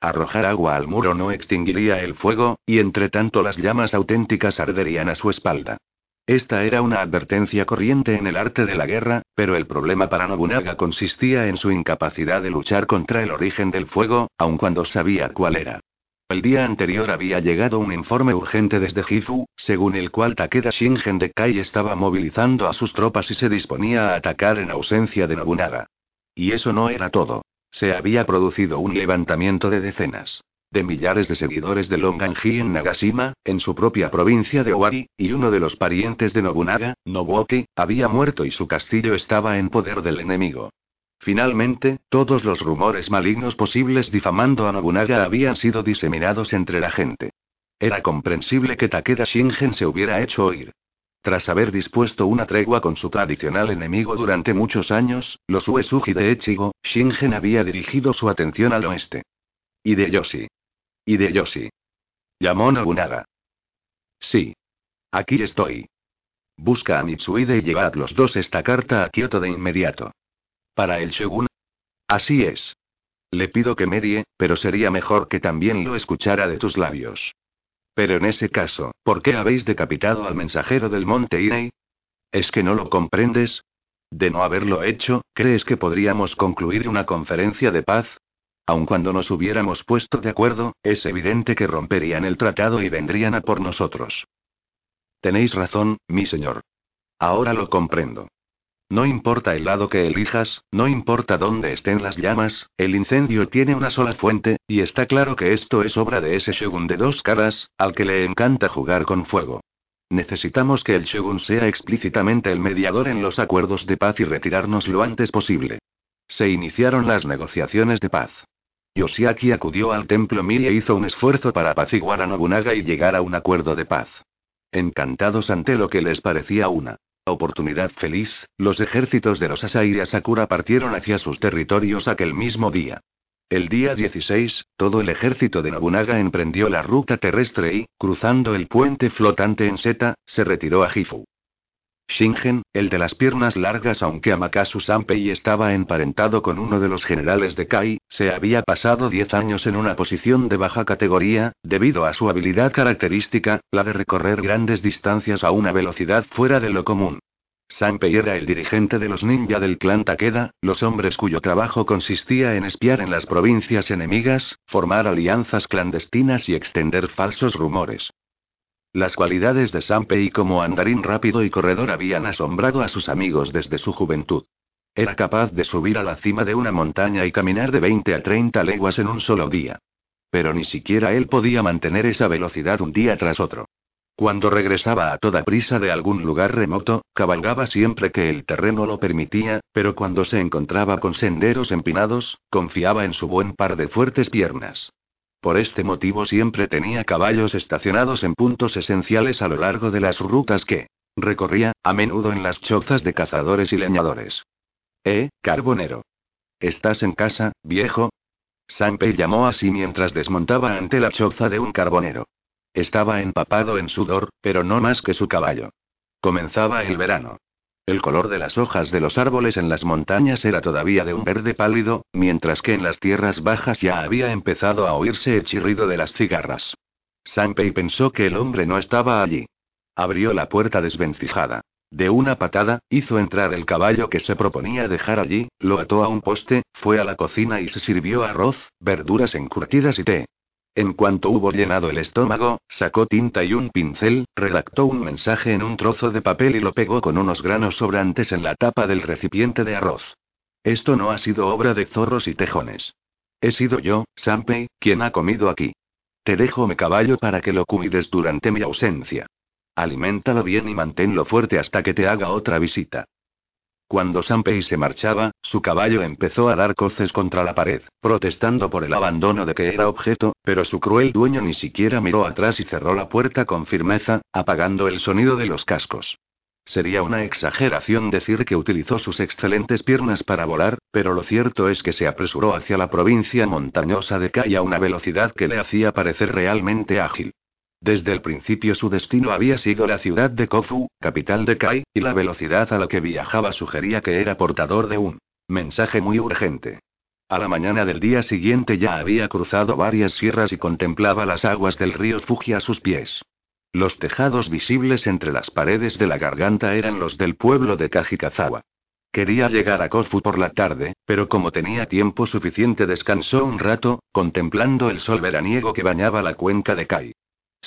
Arrojar agua al muro no extinguiría el fuego, y entre tanto las llamas auténticas arderían a su espalda. Esta era una advertencia corriente en el arte de la guerra, pero el problema para Nobunaga consistía en su incapacidad de luchar contra el origen del fuego, aun cuando sabía cuál era. El día anterior había llegado un informe urgente desde Gifu, según el cual Takeda Shingen de Kai estaba movilizando a sus tropas y se disponía a atacar en ausencia de Nobunaga. Y eso no era todo. Se había producido un levantamiento de decenas de millares de seguidores de Longanji en Nagashima, en su propia provincia de Owari, y uno de los parientes de Nobunaga, Nobuoki, había muerto y su castillo estaba en poder del enemigo. Finalmente, todos los rumores malignos posibles difamando a Nobunaga habían sido diseminados entre la gente. Era comprensible que Takeda Shingen se hubiera hecho oír. Tras haber dispuesto una tregua con su tradicional enemigo durante muchos años, los Uesugi de Echigo, Shingen había dirigido su atención al oeste. Y de Yoshi. Y de Yoshi. Llamó Nobunaga. Sí. Aquí estoy. Busca a Mitsuide y llevad los dos esta carta a Kyoto de inmediato. Para el Shogun. Así es. Le pido que medie, pero sería mejor que también lo escuchara de tus labios. Pero en ese caso, ¿por qué habéis decapitado al mensajero del monte Inei? ¿Es que no lo comprendes? De no haberlo hecho, ¿crees que podríamos concluir una conferencia de paz? Aun cuando nos hubiéramos puesto de acuerdo, es evidente que romperían el tratado y vendrían a por nosotros. Tenéis razón, mi señor. Ahora lo comprendo. No importa el lado que elijas, no importa dónde estén las llamas, el incendio tiene una sola fuente, y está claro que esto es obra de ese shogun de dos caras, al que le encanta jugar con fuego. Necesitamos que el shogun sea explícitamente el mediador en los acuerdos de paz y retirarnos lo antes posible. Se iniciaron las negociaciones de paz. Yoshiaki acudió al templo Miri e hizo un esfuerzo para apaciguar a Nobunaga y llegar a un acuerdo de paz. Encantados ante lo que les parecía una Oportunidad feliz, los ejércitos de los Asai y Asakura partieron hacia sus territorios aquel mismo día. El día 16, todo el ejército de Nobunaga emprendió la ruta terrestre y, cruzando el puente flotante en Seta, se retiró a Gifu. Shingen, el de las piernas largas aunque Amakasu Sanpei estaba emparentado con uno de los generales de Kai, se había pasado diez años en una posición de baja categoría, debido a su habilidad característica, la de recorrer grandes distancias a una velocidad fuera de lo común. Sanpei era el dirigente de los ninja del clan Takeda, los hombres cuyo trabajo consistía en espiar en las provincias enemigas, formar alianzas clandestinas y extender falsos rumores. Las cualidades de Sanpei como andarín rápido y corredor habían asombrado a sus amigos desde su juventud. Era capaz de subir a la cima de una montaña y caminar de 20 a 30 leguas en un solo día. Pero ni siquiera él podía mantener esa velocidad un día tras otro. Cuando regresaba a toda prisa de algún lugar remoto, cabalgaba siempre que el terreno lo permitía, pero cuando se encontraba con senderos empinados, confiaba en su buen par de fuertes piernas. Por este motivo siempre tenía caballos estacionados en puntos esenciales a lo largo de las rutas que recorría, a menudo en las chozas de cazadores y leñadores. Eh, carbonero. ¿Estás en casa, viejo? Sanpei llamó así mientras desmontaba ante la choza de un carbonero. Estaba empapado en sudor, pero no más que su caballo. Comenzaba el verano. El color de las hojas de los árboles en las montañas era todavía de un verde pálido, mientras que en las tierras bajas ya había empezado a oírse el chirrido de las cigarras. Sanpei pensó que el hombre no estaba allí. Abrió la puerta desvencijada. De una patada, hizo entrar el caballo que se proponía dejar allí, lo ató a un poste, fue a la cocina y se sirvió arroz, verduras encurtidas y té. En cuanto hubo llenado el estómago, sacó tinta y un pincel, redactó un mensaje en un trozo de papel y lo pegó con unos granos sobrantes en la tapa del recipiente de arroz. Esto no ha sido obra de zorros y tejones. He sido yo, Sanpei, quien ha comido aquí. Te dejo mi caballo para que lo cuides durante mi ausencia. Aliméntalo bien y manténlo fuerte hasta que te haga otra visita. Cuando Sanpei se marchaba, su caballo empezó a dar coces contra la pared, protestando por el abandono de que era objeto, pero su cruel dueño ni siquiera miró atrás y cerró la puerta con firmeza, apagando el sonido de los cascos. Sería una exageración decir que utilizó sus excelentes piernas para volar, pero lo cierto es que se apresuró hacia la provincia montañosa de Kai a una velocidad que le hacía parecer realmente ágil. Desde el principio su destino había sido la ciudad de Kofu, capital de Kai, y la velocidad a la que viajaba sugería que era portador de un mensaje muy urgente. A la mañana del día siguiente ya había cruzado varias sierras y contemplaba las aguas del río Fuji a sus pies. Los tejados visibles entre las paredes de la garganta eran los del pueblo de Kajikazawa. Quería llegar a Kofu por la tarde, pero como tenía tiempo suficiente descansó un rato, contemplando el sol veraniego que bañaba la cuenca de Kai.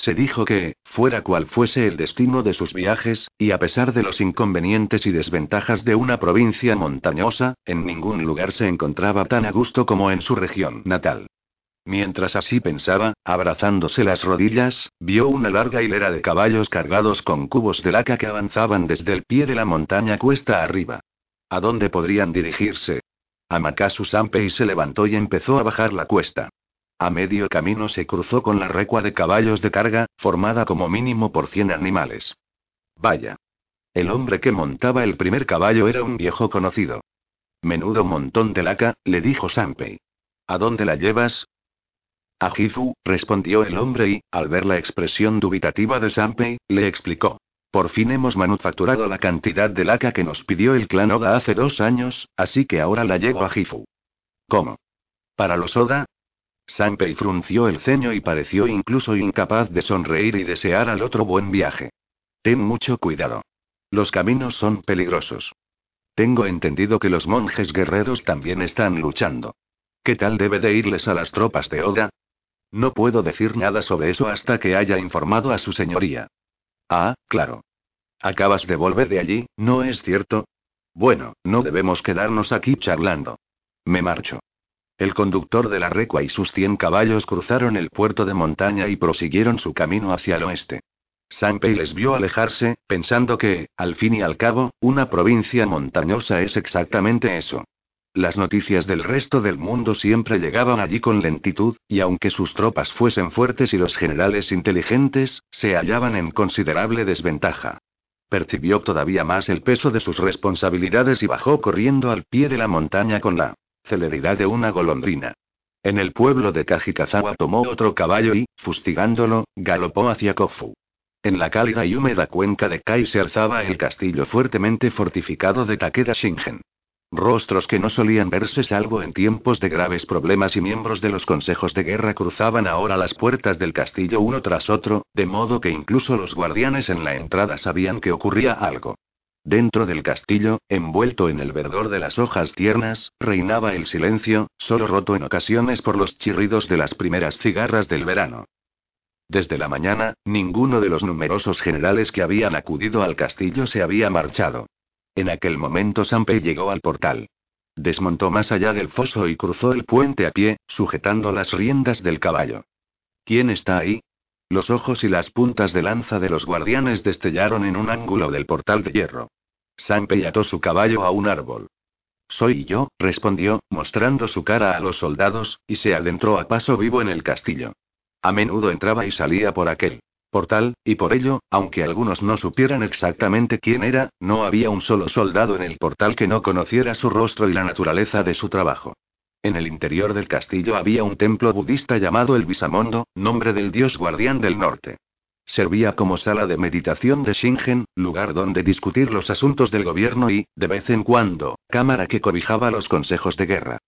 Se dijo que, fuera cual fuese el destino de sus viajes, y a pesar de los inconvenientes y desventajas de una provincia montañosa, en ningún lugar se encontraba tan a gusto como en su región natal. Mientras así pensaba, abrazándose las rodillas, vio una larga hilera de caballos cargados con cubos de laca que avanzaban desde el pie de la montaña cuesta arriba. ¿A dónde podrían dirigirse? Amakasu Sampei se levantó y empezó a bajar la cuesta. A medio camino se cruzó con la recua de caballos de carga, formada como mínimo por cien animales. Vaya. El hombre que montaba el primer caballo era un viejo conocido. Menudo montón de laca, le dijo Sanpei. ¿A dónde la llevas? A Hifu, respondió el hombre y, al ver la expresión dubitativa de Sanpei, le explicó. Por fin hemos manufacturado la cantidad de laca que nos pidió el clan Oda hace dos años, así que ahora la llevo a Hifu. ¿Cómo? ¿Para los Oda? Sanpei frunció el ceño y pareció incluso incapaz de sonreír y desear al otro buen viaje. Ten mucho cuidado. Los caminos son peligrosos. Tengo entendido que los monjes guerreros también están luchando. ¿Qué tal debe de irles a las tropas de Oda? No puedo decir nada sobre eso hasta que haya informado a su señoría. Ah, claro. Acabas de volver de allí, ¿no es cierto? Bueno, no debemos quedarnos aquí charlando. Me marcho. El conductor de la recua y sus cien caballos cruzaron el puerto de montaña y prosiguieron su camino hacia el oeste. Sanpei les vio alejarse, pensando que, al fin y al cabo, una provincia montañosa es exactamente eso. Las noticias del resto del mundo siempre llegaban allí con lentitud, y aunque sus tropas fuesen fuertes y los generales inteligentes, se hallaban en considerable desventaja. Percibió todavía más el peso de sus responsabilidades y bajó corriendo al pie de la montaña con la celeridad de una golondrina. En el pueblo de Kajikazawa tomó otro caballo y, fustigándolo, galopó hacia Kofu. En la cálida y húmeda cuenca de Kai se alzaba el castillo fuertemente fortificado de Takeda Shingen. Rostros que no solían verse salvo en tiempos de graves problemas y miembros de los consejos de guerra cruzaban ahora las puertas del castillo uno tras otro, de modo que incluso los guardianes en la entrada sabían que ocurría algo. Dentro del castillo, envuelto en el verdor de las hojas tiernas, reinaba el silencio, solo roto en ocasiones por los chirridos de las primeras cigarras del verano. Desde la mañana, ninguno de los numerosos generales que habían acudido al castillo se había marchado. En aquel momento Sanpei llegó al portal. Desmontó más allá del foso y cruzó el puente a pie, sujetando las riendas del caballo. ¿Quién está ahí? Los ojos y las puntas de lanza de los guardianes destellaron en un ángulo del portal de hierro. Sanpei ató su caballo a un árbol. Soy yo, respondió, mostrando su cara a los soldados, y se adentró a paso vivo en el castillo. A menudo entraba y salía por aquel portal, y por ello, aunque algunos no supieran exactamente quién era, no había un solo soldado en el portal que no conociera su rostro y la naturaleza de su trabajo. En el interior del castillo había un templo budista llamado el Bisamondo, nombre del dios guardián del norte. Servía como sala de meditación de Shingen, lugar donde discutir los asuntos del gobierno y, de vez en cuando, cámara que cobijaba los consejos de guerra.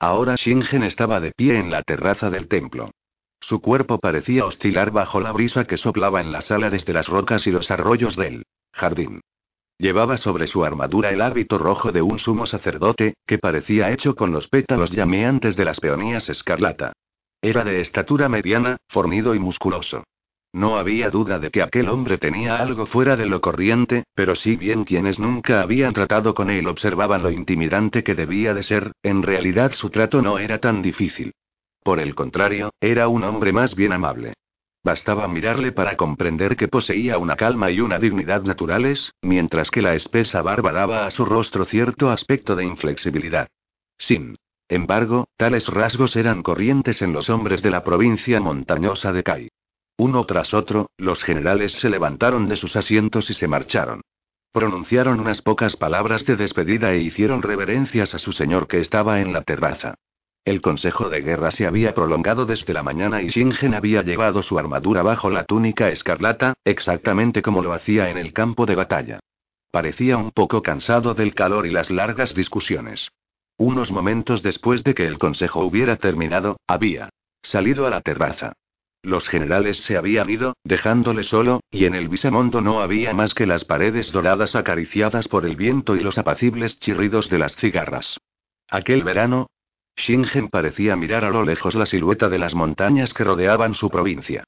Ahora Shingen estaba de pie en la terraza del templo. Su cuerpo parecía oscilar bajo la brisa que soplaba en la sala desde las rocas y los arroyos del jardín. Llevaba sobre su armadura el hábito rojo de un sumo sacerdote, que parecía hecho con los pétalos llameantes de las peonías escarlata. Era de estatura mediana, fornido y musculoso. No había duda de que aquel hombre tenía algo fuera de lo corriente, pero si bien quienes nunca habían tratado con él observaban lo intimidante que debía de ser, en realidad su trato no era tan difícil. Por el contrario, era un hombre más bien amable. Bastaba mirarle para comprender que poseía una calma y una dignidad naturales, mientras que la espesa barba daba a su rostro cierto aspecto de inflexibilidad. Sin embargo, tales rasgos eran corrientes en los hombres de la provincia montañosa de Kai. Uno tras otro, los generales se levantaron de sus asientos y se marcharon. Pronunciaron unas pocas palabras de despedida e hicieron reverencias a su señor que estaba en la terraza. El consejo de guerra se había prolongado desde la mañana y Shingen había llevado su armadura bajo la túnica escarlata, exactamente como lo hacía en el campo de batalla. Parecía un poco cansado del calor y las largas discusiones. Unos momentos después de que el consejo hubiera terminado, había salido a la terraza. Los generales se habían ido, dejándole solo, y en el bisamondo no había más que las paredes doradas acariciadas por el viento y los apacibles chirridos de las cigarras. Aquel verano, Shingen parecía mirar a lo lejos la silueta de las montañas que rodeaban su provincia.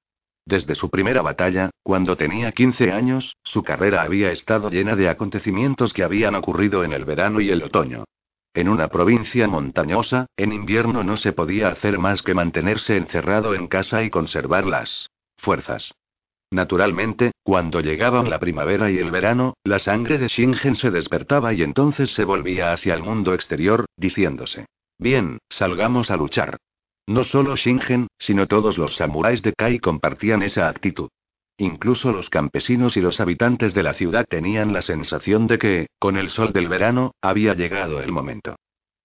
Desde su primera batalla, cuando tenía 15 años, su carrera había estado llena de acontecimientos que habían ocurrido en el verano y el otoño. En una provincia montañosa, en invierno no se podía hacer más que mantenerse encerrado en casa y conservar las fuerzas. Naturalmente, cuando llegaban la primavera y el verano, la sangre de Shingen se despertaba y entonces se volvía hacia el mundo exterior, diciéndose: Bien, salgamos a luchar. No solo Shingen, sino todos los samuráis de Kai compartían esa actitud. Incluso los campesinos y los habitantes de la ciudad tenían la sensación de que, con el sol del verano, había llegado el momento.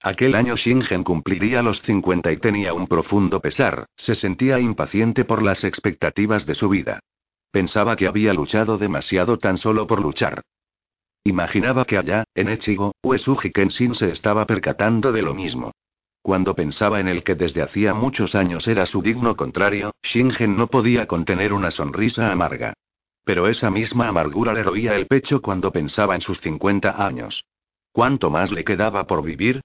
Aquel año Shingen cumpliría los 50 y tenía un profundo pesar, se sentía impaciente por las expectativas de su vida. Pensaba que había luchado demasiado tan solo por luchar. Imaginaba que allá, en Echigo, Uesugi Kenshin se estaba percatando de lo mismo. Cuando pensaba en el que desde hacía muchos años era su digno contrario, Shingen no podía contener una sonrisa amarga. Pero esa misma amargura le roía el pecho cuando pensaba en sus 50 años. ¿Cuánto más le quedaba por vivir?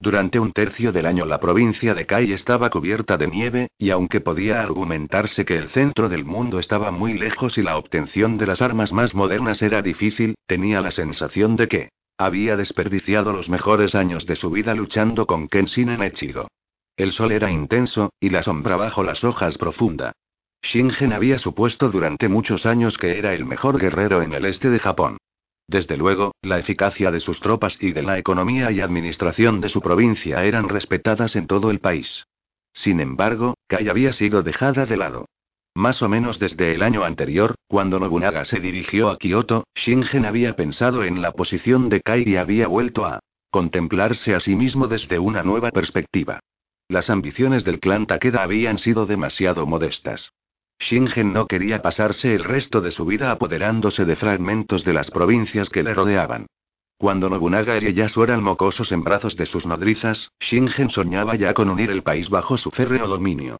Durante un tercio del año la provincia de Kai estaba cubierta de nieve, y aunque podía argumentarse que el centro del mundo estaba muy lejos y la obtención de las armas más modernas era difícil, tenía la sensación de que, había desperdiciado los mejores años de su vida luchando con Kenshin en Echigo. El sol era intenso, y la sombra bajo las hojas profunda. Shingen había supuesto durante muchos años que era el mejor guerrero en el este de Japón. Desde luego, la eficacia de sus tropas y de la economía y administración de su provincia eran respetadas en todo el país. Sin embargo, Kai había sido dejada de lado. Más o menos desde el año anterior, cuando Nobunaga se dirigió a Kioto, Shingen había pensado en la posición de Kai y había vuelto a contemplarse a sí mismo desde una nueva perspectiva. Las ambiciones del clan Takeda habían sido demasiado modestas. Shingen no quería pasarse el resto de su vida apoderándose de fragmentos de las provincias que le rodeaban. Cuando Nobunaga y Ieyasu eran mocosos en brazos de sus nodrizas, Shingen soñaba ya con unir el país bajo su férreo dominio.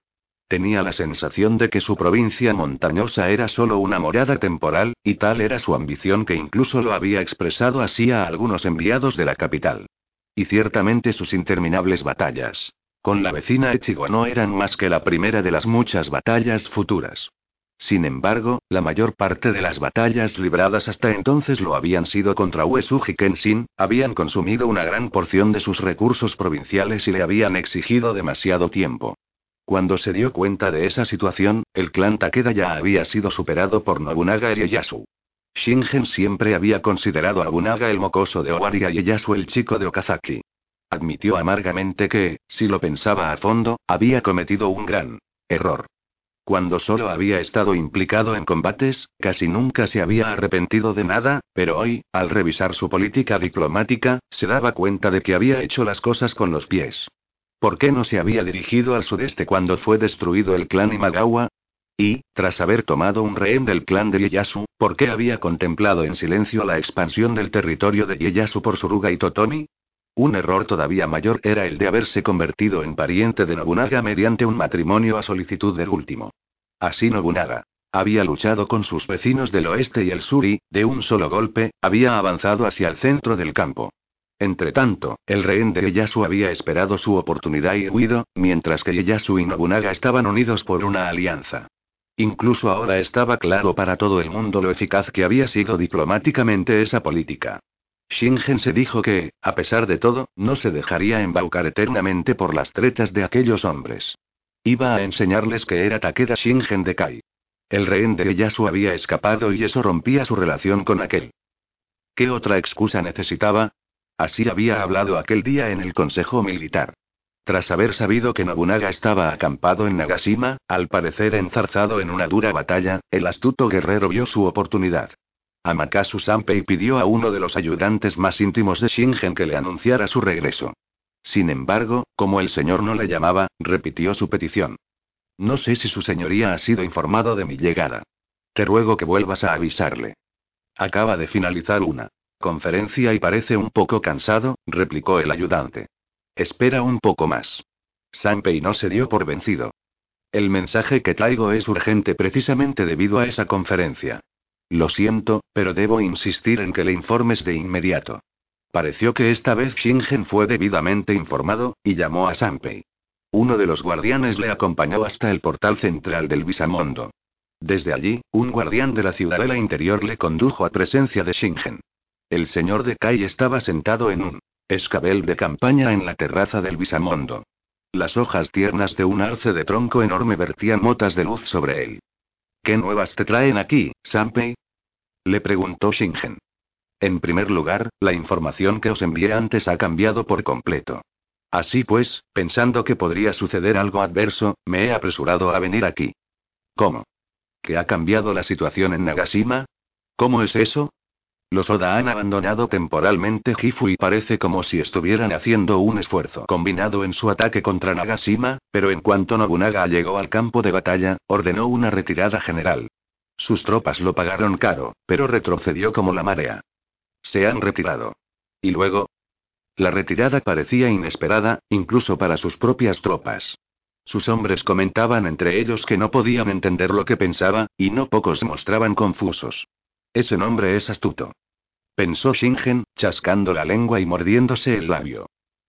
Tenía la sensación de que su provincia montañosa era solo una morada temporal, y tal era su ambición que incluso lo había expresado así a algunos enviados de la capital. Y ciertamente sus interminables batallas. Con la vecina Echigo no eran más que la primera de las muchas batallas futuras. Sin embargo, la mayor parte de las batallas libradas hasta entonces lo habían sido contra Uesugi Kenshin, habían consumido una gran porción de sus recursos provinciales y le habían exigido demasiado tiempo. Cuando se dio cuenta de esa situación, el clan Takeda ya había sido superado por Nobunaga y Ieyasu. Shingen siempre había considerado a Nobunaga el mocoso de Owari y Ieyasu el chico de Okazaki. Admitió amargamente que, si lo pensaba a fondo, había cometido un gran error. Cuando solo había estado implicado en combates, casi nunca se había arrepentido de nada, pero hoy, al revisar su política diplomática, se daba cuenta de que había hecho las cosas con los pies. ¿Por qué no se había dirigido al sudeste cuando fue destruido el clan Imagawa? Y, tras haber tomado un rehén del clan de Ieyasu, ¿por qué había contemplado en silencio la expansión del territorio de Ieyasu por Suruga y Totomi? Un error todavía mayor era el de haberse convertido en pariente de Nobunaga mediante un matrimonio a solicitud del último. Así Nobunaga había luchado con sus vecinos del oeste y el sur y, de un solo golpe, había avanzado hacia el centro del campo. Entretanto, el rehén de Ieyasu había esperado su oportunidad y huido, mientras que Ieyasu y Nobunaga estaban unidos por una alianza. Incluso ahora estaba claro para todo el mundo lo eficaz que había sido diplomáticamente esa política. Shingen se dijo que, a pesar de todo, no se dejaría embaucar eternamente por las tretas de aquellos hombres. Iba a enseñarles que era Takeda Shingen de Kai. El rehén de Ieyasu había escapado y eso rompía su relación con aquel. ¿Qué otra excusa necesitaba? Así había hablado aquel día en el Consejo Militar. Tras haber sabido que Nobunaga estaba acampado en Nagashima, al parecer enzarzado en una dura batalla, el astuto guerrero vio su oportunidad. Amakasu Sanpei pidió a uno de los ayudantes más íntimos de Shingen que le anunciara su regreso. Sin embargo, como el señor no le llamaba, repitió su petición. No sé si su señoría ha sido informado de mi llegada. Te ruego que vuelvas a avisarle. Acaba de finalizar una Conferencia y parece un poco cansado, replicó el ayudante. Espera un poco más. Sanpei no se dio por vencido. El mensaje que traigo es urgente precisamente debido a esa conferencia. Lo siento, pero debo insistir en que le informes de inmediato. Pareció que esta vez Shingen fue debidamente informado, y llamó a Sanpei. Uno de los guardianes le acompañó hasta el portal central del Visamondo. Desde allí, un guardián de la ciudadela interior le condujo a presencia de Shingen. El señor de Kai estaba sentado en un escabel de campaña en la terraza del Visamondo. Las hojas tiernas de un arce de tronco enorme vertían motas de luz sobre él. ¿Qué nuevas te traen aquí, Sanpei? Le preguntó Shingen. En primer lugar, la información que os envié antes ha cambiado por completo. Así pues, pensando que podría suceder algo adverso, me he apresurado a venir aquí. ¿Cómo? ¿Que ha cambiado la situación en Nagashima? ¿Cómo es eso? Los Oda han abandonado temporalmente Gifu y parece como si estuvieran haciendo un esfuerzo combinado en su ataque contra Nagashima, pero en cuanto Nobunaga llegó al campo de batalla, ordenó una retirada general. Sus tropas lo pagaron caro, pero retrocedió como la marea. Se han retirado. ¿Y luego? La retirada parecía inesperada, incluso para sus propias tropas. Sus hombres comentaban entre ellos que no podían entender lo que pensaba, y no pocos mostraban confusos. Ese nombre es astuto. Pensó Shingen, chascando la lengua y mordiéndose el labio.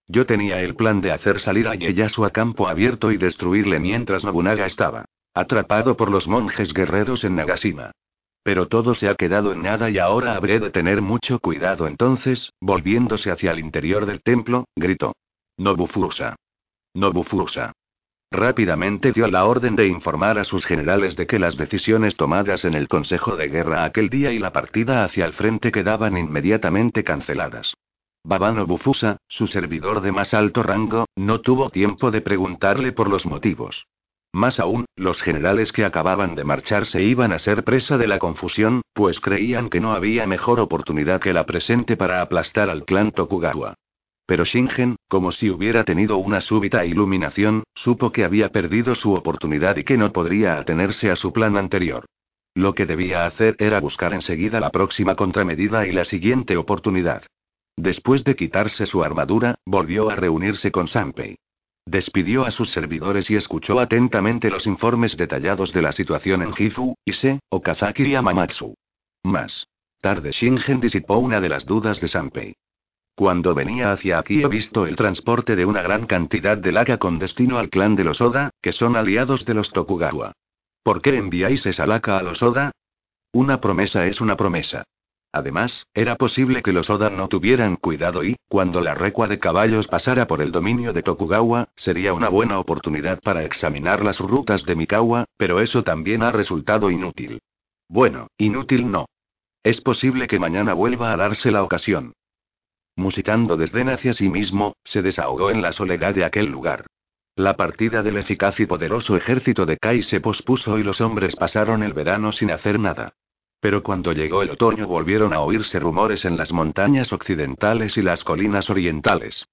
Yo tenía el plan de hacer salir a Ieyasu a campo abierto y destruirle mientras Nobunaga estaba atrapado por los monjes guerreros en Nagashima. Pero todo se ha quedado en nada y ahora habré de tener mucho cuidado entonces, volviéndose hacia el interior del templo, gritó. Nobufusa. Nobufusa. Rápidamente dio la orden de informar a sus generales de que las decisiones tomadas en el Consejo de Guerra aquel día y la partida hacia el frente quedaban inmediatamente canceladas. Babano Bufusa, su servidor de más alto rango, no tuvo tiempo de preguntarle por los motivos. Más aún, los generales que acababan de marcharse iban a ser presa de la confusión, pues creían que no había mejor oportunidad que la presente para aplastar al clan Tokugawa. Pero Shingen, como si hubiera tenido una súbita iluminación, supo que había perdido su oportunidad y que no podría atenerse a su plan anterior. Lo que debía hacer era buscar enseguida la próxima contramedida y la siguiente oportunidad. Después de quitarse su armadura, volvió a reunirse con Sanpei. Despidió a sus servidores y escuchó atentamente los informes detallados de la situación en Gifu, Ise, Okazaki y Amamatsu. Más tarde Shingen disipó una de las dudas de Sanpei. Cuando venía hacia aquí he visto el transporte de una gran cantidad de laca con destino al clan de los Oda, que son aliados de los Tokugawa. ¿Por qué enviáis esa laca a los Oda? Una promesa es una promesa. Además, era posible que los Oda no tuvieran cuidado y, cuando la recua de caballos pasara por el dominio de Tokugawa, sería una buena oportunidad para examinar las rutas de Mikawa, pero eso también ha resultado inútil. Bueno, inútil no. Es posible que mañana vuelva a darse la ocasión. Musitando desdén hacia sí mismo, se desahogó en la soledad de aquel lugar. La partida del eficaz y poderoso ejército de Kai se pospuso y los hombres pasaron el verano sin hacer nada. Pero cuando llegó el otoño volvieron a oírse rumores en las montañas occidentales y las colinas orientales.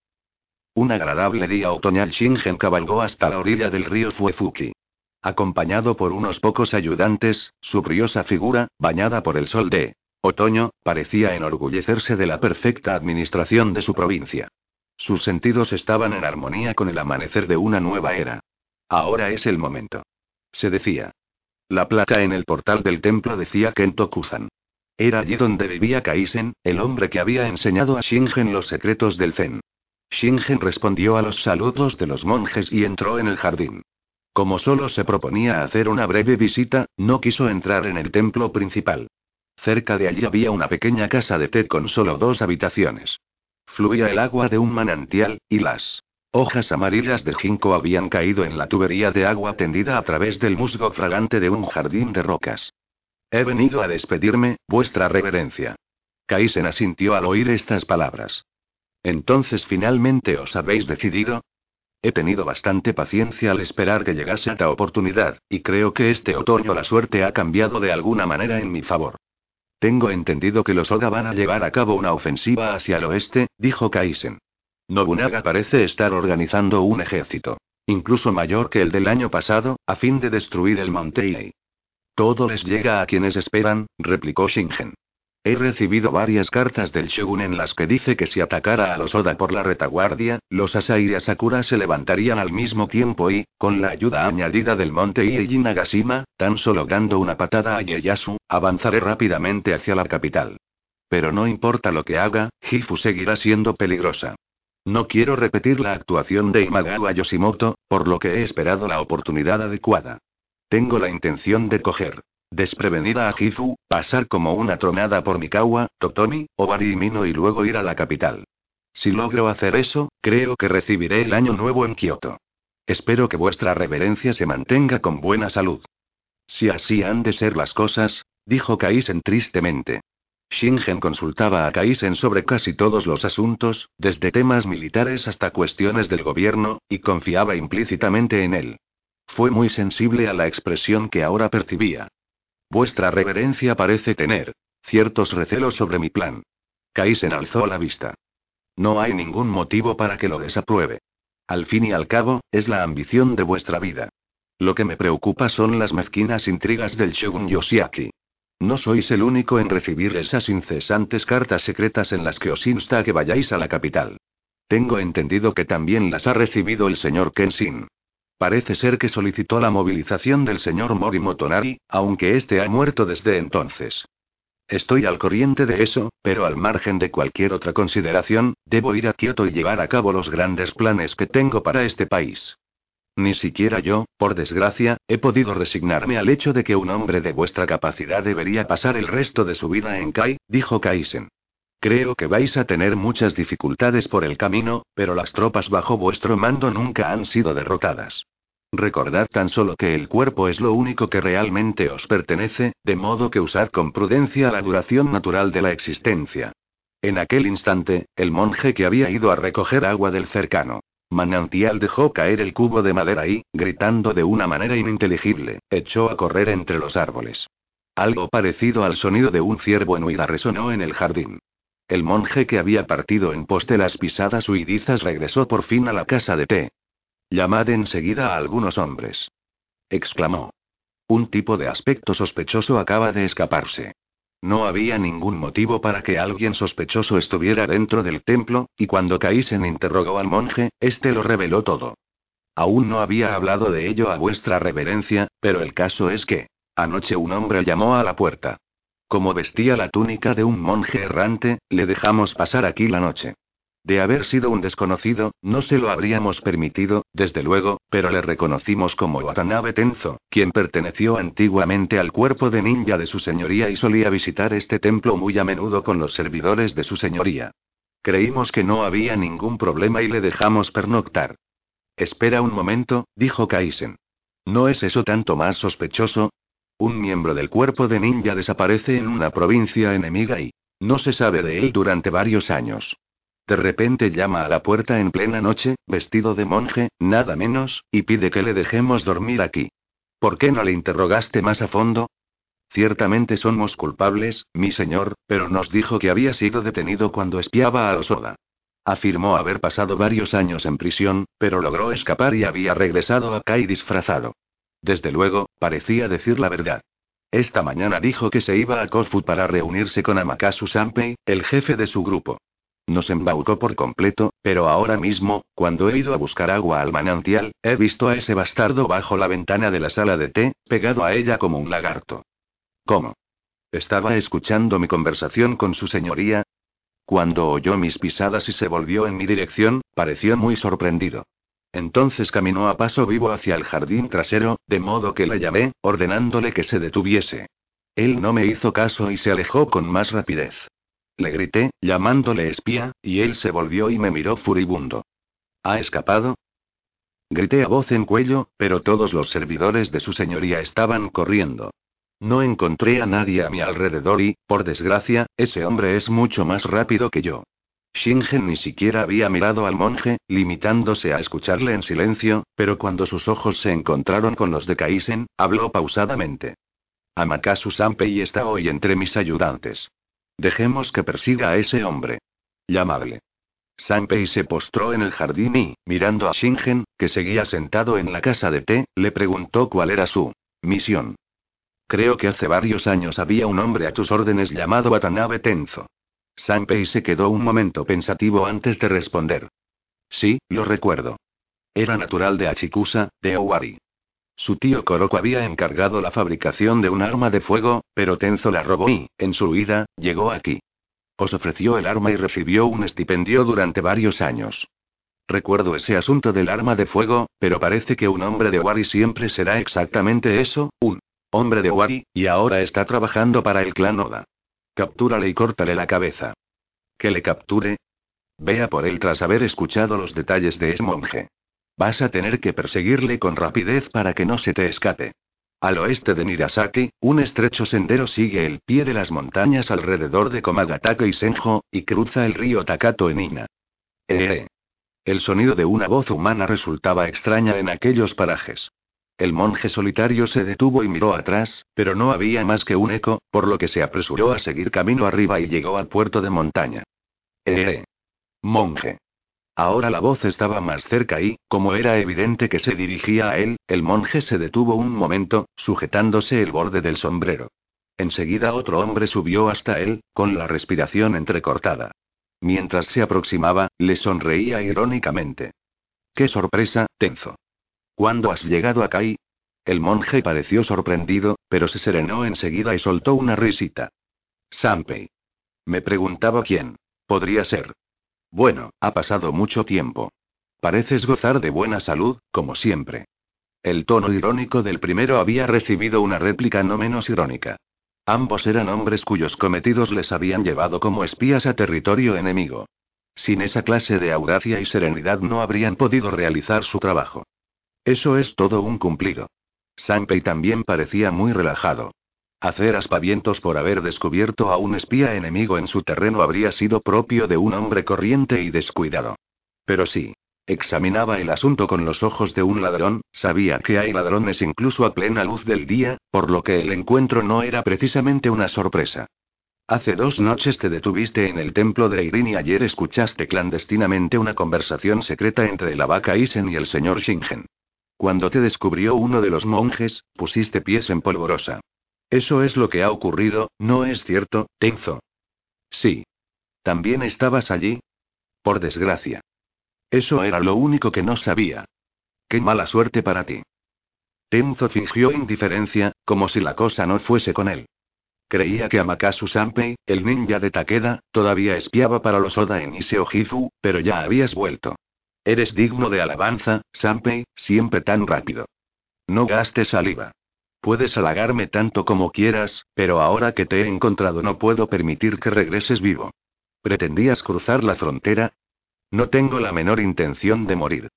Un agradable día otoñal Shingen cabalgó hasta la orilla del río Fuefuki. Acompañado por unos pocos ayudantes, su briosa figura, bañada por el sol de Otoño, parecía enorgullecerse de la perfecta administración de su provincia. Sus sentidos estaban en armonía con el amanecer de una nueva era. Ahora es el momento. Se decía. La placa en el portal del templo decía Kento Kuzan. Era allí donde vivía Kaisen, el hombre que había enseñado a Shingen los secretos del Zen. Shingen respondió a los saludos de los monjes y entró en el jardín. Como solo se proponía hacer una breve visita, no quiso entrar en el templo principal. Cerca de allí había una pequeña casa de té con solo dos habitaciones. Fluía el agua de un manantial, y las hojas amarillas de ginkgo habían caído en la tubería de agua tendida a través del musgo fragante de un jardín de rocas. He venido a despedirme, vuestra reverencia. Kaisen asintió al oír estas palabras. Entonces finalmente os habéis decidido, He tenido bastante paciencia al esperar que llegase esta oportunidad, y creo que este otoño la suerte ha cambiado de alguna manera en mi favor. Tengo entendido que los Oda van a llevar a cabo una ofensiva hacia el oeste, dijo Kaisen. Nobunaga parece estar organizando un ejército. Incluso mayor que el del año pasado, a fin de destruir el Monte Todo les llega a quienes esperan, replicó Shingen. He recibido varias cartas del Shogun en las que dice que si atacara a los Oda por la retaguardia, los Asai y Asakura se levantarían al mismo tiempo y, con la ayuda añadida del monte Ieji Nagashima, tan solo dando una patada a Ieyasu, avanzaré rápidamente hacia la capital. Pero no importa lo que haga, Hifu seguirá siendo peligrosa. No quiero repetir la actuación de Imagawa Yoshimoto, por lo que he esperado la oportunidad adecuada. Tengo la intención de coger Desprevenida a Hifu, pasar como una tronada por Mikawa, Totomi, Obari y Mino y luego ir a la capital. Si logro hacer eso, creo que recibiré el año nuevo en Kioto. Espero que vuestra reverencia se mantenga con buena salud. Si así han de ser las cosas, dijo Kaisen tristemente. Shingen consultaba a Kaisen sobre casi todos los asuntos, desde temas militares hasta cuestiones del gobierno, y confiaba implícitamente en él. Fue muy sensible a la expresión que ahora percibía. Vuestra reverencia parece tener ciertos recelos sobre mi plan. Kaisen alzó la vista. No hay ningún motivo para que lo desapruebe. Al fin y al cabo, es la ambición de vuestra vida. Lo que me preocupa son las mezquinas intrigas del Shogun Yoshiaki. No sois el único en recibir esas incesantes cartas secretas en las que os insta a que vayáis a la capital. Tengo entendido que también las ha recibido el señor Kenshin. Parece ser que solicitó la movilización del señor Morimoto Nari, aunque este ha muerto desde entonces. Estoy al corriente de eso, pero al margen de cualquier otra consideración, debo ir a Kioto y llevar a cabo los grandes planes que tengo para este país. Ni siquiera yo, por desgracia, he podido resignarme al hecho de que un hombre de vuestra capacidad debería pasar el resto de su vida en Kai, dijo Kaisen. Creo que vais a tener muchas dificultades por el camino, pero las tropas bajo vuestro mando nunca han sido derrotadas. Recordad tan solo que el cuerpo es lo único que realmente os pertenece, de modo que usad con prudencia la duración natural de la existencia. En aquel instante, el monje que había ido a recoger agua del cercano manantial dejó caer el cubo de madera y, gritando de una manera ininteligible, echó a correr entre los árboles. Algo parecido al sonido de un ciervo en huida resonó en el jardín. El monje que había partido en pos de las pisadas huidizas regresó por fin a la casa de té. Llamad enseguida a algunos hombres. exclamó. Un tipo de aspecto sospechoso acaba de escaparse. No había ningún motivo para que alguien sospechoso estuviera dentro del templo, y cuando Kaisen interrogó al monje, éste lo reveló todo. Aún no había hablado de ello a vuestra reverencia, pero el caso es que, anoche un hombre llamó a la puerta. Como vestía la túnica de un monje errante, le dejamos pasar aquí la noche. De haber sido un desconocido, no se lo habríamos permitido, desde luego, pero le reconocimos como Watanabe Tenzo, quien perteneció antiguamente al cuerpo de ninja de su señoría y solía visitar este templo muy a menudo con los servidores de su señoría. Creímos que no había ningún problema y le dejamos pernoctar. Espera un momento, dijo Kaisen. ¿No es eso tanto más sospechoso? Un miembro del cuerpo de ninja desaparece en una provincia enemiga y no se sabe de él durante varios años. De repente llama a la puerta en plena noche, vestido de monje, nada menos, y pide que le dejemos dormir aquí. ¿Por qué no le interrogaste más a fondo? Ciertamente somos culpables, mi señor, pero nos dijo que había sido detenido cuando espiaba a Osoda. Afirmó haber pasado varios años en prisión, pero logró escapar y había regresado a Kai disfrazado. Desde luego, parecía decir la verdad. Esta mañana dijo que se iba a Kofu para reunirse con Amakasu Sanpei, el jefe de su grupo. Nos embaucó por completo, pero ahora mismo, cuando he ido a buscar agua al manantial, he visto a ese bastardo bajo la ventana de la sala de té, pegado a ella como un lagarto. ¿Cómo? ¿Estaba escuchando mi conversación con su señoría? Cuando oyó mis pisadas y se volvió en mi dirección, pareció muy sorprendido. Entonces caminó a paso vivo hacia el jardín trasero, de modo que la llamé, ordenándole que se detuviese. Él no me hizo caso y se alejó con más rapidez. Le grité, llamándole espía, y él se volvió y me miró furibundo. ¿Ha escapado? Grité a voz en cuello, pero todos los servidores de su señoría estaban corriendo. No encontré a nadie a mi alrededor y, por desgracia, ese hombre es mucho más rápido que yo. Shingen ni siquiera había mirado al monje, limitándose a escucharle en silencio, pero cuando sus ojos se encontraron con los de Kaisen, habló pausadamente. Amakasu Sanpei está hoy entre mis ayudantes. Dejemos que persiga a ese hombre. Llamadle. Sanpei se postró en el jardín y, mirando a Shingen, que seguía sentado en la casa de té, le preguntó cuál era su misión. Creo que hace varios años había un hombre a tus órdenes llamado Watanabe Tenzo. Sanpei se quedó un momento pensativo antes de responder. Sí, lo recuerdo. Era natural de Achikusa, de Owari. Su tío Koroko había encargado la fabricación de un arma de fuego, pero Tenzo la robó y, en su huida, llegó aquí. Os ofreció el arma y recibió un estipendio durante varios años. Recuerdo ese asunto del arma de fuego, pero parece que un hombre de Owari siempre será exactamente eso, un hombre de Owari, y ahora está trabajando para el clan Oda. Captúrale y córtale la cabeza. ¿Que le capture? Vea por él tras haber escuchado los detalles de ese monje. Vas a tener que perseguirle con rapidez para que no se te escape. Al oeste de Nirasaki, un estrecho sendero sigue el pie de las montañas alrededor de Komagatake y Senjo, y cruza el río Takato en Ina. Eh. El sonido de una voz humana resultaba extraña en aquellos parajes. El monje solitario se detuvo y miró atrás, pero no había más que un eco, por lo que se apresuró a seguir camino arriba y llegó al puerto de montaña. Eh. Monje. Ahora la voz estaba más cerca y, como era evidente que se dirigía a él, el monje se detuvo un momento, sujetándose el borde del sombrero. Enseguida otro hombre subió hasta él, con la respiración entrecortada. Mientras se aproximaba, le sonreía irónicamente. ¡Qué sorpresa, Tenzo! ¿Cuándo has llegado acá y? El monje pareció sorprendido, pero se serenó enseguida y soltó una risita. Sanpei. Me preguntaba quién. Podría ser. Bueno, ha pasado mucho tiempo. Pareces gozar de buena salud, como siempre. El tono irónico del primero había recibido una réplica no menos irónica. Ambos eran hombres cuyos cometidos les habían llevado como espías a territorio enemigo. Sin esa clase de audacia y serenidad no habrían podido realizar su trabajo. Eso es todo un cumplido. Sanpei también parecía muy relajado. Hacer aspavientos por haber descubierto a un espía enemigo en su terreno habría sido propio de un hombre corriente y descuidado. Pero sí. Examinaba el asunto con los ojos de un ladrón, sabía que hay ladrones incluso a plena luz del día, por lo que el encuentro no era precisamente una sorpresa. Hace dos noches te detuviste en el templo de Eirin y ayer escuchaste clandestinamente una conversación secreta entre la vaca Isen y el señor Shingen. Cuando te descubrió uno de los monjes, pusiste pies en polvorosa. Eso es lo que ha ocurrido, ¿no es cierto, Tenzo? Sí. ¿También estabas allí? Por desgracia. Eso era lo único que no sabía. Qué mala suerte para ti. Tenzo fingió indiferencia, como si la cosa no fuese con él. Creía que Amakasu Sanpei, el ninja de Takeda, todavía espiaba para los Oda en Iseo pero ya habías vuelto. Eres digno de alabanza, Sanpei, siempre tan rápido. No gastes saliva. Puedes halagarme tanto como quieras, pero ahora que te he encontrado no puedo permitir que regreses vivo. ¿Pretendías cruzar la frontera? No tengo la menor intención de morir.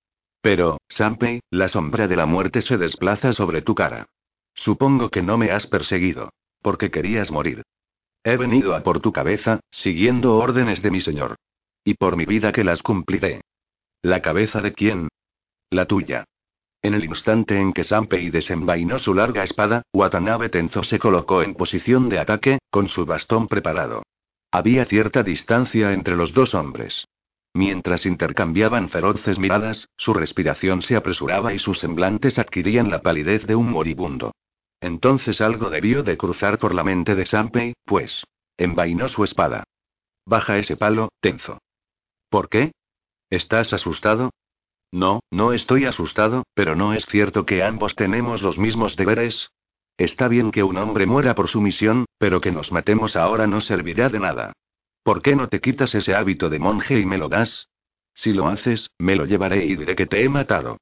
Pero, Sanpei, la sombra de la muerte se desplaza sobre tu cara. Supongo que no me has perseguido. Porque querías morir. He venido a por tu cabeza, siguiendo órdenes de mi señor. Y por mi vida que las cumpliré. ¿La cabeza de quién? La tuya. En el instante en que Sanpei desenvainó su larga espada, Watanabe Tenzo se colocó en posición de ataque, con su bastón preparado. Había cierta distancia entre los dos hombres. Mientras intercambiaban feroces miradas, su respiración se apresuraba y sus semblantes adquirían la palidez de un moribundo. Entonces algo debió de cruzar por la mente de Sanpei, pues. Envainó su espada. Baja ese palo, Tenzo. ¿Por qué? ¿Estás asustado? No, no estoy asustado, pero no es cierto que ambos tenemos los mismos deberes. Está bien que un hombre muera por su misión, pero que nos matemos ahora no servirá de nada. ¿Por qué no te quitas ese hábito de monje y me lo das? Si lo haces, me lo llevaré y diré que te he matado.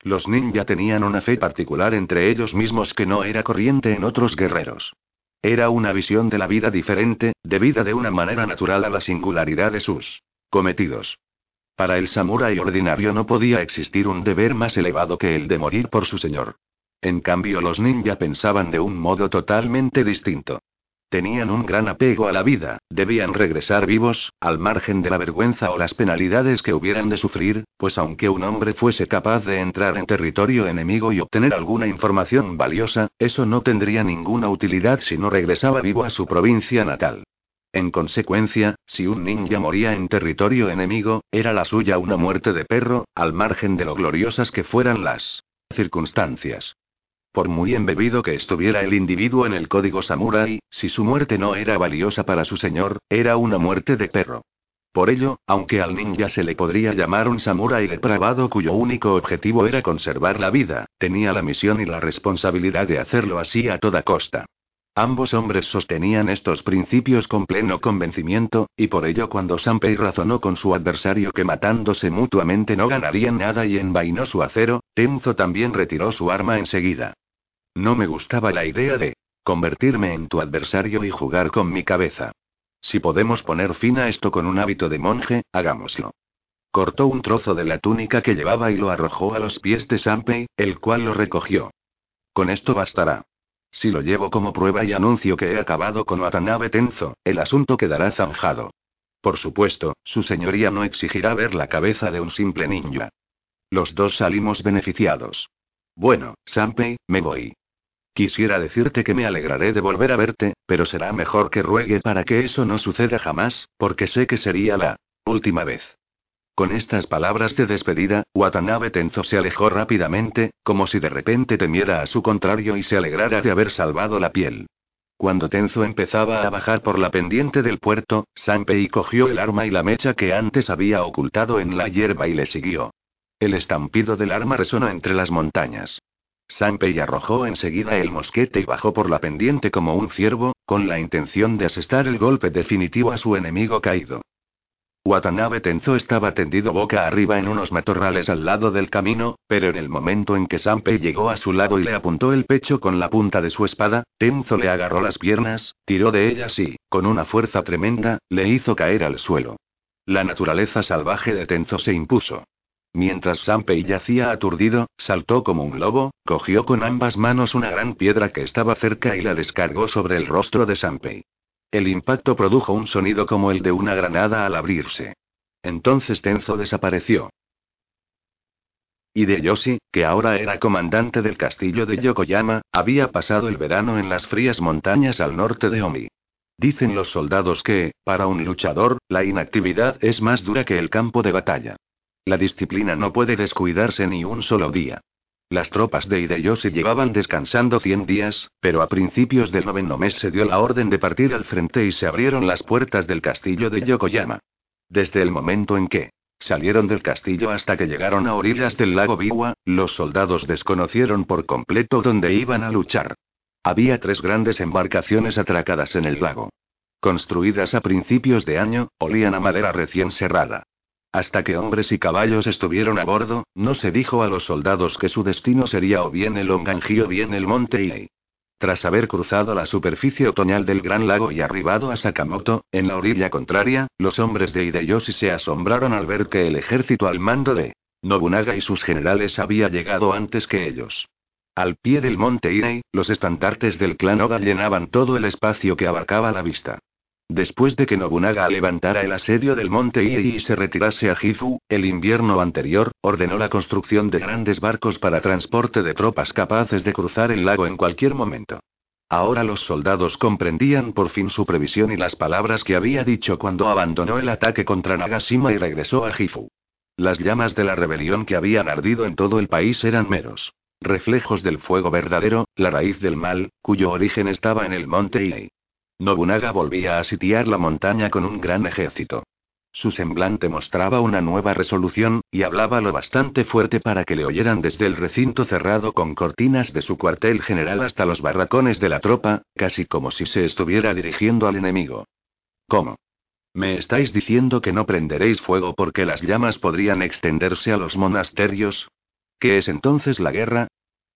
Los ninja tenían una fe particular entre ellos mismos que no era corriente en otros guerreros. Era una visión de la vida diferente, debida de una manera natural a la singularidad de sus cometidos. Para el samurái ordinario no podía existir un deber más elevado que el de morir por su señor. En cambio, los ninja pensaban de un modo totalmente distinto. Tenían un gran apego a la vida, debían regresar vivos, al margen de la vergüenza o las penalidades que hubieran de sufrir, pues aunque un hombre fuese capaz de entrar en territorio enemigo y obtener alguna información valiosa, eso no tendría ninguna utilidad si no regresaba vivo a su provincia natal. En consecuencia, si un ninja moría en territorio enemigo, era la suya una muerte de perro, al margen de lo gloriosas que fueran las circunstancias. Por muy embebido que estuviera el individuo en el código samurái, si su muerte no era valiosa para su señor, era una muerte de perro. Por ello, aunque al ninja se le podría llamar un samurái depravado cuyo único objetivo era conservar la vida, tenía la misión y la responsabilidad de hacerlo así a toda costa. Ambos hombres sostenían estos principios con pleno convencimiento, y por ello cuando Sanpei razonó con su adversario que matándose mutuamente no ganarían nada y envainó su acero, Tenzo también retiró su arma enseguida. No me gustaba la idea de convertirme en tu adversario y jugar con mi cabeza. Si podemos poner fin a esto con un hábito de monje, hagámoslo. Cortó un trozo de la túnica que llevaba y lo arrojó a los pies de Sanpei, el cual lo recogió. Con esto bastará. Si lo llevo como prueba y anuncio que he acabado con Watanabe Tenzo, el asunto quedará zanjado. Por supuesto, su señoría no exigirá ver la cabeza de un simple ninja. Los dos salimos beneficiados. Bueno, Sanpei, me voy. Quisiera decirte que me alegraré de volver a verte, pero será mejor que ruegue para que eso no suceda jamás, porque sé que sería la última vez. Con estas palabras de despedida, Watanabe Tenzo se alejó rápidamente, como si de repente temiera a su contrario y se alegrara de haber salvado la piel. Cuando Tenzo empezaba a bajar por la pendiente del puerto, Sanpei cogió el arma y la mecha que antes había ocultado en la hierba y le siguió. El estampido del arma resonó entre las montañas. Sanpei arrojó enseguida el mosquete y bajó por la pendiente como un ciervo, con la intención de asestar el golpe definitivo a su enemigo caído. Watanabe Tenzo estaba tendido boca arriba en unos matorrales al lado del camino, pero en el momento en que Sanpei llegó a su lado y le apuntó el pecho con la punta de su espada, Tenzo le agarró las piernas, tiró de ellas y, con una fuerza tremenda, le hizo caer al suelo. La naturaleza salvaje de Tenzo se impuso. Mientras Sanpei yacía aturdido, saltó como un lobo, cogió con ambas manos una gran piedra que estaba cerca y la descargó sobre el rostro de Sanpei. El impacto produjo un sonido como el de una granada al abrirse. Entonces Tenzo desapareció. Y de Yoshi, que ahora era comandante del castillo de Yokoyama, había pasado el verano en las frías montañas al norte de Omi. Dicen los soldados que, para un luchador, la inactividad es más dura que el campo de batalla. La disciplina no puede descuidarse ni un solo día. Las tropas de Hideyoshi llevaban descansando 100 días, pero a principios del noveno mes se dio la orden de partir al frente y se abrieron las puertas del castillo de Yokoyama. Desde el momento en que salieron del castillo hasta que llegaron a orillas del lago Biwa, los soldados desconocieron por completo dónde iban a luchar. Había tres grandes embarcaciones atracadas en el lago. Construidas a principios de año, olían a madera recién cerrada. Hasta que hombres y caballos estuvieron a bordo, no se dijo a los soldados que su destino sería o bien el Onganji o bien el monte Iei. Tras haber cruzado la superficie otoñal del Gran Lago y arribado a Sakamoto, en la orilla contraria, los hombres de Hideyoshi se asombraron al ver que el ejército al mando de Nobunaga y sus generales había llegado antes que ellos. Al pie del monte Irei, los estandartes del clan Oda llenaban todo el espacio que abarcaba la vista. Después de que Nobunaga levantara el asedio del monte Iei y se retirase a Gifu, el invierno anterior, ordenó la construcción de grandes barcos para transporte de tropas capaces de cruzar el lago en cualquier momento. Ahora los soldados comprendían por fin su previsión y las palabras que había dicho cuando abandonó el ataque contra Nagashima y regresó a Gifu. Las llamas de la rebelión que habían ardido en todo el país eran meros reflejos del fuego verdadero, la raíz del mal, cuyo origen estaba en el monte Iei. Nobunaga volvía a sitiar la montaña con un gran ejército. Su semblante mostraba una nueva resolución, y hablaba lo bastante fuerte para que le oyeran desde el recinto cerrado con cortinas de su cuartel general hasta los barracones de la tropa, casi como si se estuviera dirigiendo al enemigo. ¿Cómo? ¿Me estáis diciendo que no prenderéis fuego porque las llamas podrían extenderse a los monasterios? ¿Qué es entonces la guerra?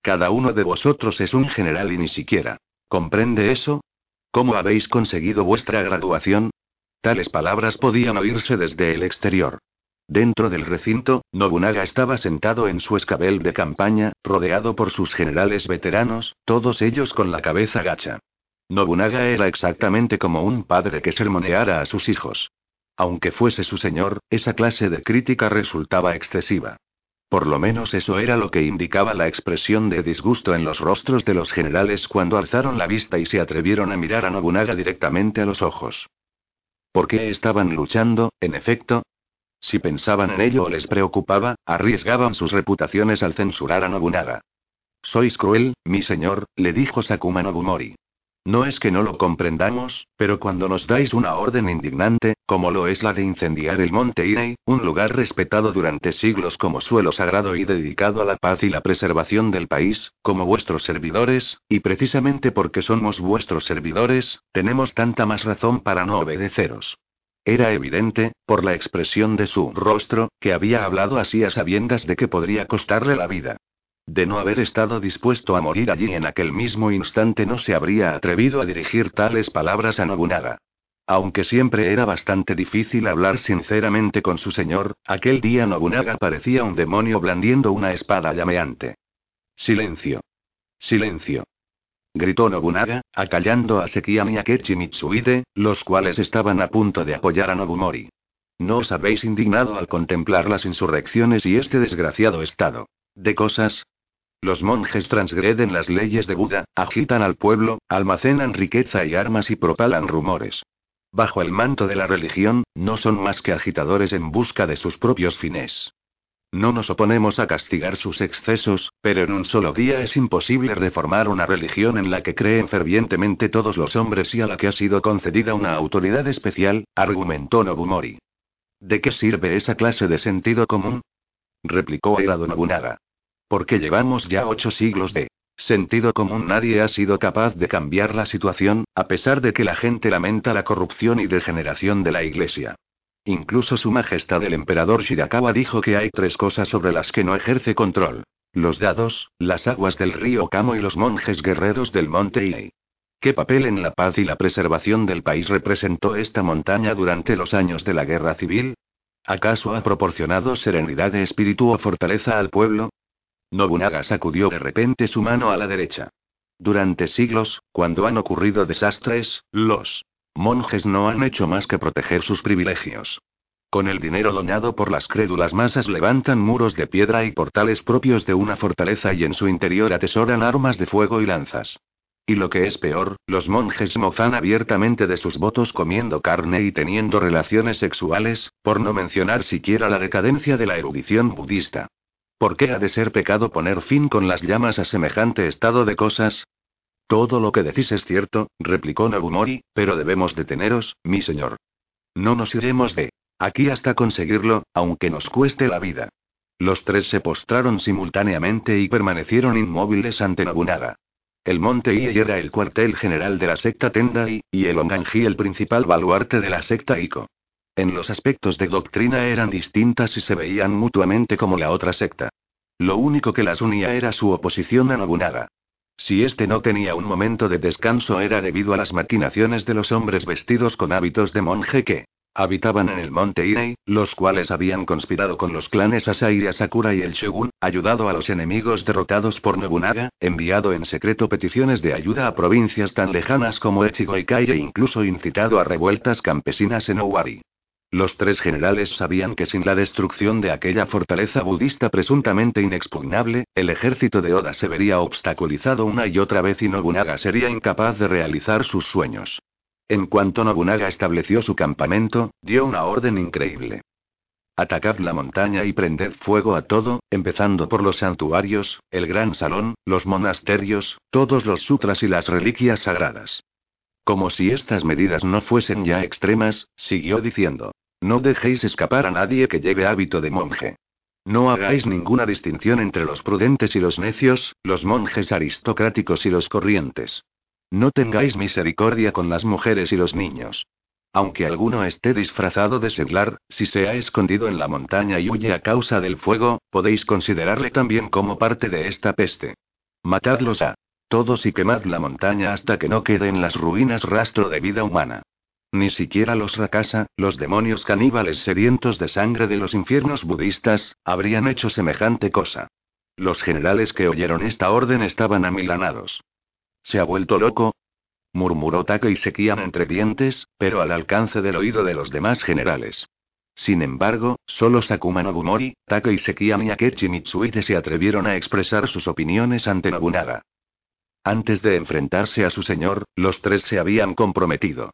Cada uno de vosotros es un general y ni siquiera. ¿Comprende eso? ¿Cómo habéis conseguido vuestra graduación? Tales palabras podían oírse desde el exterior. Dentro del recinto, Nobunaga estaba sentado en su escabel de campaña, rodeado por sus generales veteranos, todos ellos con la cabeza gacha. Nobunaga era exactamente como un padre que sermoneara a sus hijos. Aunque fuese su señor, esa clase de crítica resultaba excesiva. Por lo menos eso era lo que indicaba la expresión de disgusto en los rostros de los generales cuando alzaron la vista y se atrevieron a mirar a Nobunaga directamente a los ojos. ¿Por qué estaban luchando, en efecto? Si pensaban en ello o les preocupaba, arriesgaban sus reputaciones al censurar a Nobunaga. Sois cruel, mi señor, le dijo Sakuma Nobumori. No es que no lo comprendamos, pero cuando nos dais una orden indignante, como lo es la de incendiar el monte Irei, un lugar respetado durante siglos como suelo sagrado y dedicado a la paz y la preservación del país, como vuestros servidores, y precisamente porque somos vuestros servidores, tenemos tanta más razón para no obedeceros. Era evidente, por la expresión de su rostro, que había hablado así a sabiendas de que podría costarle la vida. De no haber estado dispuesto a morir allí en aquel mismo instante no se habría atrevido a dirigir tales palabras a Nobunaga. Aunque siempre era bastante difícil hablar sinceramente con su señor, aquel día Nobunaga parecía un demonio blandiendo una espada llameante. Silencio. Silencio. Gritó Nobunaga, acallando a Sekiami y Mitsuide, los cuales estaban a punto de apoyar a Nobumori. No os habéis indignado al contemplar las insurrecciones y este desgraciado estado de cosas, los monjes transgreden las leyes de Buda, agitan al pueblo, almacenan riqueza y armas y propalan rumores. Bajo el manto de la religión, no son más que agitadores en busca de sus propios fines. No nos oponemos a castigar sus excesos, pero en un solo día es imposible reformar una religión en la que creen fervientemente todos los hombres y a la que ha sido concedida una autoridad especial, argumentó Nobumori. ¿De qué sirve esa clase de sentido común? replicó Airado Nobunaga. Porque llevamos ya ocho siglos de sentido común. Nadie ha sido capaz de cambiar la situación, a pesar de que la gente lamenta la corrupción y degeneración de la Iglesia. Incluso Su Majestad el Emperador Shirakawa dijo que hay tres cosas sobre las que no ejerce control. Los dados, las aguas del río Kamo y los monjes guerreros del monte Iei. ¿Qué papel en la paz y la preservación del país representó esta montaña durante los años de la guerra civil? ¿Acaso ha proporcionado serenidad de espíritu o fortaleza al pueblo? Nobunaga sacudió de repente su mano a la derecha. Durante siglos, cuando han ocurrido desastres, los monjes no han hecho más que proteger sus privilegios. Con el dinero doñado por las crédulas masas levantan muros de piedra y portales propios de una fortaleza y en su interior atesoran armas de fuego y lanzas. Y lo que es peor, los monjes mozan abiertamente de sus votos comiendo carne y teniendo relaciones sexuales, por no mencionar siquiera la decadencia de la erudición budista. ¿Por qué ha de ser pecado poner fin con las llamas a semejante estado de cosas? Todo lo que decís es cierto, replicó Nobumori, pero debemos deteneros, mi señor. No nos iremos de aquí hasta conseguirlo, aunque nos cueste la vida. Los tres se postraron simultáneamente y permanecieron inmóviles ante Nobunaga. El monte Iei era el cuartel general de la secta Tendai, y el Onganji el principal baluarte de la secta Iko. En los aspectos de doctrina eran distintas y se veían mutuamente como la otra secta. Lo único que las unía era su oposición a Nobunaga. Si este no tenía un momento de descanso era debido a las maquinaciones de los hombres vestidos con hábitos de monje que habitaban en el monte Irei, los cuales habían conspirado con los clanes Asai Asakura y el Shogun, ayudado a los enemigos derrotados por Nobunaga, enviado en secreto peticiones de ayuda a provincias tan lejanas como Echigo y Kai e incluso incitado a revueltas campesinas en Owari. Los tres generales sabían que sin la destrucción de aquella fortaleza budista presuntamente inexpugnable, el ejército de Oda se vería obstaculizado una y otra vez y Nobunaga sería incapaz de realizar sus sueños. En cuanto Nobunaga estableció su campamento, dio una orden increíble. Atacad la montaña y prended fuego a todo, empezando por los santuarios, el gran salón, los monasterios, todos los sutras y las reliquias sagradas. Como si estas medidas no fuesen ya extremas, siguió diciendo. No dejéis escapar a nadie que lleve hábito de monje. No hagáis ninguna distinción entre los prudentes y los necios, los monjes aristocráticos y los corrientes. No tengáis misericordia con las mujeres y los niños. Aunque alguno esté disfrazado de seglar, si se ha escondido en la montaña y huye a causa del fuego, podéis considerarle también como parte de esta peste. Matadlos a todos y quemad la montaña hasta que no quede en las ruinas rastro de vida humana. Ni siquiera los Rakasa, los demonios caníbales sedientos de sangre de los infiernos budistas, habrían hecho semejante cosa. Los generales que oyeron esta orden estaban amilanados. ¿Se ha vuelto loco? murmuró Taka y Sekian entre dientes, pero al alcance del oído de los demás generales. Sin embargo, solo Sakuma Nobumori, Taka y Sekian y Akechi Mitsuide se atrevieron a expresar sus opiniones ante Nobunaga. Antes de enfrentarse a su señor, los tres se habían comprometido.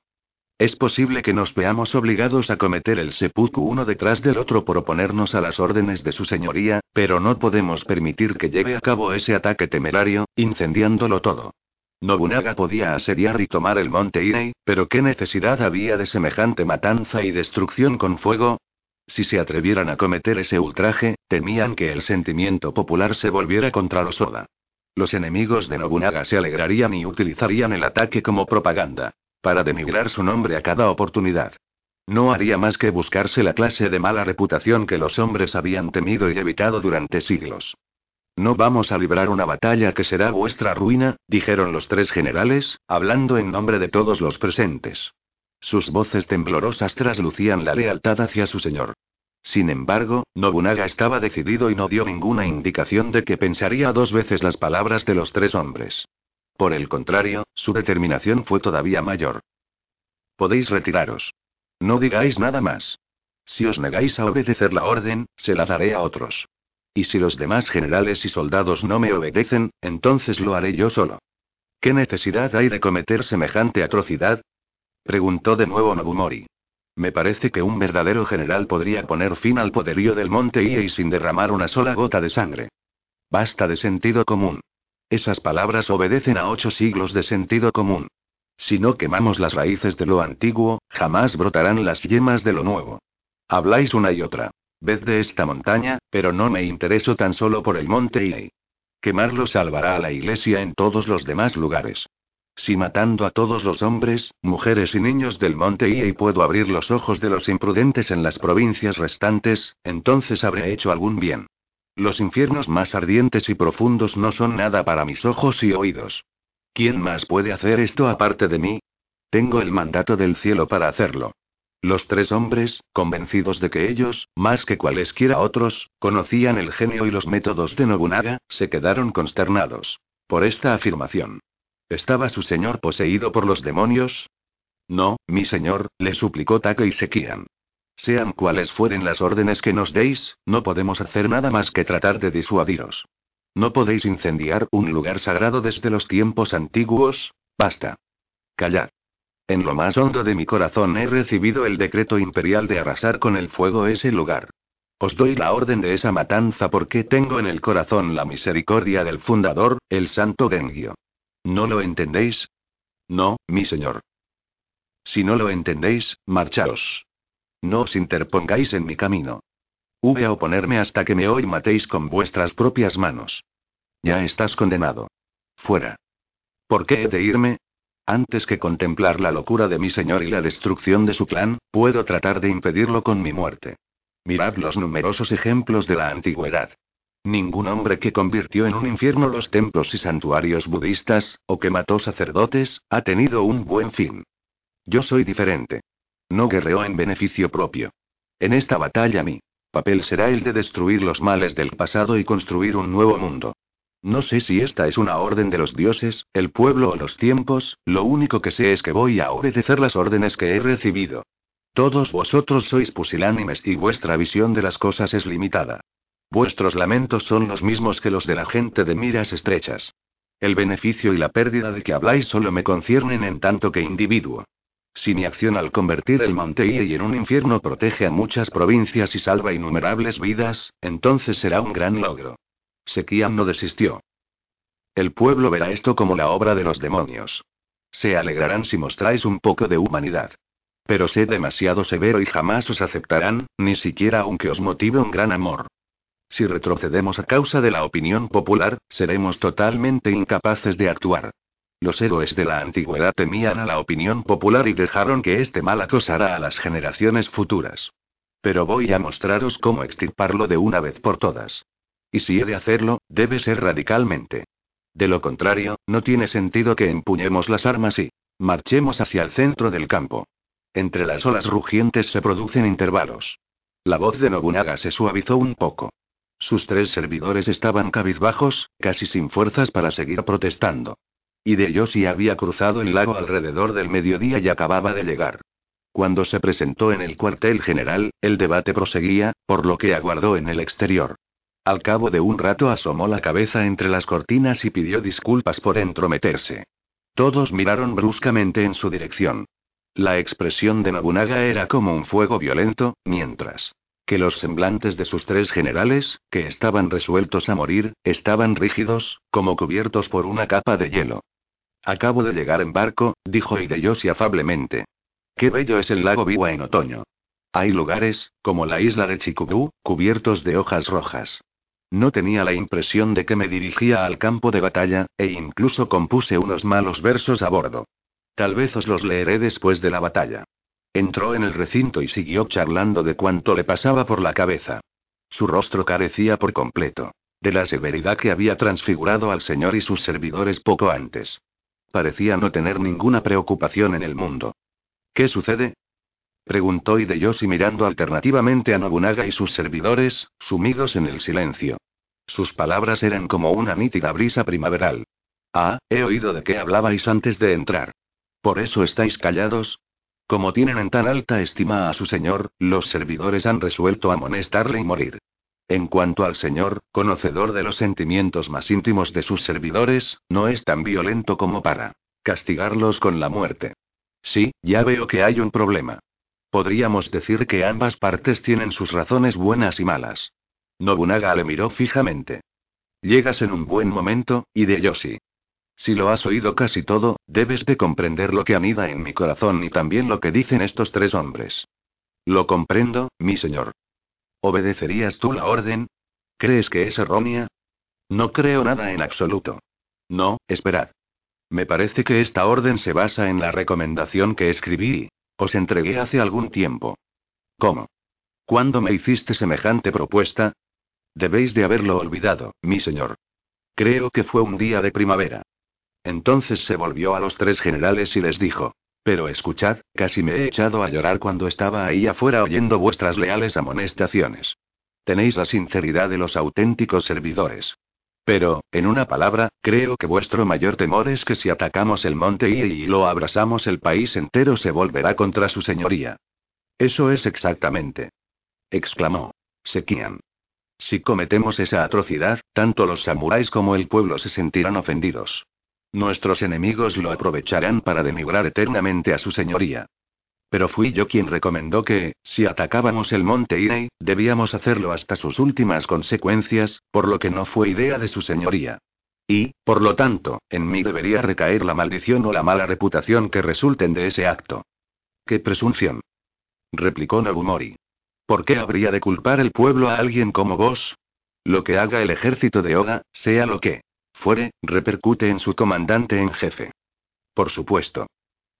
Es posible que nos veamos obligados a cometer el seppuku uno detrás del otro por oponernos a las órdenes de su señoría, pero no podemos permitir que lleve a cabo ese ataque temerario, incendiándolo todo. Nobunaga podía asediar y tomar el monte Irei, pero ¿qué necesidad había de semejante matanza y destrucción con fuego? Si se atrevieran a cometer ese ultraje, temían que el sentimiento popular se volviera contra los Oda. Los enemigos de Nobunaga se alegrarían y utilizarían el ataque como propaganda, para denigrar su nombre a cada oportunidad. No haría más que buscarse la clase de mala reputación que los hombres habían temido y evitado durante siglos. No vamos a librar una batalla que será vuestra ruina, dijeron los tres generales, hablando en nombre de todos los presentes. Sus voces temblorosas traslucían la lealtad hacia su señor. Sin embargo, Nobunaga estaba decidido y no dio ninguna indicación de que pensaría dos veces las palabras de los tres hombres. Por el contrario, su determinación fue todavía mayor. Podéis retiraros. No digáis nada más. Si os negáis a obedecer la orden, se la daré a otros. Y si los demás generales y soldados no me obedecen, entonces lo haré yo solo. ¿Qué necesidad hay de cometer semejante atrocidad? preguntó de nuevo Nobumori. Me parece que un verdadero general podría poner fin al poderío del monte Iei sin derramar una sola gota de sangre. Basta de sentido común. Esas palabras obedecen a ocho siglos de sentido común. Si no quemamos las raíces de lo antiguo, jamás brotarán las yemas de lo nuevo. Habláis una y otra vez de esta montaña, pero no me intereso tan solo por el monte Iei. Quemarlo salvará a la iglesia en todos los demás lugares. Si matando a todos los hombres, mujeres y niños del monte Iei puedo abrir los ojos de los imprudentes en las provincias restantes, entonces habré hecho algún bien. Los infiernos más ardientes y profundos no son nada para mis ojos y oídos. ¿Quién más puede hacer esto aparte de mí? Tengo el mandato del cielo para hacerlo. Los tres hombres, convencidos de que ellos, más que cualesquiera otros, conocían el genio y los métodos de Nobunaga, se quedaron consternados. Por esta afirmación. ¿Estaba su señor poseído por los demonios? No, mi señor, le suplicó Take y Sekian. Sean cuales fueren las órdenes que nos deis, no podemos hacer nada más que tratar de disuadiros. No podéis incendiar un lugar sagrado desde los tiempos antiguos, basta. Callad. En lo más hondo de mi corazón he recibido el decreto imperial de arrasar con el fuego ese lugar. Os doy la orden de esa matanza porque tengo en el corazón la misericordia del fundador, el santo Gengio. ¿No lo entendéis? No, mi señor. Si no lo entendéis, marchaos. No os interpongáis en mi camino. Hube a oponerme hasta que me hoy matéis con vuestras propias manos. Ya estás condenado. Fuera. ¿Por qué he de irme? Antes que contemplar la locura de mi señor y la destrucción de su clan, puedo tratar de impedirlo con mi muerte. Mirad los numerosos ejemplos de la antigüedad. Ningún hombre que convirtió en un infierno los templos y santuarios budistas, o que mató sacerdotes, ha tenido un buen fin. Yo soy diferente. No guerreo en beneficio propio. En esta batalla mi papel será el de destruir los males del pasado y construir un nuevo mundo. No sé si esta es una orden de los dioses, el pueblo o los tiempos, lo único que sé es que voy a obedecer las órdenes que he recibido. Todos vosotros sois pusilánimes y vuestra visión de las cosas es limitada. Vuestros lamentos son los mismos que los de la gente de miras estrechas. El beneficio y la pérdida de que habláis solo me conciernen en tanto que individuo. Si mi acción al convertir el Monte y en un infierno protege a muchas provincias y salva innumerables vidas, entonces será un gran logro. Sekian no desistió. El pueblo verá esto como la obra de los demonios. Se alegrarán si mostráis un poco de humanidad. Pero sé demasiado severo y jamás os aceptarán, ni siquiera aunque os motive un gran amor. Si retrocedemos a causa de la opinión popular, seremos totalmente incapaces de actuar. Los héroes de la antigüedad temían a la opinión popular y dejaron que este mal acosara a las generaciones futuras. Pero voy a mostraros cómo extirparlo de una vez por todas. Y si he de hacerlo, debe ser radicalmente. De lo contrario, no tiene sentido que empuñemos las armas y marchemos hacia el centro del campo. Entre las olas rugientes se producen intervalos. La voz de Nobunaga se suavizó un poco. Sus tres servidores estaban cabizbajos, casi sin fuerzas para seguir protestando. Y de Yoshi había cruzado el lago alrededor del mediodía y acababa de llegar. Cuando se presentó en el cuartel general, el debate proseguía, por lo que aguardó en el exterior. Al cabo de un rato asomó la cabeza entre las cortinas y pidió disculpas por entrometerse. Todos miraron bruscamente en su dirección. La expresión de Nobunaga era como un fuego violento, mientras que los semblantes de sus tres generales, que estaban resueltos a morir, estaban rígidos, como cubiertos por una capa de hielo. Acabo de llegar en barco, dijo Hideyoshi afablemente. Qué bello es el lago Biwa en otoño. Hay lugares, como la isla de Chikubu, cubiertos de hojas rojas. No tenía la impresión de que me dirigía al campo de batalla, e incluso compuse unos malos versos a bordo. Tal vez os los leeré después de la batalla. Entró en el recinto y siguió charlando de cuanto le pasaba por la cabeza. Su rostro carecía por completo de la severidad que había transfigurado al señor y sus servidores poco antes. Parecía no tener ninguna preocupación en el mundo. ¿Qué sucede? Preguntó Hideyoshi mirando alternativamente a Nobunaga y sus servidores, sumidos en el silencio. Sus palabras eran como una nítida brisa primaveral. Ah, he oído de qué hablabais antes de entrar. ¿Por eso estáis callados? Como tienen en tan alta estima a su señor, los servidores han resuelto amonestarle y morir. En cuanto al señor, conocedor de los sentimientos más íntimos de sus servidores, no es tan violento como para castigarlos con la muerte. Sí, ya veo que hay un problema. Podríamos decir que ambas partes tienen sus razones buenas y malas. Nobunaga le miró fijamente. Llegas en un buen momento, Hideyoshi. Si lo has oído casi todo, debes de comprender lo que anida en mi corazón y también lo que dicen estos tres hombres. Lo comprendo, mi señor. ¿Obedecerías tú la orden? ¿Crees que es errónea? No creo nada en absoluto. No, esperad. Me parece que esta orden se basa en la recomendación que escribí os entregué hace algún tiempo. ¿Cómo? ¿Cuándo me hiciste semejante propuesta? Debéis de haberlo olvidado, mi señor. Creo que fue un día de primavera. Entonces se volvió a los tres generales y les dijo. Pero escuchad, casi me he echado a llorar cuando estaba ahí afuera oyendo vuestras leales amonestaciones. Tenéis la sinceridad de los auténticos servidores. Pero, en una palabra, creo que vuestro mayor temor es que si atacamos el monte y lo abrasamos el país entero se volverá contra su señoría. Eso es exactamente. exclamó. Sekian. Si cometemos esa atrocidad, tanto los samuráis como el pueblo se sentirán ofendidos. Nuestros enemigos lo aprovecharán para denigrar eternamente a su señoría. Pero fui yo quien recomendó que, si atacábamos el monte Irei, debíamos hacerlo hasta sus últimas consecuencias, por lo que no fue idea de su señoría. Y, por lo tanto, en mí debería recaer la maldición o la mala reputación que resulten de ese acto. ¡Qué presunción! replicó Nobumori. ¿Por qué habría de culpar el pueblo a alguien como vos? Lo que haga el ejército de Oda, sea lo que fuere, repercute en su comandante en jefe. Por supuesto.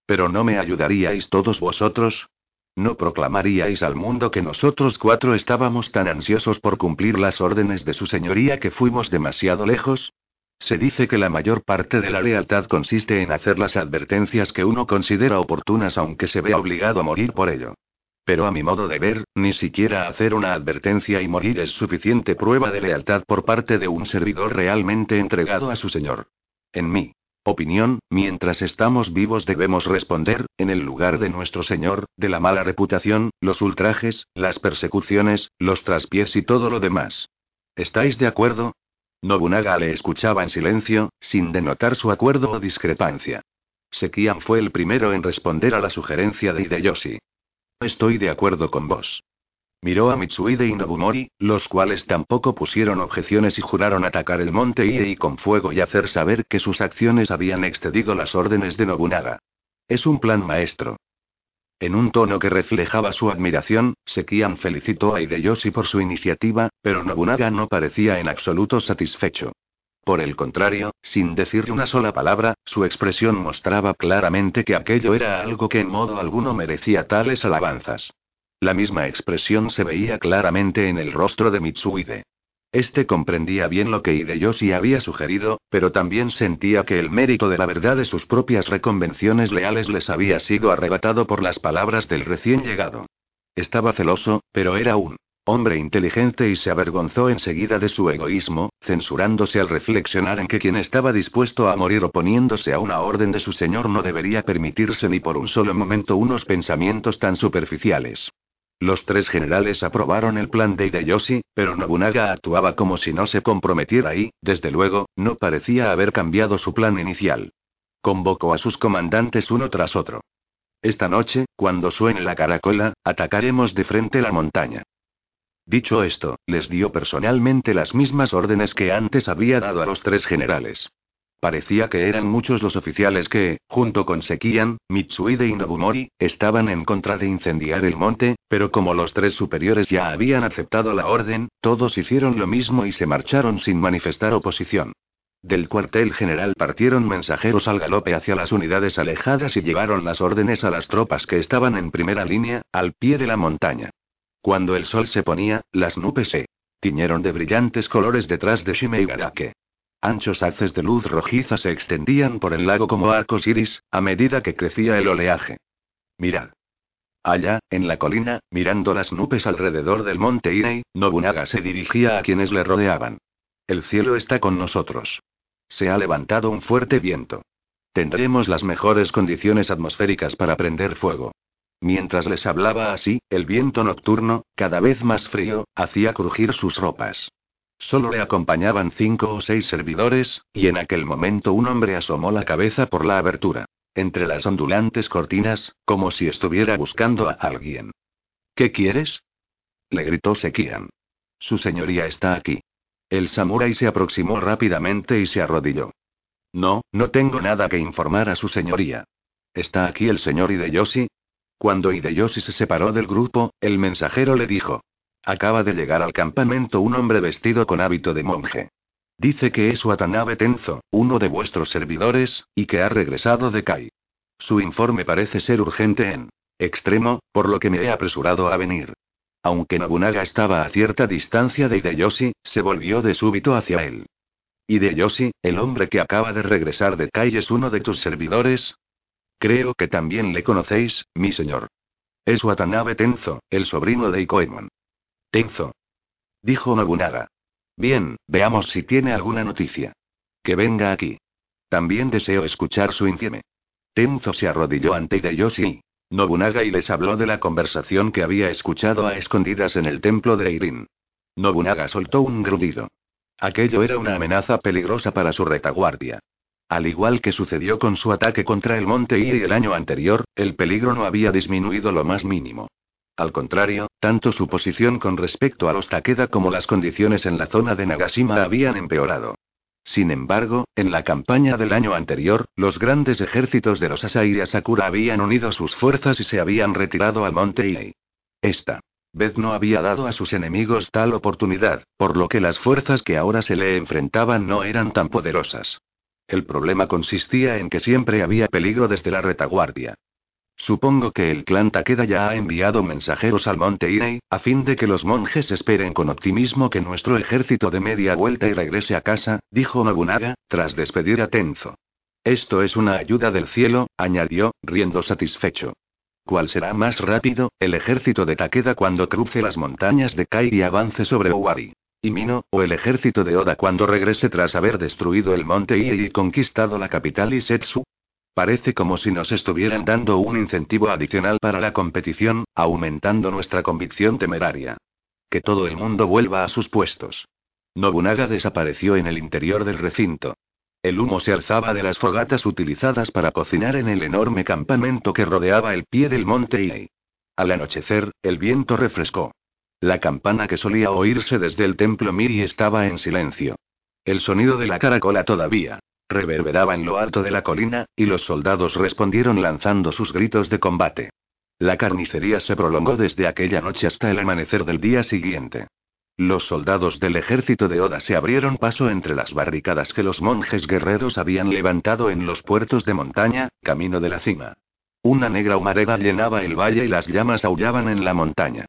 ¿Pero no me ayudaríais todos vosotros? ¿No proclamaríais al mundo que nosotros cuatro estábamos tan ansiosos por cumplir las órdenes de su señoría que fuimos demasiado lejos? Se dice que la mayor parte de la lealtad consiste en hacer las advertencias que uno considera oportunas aunque se vea obligado a morir por ello. Pero a mi modo de ver, ni siquiera hacer una advertencia y morir es suficiente prueba de lealtad por parte de un servidor realmente entregado a su señor. En mí opinión, mientras estamos vivos debemos responder, en el lugar de nuestro Señor, de la mala reputación, los ultrajes, las persecuciones, los traspiés y todo lo demás. ¿Estáis de acuerdo? Nobunaga le escuchaba en silencio, sin denotar su acuerdo o discrepancia. Sekian fue el primero en responder a la sugerencia de Hideyoshi. Estoy de acuerdo con vos. Miró a Mitsuide y Nobumori, los cuales tampoco pusieron objeciones y juraron atacar el monte Iei con fuego y hacer saber que sus acciones habían excedido las órdenes de Nobunaga. Es un plan maestro. En un tono que reflejaba su admiración, Sekian felicitó a Hideyoshi por su iniciativa, pero Nobunaga no parecía en absoluto satisfecho. Por el contrario, sin decirle una sola palabra, su expresión mostraba claramente que aquello era algo que en modo alguno merecía tales alabanzas. La misma expresión se veía claramente en el rostro de Mitsuide. Este comprendía bien lo que Hideyoshi había sugerido, pero también sentía que el mérito de la verdad de sus propias reconvenciones leales les había sido arrebatado por las palabras del recién llegado. Estaba celoso, pero era un hombre inteligente y se avergonzó enseguida de su egoísmo, censurándose al reflexionar en que quien estaba dispuesto a morir oponiéndose a una orden de su señor no debería permitirse ni por un solo momento unos pensamientos tan superficiales. Los tres generales aprobaron el plan de Hideyoshi, pero Nobunaga actuaba como si no se comprometiera y, desde luego, no parecía haber cambiado su plan inicial. Convocó a sus comandantes uno tras otro. Esta noche, cuando suene la caracola, atacaremos de frente la montaña. Dicho esto, les dio personalmente las mismas órdenes que antes había dado a los tres generales. Parecía que eran muchos los oficiales que, junto con Sekian, Mitsuide y Nobumori, estaban en contra de incendiar el monte, pero como los tres superiores ya habían aceptado la orden, todos hicieron lo mismo y se marcharon sin manifestar oposición. Del cuartel general partieron mensajeros al galope hacia las unidades alejadas y llevaron las órdenes a las tropas que estaban en primera línea, al pie de la montaña. Cuando el sol se ponía, las nubes se tiñeron de brillantes colores detrás de Shimeigarake. Anchos haces de luz rojiza se extendían por el lago como arcos iris, a medida que crecía el oleaje. Mirad. Allá, en la colina, mirando las nubes alrededor del monte Irei, Nobunaga se dirigía a quienes le rodeaban. El cielo está con nosotros. Se ha levantado un fuerte viento. Tendremos las mejores condiciones atmosféricas para prender fuego. Mientras les hablaba así, el viento nocturno, cada vez más frío, hacía crujir sus ropas. Solo le acompañaban cinco o seis servidores, y en aquel momento un hombre asomó la cabeza por la abertura. Entre las ondulantes cortinas, como si estuviera buscando a alguien. ¿Qué quieres? Le gritó Sekian. Su señoría está aquí. El samurái se aproximó rápidamente y se arrodilló. No, no tengo nada que informar a su señoría. ¿Está aquí el señor Hideyoshi? Cuando Hideyoshi se separó del grupo, el mensajero le dijo. Acaba de llegar al campamento un hombre vestido con hábito de monje. Dice que es Watanabe Tenzo, uno de vuestros servidores, y que ha regresado de Kai. Su informe parece ser urgente en extremo, por lo que me he apresurado a venir. Aunque Nobunaga estaba a cierta distancia de Hideyoshi, se volvió de súbito hacia él. Hideyoshi, el hombre que acaba de regresar de Kai es uno de tus servidores. Creo que también le conocéis, mi señor. Es Watanabe Tenzo, el sobrino de Ikoemon. Tenzo. Dijo Nobunaga. Bien, veamos si tiene alguna noticia. Que venga aquí. También deseo escuchar su infieme. Tenzo se arrodilló ante Hideyoshi Nobunaga y les habló de la conversación que había escuchado a escondidas en el templo de Eirin. Nobunaga soltó un grudido. Aquello era una amenaza peligrosa para su retaguardia. Al igual que sucedió con su ataque contra el monte Iri el año anterior, el peligro no había disminuido lo más mínimo. Al contrario, tanto su posición con respecto a los Takeda como las condiciones en la zona de Nagashima habían empeorado. Sin embargo, en la campaña del año anterior, los grandes ejércitos de los Asai y Asakura habían unido sus fuerzas y se habían retirado al monte Iei. Esta vez no había dado a sus enemigos tal oportunidad, por lo que las fuerzas que ahora se le enfrentaban no eran tan poderosas. El problema consistía en que siempre había peligro desde la retaguardia. Supongo que el clan Takeda ya ha enviado mensajeros al monte Irei, a fin de que los monjes esperen con optimismo que nuestro ejército de media vuelta y regrese a casa, dijo Nobunaga, tras despedir a Tenzo. Esto es una ayuda del cielo, añadió, riendo satisfecho. ¿Cuál será más rápido, el ejército de Takeda cuando cruce las montañas de Kai y avance sobre Owari? ¿Y Mino, o el ejército de Oda cuando regrese tras haber destruido el monte Iei y conquistado la capital Isetsu? Parece como si nos estuvieran dando un incentivo adicional para la competición, aumentando nuestra convicción temeraria. Que todo el mundo vuelva a sus puestos. Nobunaga desapareció en el interior del recinto. El humo se alzaba de las fogatas utilizadas para cocinar en el enorme campamento que rodeaba el pie del monte Iei. Al anochecer, el viento refrescó. La campana que solía oírse desde el templo Miri estaba en silencio. El sonido de la caracola todavía reverberaba en lo alto de la colina, y los soldados respondieron lanzando sus gritos de combate. La carnicería se prolongó desde aquella noche hasta el amanecer del día siguiente. Los soldados del ejército de Oda se abrieron paso entre las barricadas que los monjes guerreros habían levantado en los puertos de montaña, camino de la cima. Una negra humareda llenaba el valle y las llamas aullaban en la montaña.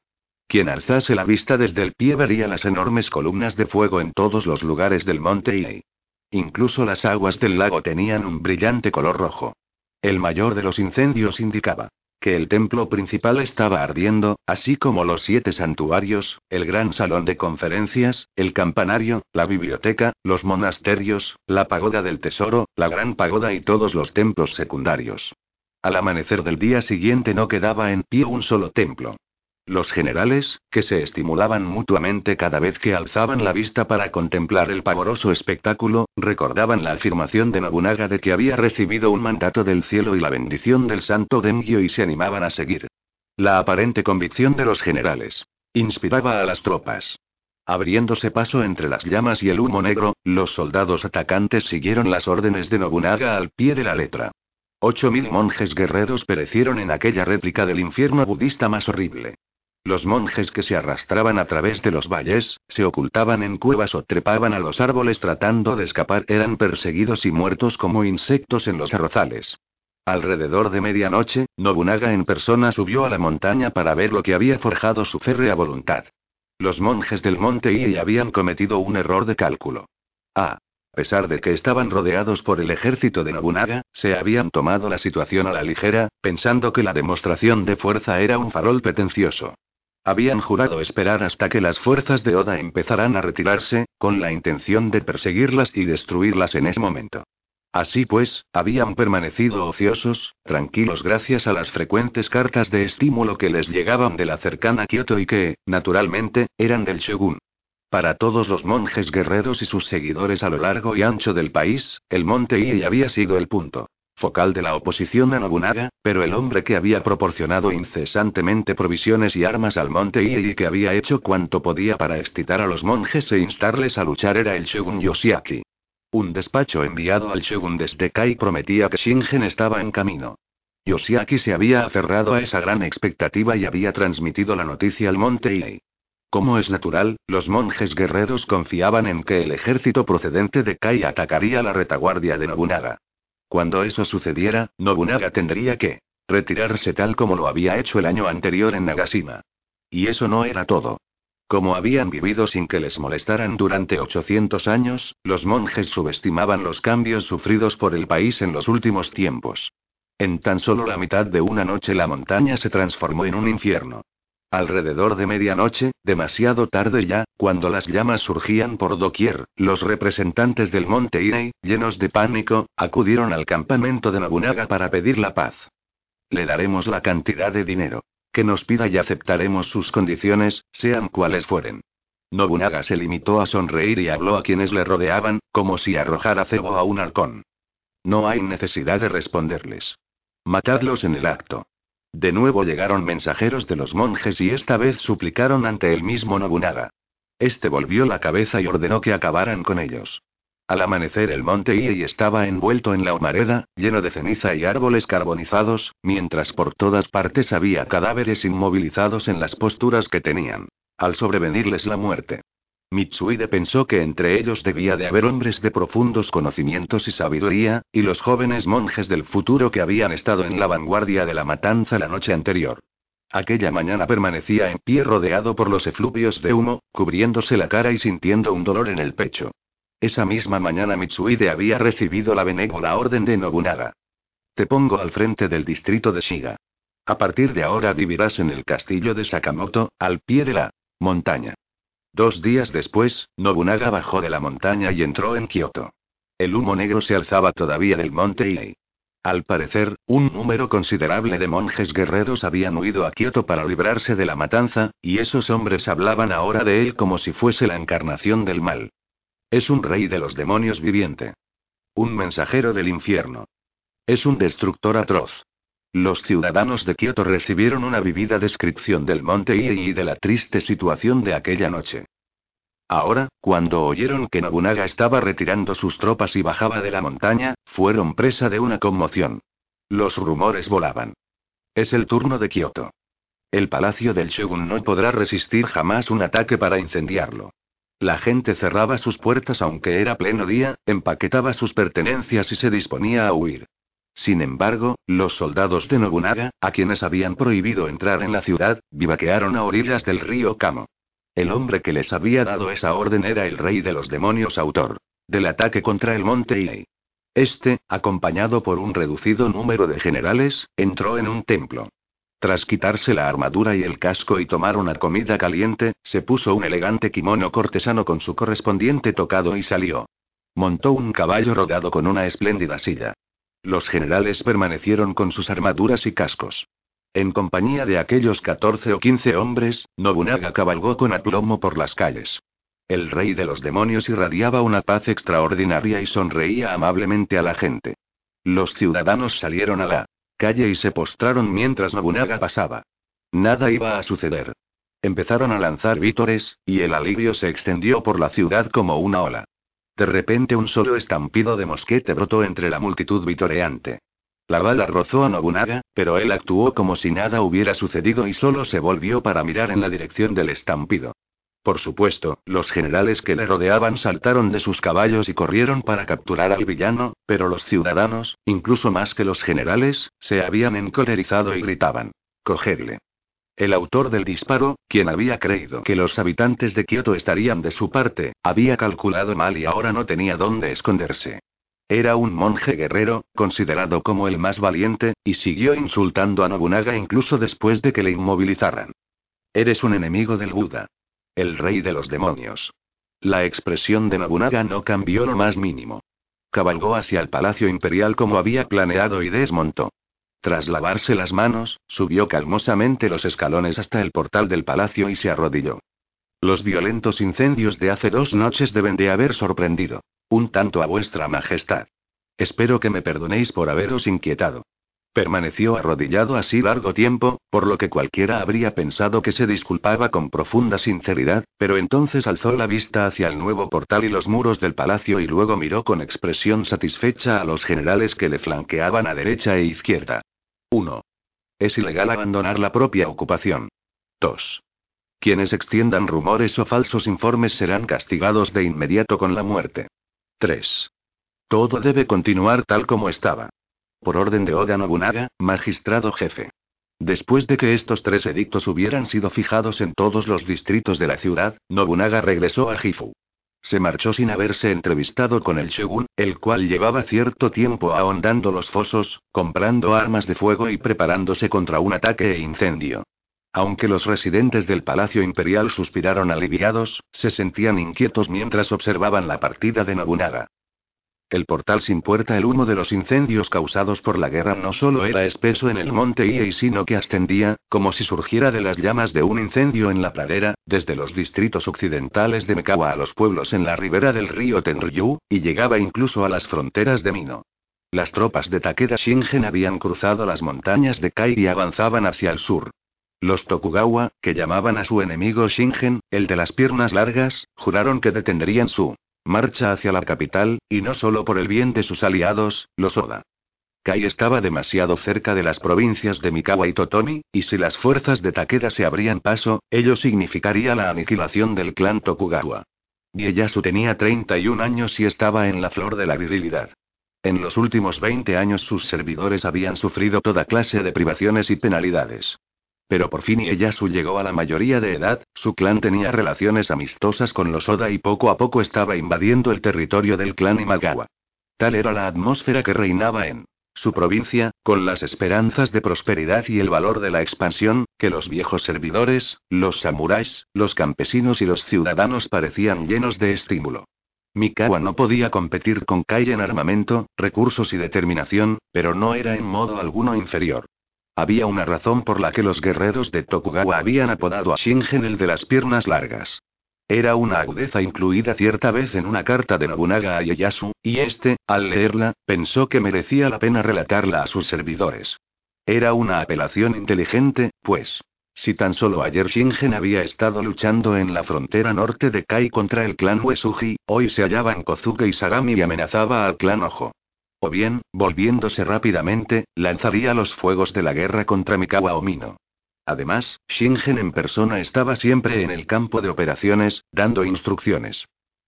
Quien alzase la vista desde el pie vería las enormes columnas de fuego en todos los lugares del monte Iei. Incluso las aguas del lago tenían un brillante color rojo. El mayor de los incendios indicaba que el templo principal estaba ardiendo, así como los siete santuarios, el gran salón de conferencias, el campanario, la biblioteca, los monasterios, la pagoda del tesoro, la gran pagoda y todos los templos secundarios. Al amanecer del día siguiente no quedaba en pie un solo templo. Los generales, que se estimulaban mutuamente cada vez que alzaban la vista para contemplar el pavoroso espectáculo, recordaban la afirmación de Nobunaga de que había recibido un mandato del cielo y la bendición del santo Dengyo y se animaban a seguir. La aparente convicción de los generales inspiraba a las tropas. Abriéndose paso entre las llamas y el humo negro, los soldados atacantes siguieron las órdenes de Nobunaga al pie de la letra. Ocho mil monjes guerreros perecieron en aquella réplica del infierno budista más horrible. Los monjes que se arrastraban a través de los valles, se ocultaban en cuevas o trepaban a los árboles tratando de escapar eran perseguidos y muertos como insectos en los arrozales. Alrededor de medianoche, Nobunaga en persona subió a la montaña para ver lo que había forjado su férrea voluntad. Los monjes del monte Ie habían cometido un error de cálculo. A pesar de que estaban rodeados por el ejército de Nobunaga, se habían tomado la situación a la ligera, pensando que la demostración de fuerza era un farol pretencioso. Habían jurado esperar hasta que las fuerzas de Oda empezaran a retirarse, con la intención de perseguirlas y destruirlas en ese momento. Así pues, habían permanecido ociosos, tranquilos gracias a las frecuentes cartas de estímulo que les llegaban de la cercana Kioto y que, naturalmente, eran del shogun. Para todos los monjes guerreros y sus seguidores a lo largo y ancho del país, el monte Ie había sido el punto focal de la oposición a Nobunaga, pero el hombre que había proporcionado incesantemente provisiones y armas al monte Ie y que había hecho cuanto podía para excitar a los monjes e instarles a luchar era el shogun Yoshiaki. Un despacho enviado al shogun desde Kai prometía que Shingen estaba en camino. Yoshiaki se había aferrado a esa gran expectativa y había transmitido la noticia al monte Ie. Como es natural, los monjes guerreros confiaban en que el ejército procedente de Kai atacaría la retaguardia de Nobunaga. Cuando eso sucediera, Nobunaga tendría que retirarse tal como lo había hecho el año anterior en Nagashima. Y eso no era todo. Como habían vivido sin que les molestaran durante 800 años, los monjes subestimaban los cambios sufridos por el país en los últimos tiempos. En tan solo la mitad de una noche la montaña se transformó en un infierno. Alrededor de medianoche, demasiado tarde ya, cuando las llamas surgían por doquier, los representantes del monte Irei, llenos de pánico, acudieron al campamento de Nobunaga para pedir la paz. Le daremos la cantidad de dinero que nos pida y aceptaremos sus condiciones, sean cuales fueren. Nobunaga se limitó a sonreír y habló a quienes le rodeaban, como si arrojara cebo a un halcón. No hay necesidad de responderles. Matadlos en el acto. De nuevo llegaron mensajeros de los monjes y esta vez suplicaron ante el mismo Nobunaga. Este volvió la cabeza y ordenó que acabaran con ellos. Al amanecer el monte Iei estaba envuelto en la humareda, lleno de ceniza y árboles carbonizados, mientras por todas partes había cadáveres inmovilizados en las posturas que tenían. Al sobrevenirles la muerte. Mitsuide pensó que entre ellos debía de haber hombres de profundos conocimientos y sabiduría, y los jóvenes monjes del futuro que habían estado en la vanguardia de la matanza la noche anterior. Aquella mañana permanecía en pie rodeado por los efluvios de humo, cubriéndose la cara y sintiendo un dolor en el pecho. Esa misma mañana Mitsuide había recibido la benévola orden de Nobunaga. Te pongo al frente del distrito de Shiga. A partir de ahora vivirás en el castillo de Sakamoto, al pie de la montaña. Dos días después, Nobunaga bajó de la montaña y entró en Kioto. El humo negro se alzaba todavía del monte Iei. Al parecer, un número considerable de monjes guerreros habían huido a Kioto para librarse de la matanza, y esos hombres hablaban ahora de él como si fuese la encarnación del mal. Es un rey de los demonios viviente. Un mensajero del infierno. Es un destructor atroz. Los ciudadanos de Kioto recibieron una vivida descripción del monte Iei y de la triste situación de aquella noche. Ahora, cuando oyeron que Nobunaga estaba retirando sus tropas y bajaba de la montaña, fueron presa de una conmoción. Los rumores volaban. Es el turno de Kioto. El palacio del shogun no podrá resistir jamás un ataque para incendiarlo. La gente cerraba sus puertas aunque era pleno día, empaquetaba sus pertenencias y se disponía a huir. Sin embargo, los soldados de Nobunaga, a quienes habían prohibido entrar en la ciudad, vivaquearon a orillas del río Kamo. El hombre que les había dado esa orden era el rey de los demonios autor del ataque contra el monte Iei. Este, acompañado por un reducido número de generales, entró en un templo. Tras quitarse la armadura y el casco y tomar una comida caliente, se puso un elegante kimono cortesano con su correspondiente tocado y salió. Montó un caballo rodado con una espléndida silla. Los generales permanecieron con sus armaduras y cascos. En compañía de aquellos 14 o 15 hombres, Nobunaga cabalgó con aplomo por las calles. El rey de los demonios irradiaba una paz extraordinaria y sonreía amablemente a la gente. Los ciudadanos salieron a la calle y se postraron mientras Nobunaga pasaba. Nada iba a suceder. Empezaron a lanzar vítores, y el alivio se extendió por la ciudad como una ola. De repente un solo estampido de mosquete brotó entre la multitud vitoreante. La bala rozó a Nobunaga, pero él actuó como si nada hubiera sucedido y solo se volvió para mirar en la dirección del estampido. Por supuesto, los generales que le rodeaban saltaron de sus caballos y corrieron para capturar al villano, pero los ciudadanos, incluso más que los generales, se habían encolerizado y gritaban: Cogedle. El autor del disparo, quien había creído que los habitantes de Kioto estarían de su parte, había calculado mal y ahora no tenía dónde esconderse. Era un monje guerrero, considerado como el más valiente, y siguió insultando a Nobunaga incluso después de que le inmovilizaran. Eres un enemigo del Buda. El rey de los demonios. La expresión de Nobunaga no cambió lo más mínimo. Cabalgó hacia el palacio imperial como había planeado y desmontó. Tras lavarse las manos, subió calmosamente los escalones hasta el portal del palacio y se arrodilló. Los violentos incendios de hace dos noches deben de haber sorprendido. Un tanto a vuestra majestad. Espero que me perdonéis por haberos inquietado. Permaneció arrodillado así largo tiempo, por lo que cualquiera habría pensado que se disculpaba con profunda sinceridad, pero entonces alzó la vista hacia el nuevo portal y los muros del palacio y luego miró con expresión satisfecha a los generales que le flanqueaban a derecha e izquierda. 1. Es ilegal abandonar la propia ocupación. 2. Quienes extiendan rumores o falsos informes serán castigados de inmediato con la muerte. 3. Todo debe continuar tal como estaba. Por orden de Oda Nobunaga, magistrado jefe. Después de que estos tres edictos hubieran sido fijados en todos los distritos de la ciudad, Nobunaga regresó a Gifu. Se marchó sin haberse entrevistado con el shogun, el cual llevaba cierto tiempo ahondando los fosos, comprando armas de fuego y preparándose contra un ataque e incendio. Aunque los residentes del Palacio Imperial suspiraron aliviados, se sentían inquietos mientras observaban la partida de Nobunaga. El portal sin puerta, el humo de los incendios causados por la guerra no solo era espeso en el monte Iei, sino que ascendía, como si surgiera de las llamas de un incendio en la pradera, desde los distritos occidentales de Mekawa a los pueblos en la ribera del río Tenryu, y llegaba incluso a las fronteras de Mino. Las tropas de Takeda Shingen habían cruzado las montañas de Kai y avanzaban hacia el sur. Los Tokugawa, que llamaban a su enemigo Shingen, el de las piernas largas, juraron que detendrían su marcha hacia la capital, y no solo por el bien de sus aliados, los Oda. Kai estaba demasiado cerca de las provincias de Mikawa y Totomi, y si las fuerzas de Takeda se abrían paso, ello significaría la aniquilación del clan Tokugawa. Ieyasu tenía 31 años y estaba en la flor de la virilidad. En los últimos 20 años sus servidores habían sufrido toda clase de privaciones y penalidades. Pero por fin Ieyasu llegó a la mayoría de edad, su clan tenía relaciones amistosas con los Oda y poco a poco estaba invadiendo el territorio del clan Imagawa. Tal era la atmósfera que reinaba en su provincia, con las esperanzas de prosperidad y el valor de la expansión, que los viejos servidores, los samuráis, los campesinos y los ciudadanos parecían llenos de estímulo. Mikawa no podía competir con Kai en armamento, recursos y determinación, pero no era en modo alguno inferior. Había una razón por la que los guerreros de Tokugawa habían apodado a Shingen el de las piernas largas. Era una agudeza incluida cierta vez en una carta de Nobunaga a Ieyasu, y este, al leerla, pensó que merecía la pena relatarla a sus servidores. Era una apelación inteligente, pues. Si tan solo ayer Shingen había estado luchando en la frontera norte de Kai contra el clan Uesugi, hoy se hallaba en Kozuke y Sagami y amenazaba al clan Ojo. O bien, volviéndose rápidamente, lanzaría los fuegos de la guerra contra Mikawa o Mino. Además, Shingen en persona estaba siempre en el campo de operaciones, dando instrucciones.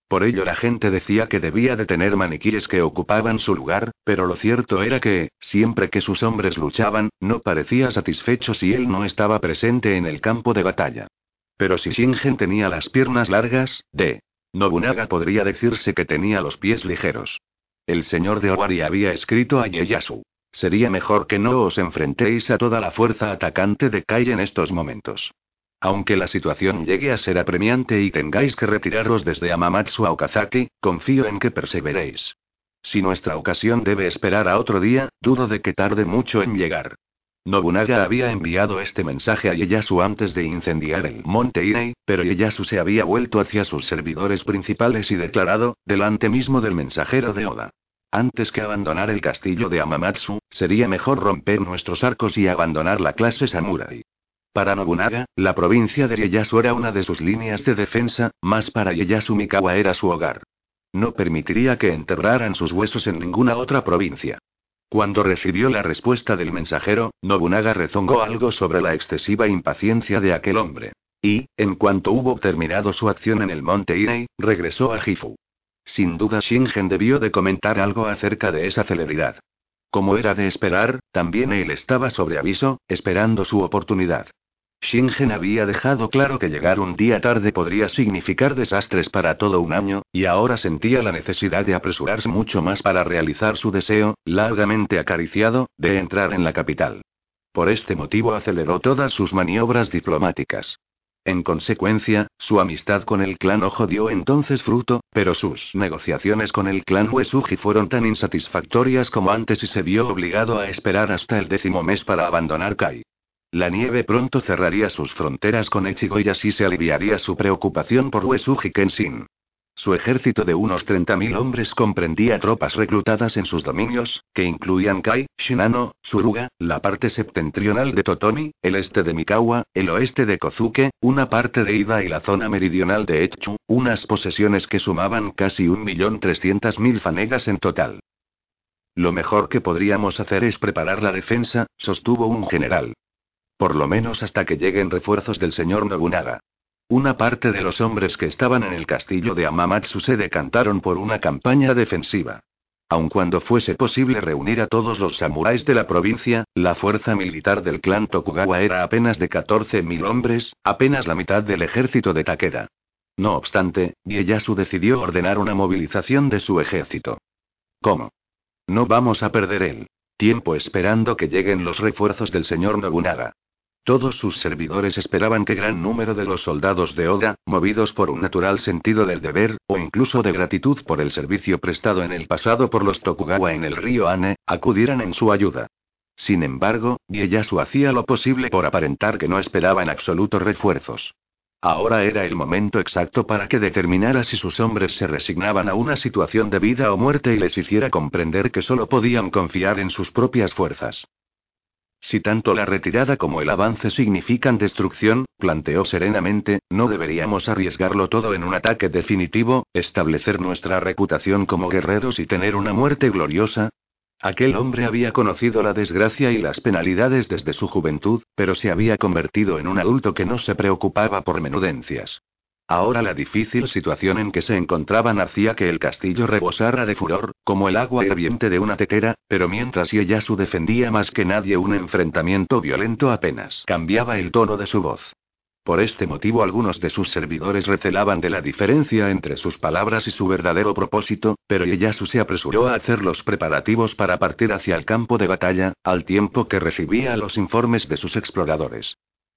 Por ello la gente decía que debía de tener maniquíes que ocupaban su lugar, pero lo cierto era que, siempre que sus hombres luchaban, no parecía satisfecho si él no estaba presente en el campo de batalla. Pero si Shingen tenía las piernas largas, de Nobunaga podría decirse que tenía los pies ligeros. El señor de Owari había escrito a Ieyasu. Sería mejor que no os enfrentéis a toda la fuerza atacante de Kai en estos momentos. Aunque la situación llegue a ser apremiante y tengáis que retiraros desde Amamatsu a Okazaki, confío en que perseveréis. Si nuestra ocasión debe esperar a otro día, dudo de que tarde mucho en llegar. Nobunaga había enviado este mensaje a Ieyasu antes de incendiar el monte Inei, pero Ieyasu se había vuelto hacia sus servidores principales y declarado, delante mismo del mensajero de Oda. Antes que abandonar el castillo de Amamatsu, sería mejor romper nuestros arcos y abandonar la clase samurai. Para Nobunaga, la provincia de Ieyasu era una de sus líneas de defensa, más para Ieyasu Mikawa era su hogar. No permitiría que enterraran sus huesos en ninguna otra provincia. Cuando recibió la respuesta del mensajero, Nobunaga rezongó algo sobre la excesiva impaciencia de aquel hombre. Y, en cuanto hubo terminado su acción en el monte Inei, regresó a Gifu. Sin duda Shingen debió de comentar algo acerca de esa celeridad. Como era de esperar, también él estaba sobre aviso, esperando su oportunidad. Shingen había dejado claro que llegar un día tarde podría significar desastres para todo un año, y ahora sentía la necesidad de apresurarse mucho más para realizar su deseo, largamente acariciado, de entrar en la capital. Por este motivo aceleró todas sus maniobras diplomáticas. En consecuencia, su amistad con el clan Ojo dio entonces fruto, pero sus negociaciones con el clan Uesugi fueron tan insatisfactorias como antes y se vio obligado a esperar hasta el décimo mes para abandonar Kai. La nieve pronto cerraría sus fronteras con Echigo y así se aliviaría su preocupación por Uesugi Kenshin. Su ejército de unos 30.000 hombres comprendía tropas reclutadas en sus dominios, que incluían Kai, Shinano, Suruga, la parte septentrional de Totomi, el este de Mikawa, el oeste de Kozuke, una parte de Ida y la zona meridional de Echu, unas posesiones que sumaban casi 1.300.000 fanegas en total. Lo mejor que podríamos hacer es preparar la defensa, sostuvo un general. Por lo menos hasta que lleguen refuerzos del señor Nobunaga. Una parte de los hombres que estaban en el castillo de Amamatsu se decantaron por una campaña defensiva. Aun cuando fuese posible reunir a todos los samuráis de la provincia, la fuerza militar del clan Tokugawa era apenas de 14.000 hombres, apenas la mitad del ejército de Takeda. No obstante, Ieyasu decidió ordenar una movilización de su ejército. ¿Cómo? No vamos a perder el tiempo esperando que lleguen los refuerzos del señor Nobunaga. Todos sus servidores esperaban que gran número de los soldados de Oda, movidos por un natural sentido del deber, o incluso de gratitud por el servicio prestado en el pasado por los Tokugawa en el río Ane, acudieran en su ayuda. Sin embargo, Ieyasu hacía lo posible por aparentar que no esperaba en absoluto refuerzos. Ahora era el momento exacto para que determinara si sus hombres se resignaban a una situación de vida o muerte y les hiciera comprender que solo podían confiar en sus propias fuerzas. Si tanto la retirada como el avance significan destrucción, planteó serenamente, no deberíamos arriesgarlo todo en un ataque definitivo, establecer nuestra reputación como guerreros y tener una muerte gloriosa. Aquel hombre había conocido la desgracia y las penalidades desde su juventud, pero se había convertido en un adulto que no se preocupaba por menudencias. Ahora la difícil situación en que se encontraban hacía que el castillo rebosara de furor, como el agua hirviente de una tetera, pero mientras Ieyasu defendía más que nadie un enfrentamiento violento apenas cambiaba el tono de su voz. Por este motivo algunos de sus servidores recelaban de la diferencia entre sus palabras y su verdadero propósito, pero Ieyasu se apresuró a hacer los preparativos para partir hacia el campo de batalla, al tiempo que recibía los informes de sus exploradores.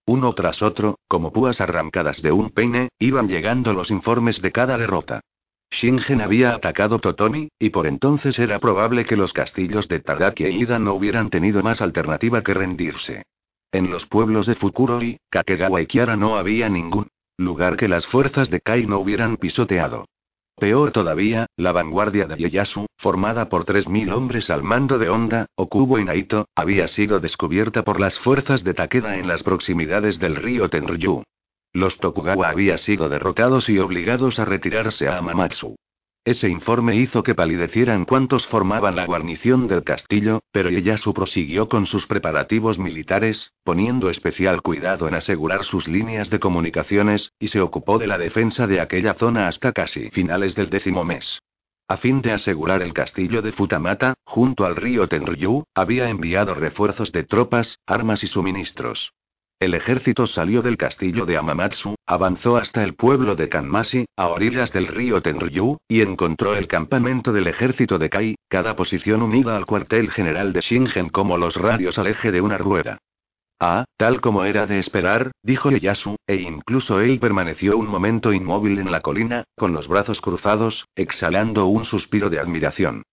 Uno tras otro, como púas arrancadas de un peine, iban llegando los informes de cada derrota. Shingen había atacado Totomi, y por entonces era probable que los castillos de Tadaki e Ida no hubieran tenido más alternativa que rendirse. En los pueblos de Fukuroi, Kakegawa y Kiara no había ningún lugar que las fuerzas de Kai no hubieran pisoteado. Peor todavía, la vanguardia de Ieyasu, formada por 3.000 hombres al mando de Honda, Okubo y Naito, había sido descubierta por las fuerzas de Takeda en las proximidades del río Tenryu. Los Tokugawa habían sido derrotados y obligados a retirarse a Amamatsu. Ese informe hizo que palidecieran cuantos formaban la guarnición del castillo, pero Ieyasu prosiguió con sus preparativos militares, poniendo especial cuidado en asegurar sus líneas de comunicaciones, y se ocupó de la defensa de aquella zona hasta casi finales del décimo mes. A fin de asegurar el castillo de Futamata, junto al río Tenryu, había enviado refuerzos de tropas, armas y suministros. El ejército salió del castillo de Amamatsu, avanzó hasta el pueblo de Kanmashi, a orillas del río Tenryu, y encontró el campamento del ejército de Kai, cada posición unida al cuartel general de Shingen como los radios al eje de una rueda. Ah, tal como era de esperar, dijo Ieyasu, e incluso él permaneció un momento inmóvil en la colina, con los brazos cruzados, exhalando un suspiro de admiración.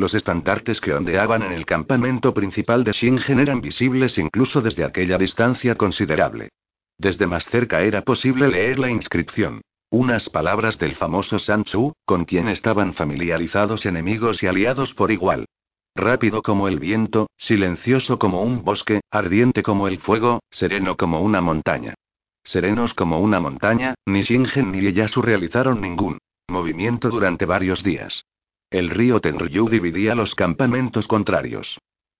Los estandartes que ondeaban en el campamento principal de Shingen eran visibles incluso desde aquella distancia considerable. Desde más cerca era posible leer la inscripción. Unas palabras del famoso Sanchu, con quien estaban familiarizados enemigos y aliados por igual. Rápido como el viento, silencioso como un bosque, ardiente como el fuego, sereno como una montaña. Serenos como una montaña, ni Shingen ni Ieyasu realizaron ningún movimiento durante varios días. El río Tenryu dividía los campamentos contrarios.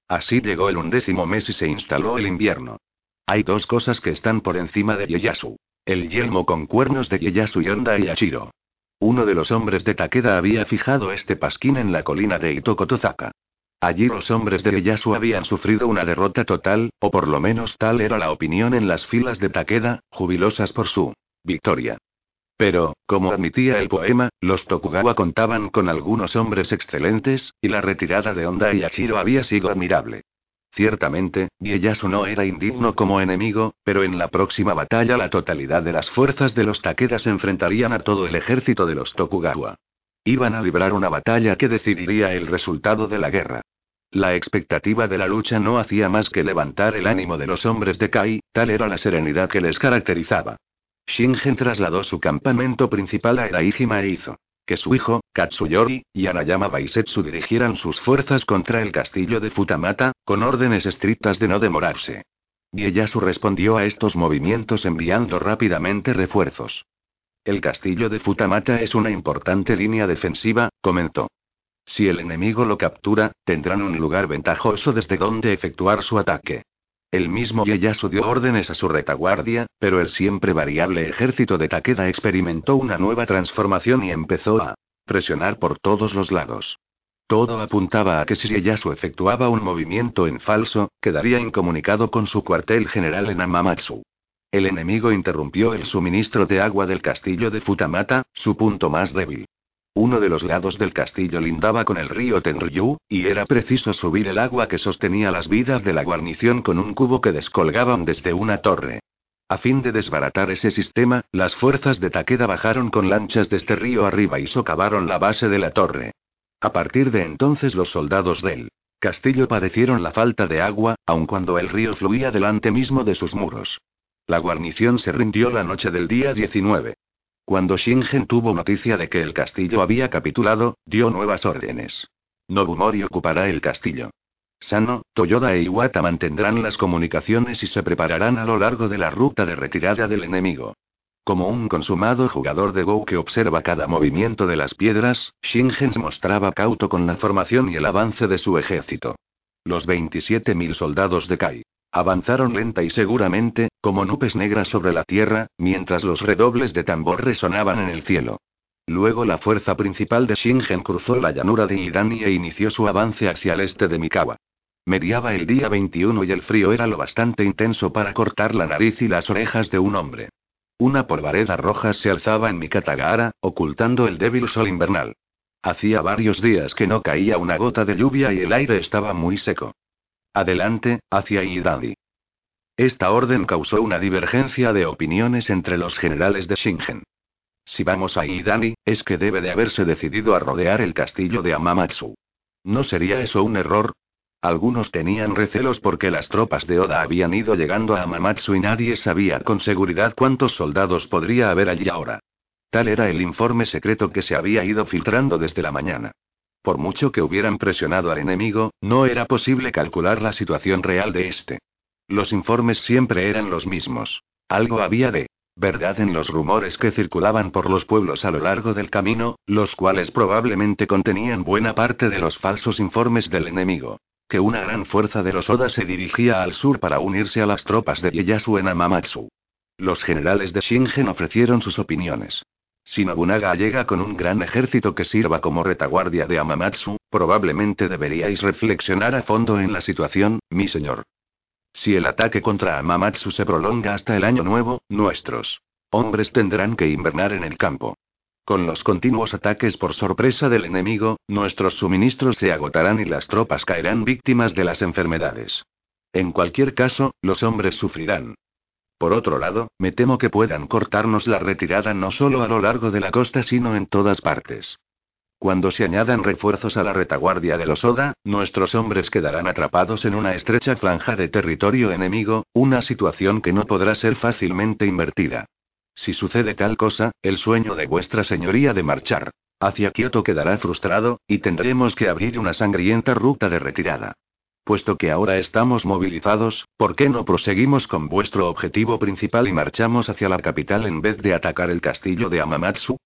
Así llegó el undécimo mes y se instaló el invierno. Hay dos cosas que están por encima de Ieyasu. El yelmo con cuernos de Ieyasu y Onda y Ashiro. Uno de los hombres de Takeda había fijado este pasquín en la colina de Itokotozaka. Allí los hombres de Ieyasu habían sufrido una derrota total, o por lo menos tal era la opinión en las filas de Takeda, jubilosas por su victoria. Pero, como admitía el poema, los Tokugawa contaban con algunos hombres excelentes, y la retirada de Honda y Achiro había sido admirable. Ciertamente, Ieyasu no era indigno como enemigo, pero en la próxima batalla la totalidad de las fuerzas de los Takeda se enfrentarían a todo el ejército de los Tokugawa. Iban a librar una batalla que decidiría el resultado de la guerra. La expectativa de la lucha no hacía más que levantar el ánimo de los hombres de Kai, tal era la serenidad que les caracterizaba. Shingen trasladó su campamento principal a Eraijima e hizo que su hijo, Katsuyori, y Anayama Baisetsu dirigieran sus fuerzas contra el castillo de Futamata, con órdenes estrictas de no demorarse. Ieyasu respondió a estos movimientos enviando rápidamente refuerzos. El castillo de Futamata es una importante línea defensiva, comentó. Si el enemigo lo captura, tendrán un lugar ventajoso desde donde efectuar su ataque. El mismo Ieyasu dio órdenes a su retaguardia, pero el siempre variable ejército de Takeda experimentó una nueva transformación y empezó a presionar por todos los lados. Todo apuntaba a que si Ieyasu efectuaba un movimiento en falso, quedaría incomunicado con su cuartel general en Amamatsu. El enemigo interrumpió el suministro de agua del castillo de Futamata, su punto más débil. Uno de los lados del castillo lindaba con el río Tenryu, y era preciso subir el agua que sostenía las vidas de la guarnición con un cubo que descolgaban desde una torre. A fin de desbaratar ese sistema, las fuerzas de Takeda bajaron con lanchas de este río arriba y socavaron la base de la torre. A partir de entonces los soldados del castillo padecieron la falta de agua, aun cuando el río fluía delante mismo de sus muros. La guarnición se rindió la noche del día 19. Cuando Shingen tuvo noticia de que el castillo había capitulado, dio nuevas órdenes. Nobumori ocupará el castillo. Sano, Toyoda e Iwata mantendrán las comunicaciones y se prepararán a lo largo de la ruta de retirada del enemigo. Como un consumado jugador de Go que observa cada movimiento de las piedras, Shingen mostraba cauto con la formación y el avance de su ejército. Los 27.000 soldados de Kai Avanzaron lenta y seguramente, como nubes negras sobre la tierra, mientras los redobles de tambor resonaban en el cielo. Luego la fuerza principal de Shingen cruzó la llanura de Idani e inició su avance hacia el este de Mikawa. Mediaba el día 21 y el frío era lo bastante intenso para cortar la nariz y las orejas de un hombre. Una polvareda roja se alzaba en Mikatagara, ocultando el débil sol invernal. Hacía varios días que no caía una gota de lluvia y el aire estaba muy seco. Adelante, hacia Idadi. Esta orden causó una divergencia de opiniones entre los generales de Shingen. Si vamos a Idani, es que debe de haberse decidido a rodear el castillo de Amamatsu. ¿No sería eso un error? Algunos tenían recelos porque las tropas de Oda habían ido llegando a Amamatsu y nadie sabía con seguridad cuántos soldados podría haber allí ahora. Tal era el informe secreto que se había ido filtrando desde la mañana. Por mucho que hubieran presionado al enemigo, no era posible calcular la situación real de este. Los informes siempre eran los mismos. Algo había de verdad en los rumores que circulaban por los pueblos a lo largo del camino, los cuales probablemente contenían buena parte de los falsos informes del enemigo. Que una gran fuerza de los Oda se dirigía al sur para unirse a las tropas de Ieyasu en Amamatsu. Los generales de Shingen ofrecieron sus opiniones. Si Nobunaga llega con un gran ejército que sirva como retaguardia de Amamatsu, probablemente deberíais reflexionar a fondo en la situación, mi señor. Si el ataque contra Amamatsu se prolonga hasta el año nuevo, nuestros hombres tendrán que invernar en el campo. Con los continuos ataques por sorpresa del enemigo, nuestros suministros se agotarán y las tropas caerán víctimas de las enfermedades. En cualquier caso, los hombres sufrirán. Por otro lado, me temo que puedan cortarnos la retirada no solo a lo largo de la costa, sino en todas partes. Cuando se añadan refuerzos a la retaguardia de los Oda, nuestros hombres quedarán atrapados en una estrecha franja de territorio enemigo, una situación que no podrá ser fácilmente invertida. Si sucede tal cosa, el sueño de vuestra señoría de marchar hacia Kioto quedará frustrado, y tendremos que abrir una sangrienta ruta de retirada. Puesto que ahora estamos movilizados, ¿por qué no proseguimos con vuestro objetivo principal y marchamos hacia la capital en vez de atacar el castillo de Amamatsu?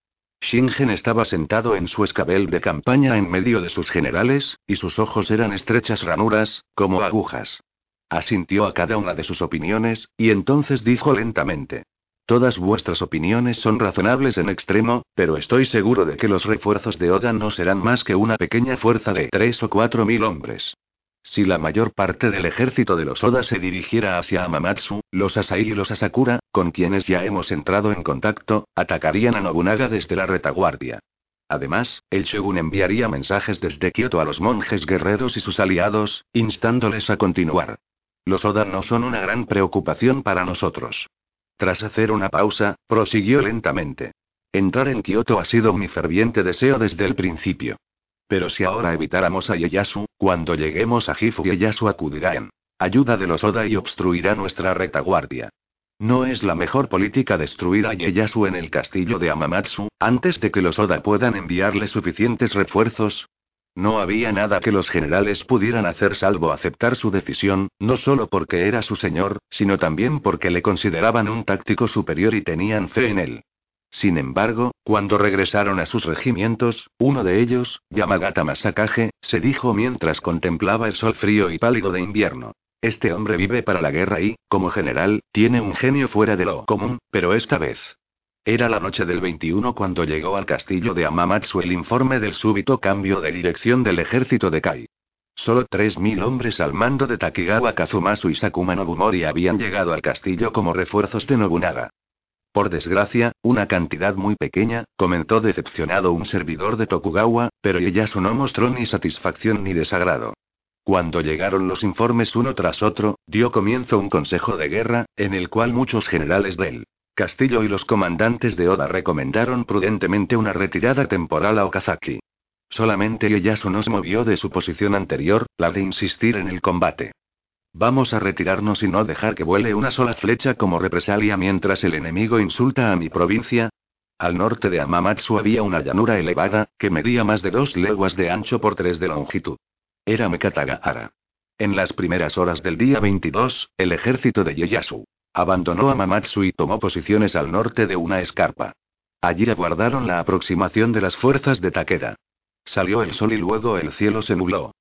Shingen estaba sentado en su escabel de campaña en medio de sus generales, y sus ojos eran estrechas ranuras, como agujas. Asintió a cada una de sus opiniones, y entonces dijo lentamente. Todas vuestras opiniones son razonables en extremo, pero estoy seguro de que los refuerzos de Oda no serán más que una pequeña fuerza de tres o cuatro mil hombres. Si la mayor parte del ejército de los Oda se dirigiera hacia Amamatsu, los Asai y los Asakura, con quienes ya hemos entrado en contacto, atacarían a Nobunaga desde la retaguardia. Además, el shogun enviaría mensajes desde Kioto a los monjes guerreros y sus aliados, instándoles a continuar. Los Oda no son una gran preocupación para nosotros. Tras hacer una pausa, prosiguió lentamente. Entrar en Kioto ha sido mi ferviente deseo desde el principio. Pero si ahora evitáramos a Ieyasu, cuando lleguemos a Hifu Ieyasu acudirá en ayuda de los Oda y obstruirá nuestra retaguardia. ¿No es la mejor política destruir a Ieyasu en el castillo de Amamatsu, antes de que los Oda puedan enviarle suficientes refuerzos? No había nada que los generales pudieran hacer salvo aceptar su decisión, no solo porque era su señor, sino también porque le consideraban un táctico superior y tenían fe en él. Sin embargo, cuando regresaron a sus regimientos, uno de ellos, Yamagata Masakage, se dijo mientras contemplaba el sol frío y pálido de invierno. Este hombre vive para la guerra y, como general, tiene un genio fuera de lo común, pero esta vez. Era la noche del 21 cuando llegó al castillo de Amamatsu el informe del súbito cambio de dirección del ejército de Kai. Solo 3.000 hombres al mando de Takigawa Kazumasu y Sakuma Nobumori habían llegado al castillo como refuerzos de Nobunaga. Por desgracia, una cantidad muy pequeña, comentó decepcionado un servidor de Tokugawa, pero Ieyasu no mostró ni satisfacción ni desagrado. Cuando llegaron los informes uno tras otro, dio comienzo un consejo de guerra, en el cual muchos generales del castillo y los comandantes de Oda recomendaron prudentemente una retirada temporal a Okazaki. Solamente Ieyasu no se movió de su posición anterior, la de insistir en el combate. Vamos a retirarnos y no dejar que vuele una sola flecha como represalia mientras el enemigo insulta a mi provincia. Al norte de Amamatsu había una llanura elevada, que medía más de dos leguas de ancho por tres de longitud. Era Mekatagahara. En las primeras horas del día 22, el ejército de Ieyasu abandonó Amamatsu y tomó posiciones al norte de una escarpa. Allí aguardaron la aproximación de las fuerzas de Takeda. Salió el sol y luego el cielo se nubló.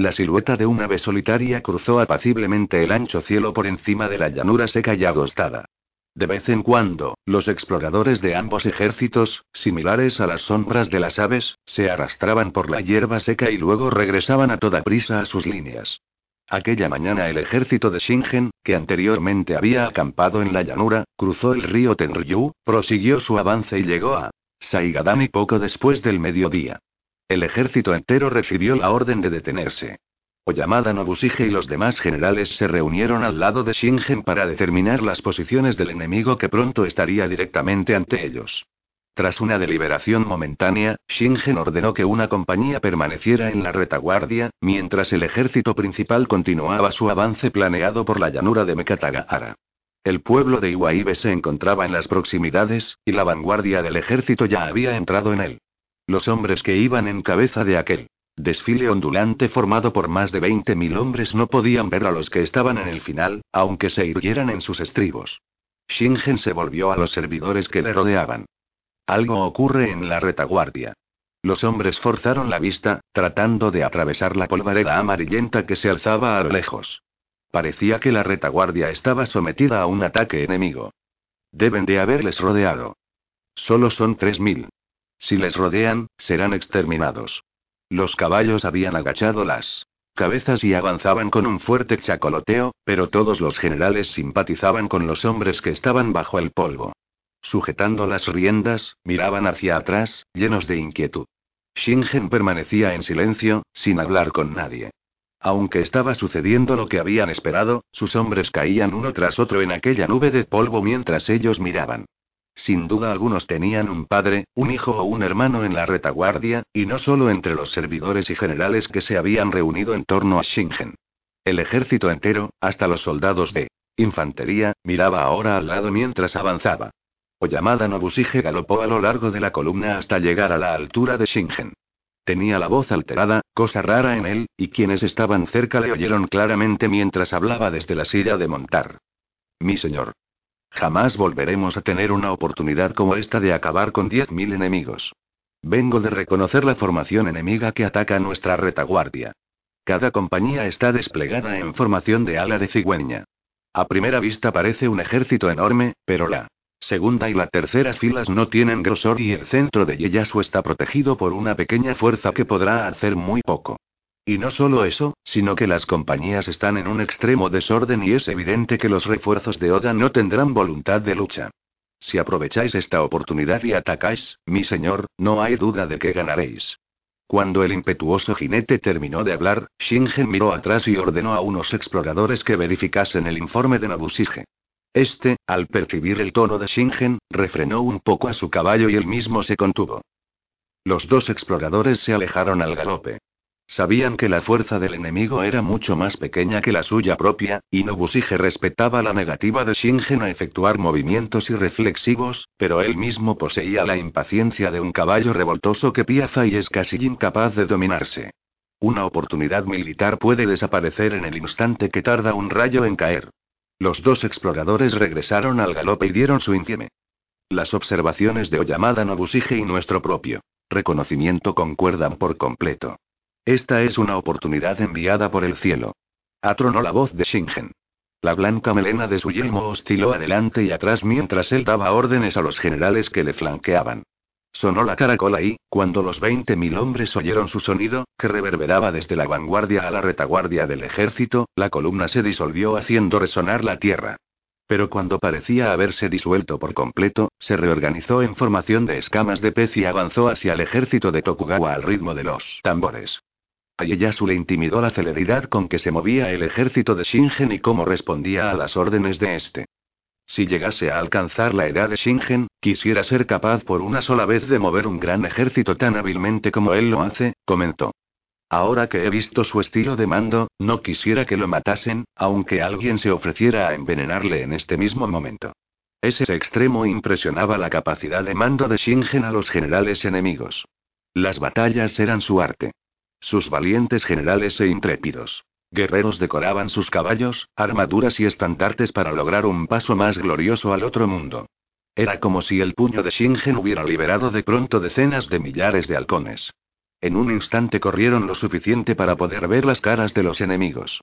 La silueta de un ave solitaria cruzó apaciblemente el ancho cielo por encima de la llanura seca y agostada. De vez en cuando, los exploradores de ambos ejércitos, similares a las sombras de las aves, se arrastraban por la hierba seca y luego regresaban a toda prisa a sus líneas. Aquella mañana el ejército de Shingen, que anteriormente había acampado en la llanura, cruzó el río Tenryu, prosiguió su avance y llegó a Saigadani poco después del mediodía. El ejército entero recibió la orden de detenerse. Oyamada Nobushige y los demás generales se reunieron al lado de Shingen para determinar las posiciones del enemigo que pronto estaría directamente ante ellos. Tras una deliberación momentánea, Shingen ordenó que una compañía permaneciera en la retaguardia, mientras el ejército principal continuaba su avance planeado por la llanura de Mekatagahara. El pueblo de Iwaibe se encontraba en las proximidades, y la vanguardia del ejército ya había entrado en él. Los hombres que iban en cabeza de aquel desfile ondulante formado por más de 20.000 hombres no podían ver a los que estaban en el final, aunque se irguieran en sus estribos. Shingen se volvió a los servidores que le rodeaban. Algo ocurre en la retaguardia. Los hombres forzaron la vista, tratando de atravesar la polvareda amarillenta que se alzaba a lo lejos. Parecía que la retaguardia estaba sometida a un ataque enemigo. Deben de haberles rodeado. Solo son tres mil. Si les rodean, serán exterminados. Los caballos habían agachado las cabezas y avanzaban con un fuerte chacoloteo, pero todos los generales simpatizaban con los hombres que estaban bajo el polvo. Sujetando las riendas, miraban hacia atrás, llenos de inquietud. Shingen permanecía en silencio, sin hablar con nadie. Aunque estaba sucediendo lo que habían esperado, sus hombres caían uno tras otro en aquella nube de polvo mientras ellos miraban. Sin duda algunos tenían un padre, un hijo o un hermano en la retaguardia, y no solo entre los servidores y generales que se habían reunido en torno a Shingen. El ejército entero, hasta los soldados de infantería, miraba ahora al lado mientras avanzaba. Oyamada Nobushige galopó a lo largo de la columna hasta llegar a la altura de Shingen. Tenía la voz alterada, cosa rara en él, y quienes estaban cerca le oyeron claramente mientras hablaba desde la silla de montar. Mi señor. Jamás volveremos a tener una oportunidad como esta de acabar con 10.000 enemigos. Vengo de reconocer la formación enemiga que ataca nuestra retaguardia. Cada compañía está desplegada en formación de ala de cigüeña. A primera vista parece un ejército enorme, pero la segunda y la tercera filas no tienen grosor y el centro de Ieyasu está protegido por una pequeña fuerza que podrá hacer muy poco. Y no solo eso, sino que las compañías están en un extremo desorden y es evidente que los refuerzos de Oda no tendrán voluntad de lucha. Si aprovecháis esta oportunidad y atacáis, mi señor, no hay duda de que ganaréis. Cuando el impetuoso jinete terminó de hablar, Shingen miró atrás y ordenó a unos exploradores que verificasen el informe de Nabusige. Este, al percibir el tono de Shingen, refrenó un poco a su caballo y él mismo se contuvo. Los dos exploradores se alejaron al galope. Sabían que la fuerza del enemigo era mucho más pequeña que la suya propia, y Nobushige respetaba la negativa de Shingen a efectuar movimientos irreflexivos, pero él mismo poseía la impaciencia de un caballo revoltoso que piaza y es casi incapaz de dominarse. Una oportunidad militar puede desaparecer en el instante que tarda un rayo en caer. Los dos exploradores regresaron al galope y dieron su infieme. Las observaciones de Oyamada Nobushige y nuestro propio reconocimiento concuerdan por completo. Esta es una oportunidad enviada por el cielo. Atronó la voz de Shingen. La blanca melena de su yelmo osciló adelante y atrás mientras él daba órdenes a los generales que le flanqueaban. Sonó la caracola y, cuando los veinte mil hombres oyeron su sonido, que reverberaba desde la vanguardia a la retaguardia del ejército, la columna se disolvió haciendo resonar la tierra. Pero cuando parecía haberse disuelto por completo, se reorganizó en formación de escamas de pez y avanzó hacia el ejército de Tokugawa al ritmo de los tambores. A Ieyasu le intimidó la celeridad con que se movía el ejército de Shingen y cómo respondía a las órdenes de este. Si llegase a alcanzar la edad de Shingen, quisiera ser capaz por una sola vez de mover un gran ejército tan hábilmente como él lo hace, comentó. Ahora que he visto su estilo de mando, no quisiera que lo matasen, aunque alguien se ofreciera a envenenarle en este mismo momento. Ese extremo impresionaba la capacidad de mando de Shingen a los generales enemigos. Las batallas eran su arte. Sus valientes generales e intrépidos guerreros decoraban sus caballos, armaduras y estandartes para lograr un paso más glorioso al otro mundo. Era como si el puño de Shingen hubiera liberado de pronto decenas de millares de halcones. En un instante corrieron lo suficiente para poder ver las caras de los enemigos.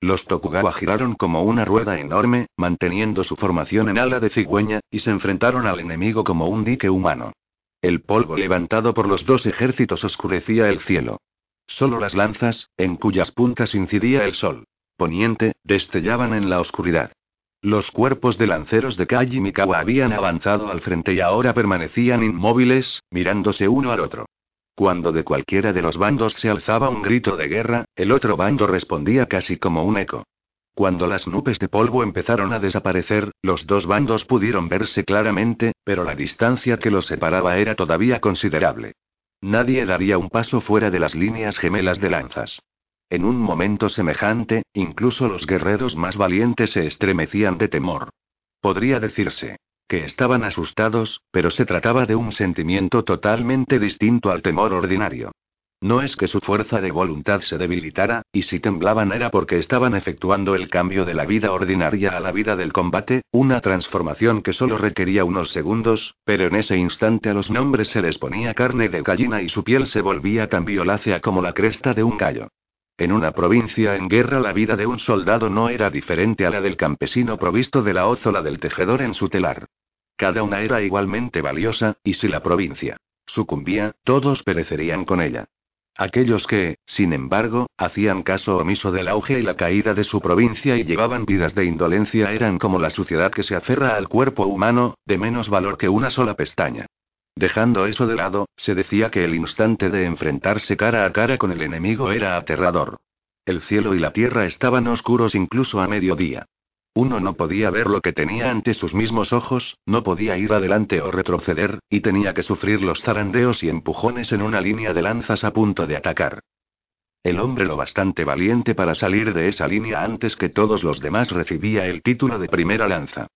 Los Tokugawa giraron como una rueda enorme, manteniendo su formación en ala de cigüeña, y se enfrentaron al enemigo como un dique humano. El polvo levantado por los dos ejércitos oscurecía el cielo. Solo las lanzas, en cuyas puntas incidía el sol poniente, destellaban en la oscuridad. Los cuerpos de lanceros de Kaji Mikawa habían avanzado al frente y ahora permanecían inmóviles, mirándose uno al otro. Cuando de cualquiera de los bandos se alzaba un grito de guerra, el otro bando respondía casi como un eco. Cuando las nubes de polvo empezaron a desaparecer, los dos bandos pudieron verse claramente, pero la distancia que los separaba era todavía considerable. Nadie daría un paso fuera de las líneas gemelas de lanzas. En un momento semejante, incluso los guerreros más valientes se estremecían de temor. Podría decirse que estaban asustados, pero se trataba de un sentimiento totalmente distinto al temor ordinario. No es que su fuerza de voluntad se debilitara, y si temblaban era porque estaban efectuando el cambio de la vida ordinaria a la vida del combate, una transformación que solo requería unos segundos, pero en ese instante a los nombres se les ponía carne de gallina y su piel se volvía tan violácea como la cresta de un gallo. En una provincia en guerra la vida de un soldado no era diferente a la del campesino provisto de la ózola del tejedor en su telar. Cada una era igualmente valiosa, y si la provincia sucumbía, todos perecerían con ella. Aquellos que, sin embargo, hacían caso omiso del auge y la caída de su provincia y llevaban vidas de indolencia eran como la suciedad que se aferra al cuerpo humano, de menos valor que una sola pestaña. Dejando eso de lado, se decía que el instante de enfrentarse cara a cara con el enemigo era aterrador. El cielo y la tierra estaban oscuros incluso a mediodía. Uno no podía ver lo que tenía ante sus mismos ojos, no podía ir adelante o retroceder, y tenía que sufrir los zarandeos y empujones en una línea de lanzas a punto de atacar. El hombre lo bastante valiente para salir de esa línea antes que todos los demás recibía el título de primera lanza.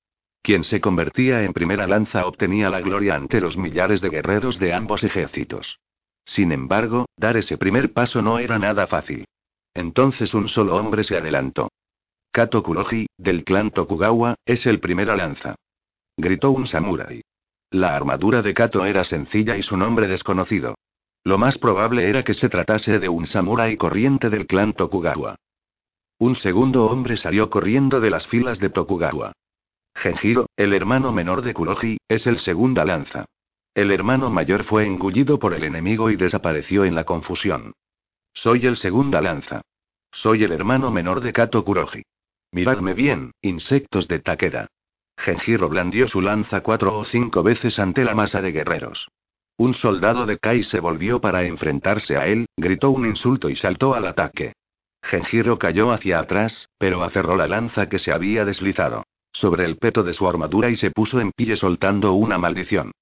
Quien se convertía en primera lanza obtenía la gloria ante los millares de guerreros de ambos ejércitos. Sin embargo, dar ese primer paso no era nada fácil. Entonces un solo hombre se adelantó. Kato Kuroji, del clan Tokugawa, es el primera lanza. Gritó un samurái. La armadura de Kato era sencilla y su nombre desconocido. Lo más probable era que se tratase de un samurái corriente del clan Tokugawa. Un segundo hombre salió corriendo de las filas de Tokugawa. Genjiro, el hermano menor de Kuroji, es el segunda lanza. El hermano mayor fue engullido por el enemigo y desapareció en la confusión. Soy el segunda lanza. Soy el hermano menor de Kato Kuroji. Miradme bien, insectos de Takeda. Genjiro blandió su lanza cuatro o cinco veces ante la masa de guerreros. Un soldado de Kai se volvió para enfrentarse a él, gritó un insulto y saltó al ataque. Genjiro cayó hacia atrás, pero aferró la lanza que se había deslizado sobre el peto de su armadura y se puso en pie soltando una maldición.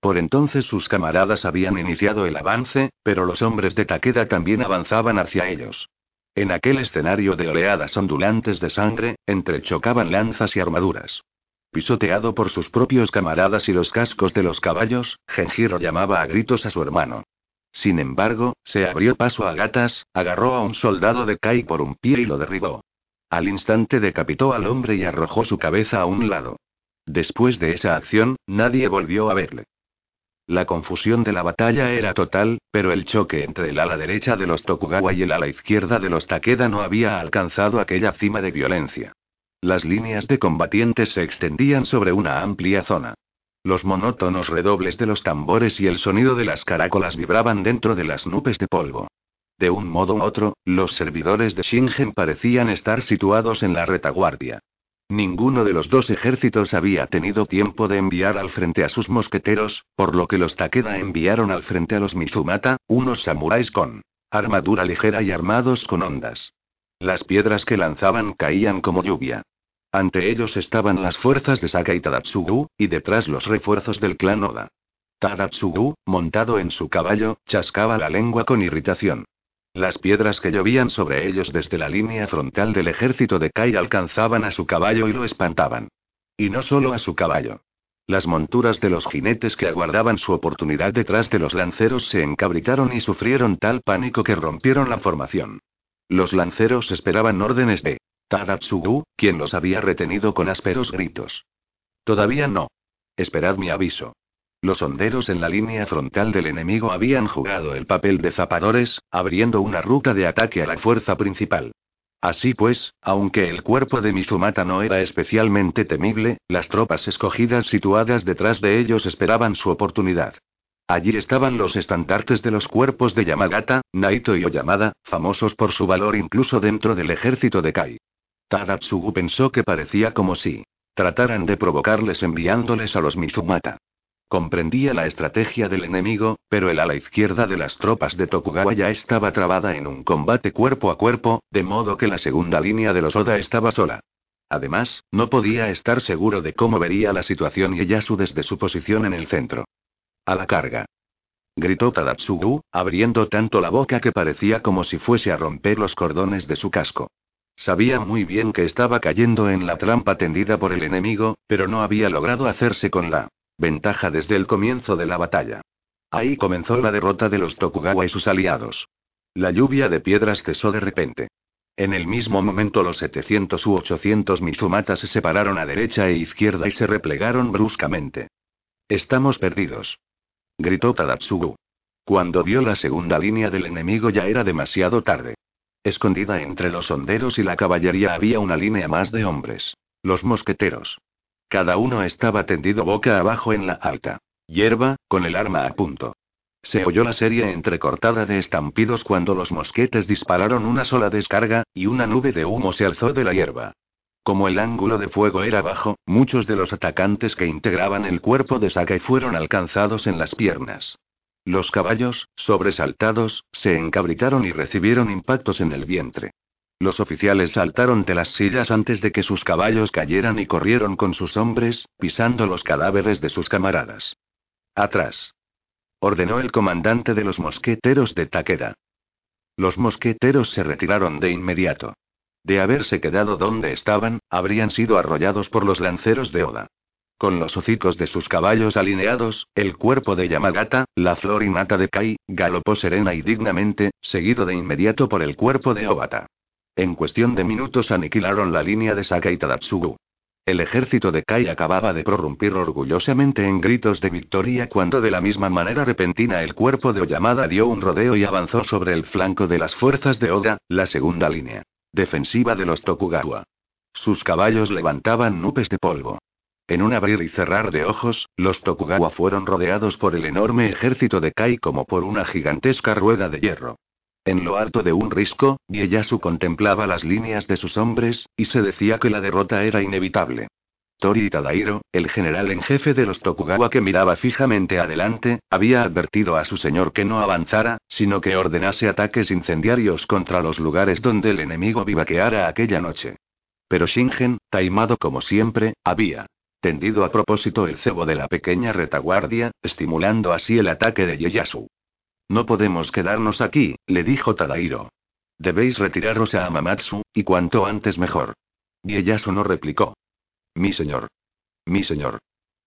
Por entonces sus camaradas habían iniciado el avance, pero los hombres de Takeda también avanzaban hacia ellos. En aquel escenario de oleadas ondulantes de sangre, entrechocaban lanzas y armaduras. Pisoteado por sus propios camaradas y los cascos de los caballos, Genjiro llamaba a gritos a su hermano. Sin embargo, se abrió paso a gatas, agarró a un soldado de Kai por un pie y lo derribó. Al instante decapitó al hombre y arrojó su cabeza a un lado. Después de esa acción, nadie volvió a verle. La confusión de la batalla era total, pero el choque entre el ala derecha de los Tokugawa y el ala izquierda de los Takeda no había alcanzado aquella cima de violencia. Las líneas de combatientes se extendían sobre una amplia zona. Los monótonos redobles de los tambores y el sonido de las caracolas vibraban dentro de las nubes de polvo. De un modo u otro, los servidores de Shingen parecían estar situados en la retaguardia. Ninguno de los dos ejércitos había tenido tiempo de enviar al frente a sus mosqueteros, por lo que los Takeda enviaron al frente a los Mizumata, unos samuráis con armadura ligera y armados con ondas. Las piedras que lanzaban caían como lluvia. Ante ellos estaban las fuerzas de Saka y Tadatsugu, y detrás los refuerzos del clan Oda. Tadatsugu, montado en su caballo, chascaba la lengua con irritación. Las piedras que llovían sobre ellos desde la línea frontal del ejército de Kai alcanzaban a su caballo y lo espantaban. Y no solo a su caballo. Las monturas de los jinetes que aguardaban su oportunidad detrás de los lanceros se encabritaron y sufrieron tal pánico que rompieron la formación. Los lanceros esperaban órdenes de Tadatsugu, quien los había retenido con ásperos gritos. Todavía no. Esperad mi aviso. Los honderos en la línea frontal del enemigo habían jugado el papel de zapadores, abriendo una ruta de ataque a la fuerza principal. Así pues, aunque el cuerpo de Mizumata no era especialmente temible, las tropas escogidas situadas detrás de ellos esperaban su oportunidad. Allí estaban los estandartes de los cuerpos de Yamagata, Naito y Oyamada, famosos por su valor incluso dentro del ejército de Kai. Tadatsugu pensó que parecía como si trataran de provocarles enviándoles a los Mizumata. Comprendía la estrategia del enemigo, pero el ala izquierda de las tropas de Tokugawa ya estaba trabada en un combate cuerpo a cuerpo, de modo que la segunda línea de los Oda estaba sola. Además, no podía estar seguro de cómo vería la situación Ieyasu desde su posición en el centro. A la carga. Gritó Tadatsugu, abriendo tanto la boca que parecía como si fuese a romper los cordones de su casco. Sabía muy bien que estaba cayendo en la trampa tendida por el enemigo, pero no había logrado hacerse con la ventaja desde el comienzo de la batalla. Ahí comenzó la derrota de los Tokugawa y sus aliados. La lluvia de piedras cesó de repente. En el mismo momento los 700 u 800 Mizumata se separaron a derecha e izquierda y se replegaron bruscamente. Estamos perdidos. Gritó Tadatsugu. Cuando vio la segunda línea del enemigo ya era demasiado tarde. Escondida entre los honderos y la caballería había una línea más de hombres. Los mosqueteros. Cada uno estaba tendido boca abajo en la alta hierba, con el arma a punto. Se oyó la serie entrecortada de estampidos cuando los mosquetes dispararon una sola descarga, y una nube de humo se alzó de la hierba. Como el ángulo de fuego era bajo, muchos de los atacantes que integraban el cuerpo de Sakai fueron alcanzados en las piernas. Los caballos, sobresaltados, se encabritaron y recibieron impactos en el vientre. Los oficiales saltaron de las sillas antes de que sus caballos cayeran y corrieron con sus hombres, pisando los cadáveres de sus camaradas. Atrás. Ordenó el comandante de los mosqueteros de Takeda. Los mosqueteros se retiraron de inmediato. De haberse quedado donde estaban, habrían sido arrollados por los lanceros de Oda. Con los hocicos de sus caballos alineados, el cuerpo de Yamagata, la flor innata de Kai, galopó serena y dignamente, seguido de inmediato por el cuerpo de Obata. En cuestión de minutos aniquilaron la línea de Saka y Tadatsugu. El ejército de Kai acababa de prorrumpir orgullosamente en gritos de victoria cuando de la misma manera repentina el cuerpo de Oyamada dio un rodeo y avanzó sobre el flanco de las fuerzas de Oda, la segunda línea defensiva de los Tokugawa. Sus caballos levantaban nubes de polvo. En un abrir y cerrar de ojos, los Tokugawa fueron rodeados por el enorme ejército de Kai como por una gigantesca rueda de hierro. En lo alto de un risco, Ieyasu contemplaba las líneas de sus hombres, y se decía que la derrota era inevitable. Tori Tadairo, el general en jefe de los Tokugawa que miraba fijamente adelante, había advertido a su señor que no avanzara, sino que ordenase ataques incendiarios contra los lugares donde el enemigo vivaqueara aquella noche. Pero Shingen, taimado como siempre, había tendido a propósito el cebo de la pequeña retaguardia, estimulando así el ataque de Ieyasu. No podemos quedarnos aquí, le dijo Tadairo. Debéis retiraros a Amamatsu, y cuanto antes mejor. Ieyasu no replicó. Mi señor. Mi señor.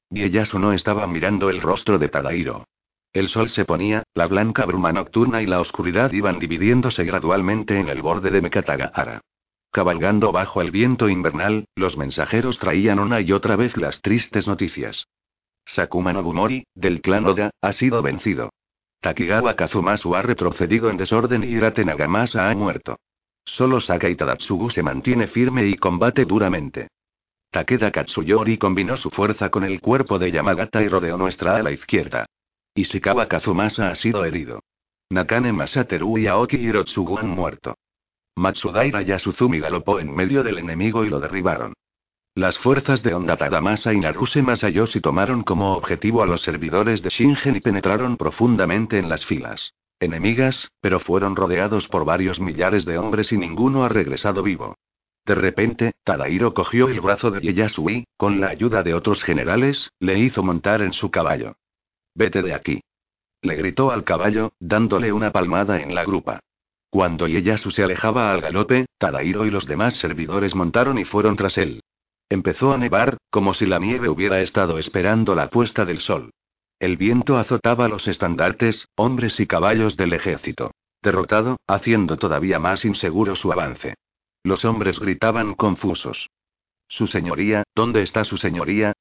Ieyasu no estaba mirando el rostro de Tadairo. El sol se ponía, la blanca bruma nocturna y la oscuridad iban dividiéndose gradualmente en el borde de Mekatagahara. Cabalgando bajo el viento invernal, los mensajeros traían una y otra vez las tristes noticias. Sakuma Nobumori, del clan Oda, ha sido vencido. Takigawa Kazumasu ha retrocedido en desorden y Hirate Nagamasa ha muerto. Solo Sakai Tadatsugu se mantiene firme y combate duramente. Takeda Katsuyori combinó su fuerza con el cuerpo de Yamagata y rodeó nuestra ala izquierda. Ishikawa Kazumasa ha sido herido. Nakane Masateru y Aoki Hirotsugu han muerto. Matsudaira Yasuzumi galopó en medio del enemigo y lo derribaron. Las fuerzas de Onda Tadamasa y Naruse Masayoshi tomaron como objetivo a los servidores de Shingen y penetraron profundamente en las filas. Enemigas, pero fueron rodeados por varios millares de hombres y ninguno ha regresado vivo. De repente, Tadairo cogió el brazo de Ieyasu y, con la ayuda de otros generales, le hizo montar en su caballo. Vete de aquí. Le gritó al caballo, dándole una palmada en la grupa. Cuando Ieyasu se alejaba al galope, Tadairo y los demás servidores montaron y fueron tras él. Empezó a nevar, como si la nieve hubiera estado esperando la puesta del sol. El viento azotaba los estandartes, hombres y caballos del ejército. Derrotado, haciendo todavía más inseguro su avance. Los hombres gritaban confusos. Su señoría, ¿dónde está su señoría?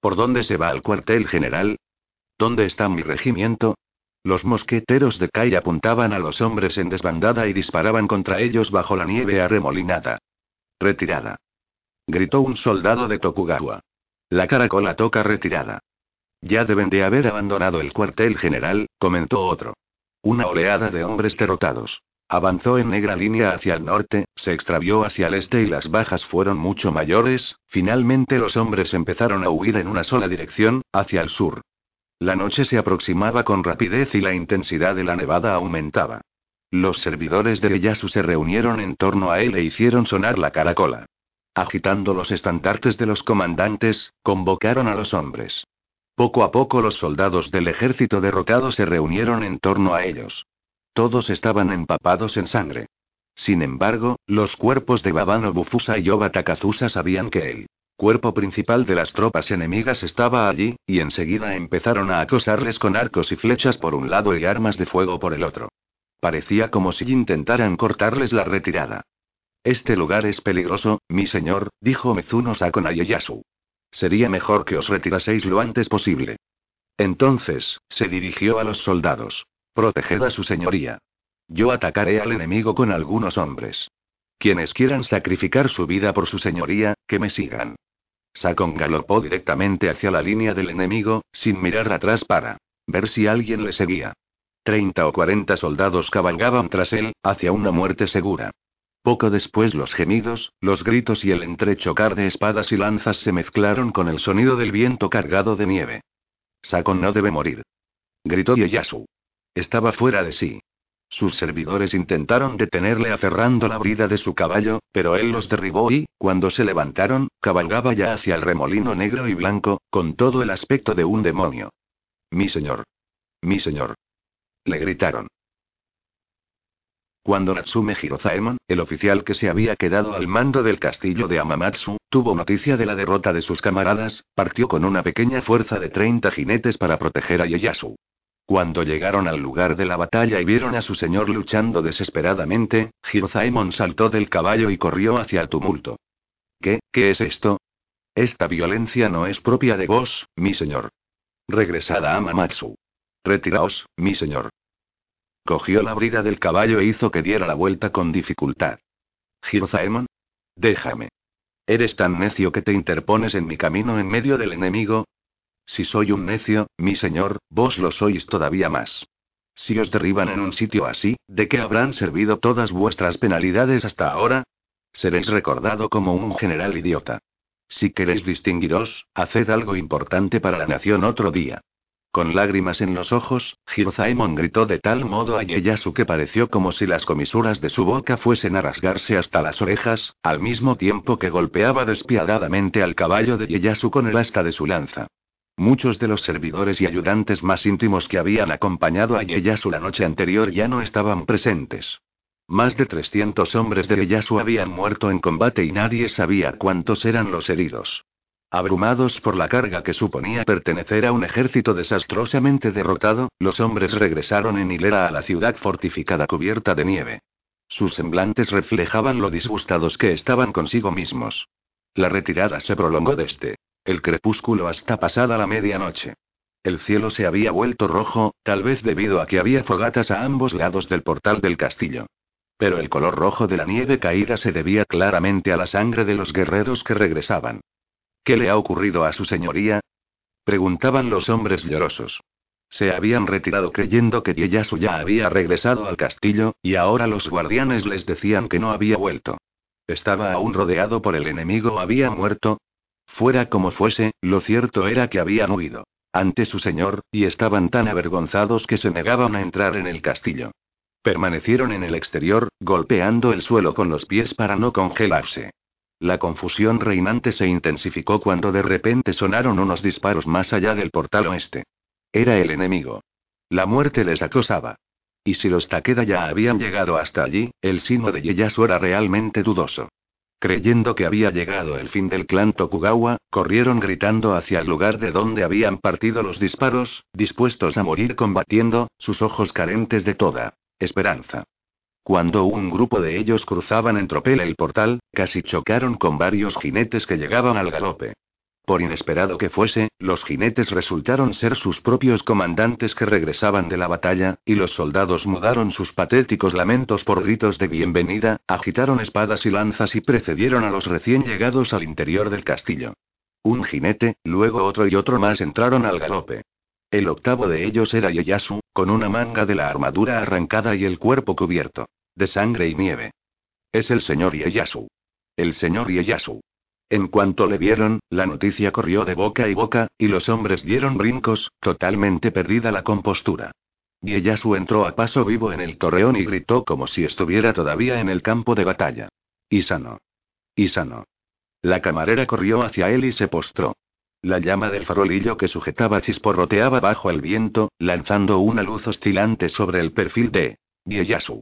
¿Por dónde se va al cuartel general? ¿Dónde está mi regimiento? Los mosqueteros de Kai apuntaban a los hombres en desbandada y disparaban contra ellos bajo la nieve arremolinada. Retirada. Gritó un soldado de Tokugawa. La caracola toca retirada. Ya deben de haber abandonado el cuartel general, comentó otro. Una oleada de hombres derrotados. Avanzó en negra línea hacia el norte, se extravió hacia el este y las bajas fueron mucho mayores, finalmente los hombres empezaron a huir en una sola dirección, hacia el sur. La noche se aproximaba con rapidez y la intensidad de la nevada aumentaba. Los servidores de Eyasu se reunieron en torno a él e hicieron sonar la caracola. Agitando los estandartes de los comandantes, convocaron a los hombres. Poco a poco los soldados del ejército derrotado se reunieron en torno a ellos. Todos estaban empapados en sangre. Sin embargo, los cuerpos de Babano Bufusa y Yoba Takazusa sabían que él cuerpo principal de las tropas enemigas estaba allí, y enseguida empezaron a acosarles con arcos y flechas por un lado y armas de fuego por el otro. Parecía como si intentaran cortarles la retirada. Este lugar es peligroso, mi señor, dijo Mezuno Sakon a Sería mejor que os retiraseis lo antes posible. Entonces, se dirigió a los soldados. Proteged a su señoría. Yo atacaré al enemigo con algunos hombres. Quienes quieran sacrificar su vida por su señoría, que me sigan. Sakon galopó directamente hacia la línea del enemigo, sin mirar atrás para ver si alguien le seguía. Treinta o cuarenta soldados cabalgaban tras él, hacia una muerte segura. Poco después los gemidos, los gritos y el entrechocar de espadas y lanzas se mezclaron con el sonido del viento cargado de nieve. Sakon no debe morir. Gritó Ieyasu. Estaba fuera de sí. Sus servidores intentaron detenerle aferrando la brida de su caballo, pero él los derribó y, cuando se levantaron, cabalgaba ya hacia el remolino negro y blanco, con todo el aspecto de un demonio. Mi señor. Mi señor. Le gritaron. Cuando Natsume Hirozaemon, el oficial que se había quedado al mando del castillo de Amamatsu, tuvo noticia de la derrota de sus camaradas, partió con una pequeña fuerza de 30 jinetes para proteger a Ieyasu. Cuando llegaron al lugar de la batalla y vieron a su señor luchando desesperadamente, Hirozaemon saltó del caballo y corrió hacia el tumulto. ¿Qué, qué es esto? Esta violencia no es propia de vos, mi señor. Regresad a Amamatsu. Retiraos, mi señor. Cogió la brida del caballo e hizo que diera la vuelta con dificultad. Hirozaemon. Déjame. ¿Eres tan necio que te interpones en mi camino en medio del enemigo? Si soy un necio, mi señor, vos lo sois todavía más. Si os derriban en un sitio así, ¿de qué habrán servido todas vuestras penalidades hasta ahora? Seréis recordado como un general idiota. Si queréis distinguiros, haced algo importante para la nación otro día. Con lágrimas en los ojos, Hirozaemon gritó de tal modo a Ieyasu que pareció como si las comisuras de su boca fuesen a rasgarse hasta las orejas, al mismo tiempo que golpeaba despiadadamente al caballo de Ieyasu con el asta de su lanza. Muchos de los servidores y ayudantes más íntimos que habían acompañado a Ieyasu la noche anterior ya no estaban presentes. Más de 300 hombres de Ieyasu habían muerto en combate y nadie sabía cuántos eran los heridos. Abrumados por la carga que suponía pertenecer a un ejército desastrosamente derrotado, los hombres regresaron en hilera a la ciudad fortificada cubierta de nieve. Sus semblantes reflejaban lo disgustados que estaban consigo mismos. La retirada se prolongó desde el crepúsculo hasta pasada la medianoche. El cielo se había vuelto rojo, tal vez debido a que había fogatas a ambos lados del portal del castillo. Pero el color rojo de la nieve caída se debía claramente a la sangre de los guerreros que regresaban. ¿Qué le ha ocurrido a su señoría? Preguntaban los hombres llorosos. Se habían retirado creyendo que Ieyasu ya había regresado al castillo, y ahora los guardianes les decían que no había vuelto. ¿Estaba aún rodeado por el enemigo había muerto? Fuera como fuese, lo cierto era que habían huido ante su señor, y estaban tan avergonzados que se negaban a entrar en el castillo. Permanecieron en el exterior, golpeando el suelo con los pies para no congelarse. La confusión reinante se intensificó cuando de repente sonaron unos disparos más allá del portal oeste. Era el enemigo. La muerte les acosaba. Y si los Takeda ya habían llegado hasta allí, el sino de Ieyasu era realmente dudoso. Creyendo que había llegado el fin del clan Tokugawa, corrieron gritando hacia el lugar de donde habían partido los disparos, dispuestos a morir combatiendo, sus ojos carentes de toda esperanza. Cuando un grupo de ellos cruzaban en tropel el portal, casi chocaron con varios jinetes que llegaban al galope. Por inesperado que fuese, los jinetes resultaron ser sus propios comandantes que regresaban de la batalla, y los soldados mudaron sus patéticos lamentos por gritos de bienvenida, agitaron espadas y lanzas y precedieron a los recién llegados al interior del castillo. Un jinete, luego otro y otro más entraron al galope. El octavo de ellos era Ieyasu, con una manga de la armadura arrancada y el cuerpo cubierto de sangre y nieve. Es el señor Ieyasu. El señor Ieyasu. En cuanto le vieron, la noticia corrió de boca y boca, y los hombres dieron brincos, totalmente perdida la compostura. Ieyasu entró a paso vivo en el torreón y gritó como si estuviera todavía en el campo de batalla. Isano. Isano. La camarera corrió hacia él y se postró. La llama del farolillo que sujetaba chisporroteaba bajo el viento, lanzando una luz oscilante sobre el perfil de Ieyasu.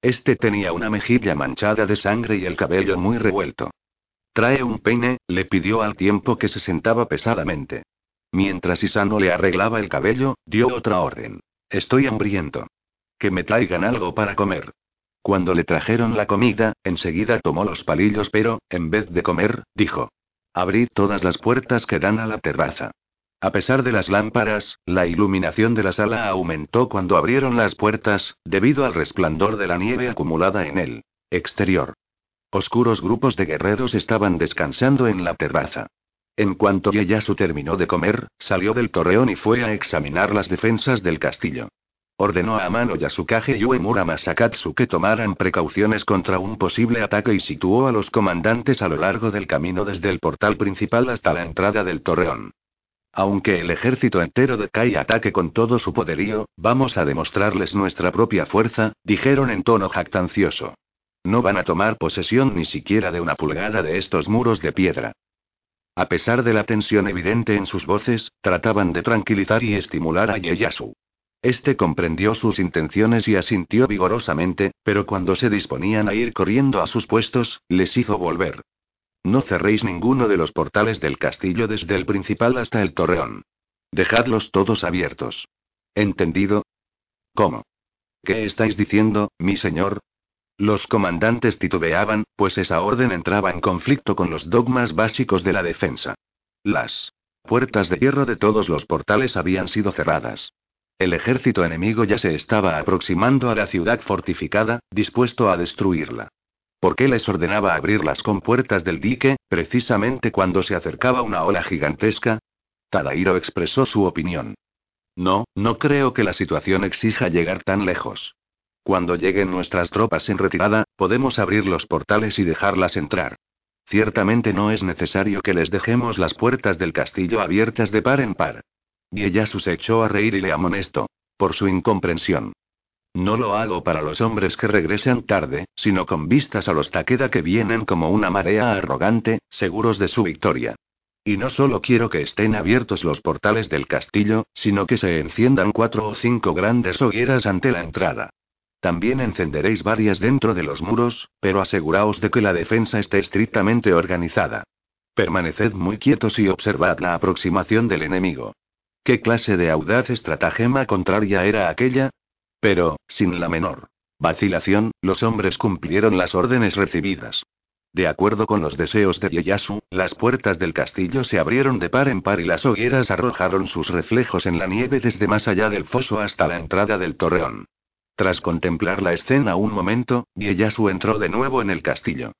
Este tenía una mejilla manchada de sangre y el cabello muy revuelto. Trae un peine, le pidió al tiempo que se sentaba pesadamente. Mientras Isano le arreglaba el cabello, dio otra orden. Estoy hambriento. Que me traigan algo para comer. Cuando le trajeron la comida, enseguida tomó los palillos, pero, en vez de comer, dijo. Abrid todas las puertas que dan a la terraza. A pesar de las lámparas, la iluminación de la sala aumentó cuando abrieron las puertas, debido al resplandor de la nieve acumulada en el exterior. Oscuros grupos de guerreros estaban descansando en la terraza. En cuanto Ieyasu terminó de comer, salió del torreón y fue a examinar las defensas del castillo. Ordenó a Amano Yasukage y Uemura Masakatsu que tomaran precauciones contra un posible ataque y situó a los comandantes a lo largo del camino desde el portal principal hasta la entrada del torreón. Aunque el ejército entero de Kai ataque con todo su poderío, vamos a demostrarles nuestra propia fuerza, dijeron en tono jactancioso. No van a tomar posesión ni siquiera de una pulgada de estos muros de piedra. A pesar de la tensión evidente en sus voces, trataban de tranquilizar y estimular a Ieyasu. Este comprendió sus intenciones y asintió vigorosamente, pero cuando se disponían a ir corriendo a sus puestos, les hizo volver. No cerréis ninguno de los portales del castillo desde el principal hasta el torreón. Dejadlos todos abiertos. ¿Entendido? ¿Cómo? ¿Qué estáis diciendo, mi señor? Los comandantes titubeaban, pues esa orden entraba en conflicto con los dogmas básicos de la defensa. Las puertas de hierro de todos los portales habían sido cerradas. El ejército enemigo ya se estaba aproximando a la ciudad fortificada, dispuesto a destruirla. ¿Por qué les ordenaba abrir las compuertas del dique, precisamente cuando se acercaba una ola gigantesca? Tadairo expresó su opinión. No, no creo que la situación exija llegar tan lejos. Cuando lleguen nuestras tropas en retirada, podemos abrir los portales y dejarlas entrar. Ciertamente no es necesario que les dejemos las puertas del castillo abiertas de par en par. Ieyasu se echó a reír y le amonestó. Por su incomprensión. No lo hago para los hombres que regresan tarde, sino con vistas a los Takeda que vienen como una marea arrogante, seguros de su victoria. Y no solo quiero que estén abiertos los portales del castillo, sino que se enciendan cuatro o cinco grandes hogueras ante la entrada. También encenderéis varias dentro de los muros, pero aseguraos de que la defensa esté estrictamente organizada. Permaneced muy quietos y observad la aproximación del enemigo. ¿Qué clase de audaz estratagema contraria era aquella? Pero, sin la menor vacilación, los hombres cumplieron las órdenes recibidas. De acuerdo con los deseos de Ieyasu, las puertas del castillo se abrieron de par en par y las hogueras arrojaron sus reflejos en la nieve desde más allá del foso hasta la entrada del torreón. Tras contemplar la escena un momento, Ieyasu entró de nuevo en el castillo.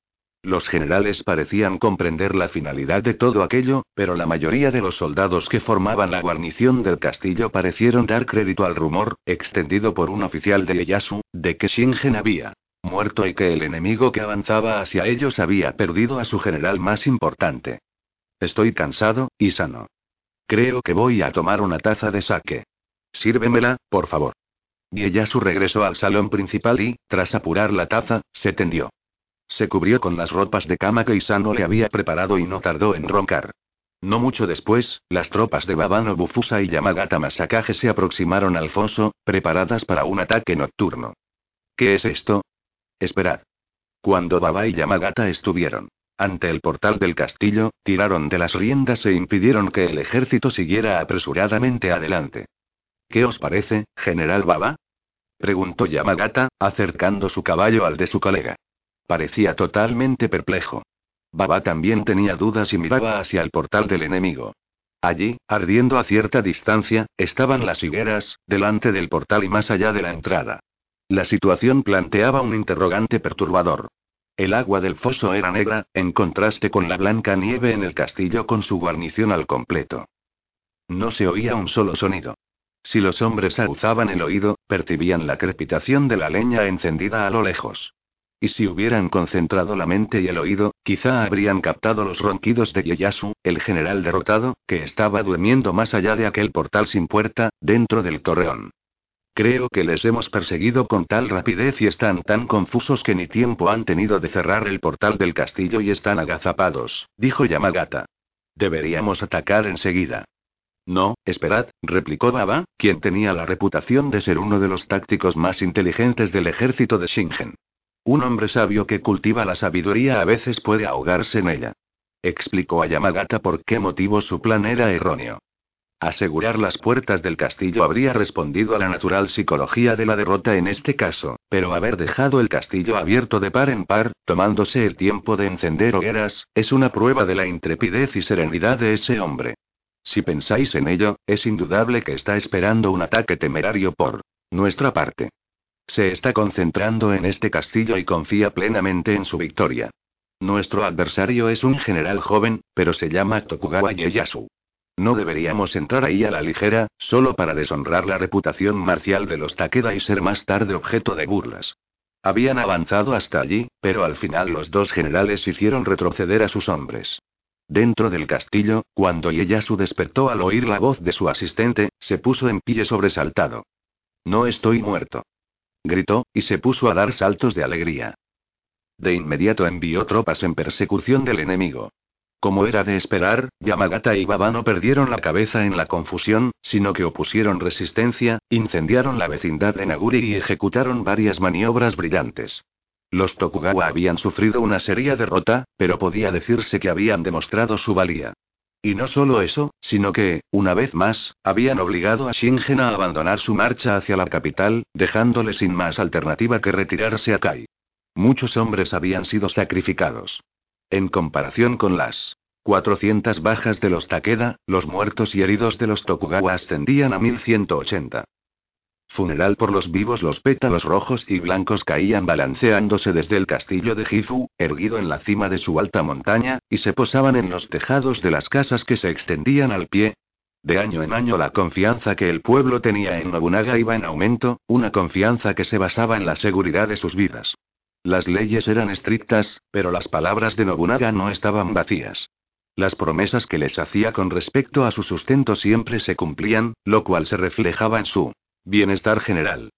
Los generales parecían comprender la finalidad de todo aquello, pero la mayoría de los soldados que formaban la guarnición del castillo parecieron dar crédito al rumor, extendido por un oficial de Ieyasu, de que Shingen había muerto y que el enemigo que avanzaba hacia ellos había perdido a su general más importante. Estoy cansado, y sano. Creo que voy a tomar una taza de sake. Sírvemela, por favor. Ieyasu regresó al salón principal y, tras apurar la taza, se tendió. Se cubrió con las ropas de cama que Isano le había preparado y no tardó en roncar. No mucho después, las tropas de Babano Bufusa y Yamagata Masakage se aproximaron al foso, preparadas para un ataque nocturno. ¿Qué es esto? Esperad. Cuando Baba y Yamagata estuvieron ante el portal del castillo, tiraron de las riendas e impidieron que el ejército siguiera apresuradamente adelante. ¿Qué os parece, general Baba? preguntó Yamagata, acercando su caballo al de su colega. Parecía totalmente perplejo. Baba también tenía dudas y miraba hacia el portal del enemigo. Allí, ardiendo a cierta distancia, estaban las higueras, delante del portal y más allá de la entrada. La situación planteaba un interrogante perturbador. El agua del foso era negra, en contraste con la blanca nieve en el castillo con su guarnición al completo. No se oía un solo sonido. Si los hombres aguzaban el oído, percibían la crepitación de la leña encendida a lo lejos. Y si hubieran concentrado la mente y el oído, quizá habrían captado los ronquidos de Ieyasu, el general derrotado, que estaba durmiendo más allá de aquel portal sin puerta, dentro del torreón. Creo que les hemos perseguido con tal rapidez y están tan confusos que ni tiempo han tenido de cerrar el portal del castillo y están agazapados, dijo Yamagata. Deberíamos atacar enseguida. No, esperad, replicó Baba, quien tenía la reputación de ser uno de los tácticos más inteligentes del ejército de Shingen. Un hombre sabio que cultiva la sabiduría a veces puede ahogarse en ella. Explicó a Yamagata por qué motivo su plan era erróneo. Asegurar las puertas del castillo habría respondido a la natural psicología de la derrota en este caso, pero haber dejado el castillo abierto de par en par, tomándose el tiempo de encender hogueras, es una prueba de la intrepidez y serenidad de ese hombre. Si pensáis en ello, es indudable que está esperando un ataque temerario por nuestra parte. Se está concentrando en este castillo y confía plenamente en su victoria. Nuestro adversario es un general joven, pero se llama Tokugawa Ieyasu. No deberíamos entrar ahí a la ligera, solo para deshonrar la reputación marcial de los Takeda y ser más tarde objeto de burlas. Habían avanzado hasta allí, pero al final los dos generales hicieron retroceder a sus hombres. Dentro del castillo, cuando Ieyasu despertó al oír la voz de su asistente, se puso en pie sobresaltado. No estoy muerto. Gritó, y se puso a dar saltos de alegría. De inmediato envió tropas en persecución del enemigo. Como era de esperar, Yamagata y Baba no perdieron la cabeza en la confusión, sino que opusieron resistencia, incendiaron la vecindad de Naguri y ejecutaron varias maniobras brillantes. Los Tokugawa habían sufrido una seria derrota, pero podía decirse que habían demostrado su valía. Y no solo eso, sino que, una vez más, habían obligado a Shingen a abandonar su marcha hacia la capital, dejándole sin más alternativa que retirarse a Kai. Muchos hombres habían sido sacrificados. En comparación con las 400 bajas de los Takeda, los muertos y heridos de los Tokugawa ascendían a 1180. Funeral por los vivos, los pétalos rojos y blancos caían balanceándose desde el castillo de Gifu, erguido en la cima de su alta montaña, y se posaban en los tejados de las casas que se extendían al pie. De año en año la confianza que el pueblo tenía en Nobunaga iba en aumento, una confianza que se basaba en la seguridad de sus vidas. Las leyes eran estrictas, pero las palabras de Nobunaga no estaban vacías. Las promesas que les hacía con respecto a su sustento siempre se cumplían, lo cual se reflejaba en su bienestar general.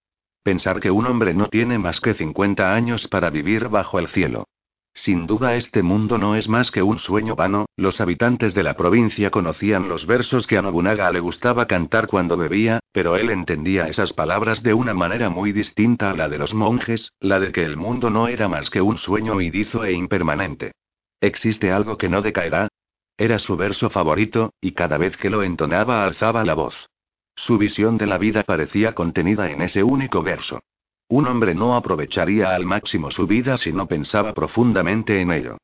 Pensar que un hombre no tiene más que 50 años para vivir bajo el cielo. Sin duda este mundo no es más que un sueño vano, los habitantes de la provincia conocían los versos que a Nobunaga le gustaba cantar cuando bebía, pero él entendía esas palabras de una manera muy distinta a la de los monjes, la de que el mundo no era más que un sueño idizo e impermanente. ¿Existe algo que no decaerá? Era su verso favorito, y cada vez que lo entonaba alzaba la voz. Su visión de la vida parecía contenida en ese único verso. Un hombre no aprovecharía al máximo su vida si no pensaba profundamente en ello.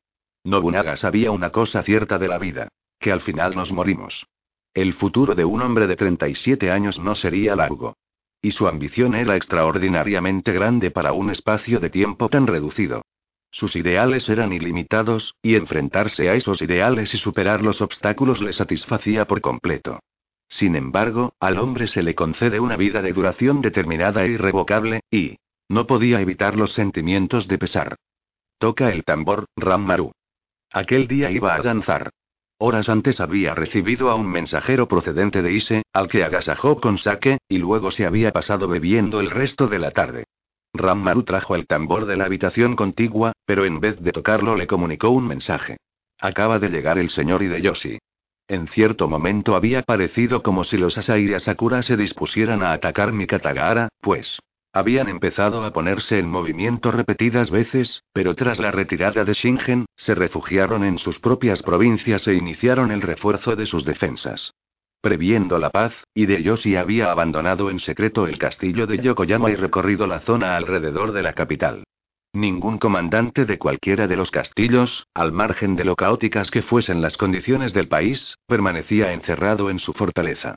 Nobunaga sabía una cosa cierta de la vida, que al final nos morimos. El futuro de un hombre de 37 años no sería largo. Y su ambición era extraordinariamente grande para un espacio de tiempo tan reducido. Sus ideales eran ilimitados, y enfrentarse a esos ideales y superar los obstáculos le satisfacía por completo. Sin embargo, al hombre se le concede una vida de duración determinada e irrevocable, y no podía evitar los sentimientos de pesar. Toca el tambor, Rammaru. Aquel día iba a danzar. Horas antes había recibido a un mensajero procedente de Ise, al que agasajó con saque, y luego se había pasado bebiendo el resto de la tarde. Rammaru trajo el tambor de la habitación contigua, pero en vez de tocarlo le comunicó un mensaje. Acaba de llegar el señor Hideyoshi. En cierto momento había parecido como si los Asai y Asakura se dispusieran a atacar mi Katagara, pues. Habían empezado a ponerse en movimiento repetidas veces, pero tras la retirada de Shingen, se refugiaron en sus propias provincias e iniciaron el refuerzo de sus defensas. Previendo la paz, Hideyoshi había abandonado en secreto el castillo de Yokoyama y recorrido la zona alrededor de la capital. Ningún comandante de cualquiera de los castillos, al margen de lo caóticas que fuesen las condiciones del país, permanecía encerrado en su fortaleza.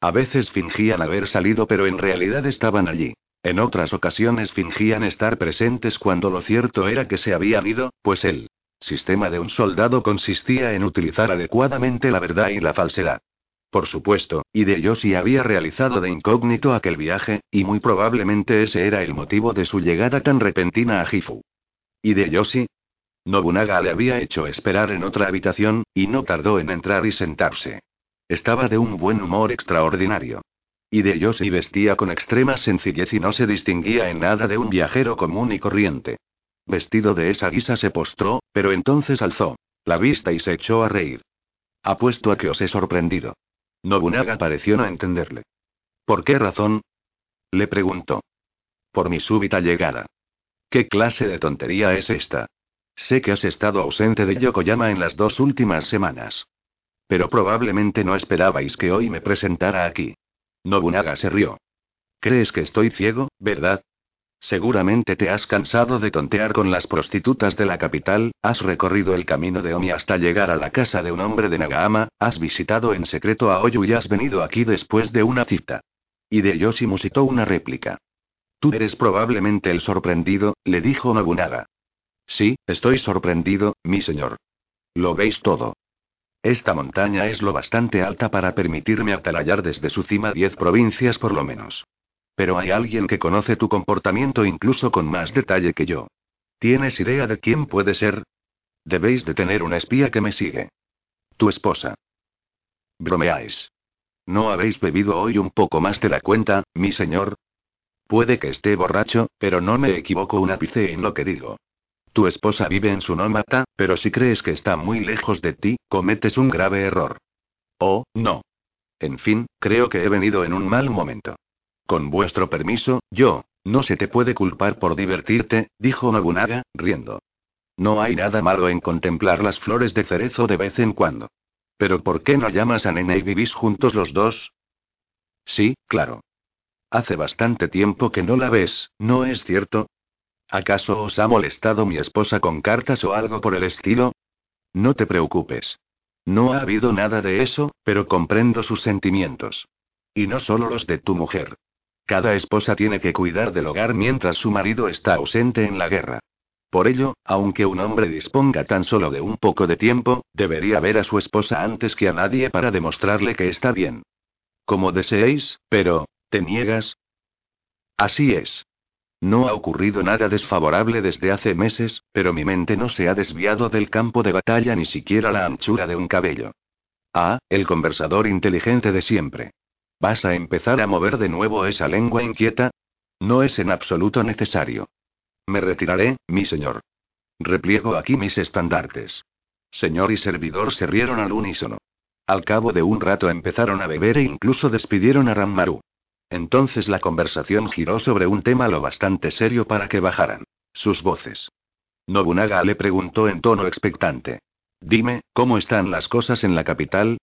A veces fingían haber salido pero en realidad estaban allí. En otras ocasiones fingían estar presentes cuando lo cierto era que se habían ido, pues el sistema de un soldado consistía en utilizar adecuadamente la verdad y la falsedad. Por supuesto, Hideyoshi había realizado de incógnito aquel viaje, y muy probablemente ese era el motivo de su llegada tan repentina a Gifu. ¿Hideyoshi? Nobunaga le había hecho esperar en otra habitación, y no tardó en entrar y sentarse. Estaba de un buen humor extraordinario. Hideyoshi vestía con extrema sencillez y no se distinguía en nada de un viajero común y corriente. Vestido de esa guisa se postró, pero entonces alzó la vista y se echó a reír. Apuesto a que os he sorprendido. Nobunaga pareció no entenderle. ¿Por qué razón? Le preguntó. Por mi súbita llegada. ¿Qué clase de tontería es esta? Sé que has estado ausente de Yokoyama en las dos últimas semanas. Pero probablemente no esperabais que hoy me presentara aquí. Nobunaga se rió. ¿Crees que estoy ciego, verdad? Seguramente te has cansado de tontear con las prostitutas de la capital, has recorrido el camino de Omi hasta llegar a la casa de un hombre de Nagama, has visitado en secreto a Oyu y has venido aquí después de una cita. Y de Yoshi musitó una réplica. Tú eres probablemente el sorprendido, le dijo Nobunaga. Sí, estoy sorprendido, mi señor. Lo veis todo. Esta montaña es lo bastante alta para permitirme atalayar desde su cima diez provincias por lo menos. Pero hay alguien que conoce tu comportamiento incluso con más detalle que yo. ¿Tienes idea de quién puede ser? Debéis de tener una espía que me sigue. tu esposa. Bromeáis. ¿No habéis bebido hoy un poco más de la cuenta, mi señor? Puede que esté borracho, pero no me equivoco un ápice en lo que digo. Tu esposa vive en su nómata, pero si crees que está muy lejos de ti, cometes un grave error. Oh, no. En fin, creo que he venido en un mal momento. Con vuestro permiso, yo, no se te puede culpar por divertirte, dijo Nobunaga, riendo. No hay nada malo en contemplar las flores de cerezo de vez en cuando. Pero ¿por qué no llamas a Nene y vivís juntos los dos? Sí, claro. Hace bastante tiempo que no la ves, ¿no es cierto? ¿Acaso os ha molestado mi esposa con cartas o algo por el estilo? No te preocupes. No ha habido nada de eso, pero comprendo sus sentimientos. Y no solo los de tu mujer. Cada esposa tiene que cuidar del hogar mientras su marido está ausente en la guerra. Por ello, aunque un hombre disponga tan solo de un poco de tiempo, debería ver a su esposa antes que a nadie para demostrarle que está bien. Como deseéis, pero, ¿te niegas? Así es. No ha ocurrido nada desfavorable desde hace meses, pero mi mente no se ha desviado del campo de batalla ni siquiera la anchura de un cabello. Ah, el conversador inteligente de siempre. ¿Vas a empezar a mover de nuevo esa lengua inquieta? No es en absoluto necesario. Me retiraré, mi señor. Repliego aquí mis estandartes. Señor y servidor se rieron al unísono. Al cabo de un rato empezaron a beber e incluso despidieron a Rammaru. Entonces la conversación giró sobre un tema lo bastante serio para que bajaran. Sus voces. Nobunaga le preguntó en tono expectante. Dime, ¿cómo están las cosas en la capital?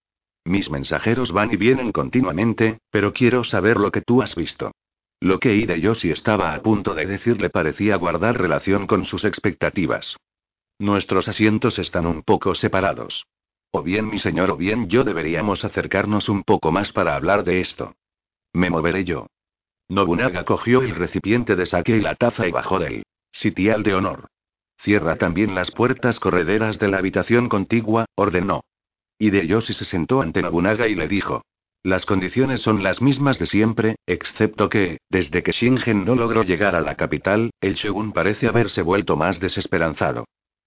Mis mensajeros van y vienen continuamente, pero quiero saber lo que tú has visto. Lo que Hideyoshi estaba a punto de decirle parecía guardar relación con sus expectativas. Nuestros asientos están un poco separados. O bien mi señor o bien yo deberíamos acercarnos un poco más para hablar de esto. Me moveré yo. Nobunaga cogió el recipiente de saque y la taza y bajó del sitial de honor. Cierra también las puertas correderas de la habitación contigua, ordenó. Hideyoshi se sentó ante Nobunaga y le dijo: las condiciones son las mismas de siempre, excepto que, desde que Shingen no logró llegar a la capital, el shogun parece haberse vuelto más desesperanzado.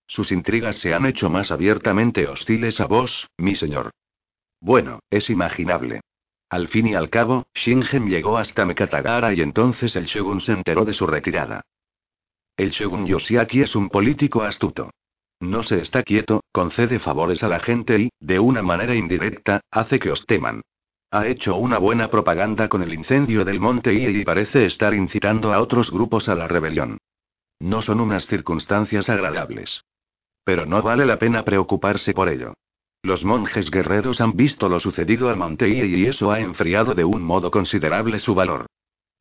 Sus intrigas se han hecho más abiertamente hostiles a vos, mi señor. Bueno, es imaginable. Al fin y al cabo, Shingen llegó hasta Mekatagara y entonces el shogun se enteró de su retirada. El shogun Yoshiaki es un político astuto. No se está quieto, concede favores a la gente y, de una manera indirecta, hace que os teman. Ha hecho una buena propaganda con el incendio del monte y parece estar incitando a otros grupos a la rebelión. No son unas circunstancias agradables. Pero no vale la pena preocuparse por ello. Los monjes guerreros han visto lo sucedido al monte y eso ha enfriado de un modo considerable su valor.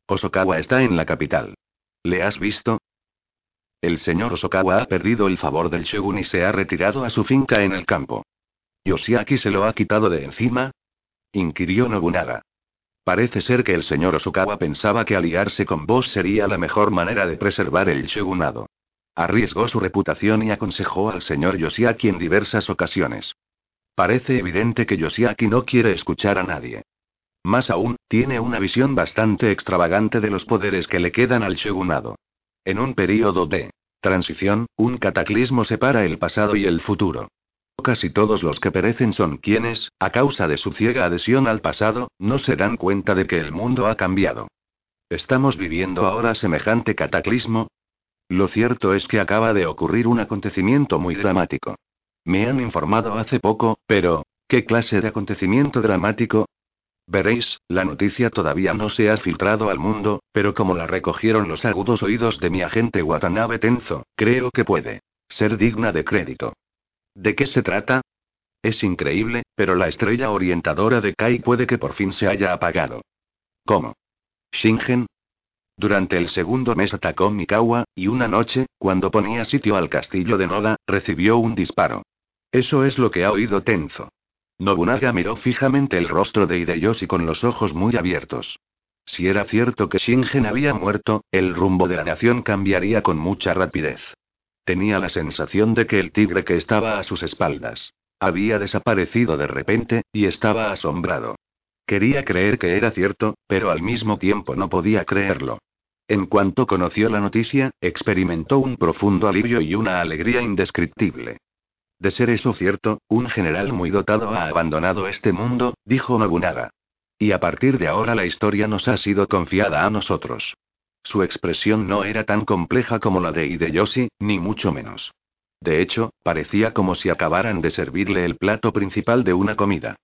Osokawa está en la capital. ¿Le has visto? El señor Osokawa ha perdido el favor del shogun y se ha retirado a su finca en el campo. Yoshiaki se lo ha quitado de encima, inquirió Nobunaga. Parece ser que el señor Osukawa pensaba que aliarse con vos sería la mejor manera de preservar el shogunado. Arriesgó su reputación y aconsejó al señor Yoshiaki en diversas ocasiones. Parece evidente que Yoshiaki no quiere escuchar a nadie. Más aún, tiene una visión bastante extravagante de los poderes que le quedan al shogunado. En un período de transición, un cataclismo separa el pasado y el futuro. Casi todos los que perecen son quienes, a causa de su ciega adhesión al pasado, no se dan cuenta de que el mundo ha cambiado. ¿Estamos viviendo ahora semejante cataclismo? Lo cierto es que acaba de ocurrir un acontecimiento muy dramático. Me han informado hace poco, pero, ¿qué clase de acontecimiento dramático? Veréis, la noticia todavía no se ha filtrado al mundo, pero como la recogieron los agudos oídos de mi agente Watanabe Tenzo, creo que puede ser digna de crédito. ¿De qué se trata? Es increíble, pero la estrella orientadora de Kai puede que por fin se haya apagado. ¿Cómo? Shingen. Durante el segundo mes atacó Mikawa, y una noche, cuando ponía sitio al castillo de Noda, recibió un disparo. Eso es lo que ha oído Tenzo. Nobunaga miró fijamente el rostro de Hideyoshi con los ojos muy abiertos. Si era cierto que Shingen había muerto, el rumbo de la nación cambiaría con mucha rapidez. Tenía la sensación de que el tigre que estaba a sus espaldas había desaparecido de repente, y estaba asombrado. Quería creer que era cierto, pero al mismo tiempo no podía creerlo. En cuanto conoció la noticia, experimentó un profundo alivio y una alegría indescriptible. De ser eso cierto, un general muy dotado ha abandonado este mundo, dijo Nobunaga. Y a partir de ahora la historia nos ha sido confiada a nosotros. Su expresión no era tan compleja como la de Hideyoshi, ni mucho menos. De hecho, parecía como si acabaran de servirle el plato principal de una comida.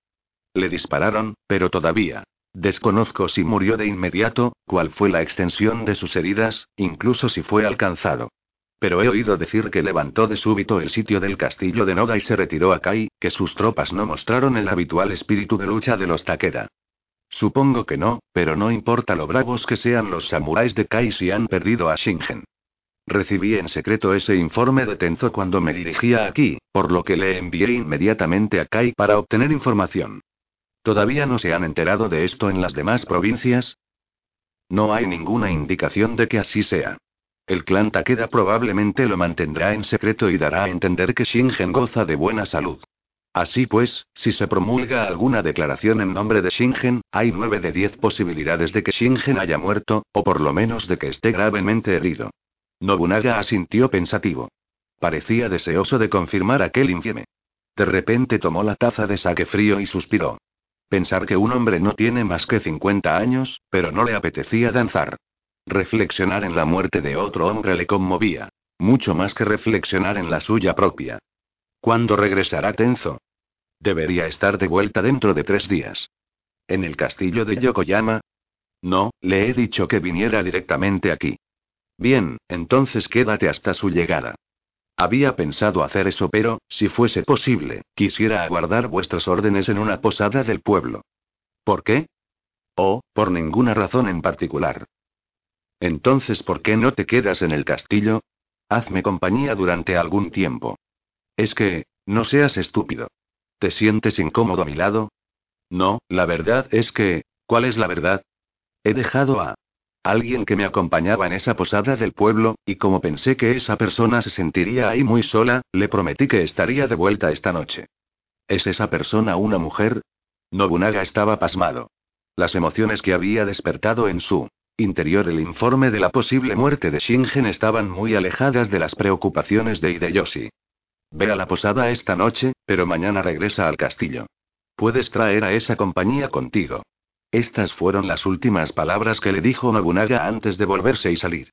Le dispararon, pero todavía. Desconozco si murió de inmediato, cuál fue la extensión de sus heridas, incluso si fue alcanzado. Pero he oído decir que levantó de súbito el sitio del castillo de Noda y se retiró a Kai, que sus tropas no mostraron el habitual espíritu de lucha de los Takeda. Supongo que no, pero no importa lo bravos que sean los samuráis de Kai si han perdido a Shingen. Recibí en secreto ese informe de Tenzo cuando me dirigía aquí, por lo que le envié inmediatamente a Kai para obtener información. ¿Todavía no se han enterado de esto en las demás provincias? No hay ninguna indicación de que así sea. El clan Takeda probablemente lo mantendrá en secreto y dará a entender que Shingen goza de buena salud. Así pues, si se promulga alguna declaración en nombre de Shingen, hay nueve de diez posibilidades de que Shingen haya muerto, o por lo menos de que esté gravemente herido. Nobunaga asintió pensativo. Parecía deseoso de confirmar aquel infieme. De repente tomó la taza de saque frío y suspiró. Pensar que un hombre no tiene más que 50 años, pero no le apetecía danzar. Reflexionar en la muerte de otro hombre le conmovía. Mucho más que reflexionar en la suya propia. ¿Cuándo regresará Tenzo? Debería estar de vuelta dentro de tres días. ¿En el castillo de Yokoyama? No, le he dicho que viniera directamente aquí. Bien, entonces quédate hasta su llegada. Había pensado hacer eso, pero, si fuese posible, quisiera aguardar vuestras órdenes en una posada del pueblo. ¿Por qué? Oh, por ninguna razón en particular. Entonces, ¿por qué no te quedas en el castillo? Hazme compañía durante algún tiempo. Es que, no seas estúpido. ¿Te sientes incómodo a mi lado? No, la verdad es que, ¿cuál es la verdad? He dejado a alguien que me acompañaba en esa posada del pueblo, y como pensé que esa persona se sentiría ahí muy sola, le prometí que estaría de vuelta esta noche. ¿Es esa persona una mujer? Nobunaga estaba pasmado. Las emociones que había despertado en su interior el informe de la posible muerte de Shingen estaban muy alejadas de las preocupaciones de Hideyoshi. Ve a la posada esta noche, pero mañana regresa al castillo. Puedes traer a esa compañía contigo. Estas fueron las últimas palabras que le dijo Nobunaga antes de volverse y salir.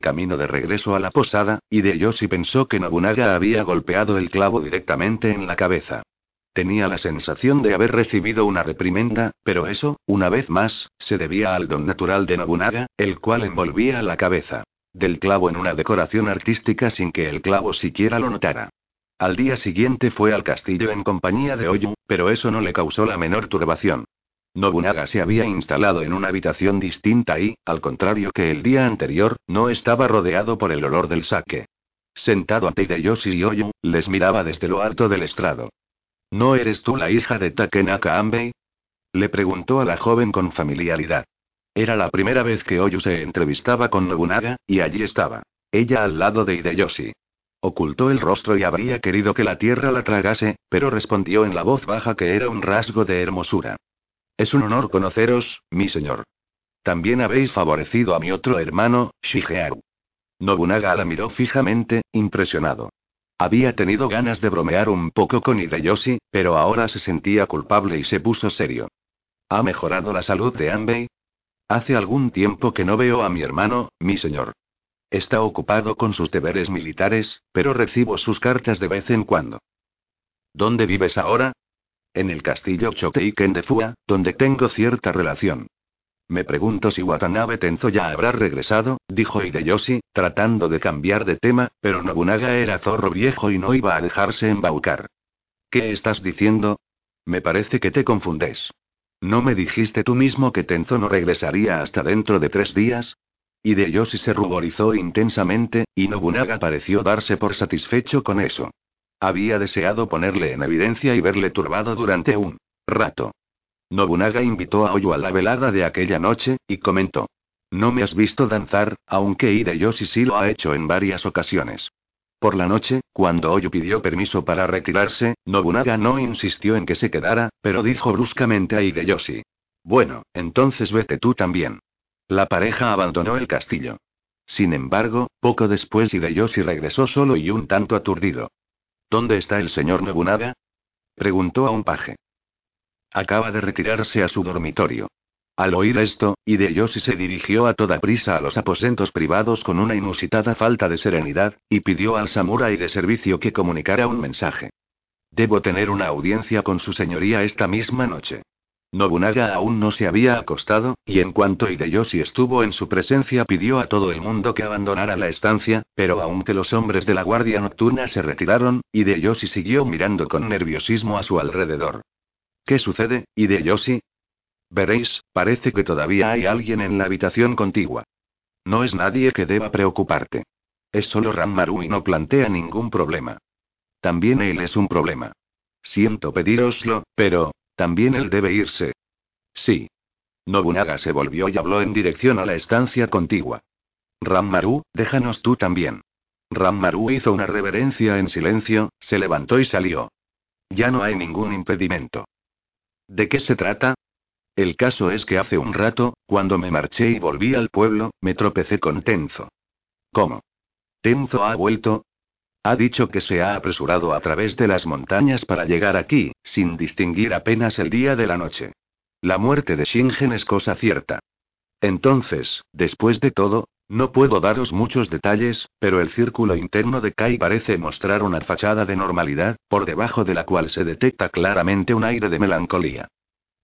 Camino de regreso a la posada, Hideyoshi pensó que Nobunaga había golpeado el clavo directamente en la cabeza. Tenía la sensación de haber recibido una reprimenda, pero eso, una vez más, se debía al don natural de Nobunaga, el cual envolvía la cabeza del clavo en una decoración artística sin que el clavo siquiera lo notara. Al día siguiente fue al castillo en compañía de Oyu, pero eso no le causó la menor turbación. Nobunaga se había instalado en una habitación distinta y, al contrario que el día anterior, no estaba rodeado por el olor del sake. Sentado ante Hideyoshi y Oyu, les miraba desde lo alto del estrado. ¿No eres tú la hija de Takenaka Ambei? Le preguntó a la joven con familiaridad. Era la primera vez que Oyu se entrevistaba con Nobunaga, y allí estaba. Ella al lado de Hideyoshi. Ocultó el rostro y habría querido que la tierra la tragase, pero respondió en la voz baja que era un rasgo de hermosura. Es un honor conoceros, mi señor. También habéis favorecido a mi otro hermano, Shigearu. Nobunaga la miró fijamente, impresionado. Había tenido ganas de bromear un poco con Hideyoshi, pero ahora se sentía culpable y se puso serio. ¿Ha mejorado la salud de Anbei? Hace algún tiempo que no veo a mi hermano, mi señor. Está ocupado con sus deberes militares, pero recibo sus cartas de vez en cuando. ¿Dónde vives ahora? En el castillo Choteiken de Fua, donde tengo cierta relación. Me pregunto si Watanabe Tenzo ya habrá regresado, dijo Hideyoshi, tratando de cambiar de tema, pero Nobunaga era zorro viejo y no iba a dejarse embaucar. ¿Qué estás diciendo? Me parece que te confundes. ¿No me dijiste tú mismo que Tenzo no regresaría hasta dentro de tres días? Hideyoshi se ruborizó intensamente, y Nobunaga pareció darse por satisfecho con eso. Había deseado ponerle en evidencia y verle turbado durante un rato. Nobunaga invitó a Oyu a la velada de aquella noche, y comentó. No me has visto danzar, aunque Hideyoshi sí lo ha hecho en varias ocasiones. Por la noche, cuando Oyu pidió permiso para retirarse, Nobunaga no insistió en que se quedara, pero dijo bruscamente a Hideyoshi. Bueno, entonces vete tú también. La pareja abandonó el castillo. Sin embargo, poco después Hideyoshi regresó solo y un tanto aturdido. ¿Dónde está el señor Nobunaga? preguntó a un paje. Acaba de retirarse a su dormitorio. Al oír esto, Hideyoshi se dirigió a toda prisa a los aposentos privados con una inusitada falta de serenidad, y pidió al samurái de servicio que comunicara un mensaje. Debo tener una audiencia con su señoría esta misma noche. Nobunaga aún no se había acostado, y en cuanto Hideyoshi estuvo en su presencia pidió a todo el mundo que abandonara la estancia, pero aunque los hombres de la guardia nocturna se retiraron, Hideyoshi siguió mirando con nerviosismo a su alrededor. ¿Qué sucede, Hideyoshi? Veréis, parece que todavía hay alguien en la habitación contigua. No es nadie que deba preocuparte. Es solo Ranmaru y no plantea ningún problema. También él es un problema. Siento pediroslo, pero, también él debe irse. Sí. Nobunaga se volvió y habló en dirección a la estancia contigua. Rammaru, déjanos tú también. Rammaru hizo una reverencia en silencio, se levantó y salió. Ya no hay ningún impedimento. ¿De qué se trata? El caso es que hace un rato, cuando me marché y volví al pueblo, me tropecé con Tenzo. ¿Cómo? ¿Tenzo ha vuelto? Ha dicho que se ha apresurado a través de las montañas para llegar aquí, sin distinguir apenas el día de la noche. La muerte de Shingen es cosa cierta. Entonces, después de todo, no puedo daros muchos detalles, pero el círculo interno de Kai parece mostrar una fachada de normalidad, por debajo de la cual se detecta claramente un aire de melancolía.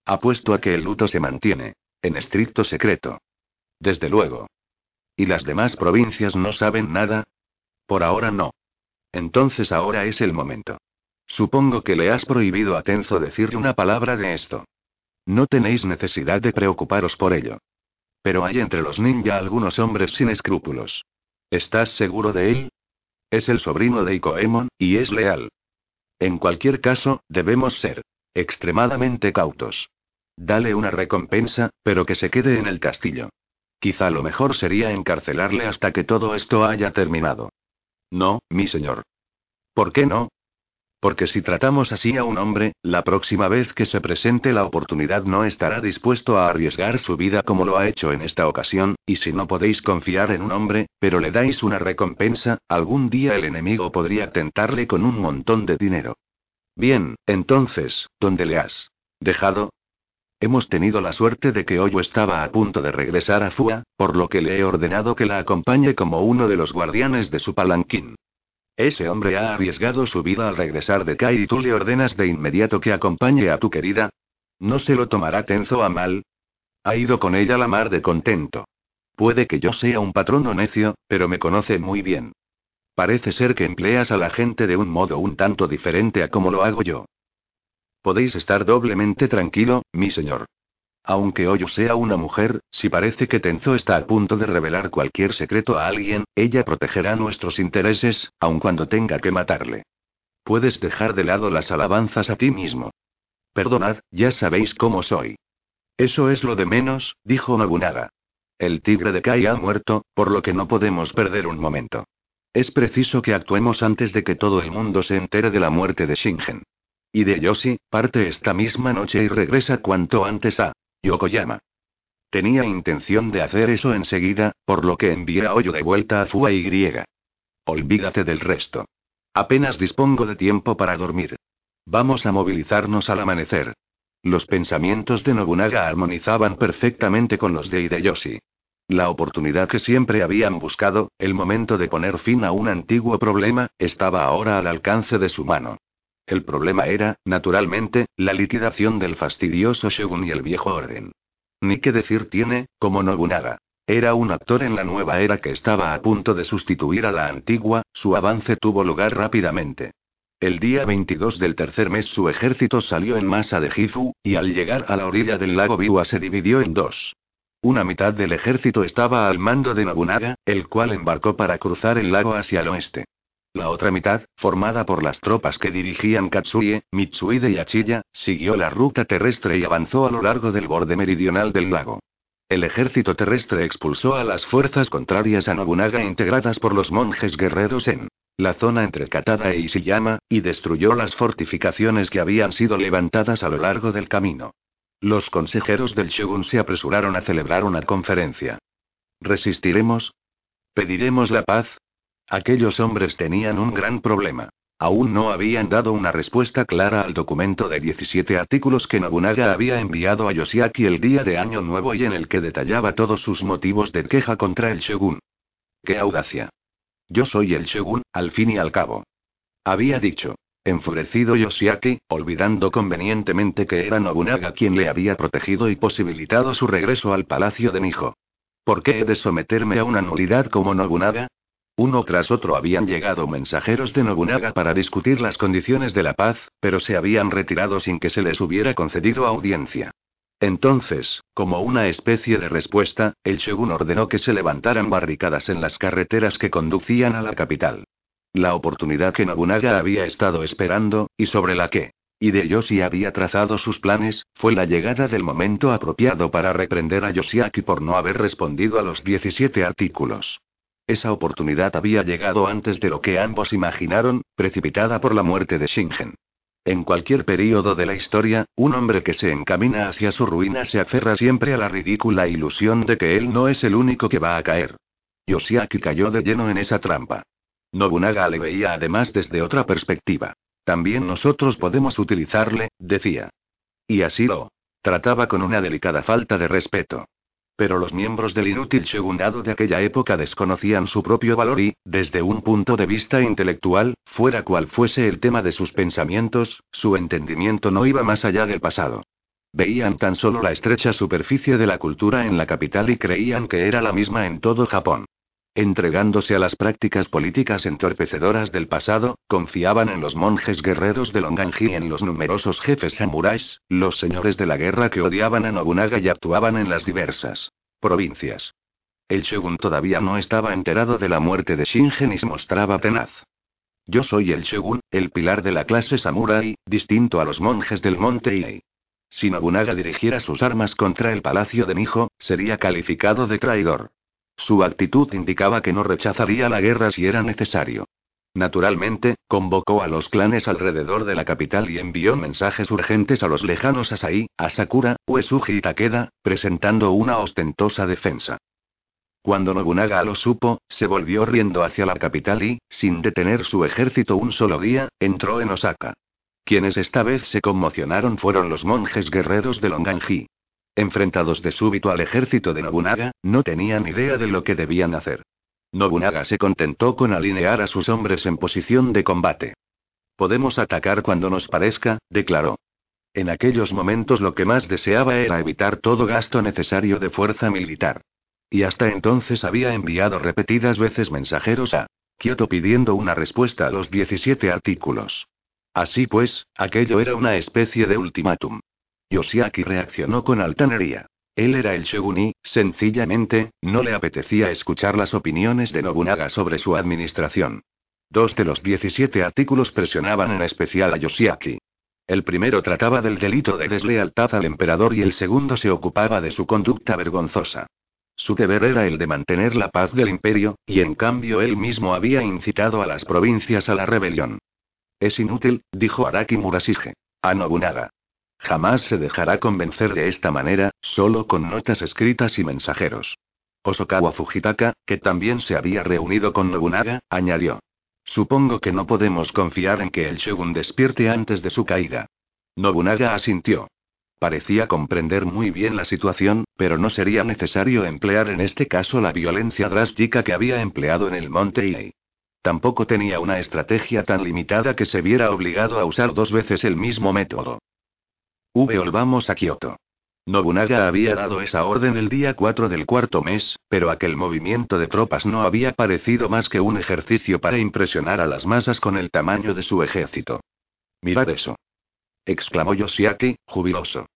Apuesto a que el luto se mantiene, en estricto secreto. Desde luego. ¿Y las demás provincias no saben nada? Por ahora no. Entonces ahora es el momento. Supongo que le has prohibido a Tenzo decirle una palabra de esto. No tenéis necesidad de preocuparos por ello. Pero hay entre los ninja algunos hombres sin escrúpulos. ¿Estás seguro de él? Es el sobrino de Ikoemon, y es leal. En cualquier caso, debemos ser extremadamente cautos. Dale una recompensa, pero que se quede en el castillo. Quizá lo mejor sería encarcelarle hasta que todo esto haya terminado. No, mi señor. ¿Por qué no? Porque si tratamos así a un hombre, la próxima vez que se presente la oportunidad no estará dispuesto a arriesgar su vida como lo ha hecho en esta ocasión, y si no podéis confiar en un hombre, pero le dais una recompensa, algún día el enemigo podría tentarle con un montón de dinero. Bien, entonces, ¿dónde le has dejado? Hemos tenido la suerte de que Oyo estaba a punto de regresar a Fua, por lo que le he ordenado que la acompañe como uno de los guardianes de su palanquín. Ese hombre ha arriesgado su vida al regresar de Kai y tú le ordenas de inmediato que acompañe a tu querida. ¿No se lo tomará Tenzo a mal? Ha ido con ella la mar de contento. Puede que yo sea un patrono necio, pero me conoce muy bien. Parece ser que empleas a la gente de un modo un tanto diferente a como lo hago yo. Podéis estar doblemente tranquilo, mi señor. Aunque Oyo sea una mujer, si parece que Tenzo está a punto de revelar cualquier secreto a alguien, ella protegerá nuestros intereses, aun cuando tenga que matarle. Puedes dejar de lado las alabanzas a ti mismo. Perdonad, ya sabéis cómo soy. Eso es lo de menos, dijo Nobunaga. El tigre de Kai ha muerto, por lo que no podemos perder un momento. Es preciso que actuemos antes de que todo el mundo se entere de la muerte de Shingen. Y de Yoshi, parte esta misma noche y regresa cuanto antes a Yokoyama. Tenía intención de hacer eso enseguida, por lo que envié a Oyo de vuelta a Fua y. Olvídate del resto. Apenas dispongo de tiempo para dormir. Vamos a movilizarnos al amanecer. Los pensamientos de Nobunaga armonizaban perfectamente con los de Hideyoshi. La oportunidad que siempre habían buscado, el momento de poner fin a un antiguo problema, estaba ahora al alcance de su mano. El problema era, naturalmente, la liquidación del fastidioso Shogun y el viejo orden. Ni qué decir tiene, como Nobunaga. Era un actor en la nueva era que estaba a punto de sustituir a la antigua, su avance tuvo lugar rápidamente. El día 22 del tercer mes su ejército salió en masa de Gifu, y al llegar a la orilla del lago Biwa se dividió en dos. Una mitad del ejército estaba al mando de Nobunaga, el cual embarcó para cruzar el lago hacia el oeste. La otra mitad, formada por las tropas que dirigían Katsuie, Mitsuide y Achiya, siguió la ruta terrestre y avanzó a lo largo del borde meridional del lago. El ejército terrestre expulsó a las fuerzas contrarias a Nobunaga integradas por los monjes guerreros en la zona entre Katada e Ishiyama, y destruyó las fortificaciones que habían sido levantadas a lo largo del camino. Los consejeros del shogun se apresuraron a celebrar una conferencia. ¿Resistiremos? ¿Pediremos la paz? Aquellos hombres tenían un gran problema. Aún no habían dado una respuesta clara al documento de 17 artículos que Nobunaga había enviado a Yoshiaki el día de Año Nuevo y en el que detallaba todos sus motivos de queja contra el shogun. ¡Qué audacia! Yo soy el shogun, al fin y al cabo. Había dicho. Enfurecido Yoshiaki, olvidando convenientemente que era Nobunaga quien le había protegido y posibilitado su regreso al palacio de Mijo. ¿Por qué he de someterme a una nulidad como Nobunaga? Uno tras otro habían llegado mensajeros de Nobunaga para discutir las condiciones de la paz, pero se habían retirado sin que se les hubiera concedido audiencia. Entonces, como una especie de respuesta, el shogun ordenó que se levantaran barricadas en las carreteras que conducían a la capital. La oportunidad que Nobunaga había estado esperando, y sobre la que Hideyoshi había trazado sus planes, fue la llegada del momento apropiado para reprender a Yoshiaki por no haber respondido a los 17 artículos. Esa oportunidad había llegado antes de lo que ambos imaginaron, precipitada por la muerte de Shingen. En cualquier período de la historia, un hombre que se encamina hacia su ruina se aferra siempre a la ridícula ilusión de que él no es el único que va a caer. Yoshiaki cayó de lleno en esa trampa. Nobunaga le veía además desde otra perspectiva. También nosotros podemos utilizarle, decía. Y así lo trataba con una delicada falta de respeto. Pero los miembros del inútil shogunado de aquella época desconocían su propio valor y, desde un punto de vista intelectual, fuera cual fuese el tema de sus pensamientos, su entendimiento no iba más allá del pasado. Veían tan solo la estrecha superficie de la cultura en la capital y creían que era la misma en todo Japón. Entregándose a las prácticas políticas entorpecedoras del pasado, confiaban en los monjes guerreros de Longanji y en los numerosos jefes samuráis, los señores de la guerra que odiaban a Nobunaga y actuaban en las diversas provincias. El shogun todavía no estaba enterado de la muerte de Shingen y se mostraba tenaz. Yo soy el shogun, el pilar de la clase samurai, distinto a los monjes del monte Iei. Si Nobunaga dirigiera sus armas contra el palacio de Mijo, sería calificado de traidor. Su actitud indicaba que no rechazaría la guerra si era necesario. Naturalmente, convocó a los clanes alrededor de la capital y envió mensajes urgentes a los lejanos Asai, Asakura, Uesugi y Takeda, presentando una ostentosa defensa. Cuando Nobunaga lo supo, se volvió riendo hacia la capital y, sin detener su ejército un solo día, entró en Osaka. Quienes esta vez se conmocionaron fueron los monjes guerreros de Longanji. Enfrentados de súbito al ejército de Nobunaga, no tenían idea de lo que debían hacer. Nobunaga se contentó con alinear a sus hombres en posición de combate. Podemos atacar cuando nos parezca, declaró. En aquellos momentos lo que más deseaba era evitar todo gasto necesario de fuerza militar. Y hasta entonces había enviado repetidas veces mensajeros a Kioto pidiendo una respuesta a los 17 artículos. Así pues, aquello era una especie de ultimátum. Yoshiaki reaccionó con altanería. Él era el shogun y, sencillamente, no le apetecía escuchar las opiniones de Nobunaga sobre su administración. Dos de los 17 artículos presionaban en especial a Yoshiaki. El primero trataba del delito de deslealtad al emperador y el segundo se ocupaba de su conducta vergonzosa. Su deber era el de mantener la paz del imperio, y en cambio él mismo había incitado a las provincias a la rebelión. Es inútil, dijo Araki Murashige. A Nobunaga. Jamás se dejará convencer de esta manera, solo con notas escritas y mensajeros. Osokawa Fujitaka, que también se había reunido con Nobunaga, añadió. Supongo que no podemos confiar en que el shogun despierte antes de su caída. Nobunaga asintió. Parecía comprender muy bien la situación, pero no sería necesario emplear en este caso la violencia drástica que había empleado en el monte Iei. Tampoco tenía una estrategia tan limitada que se viera obligado a usar dos veces el mismo método. Volvamos a Kioto. Nobunaga había dado esa orden el día 4 del cuarto mes, pero aquel movimiento de tropas no había parecido más que un ejercicio para impresionar a las masas con el tamaño de su ejército. Mirad eso. exclamó Yoshiaki, jubiloso.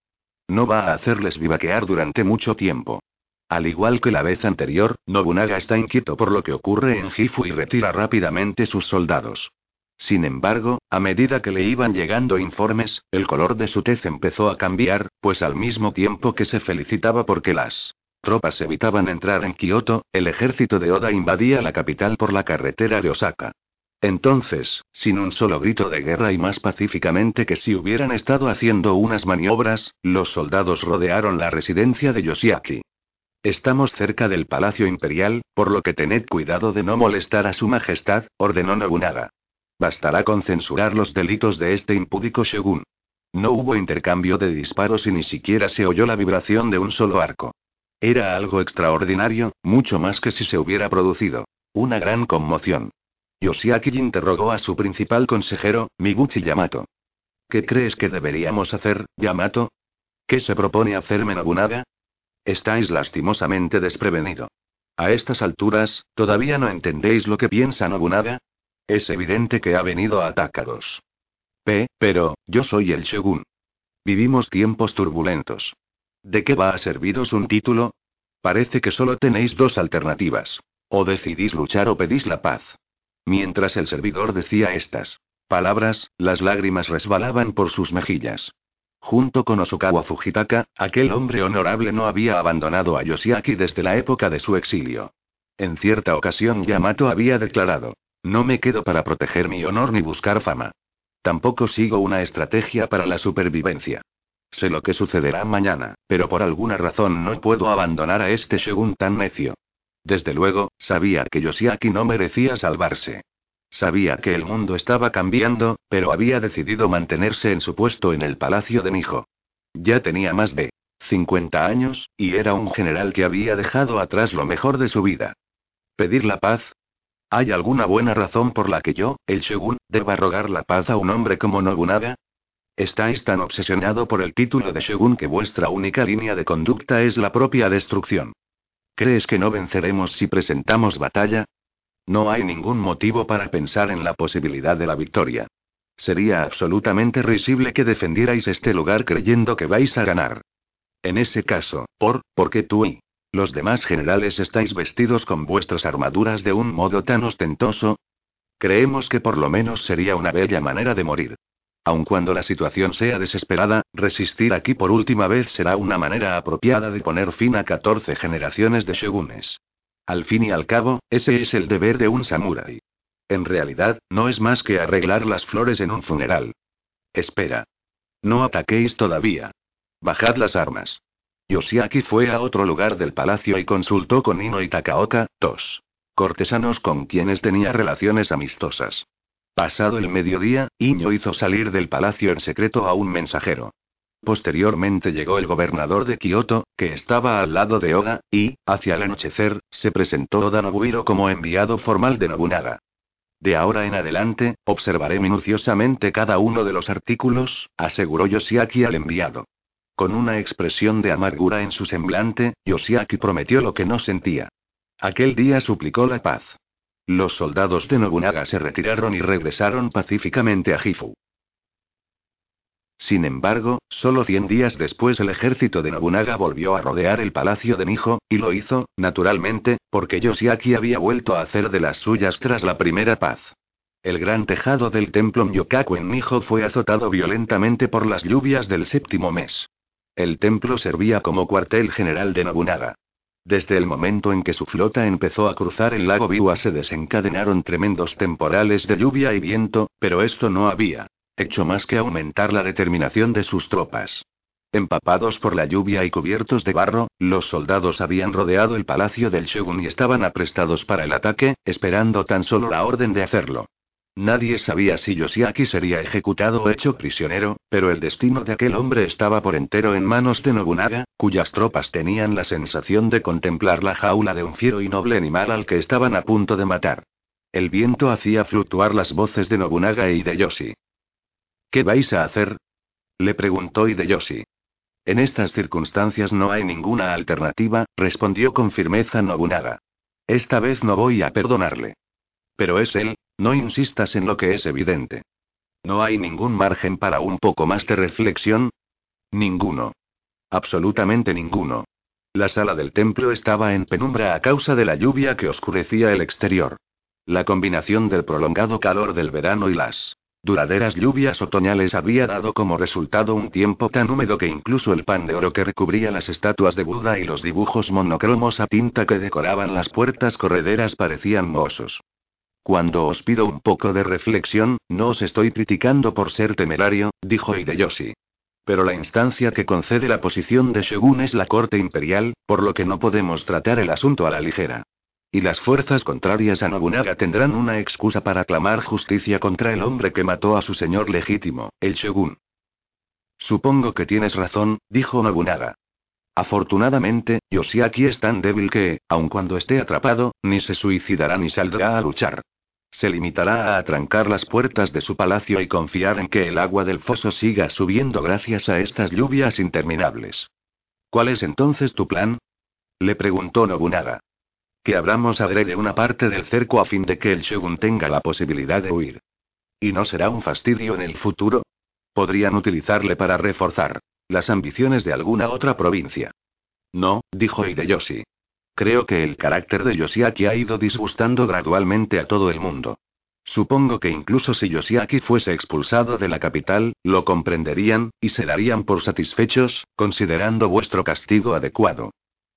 No va a hacerles vivaquear durante mucho tiempo. Al igual que la vez anterior, Nobunaga está inquieto por lo que ocurre en Gifu y retira rápidamente sus soldados. Sin embargo, a medida que le iban llegando informes, el color de su tez empezó a cambiar, pues al mismo tiempo que se felicitaba porque las tropas evitaban entrar en Kioto, el ejército de Oda invadía la capital por la carretera de Osaka. Entonces, sin un solo grito de guerra y más pacíficamente que si hubieran estado haciendo unas maniobras, los soldados rodearon la residencia de Yoshiaki. Estamos cerca del Palacio Imperial, por lo que tened cuidado de no molestar a su Majestad, ordenó Nobunaga. Bastará con censurar los delitos de este impúdico shogun. No hubo intercambio de disparos y ni siquiera se oyó la vibración de un solo arco. Era algo extraordinario, mucho más que si se hubiera producido. Una gran conmoción. Yoshiaki interrogó a su principal consejero, Miguchi Yamato. ¿Qué crees que deberíamos hacer, Yamato? ¿Qué se propone hacerme Nobunaga? Estáis lastimosamente desprevenido. A estas alturas, ¿todavía no entendéis lo que piensa Nobunaga? Es evidente que ha venido a atacaros. P, pero, yo soy el Shogun. Vivimos tiempos turbulentos. ¿De qué va a serviros un título? Parece que solo tenéis dos alternativas. O decidís luchar o pedís la paz. Mientras el servidor decía estas palabras, las lágrimas resbalaban por sus mejillas. Junto con Osukawa Fujitaka, aquel hombre honorable no había abandonado a Yoshiaki desde la época de su exilio. En cierta ocasión Yamato había declarado, no me quedo para proteger mi honor ni buscar fama. Tampoco sigo una estrategia para la supervivencia. Sé lo que sucederá mañana, pero por alguna razón no puedo abandonar a este shogun tan necio. Desde luego, sabía que Yoshiaki no merecía salvarse. Sabía que el mundo estaba cambiando, pero había decidido mantenerse en su puesto en el palacio de Mijo. Ya tenía más de 50 años, y era un general que había dejado atrás lo mejor de su vida. ¿Pedir la paz? ¿Hay alguna buena razón por la que yo, el shogun, deba rogar la paz a un hombre como Nobunaga? Estáis tan obsesionado por el título de shogun que vuestra única línea de conducta es la propia destrucción. ¿Crees que no venceremos si presentamos batalla? No hay ningún motivo para pensar en la posibilidad de la victoria. Sería absolutamente risible que defendierais este lugar creyendo que vais a ganar. En ese caso, ¿por, por qué tú y los demás generales estáis vestidos con vuestras armaduras de un modo tan ostentoso? Creemos que por lo menos sería una bella manera de morir. Aun cuando la situación sea desesperada, resistir aquí por última vez será una manera apropiada de poner fin a 14 generaciones de shogunes. Al fin y al cabo, ese es el deber de un samurái. En realidad, no es más que arreglar las flores en un funeral. Espera. No ataquéis todavía. Bajad las armas. Yoshiaki fue a otro lugar del palacio y consultó con Ino y Takaoka, dos cortesanos con quienes tenía relaciones amistosas. Pasado el mediodía, Iño hizo salir del palacio en secreto a un mensajero. Posteriormente llegó el gobernador de Kioto, que estaba al lado de Oda, y, hacia el anochecer, se presentó Oda Nobuhiro como enviado formal de Nobunaga. De ahora en adelante, observaré minuciosamente cada uno de los artículos, aseguró Yoshiaki al enviado. Con una expresión de amargura en su semblante, Yoshiaki prometió lo que no sentía. Aquel día suplicó la paz. Los soldados de Nobunaga se retiraron y regresaron pacíficamente a Gifu. Sin embargo, solo cien días después el ejército de Nobunaga volvió a rodear el palacio de Mijo, y lo hizo, naturalmente, porque Yoshiaki había vuelto a hacer de las suyas tras la primera paz. El gran tejado del templo Myokaku en Mijo fue azotado violentamente por las lluvias del séptimo mes. El templo servía como cuartel general de Nobunaga. Desde el momento en que su flota empezó a cruzar el lago Biwa se desencadenaron tremendos temporales de lluvia y viento, pero esto no había hecho más que aumentar la determinación de sus tropas. Empapados por la lluvia y cubiertos de barro, los soldados habían rodeado el palacio del shogun y estaban aprestados para el ataque, esperando tan solo la orden de hacerlo. Nadie sabía si Yoshiaki sería ejecutado o hecho prisionero, pero el destino de aquel hombre estaba por entero en manos de Nobunaga, cuyas tropas tenían la sensación de contemplar la jaula de un fiero y noble animal al que estaban a punto de matar. El viento hacía fluctuar las voces de Nobunaga y de Yoshi. ¿Qué vais a hacer? le preguntó Hideyoshi. En estas circunstancias no hay ninguna alternativa, respondió con firmeza Nobunaga. Esta vez no voy a perdonarle. Pero es él, no insistas en lo que es evidente. ¿No hay ningún margen para un poco más de reflexión? Ninguno. Absolutamente ninguno. La sala del templo estaba en penumbra a causa de la lluvia que oscurecía el exterior. La combinación del prolongado calor del verano y las duraderas lluvias otoñales había dado como resultado un tiempo tan húmedo que incluso el pan de oro que recubría las estatuas de Buda y los dibujos monocromos a tinta que decoraban las puertas correderas parecían mohosos. Cuando os pido un poco de reflexión, no os estoy criticando por ser temerario, dijo Hideyoshi. Pero la instancia que concede la posición de Shogun es la corte imperial, por lo que no podemos tratar el asunto a la ligera. y las fuerzas contrarias a Nobunaga tendrán una excusa para clamar justicia contra el hombre que mató a su señor legítimo, el shogun. Supongo que tienes razón, dijo Nobunaga. Afortunadamente, Yoshiaki es tan débil que, aun cuando esté atrapado, ni se suicidará ni saldrá a luchar. Se limitará a atrancar las puertas de su palacio y confiar en que el agua del foso siga subiendo gracias a estas lluvias interminables. ¿Cuál es entonces tu plan? Le preguntó Nobunaga. Que abramos adrede una parte del cerco a fin de que el shogun tenga la posibilidad de huir. ¿Y no será un fastidio en el futuro? Podrían utilizarle para reforzar las ambiciones de alguna otra provincia. No, dijo Hideyoshi. Creo que el carácter de Yoshiaki ha ido disgustando gradualmente a todo el mundo. Supongo que incluso si Yoshiaki fuese expulsado de la capital, lo comprenderían, y se darían por satisfechos, considerando vuestro castigo adecuado.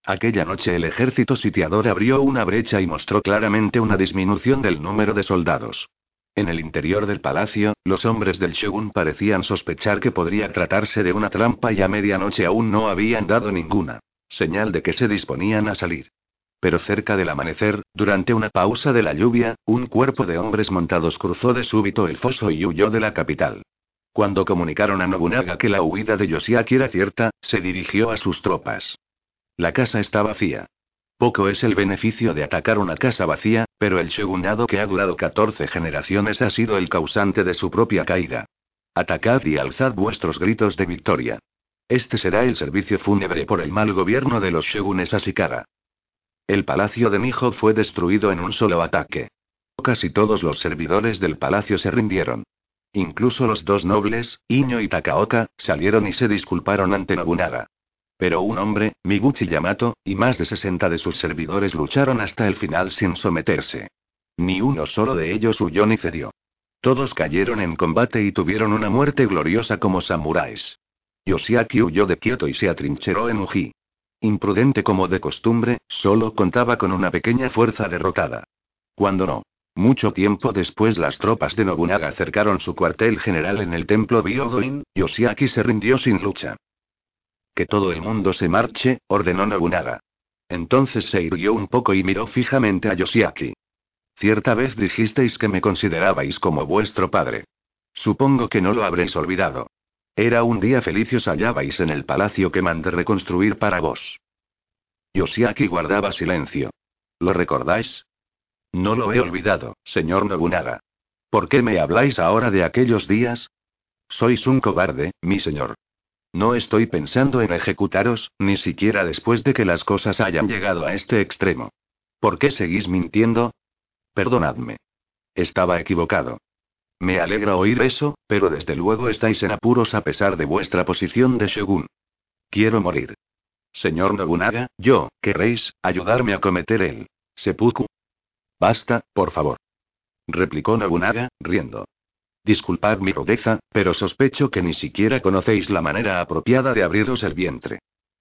Aquella noche el ejército sitiador abrió una brecha y mostró claramente una disminución del número de soldados. En el interior del palacio, los hombres del shogun parecían sospechar que podría tratarse de una trampa y a medianoche aún no habían dado ninguna señal de que se disponían a salir. Pero cerca del amanecer, durante una pausa de la lluvia, un cuerpo de hombres montados cruzó de súbito el foso y huyó de la capital. Cuando comunicaron a Nobunaga que la huida de Yoshiaki era cierta, se dirigió a sus tropas. La casa está vacía. Poco es el beneficio de atacar una casa vacía, pero el shogunado que ha durado 14 generaciones ha sido el causante de su propia caída. Atacad y alzad vuestros gritos de victoria. Este será el servicio fúnebre por el mal gobierno de los shogunes Ashikara. El palacio de Mijo fue destruido en un solo ataque. Casi todos los servidores del palacio se rindieron. Incluso los dos nobles, Iño y Takaoka, salieron y se disculparon ante Nobunaga. Pero un hombre, Miguchi Yamato, y más de 60 de sus servidores lucharon hasta el final sin someterse. Ni uno solo de ellos huyó ni cedió. Todos cayeron en combate y tuvieron una muerte gloriosa como samuráis. Yoshiaki huyó de Kyoto y se atrincheró en Uji. Imprudente como de costumbre, solo contaba con una pequeña fuerza derrotada. Cuando no. Mucho tiempo después las tropas de Nobunaga acercaron su cuartel general en el templo Byodoin, Yoshiaki se rindió sin lucha. Que todo el mundo se marche, ordenó Nobunaga. Entonces se irguió un poco y miró fijamente a Yoshiaki. Cierta vez dijisteis que me considerabais como vuestro padre. Supongo que no lo habréis olvidado. Era un día feliz os hallabais en el palacio que mandé reconstruir para vos. Yoshiaki guardaba silencio. ¿Lo recordáis? No lo he olvidado, señor Nobunaga. ¿Por qué me habláis ahora de aquellos días? Sois un cobarde, mi señor. No estoy pensando en ejecutaros, ni siquiera después de que las cosas hayan llegado a este extremo. ¿Por qué seguís mintiendo? Perdonadme. Estaba equivocado. Me alegra oír eso, pero desde luego estáis en apuros a pesar de vuestra posición de shogun. Quiero morir. Señor Nobunaga, yo, ¿queréis ayudarme a cometer el seppuku? Basta, por favor. Replicó Nobunaga, riendo. Disculpad mi rudeza, pero sospecho que ni siquiera conocéis la manera apropiada de abriros el vientre.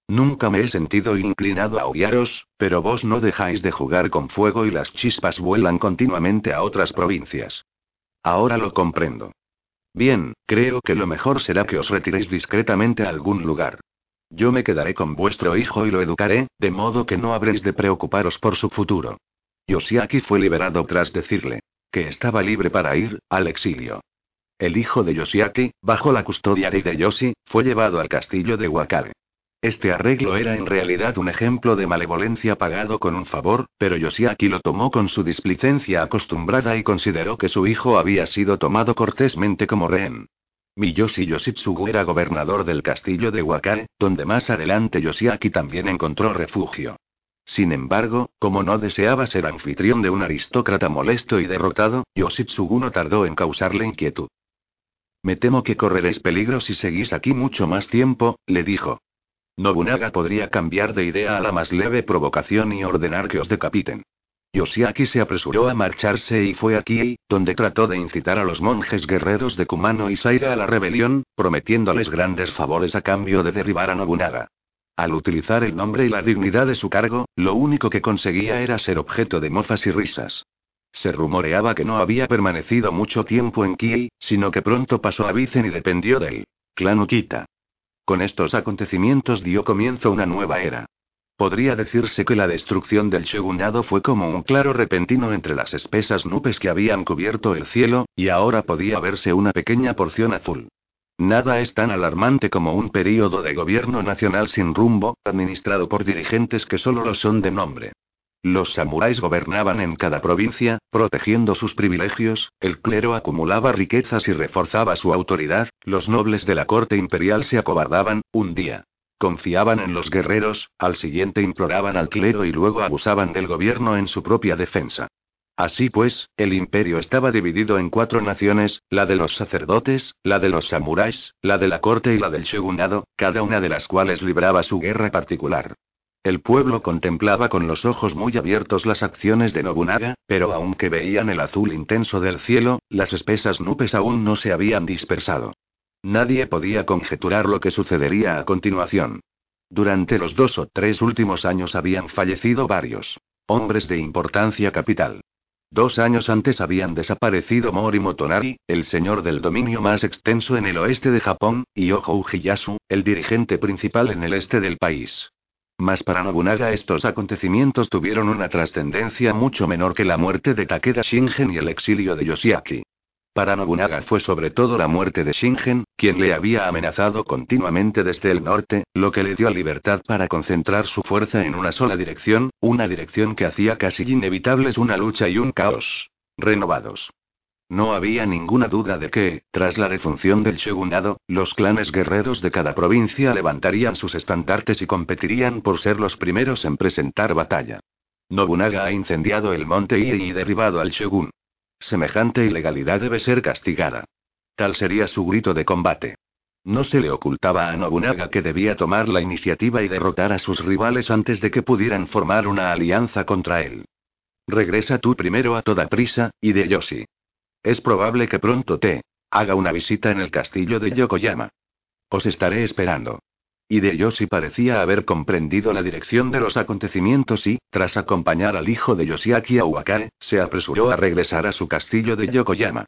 Nunca me he sentido inclinado a odiaros, pero vos no dejáis de jugar con fuego y las chispas vuelan continuamente a otras provincias. Ahora lo comprendo. Bien, creo que lo mejor será que os retiréis discretamente a algún lugar. Yo me quedaré con vuestro hijo y lo educaré, de modo que no habréis de preocuparos por su futuro. Yoshiaki fue liberado tras decirle que estaba libre para ir al exilio. El hijo de Yoshiaki, bajo la custodia de Hideyoshi, fue llevado al castillo de Wakare. Este arreglo era en realidad un ejemplo de malevolencia pagado con un favor, pero Yoshiaki lo tomó con su displicencia acostumbrada y consideró que su hijo había sido tomado cortésmente como rehén. Miyoshi Yoshitsugu era gobernador del castillo de Wakare, donde más adelante Yoshiaki también encontró refugio. Sin embargo, como no deseaba ser anfitrión de un aristócrata molesto y derrotado, Yoshitsugu no tardó en causarle inquietud. Me temo que correréis peligro si seguís aquí mucho más tiempo, le dijo. Nobunaga podría cambiar de idea a la más leve provocación y ordenar que os decapiten. Yoshiaki se apresuró a marcharse y fue aquí, donde trató de incitar a los monjes guerreros de Kumano y Saira a la rebelión, prometiéndoles grandes favores a cambio de derribar a Nobunaga. Al utilizar el nombre y la dignidad de su cargo, lo único que conseguía era ser objeto de mofas y risas. Se rumoreaba que no había permanecido mucho tiempo en Kiei, sino que pronto pasó a Vicen y dependió del clan Ukita. Con estos acontecimientos dio comienzo una nueva era. Podría decirse que la destrucción del shogunado fue como un claro repentino entre las espesas nubes que habían cubierto el cielo, y ahora podía verse una pequeña porción azul. Nada es tan alarmante como un período de gobierno nacional sin rumbo, administrado por dirigentes que solo lo son de nombre. Los samuráis gobernaban en cada provincia, protegiendo sus privilegios, el clero acumulaba riquezas y reforzaba su autoridad, los nobles de la corte imperial se acobardaban, un día Confiaban en los guerreros, al siguiente imploraban al clero y luego abusaban del gobierno en su propia defensa. Así pues, el imperio estaba dividido en cuatro naciones, la de los sacerdotes, la de los samuráis, la de la corte y la del shogunado, cada una de las cuales libraba su guerra particular. El pueblo contemplaba con los ojos muy abiertos las acciones de Nobunaga, pero aunque veían el azul intenso del cielo, las espesas nubes aún no se habían dispersado. Nadie podía conjeturar lo que sucedería a continuación. Durante los dos o tres últimos años habían fallecido varios hombres de importancia capital. Dos años antes habían desaparecido Mori Motonari, el señor del dominio más extenso en el oeste de Japón, y Ojo Ujiyasu, el dirigente principal en el este del país. Mas para Nobunaga estos acontecimientos tuvieron una trascendencia mucho menor que la muerte de Takeda Shingen y el exilio de Yoshiaki. Para Nobunaga fue sobre todo la muerte de Shingen, quien le había amenazado continuamente desde el norte, lo que le dio libertad para concentrar su fuerza en una sola dirección, una dirección que hacía casi inevitables una lucha y un caos. Renovados. No había ninguna duda de que, tras la defunción del shogunado, los clanes guerreros de cada provincia levantarían sus estandartes y competirían por ser los primeros en presentar batalla. Nobunaga ha incendiado el monte y derribado al shogun. Semejante ilegalidad debe ser castigada. Tal sería su grito de combate. No se le ocultaba a Nobunaga que debía tomar la iniciativa y derrotar a sus rivales antes de que pudieran formar una alianza contra él. Regresa tú primero a toda prisa, y de Yoshi. Es probable que pronto te haga una visita en el castillo de Yokoyama. Os estaré esperando. Hideyoshi parecía haber comprendido la dirección de los acontecimientos y, tras acompañar al hijo de Yoshiaki a se apresuró a regresar a su castillo de Yokoyama.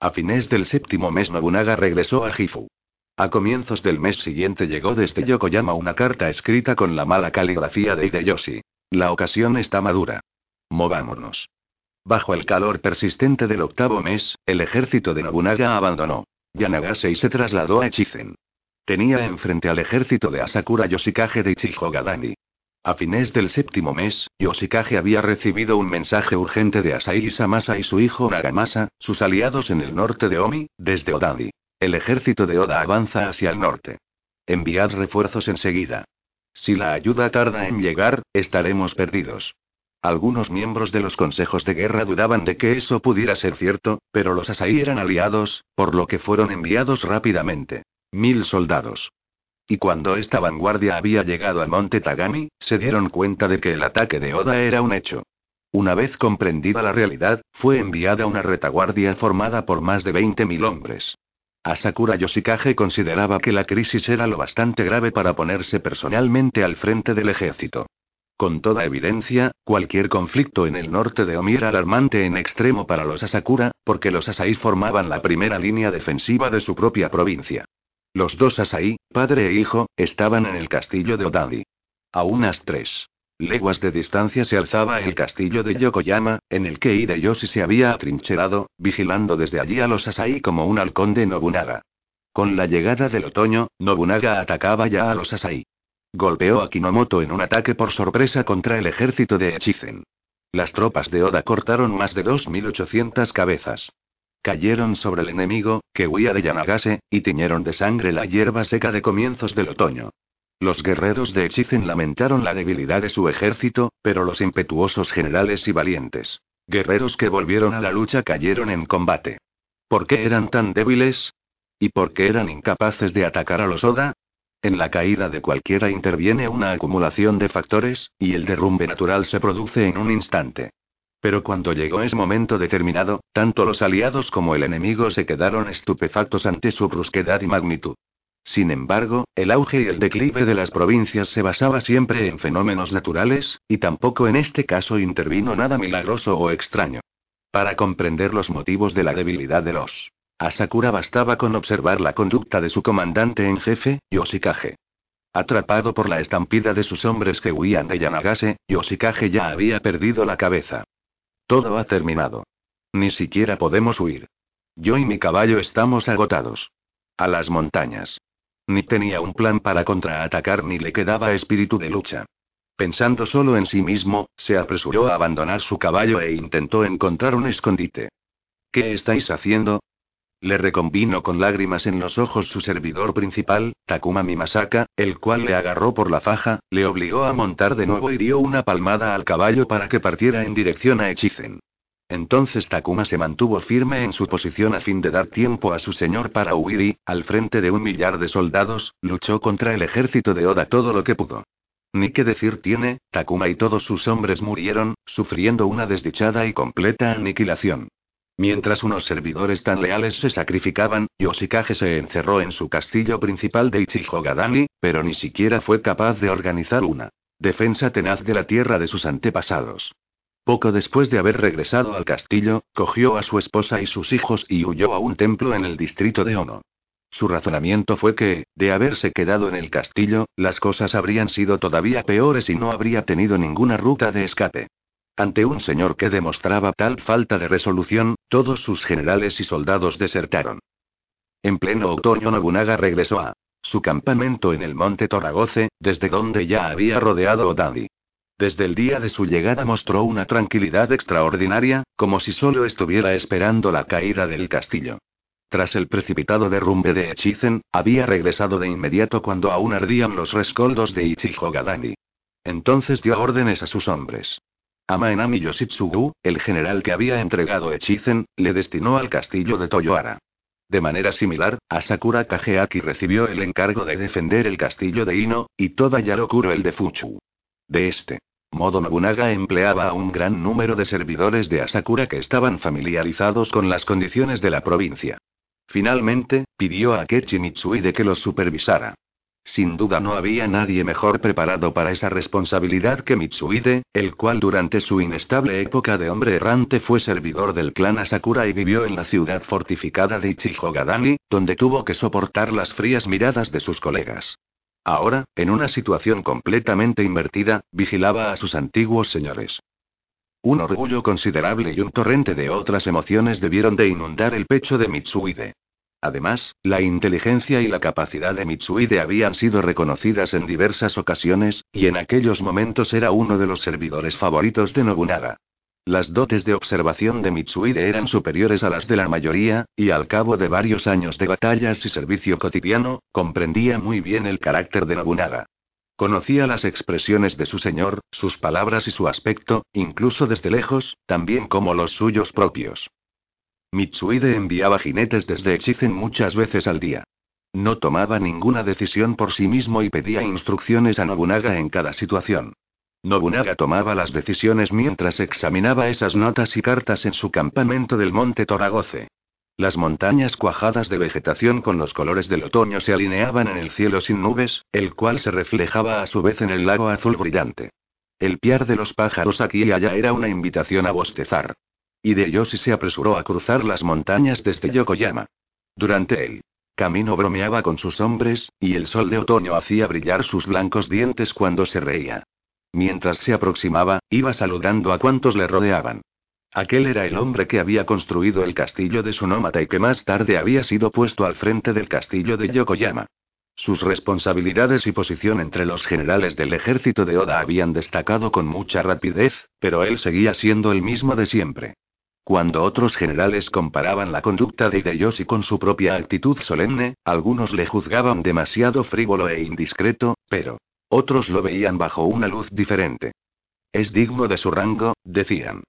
A fines del séptimo mes Nobunaga regresó a Gifu. A comienzos del mes siguiente llegó desde Yokoyama una carta escrita con la mala caligrafía de Hideyoshi. La ocasión está madura. Movámonos. Bajo el calor persistente del octavo mes, el ejército de Nobunaga abandonó Yanagase y se trasladó a Echizen. Tenía enfrente al ejército de Asakura Yoshikage de Ichijo Gadani. A fines del séptimo mes, Yoshikage había recibido un mensaje urgente de Asai Samasa y su hijo Nagamasa, sus aliados en el norte de Omi, desde Odadi. El ejército de Oda avanza hacia el norte. Enviad refuerzos enseguida. Si la ayuda tarda en llegar, estaremos perdidos. Algunos miembros de los consejos de guerra dudaban de que eso pudiera ser cierto, pero los Asai eran aliados, por lo que fueron enviados rápidamente. Mil soldados. Y cuando esta vanguardia había llegado al monte Tagami, se dieron cuenta de que el ataque de Oda era un hecho. Una vez comprendida la realidad, fue enviada una retaguardia formada por más de 20.000 hombres. Asakura Yoshikage consideraba que la crisis era lo bastante grave para ponerse personalmente al frente del ejército. Con toda evidencia, cualquier conflicto en el norte de Omi era alarmante en extremo para los Asakura, porque los Asai formaban la primera línea defensiva de su propia provincia. Los dos Asai, padre e hijo, estaban en el castillo de Odadi. A unas tres leguas de distancia se alzaba el castillo de Yokoyama, en el que Hideyoshi se había atrincherado, vigilando desde allí a los Asai como un halcón de Nobunaga. Con la llegada del otoño, Nobunaga atacaba ya a los Asai. Golpeó a Kinomoto en un ataque por sorpresa contra el ejército de Echizen. Las tropas de Oda cortaron más de 2.800 cabezas. Cayeron sobre el enemigo, que huía de Yanagase, y tiñeron de sangre la hierba seca de comienzos del otoño. Los guerreros de Echizen lamentaron la debilidad de su ejército, pero los impetuosos generales y valientes guerreros que volvieron a la lucha cayeron en combate. ¿Por qué eran tan débiles? ¿Y por qué eran incapaces de atacar a los Oda? En la caída de cualquiera interviene una acumulación de factores, y el derrumbe natural se produce en un instante. Pero cuando llegó ese momento determinado, tanto los aliados como el enemigo se quedaron estupefactos ante su brusquedad y magnitud. Sin embargo, el auge y el declive de las provincias se basaba siempre en fenómenos naturales, y tampoco en este caso intervino nada milagroso o extraño. Para comprender los motivos de la debilidad de los Asakura bastaba con observar la conducta de su comandante en jefe, Yoshikage. Atrapado por la estampida de sus hombres que huían de Yanagase, Yoshikage ya había perdido la cabeza. Todo ha terminado. Ni siquiera podemos huir. Yo y mi caballo estamos agotados. A las montañas. Ni tenía un plan para contraatacar ni le quedaba espíritu de lucha. Pensando solo en sí mismo, se apresuró a abandonar su caballo e intentó encontrar un escondite. ¿Qué estáis haciendo? Le reconvino con lágrimas en los ojos su servidor principal, Takuma Mimasaka, el cual le agarró por la faja, le obligó a montar de nuevo y dio una palmada al caballo para que partiera en dirección a Echizen. Entonces Takuma se mantuvo firme en su posición a fin de dar tiempo a su señor para huir y, al frente de un millar de soldados, luchó contra el ejército de Oda todo lo que pudo. Ni qué decir tiene, Takuma y todos sus hombres murieron, sufriendo una desdichada y completa aniquilación. Mientras unos servidores tan leales se sacrificaban, Yoshikage se encerró en su castillo principal de Ichijogadani, pero ni siquiera fue capaz de organizar una defensa tenaz de la tierra de sus antepasados. Poco después de haber regresado al castillo, cogió a su esposa y sus hijos y huyó a un templo en el distrito de Ono. Su razonamiento fue que, de haberse quedado en el castillo, las cosas habrían sido todavía peores y no habría tenido ninguna ruta de escape. Ante un señor que demostraba tal falta de resolución, todos sus generales y soldados desertaron. En pleno otoño Nobunaga regresó a su campamento en el monte Toragoce, desde donde ya había rodeado Odadi. Desde el día de su llegada mostró una tranquilidad extraordinaria, como si solo estuviera esperando la caída del castillo. Tras el precipitado derrumbe de Echizen, había regresado de inmediato cuando aún ardían los rescoldos de Ichijogadani. Entonces dio órdenes a sus hombres. Amaenami Yoshitsugu, el general que había entregado Echizen, le destinó al castillo de Toyohara. De manera similar, Asakura Kageaki recibió el encargo de defender el castillo de Ino, y toda Yarokuro el de Fuchu. De este modo Nobunaga empleaba a un gran número de servidores de Asakura que estaban familiarizados con las condiciones de la provincia. Finalmente, pidió a Kechi Mitsuide que los supervisara. Sin duda no había nadie mejor preparado para esa responsabilidad que Mitsuide, el cual durante su inestable época de hombre errante fue servidor del clan Asakura y vivió en la ciudad fortificada de Ichijogadani, donde tuvo que soportar las frías miradas de sus colegas. Ahora, en una situación completamente invertida, vigilaba a sus antiguos señores. Un orgullo considerable y un torrente de otras emociones debieron de inundar el pecho de Mitsuide. Además, la inteligencia y la capacidad de Mitsuide habían sido reconocidas en diversas ocasiones, y en aquellos momentos era uno de los servidores favoritos de Nobunaga. Las dotes de observación de Mitsuide eran superiores a las de la mayoría, y al cabo de varios años de batallas y servicio cotidiano, comprendía muy bien el carácter de Nobunaga. Conocía las expresiones de su señor, sus palabras y su aspecto, incluso desde lejos, también como los suyos propios. Mitsuide enviaba jinetes desde Echizen muchas veces al día. No tomaba ninguna decisión por sí mismo y pedía instrucciones a Nobunaga en cada situación. Nobunaga tomaba las decisiones mientras examinaba esas notas y cartas en su campamento del monte Toragoce. Las montañas cuajadas de vegetación con los colores del otoño se alineaban en el cielo sin nubes, el cual se reflejaba a su vez en el lago azul brillante. El piar de los pájaros aquí y allá era una invitación a bostezar. Y de Yoshi se apresuró a cruzar las montañas desde Yokoyama. Durante el camino bromeaba con sus hombres, y el sol de otoño hacía brillar sus blancos dientes cuando se reía. Mientras se aproximaba, iba saludando a cuantos le rodeaban. Aquel era el hombre que había construido el castillo de Sonomata y que más tarde había sido puesto al frente del castillo de Yokoyama. Sus responsabilidades y posición entre los generales del ejército de Oda habían destacado con mucha rapidez, pero él seguía siendo el mismo de siempre. Cuando otros generales comparaban la conducta de Hideyoshi con su propia actitud solemne, algunos le juzgaban demasiado frívolo e indiscreto, pero otros lo veían bajo una luz diferente. Es digno de su rango, decían.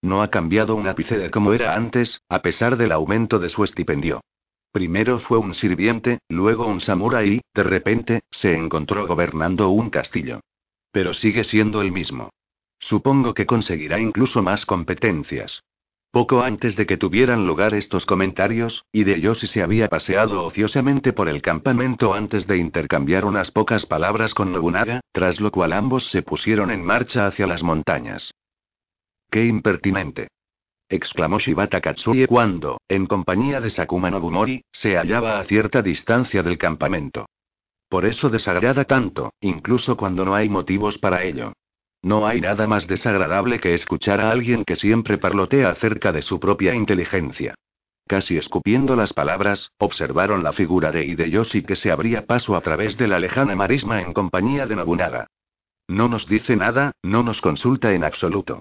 No ha cambiado un ápice de como era antes, a pesar del aumento de su estipendio. Primero fue un sirviente, luego un samurái, y, de repente, se encontró gobernando un castillo. Pero sigue siendo el mismo. Supongo que conseguirá incluso más competencias. Poco antes de que tuvieran lugar estos comentarios, Hideyoshi se había paseado ociosamente por el campamento antes de intercambiar unas pocas palabras con Nobunaga, tras lo cual ambos se pusieron en marcha hacia las montañas. ¡Qué impertinente! exclamó Shibata Katsuye cuando, en compañía de Sakuma Nobumori, se hallaba a cierta distancia del campamento. Por eso desagrada tanto, incluso cuando no hay motivos para ello. No hay nada más desagradable que escuchar a alguien que siempre parlotea acerca de su propia inteligencia. Casi escupiendo las palabras, observaron la figura de Hideyoshi que se abría paso a través de la lejana marisma en compañía de Nobunaga. No nos dice nada, no nos consulta en absoluto.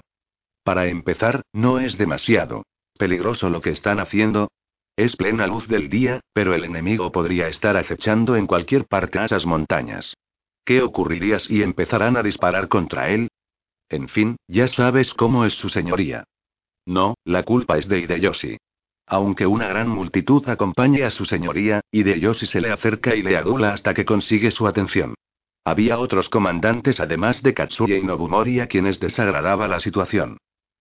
Para empezar, no es demasiado peligroso lo que están haciendo. Es plena luz del día, pero el enemigo podría estar acechando en cualquier parte a esas montañas. ¿Qué ocurriría si empezaran a disparar contra él? En fin, ya sabes cómo es su señoría. No, la culpa es de Hideyoshi. Aunque una gran multitud acompañe a su señoría, Hideyoshi se le acerca y le adula hasta que consigue su atención. Había otros comandantes además de Katsuya y Nobumori a quienes desagradaba la situación.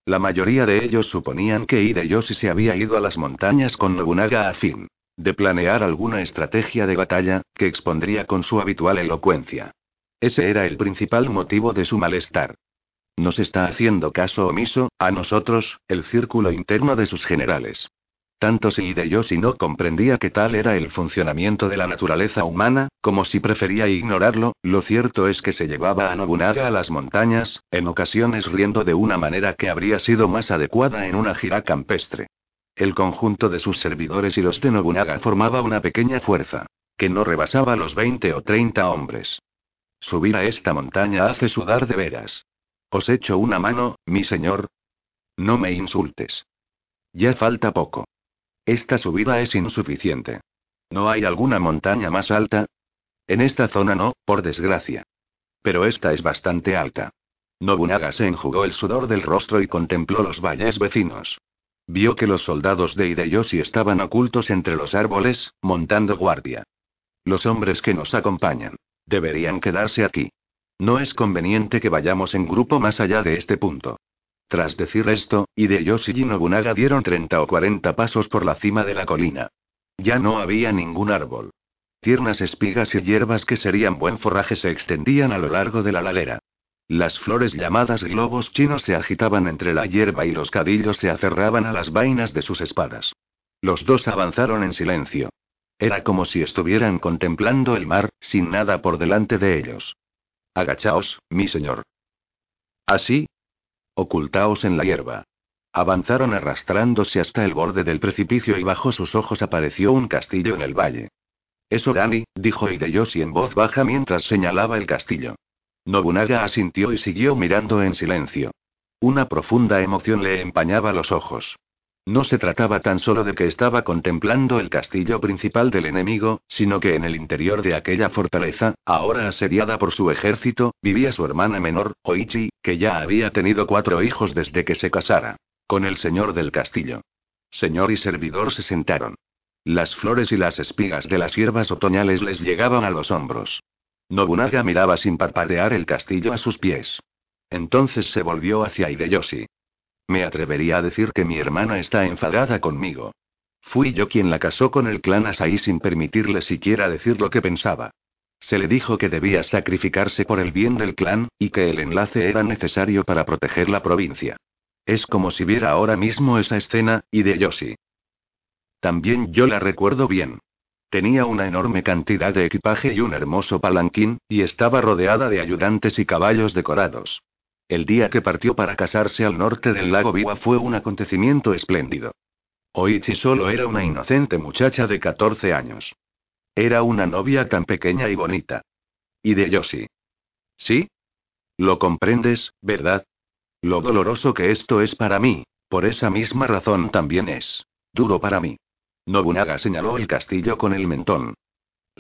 La mayoría de ellos suponían que Hideyoshi se había ido a las montañas con Nobunaga a fin de planear alguna estrategia de batalla, que expondría con su habitual elocuencia. Ese era el principal motivo de su malestar. Nos está haciendo caso omiso, a nosotros, el círculo interno de sus generales. Tanto si Hideyoshi no comprendía que tal era el funcionamiento de la naturaleza humana, como si prefería ignorarlo, lo cierto es que se llevaba a Nobunaga a las montañas, en ocasiones riendo de una manera que habría sido más adecuada en una gira campestre. El conjunto de sus servidores y los de Nobunaga formaba una pequeña fuerza, que no rebasaba los 20 o 30 hombres. Subir a esta montaña hace sudar de veras. Os echo una mano, mi señor. No me insultes. Ya falta poco. Esta subida es insuficiente. ¿No hay alguna montaña más alta? En esta zona no, por desgracia. Pero esta es bastante alta. Nobunaga se enjugó el sudor del rostro y contempló los valles vecinos. Vio que los soldados de Hideyoshi estaban ocultos entre los árboles, montando guardia. Los hombres que nos acompañan. Deberían quedarse aquí. No es conveniente que vayamos en grupo más allá de este punto. Tras decir esto, Hideyoshi y Nobunaga dieron 30 o 40 pasos por la cima de la colina. Ya no había ningún árbol. Tiernas espigas y hierbas que serían buen forraje se extendían a lo largo de la ladera. Las flores llamadas globos chinos se agitaban entre la hierba y los cadillos se aferraban a las vainas de sus espadas. Los dos avanzaron en silencio. Era como si estuvieran contemplando el mar, sin nada por delante de ellos. Agachaos, mi señor. Así. Ocultaos en la hierba. Avanzaron arrastrándose hasta el borde del precipicio y bajo sus ojos apareció un castillo en el valle. Eso, Dani, dijo Hideyoshi en voz baja mientras señalaba el castillo. Nobunaga asintió y siguió mirando en silencio. Una profunda emoción le empañaba los ojos. No se trataba tan solo de que estaba contemplando el castillo principal del enemigo, sino que en el interior de aquella fortaleza, ahora asediada por su ejército, vivía su hermana menor, Oichi, que ya había tenido cuatro hijos desde que se casara. Con el señor del castillo. Señor y servidor se sentaron. Las flores y las espigas de las hierbas otoñales les llegaban a los hombros. Nobunaga miraba sin parpadear el castillo a sus pies. Entonces se volvió hacia Hideyoshi. Me atrevería a decir que mi hermana está enfadada conmigo. Fui yo quien la casó con el clan Asai sin permitirle siquiera decir lo que pensaba. Se le dijo que debía sacrificarse por el bien del clan, y que el enlace era necesario para proteger la provincia. Es como si viera ahora mismo esa escena, Hideyoshi. También yo la recuerdo bien. Tenía una enorme cantidad de equipaje y un hermoso palanquín, y estaba rodeada de ayudantes y caballos decorados. El día que partió para casarse al norte del lago Biwa fue un acontecimiento espléndido. Oichi solo era una inocente muchacha de 14 años. Era una novia tan pequeña y bonita. Y de Yoshi. ¿Sí? Lo comprendes, ¿verdad? Lo doloroso que esto es para mí, por esa misma razón también es duro para mí. Nobunaga señaló el castillo con el mentón.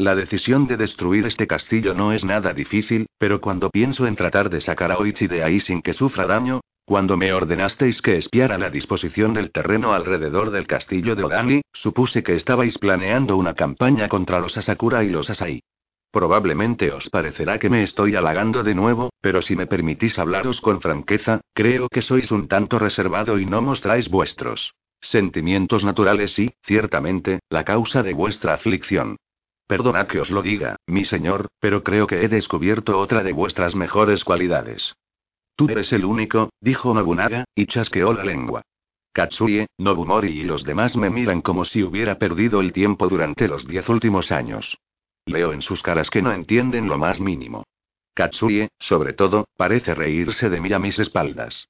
La decisión de destruir este castillo no es nada difícil, pero cuando pienso en tratar de sacar a Oichi de ahí sin que sufra daño, cuando me ordenasteis que espiara la disposición del terreno alrededor del castillo de Odani, supuse que estabais planeando una campaña contra los Asakura y los Asai. Probablemente os parecerá que me estoy halagando de nuevo, pero si me permitís hablaros con franqueza, creo que sois un tanto reservado y no mostráis vuestros Sentimientos naturales y, ciertamente, la causa de vuestra aflicción. Perdonad que os lo diga, mi señor, pero creo que he descubierto otra de vuestras mejores cualidades. Tú eres el único, dijo Nobunaga, y chasqueó la lengua. Katsuye, Nobumori y los demás me miran como si hubiera perdido el tiempo durante los diez últimos años. Leo en sus caras que no entienden lo más mínimo. Katsuye, sobre todo, parece reírse de mí a mis espaldas.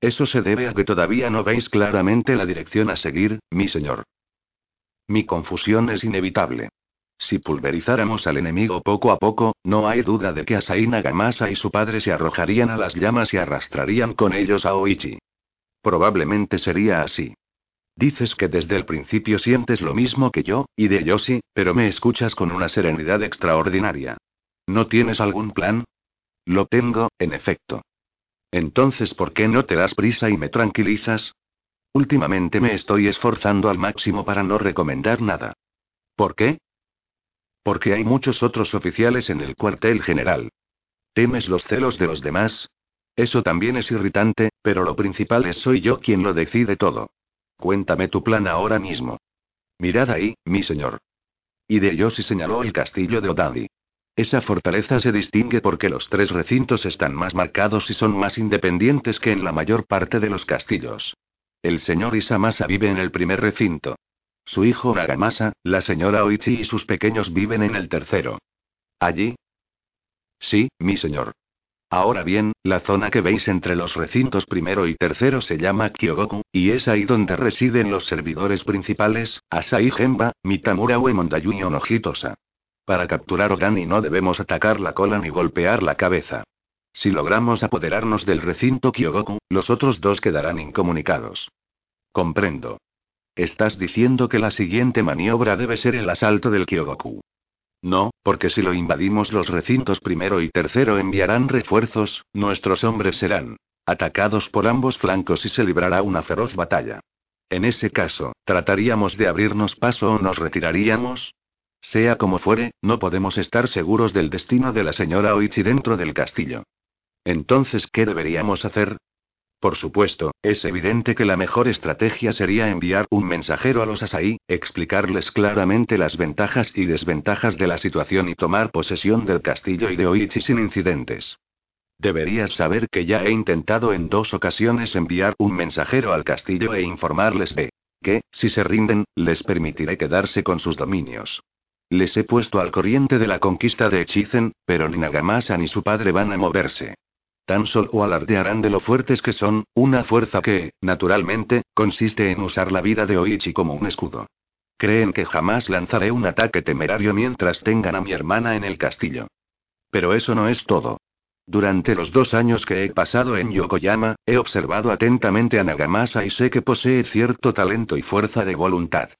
Eso se debe a que todavía no veis claramente la dirección a seguir, mi señor. Mi confusión es inevitable. Si pulverizáramos al enemigo poco a poco, no hay duda de que Asai Nagamasa y su padre se arrojarían a las llamas y arrastrarían con ellos a Oichi. Probablemente sería así. Dices que desde el principio sientes lo mismo que yo, y de Yoshi, pero me escuchas con una serenidad extraordinaria. ¿No tienes algún plan? Lo tengo, en efecto. Entonces, ¿por qué no te das prisa y me tranquilizas? Últimamente me estoy esforzando al máximo para no recomendar nada. ¿Por qué? Porque hay muchos otros oficiales en el cuartel general. ¿Temes los celos de los demás? Eso también es irritante, pero lo principal es soy yo quien lo decide todo. Cuéntame tu plan ahora mismo. Mirad ahí, mi señor. Y de Yoshi señaló el castillo de Odadi. Esa fortaleza se distingue porque los tres recintos están más marcados y son más independientes que en la mayor parte de los castillos. El señor Isamasa vive en el primer recinto. Su hijo Nagamasa, la señora Oichi y sus pequeños viven en el tercero. ¿Allí? Sí, mi señor. Ahora bien, la zona que veis entre los recintos primero y tercero se llama Kyogoku, y es ahí donde residen los servidores principales, Asai Genba, Mitamura Uemondayu y Onojitosa. Para capturar Ogani no debemos atacar la cola ni golpear la cabeza. Si logramos apoderarnos del recinto Kyogoku, los otros dos quedarán incomunicados. Comprendo. Estás diciendo que la siguiente maniobra debe ser el asalto del Kyogoku. No, porque si lo invadimos los recintos primero y tercero enviarán refuerzos, nuestros hombres serán atacados por ambos flancos y se librará una feroz batalla. En ese caso, ¿trataríamos de abrirnos paso o nos retiraríamos? Sea como fuere, no podemos estar seguros del destino de la señora Oichi dentro del castillo. Entonces, ¿qué deberíamos hacer? Por supuesto, es evidente que la mejor estrategia sería enviar un mensajero a los Asai, explicarles claramente las ventajas y desventajas de la situación y tomar posesión del castillo y de Oichi sin incidentes. Deberías saber que ya he intentado en dos ocasiones enviar un mensajero al castillo e informarles de que, si se rinden, les permitiré quedarse con sus dominios. Les he puesto al corriente de la conquista de Echizen, pero ni Nagamasa ni su padre van a moverse. Tan solo alardearán de lo fuertes que son, una fuerza que, naturalmente, consiste en usar la vida de Oichi como un escudo. Creen que jamás lanzaré un ataque temerario mientras tengan a mi hermana en el castillo. Pero eso no es todo. Durante los dos años que he pasado en Yokoyama, he observado atentamente a Nagamasa y sé que posee cierto talento y fuerza de voluntad.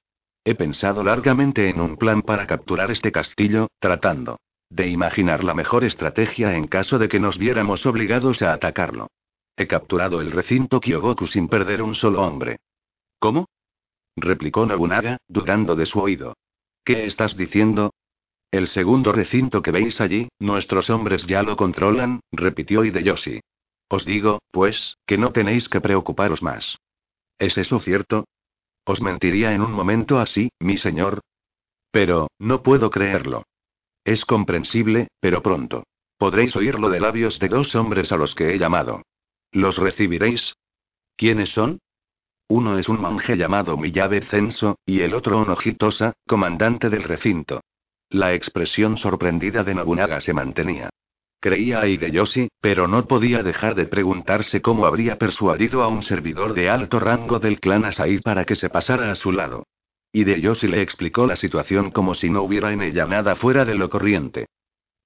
He pensado largamente en un plan para capturar este castillo, tratando de imaginar la mejor estrategia en caso de que nos viéramos obligados a atacarlo. He capturado el recinto Kyogoku sin perder un solo hombre. ¿Cómo? replicó Nobunaga, dudando de su oído. ¿Qué estás diciendo? El segundo recinto que veis allí, nuestros hombres ya lo controlan, repitió Hideyoshi. Os digo, pues, que no tenéis que preocuparos más. ¿Es eso cierto? Os mentiría en un momento así, mi señor. Pero, no puedo creerlo. Es comprensible, pero pronto. Podréis oírlo de labios de dos hombres a los que he llamado. ¿Los recibiréis? ¿Quiénes son? Uno es un monje llamado Miyabe Censo, y el otro Onojitosa, comandante del recinto. La expresión sorprendida de Nobunaga se mantenía. Creía a Hideyoshi, pero no podía dejar de preguntarse cómo habría persuadido a un servidor de alto rango del clan Asai para que se pasara a su lado. Y de Yoshi le explicó la situación como si no hubiera en ella nada fuera de lo corriente.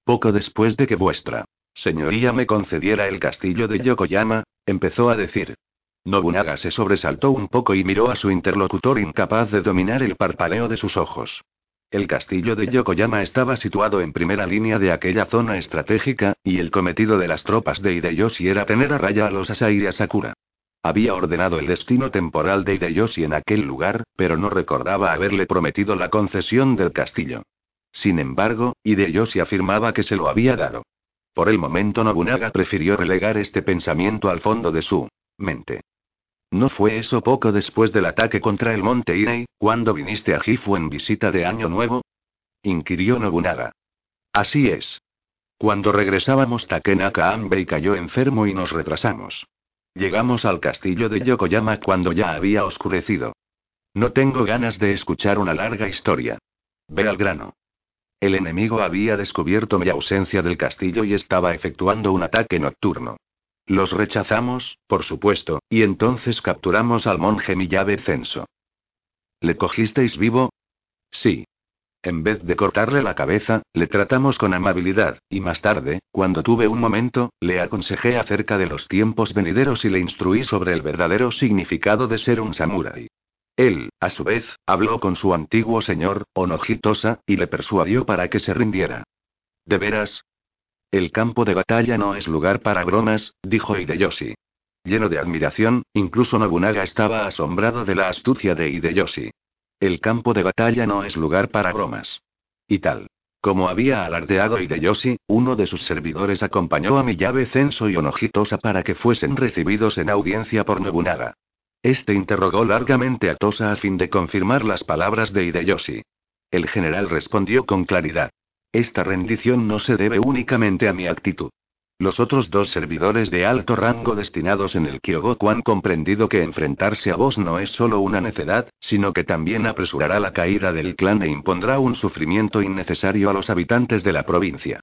Poco después de que vuestra señoría me concediera el castillo de Yokoyama, empezó a decir. Nobunaga se sobresaltó un poco y miró a su interlocutor incapaz de dominar el parpaleo de sus ojos. El castillo de Yokoyama estaba situado en primera línea de aquella zona estratégica, y el cometido de las tropas de Hideyoshi era tener a raya a los Asai y a Sakura. Había ordenado el destino temporal de Hideyoshi en aquel lugar, pero no recordaba haberle prometido la concesión del castillo. Sin embargo, Hideyoshi afirmaba que se lo había dado. Por el momento Nobunaga prefirió relegar este pensamiento al fondo de su mente. ¿No fue eso poco después del ataque contra el monte Inei, cuando viniste a Gifu en visita de Año Nuevo? inquirió Nobunaga. Así es. Cuando regresábamos Takenaka Ambei cayó enfermo y nos retrasamos. Llegamos al castillo de Yokoyama cuando ya había oscurecido. No tengo ganas de escuchar una larga historia. Ve al grano. El enemigo había descubierto mi ausencia del castillo y estaba efectuando un ataque nocturno. Los rechazamos, por supuesto, y entonces capturamos al monje Miyabe Censo. ¿Le cogisteis vivo? Sí. En vez de cortarle la cabeza, le tratamos con amabilidad, y más tarde, cuando tuve un momento, le aconsejé acerca de los tiempos venideros y le instruí sobre el verdadero significado de ser un samurái. Él, a su vez, habló con su antiguo señor, Onojitosa, y le persuadió para que se rindiera. ¿De veras? El campo de batalla no es lugar para bromas, dijo Hideyoshi. Lleno de admiración, incluso Nobunaga estaba asombrado de la astucia de Hideyoshi. El campo de batalla no es lugar para bromas. Y tal. Como había alardeado Hideyoshi, uno de sus servidores acompañó a llave Censo y Onojitosa para que fuesen recibidos en audiencia por Nobunaga. Este interrogó largamente a Tosa a fin de confirmar las palabras de Hideyoshi. El general respondió con claridad. Esta rendición no se debe únicamente a mi actitud. Los otros dos servidores de alto rango destinados en el Kyogoku han comprendido que enfrentarse a vos no es solo una necedad, sino que también apresurará la caída del clan e impondrá un sufrimiento innecesario a los habitantes de la provincia.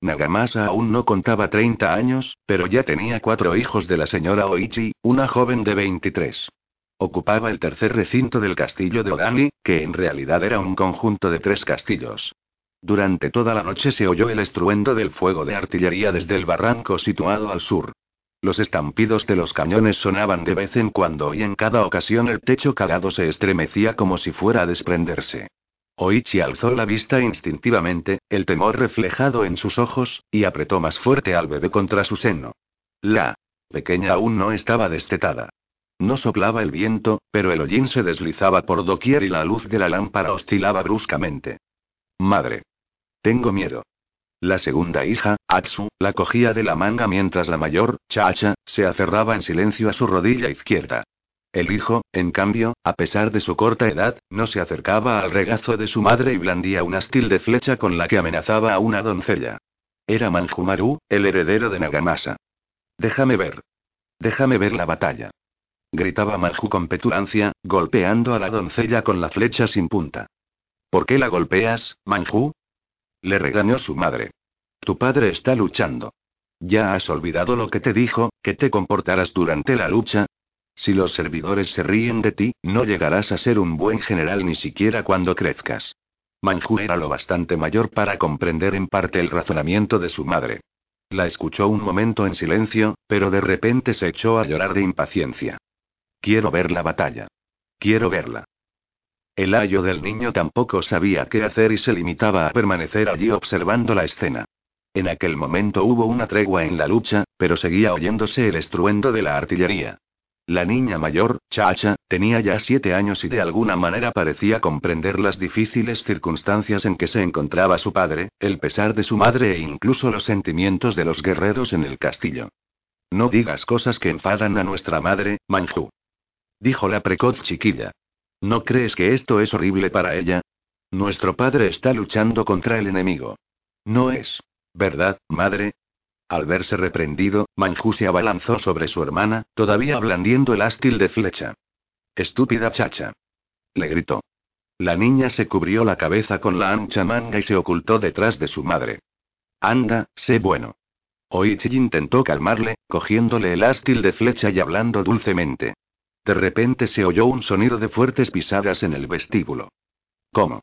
Nagamasa aún no contaba 30 años, pero ya tenía cuatro hijos de la señora Oichi, una joven de 23. Ocupaba el tercer recinto del castillo de Odani, que en realidad era un conjunto de tres castillos. Durante toda la noche se oyó el estruendo del fuego de artillería desde el barranco situado al sur. Los estampidos de los cañones sonaban de vez en cuando y en cada ocasión el techo calado se estremecía como si fuera a desprenderse. Oichi alzó la vista instintivamente, el temor reflejado en sus ojos, y apretó más fuerte al bebé contra su seno. La pequeña aún no estaba destetada. No soplaba el viento, pero el hollín se deslizaba por doquier y la luz de la lámpara oscilaba bruscamente. Madre. Tengo miedo. La segunda hija, Atsu, la cogía de la manga mientras la mayor, Chacha, se aferraba en silencio a su rodilla izquierda. El hijo, en cambio, a pesar de su corta edad, no se acercaba al regazo de su madre y blandía un astil de flecha con la que amenazaba a una doncella. Era Manjumaru, el heredero de Nagamasa. Déjame ver. Déjame ver la batalla. Gritaba Manju con petulancia, golpeando a la doncella con la flecha sin punta. ¿Por qué la golpeas, Manju? Le regañó su madre. Tu padre está luchando. ¿Ya has olvidado lo que te dijo, que te comportarás durante la lucha? Si los servidores se ríen de ti, no llegarás a ser un buen general ni siquiera cuando crezcas. Manju era lo bastante mayor para comprender en parte el razonamiento de su madre. La escuchó un momento en silencio, pero de repente se echó a llorar de impaciencia. Quiero ver la batalla. Quiero verla. El ayo del niño tampoco sabía qué hacer y se limitaba a permanecer allí observando la escena. En aquel momento hubo una tregua en la lucha, pero seguía oyéndose el estruendo de la artillería. La niña mayor, Chacha, tenía ya siete años y de alguna manera parecía comprender las difíciles circunstancias en que se encontraba su padre, el pesar de su madre e incluso los sentimientos de los guerreros en el castillo. No digas cosas que enfadan a nuestra madre, Manju. Dijo la precoz chiquilla. ¿No crees que esto es horrible para ella? Nuestro padre está luchando contra el enemigo. No es. ¿Verdad, madre? Al verse reprendido, Manju se abalanzó sobre su hermana, todavía blandiendo el ástil de flecha. Estúpida chacha. Le gritó. La niña se cubrió la cabeza con la ancha manga y se ocultó detrás de su madre. Anda, sé bueno. Oichi intentó calmarle, cogiéndole el ástil de flecha y hablando dulcemente. De repente se oyó un sonido de fuertes pisadas en el vestíbulo. ¿Cómo?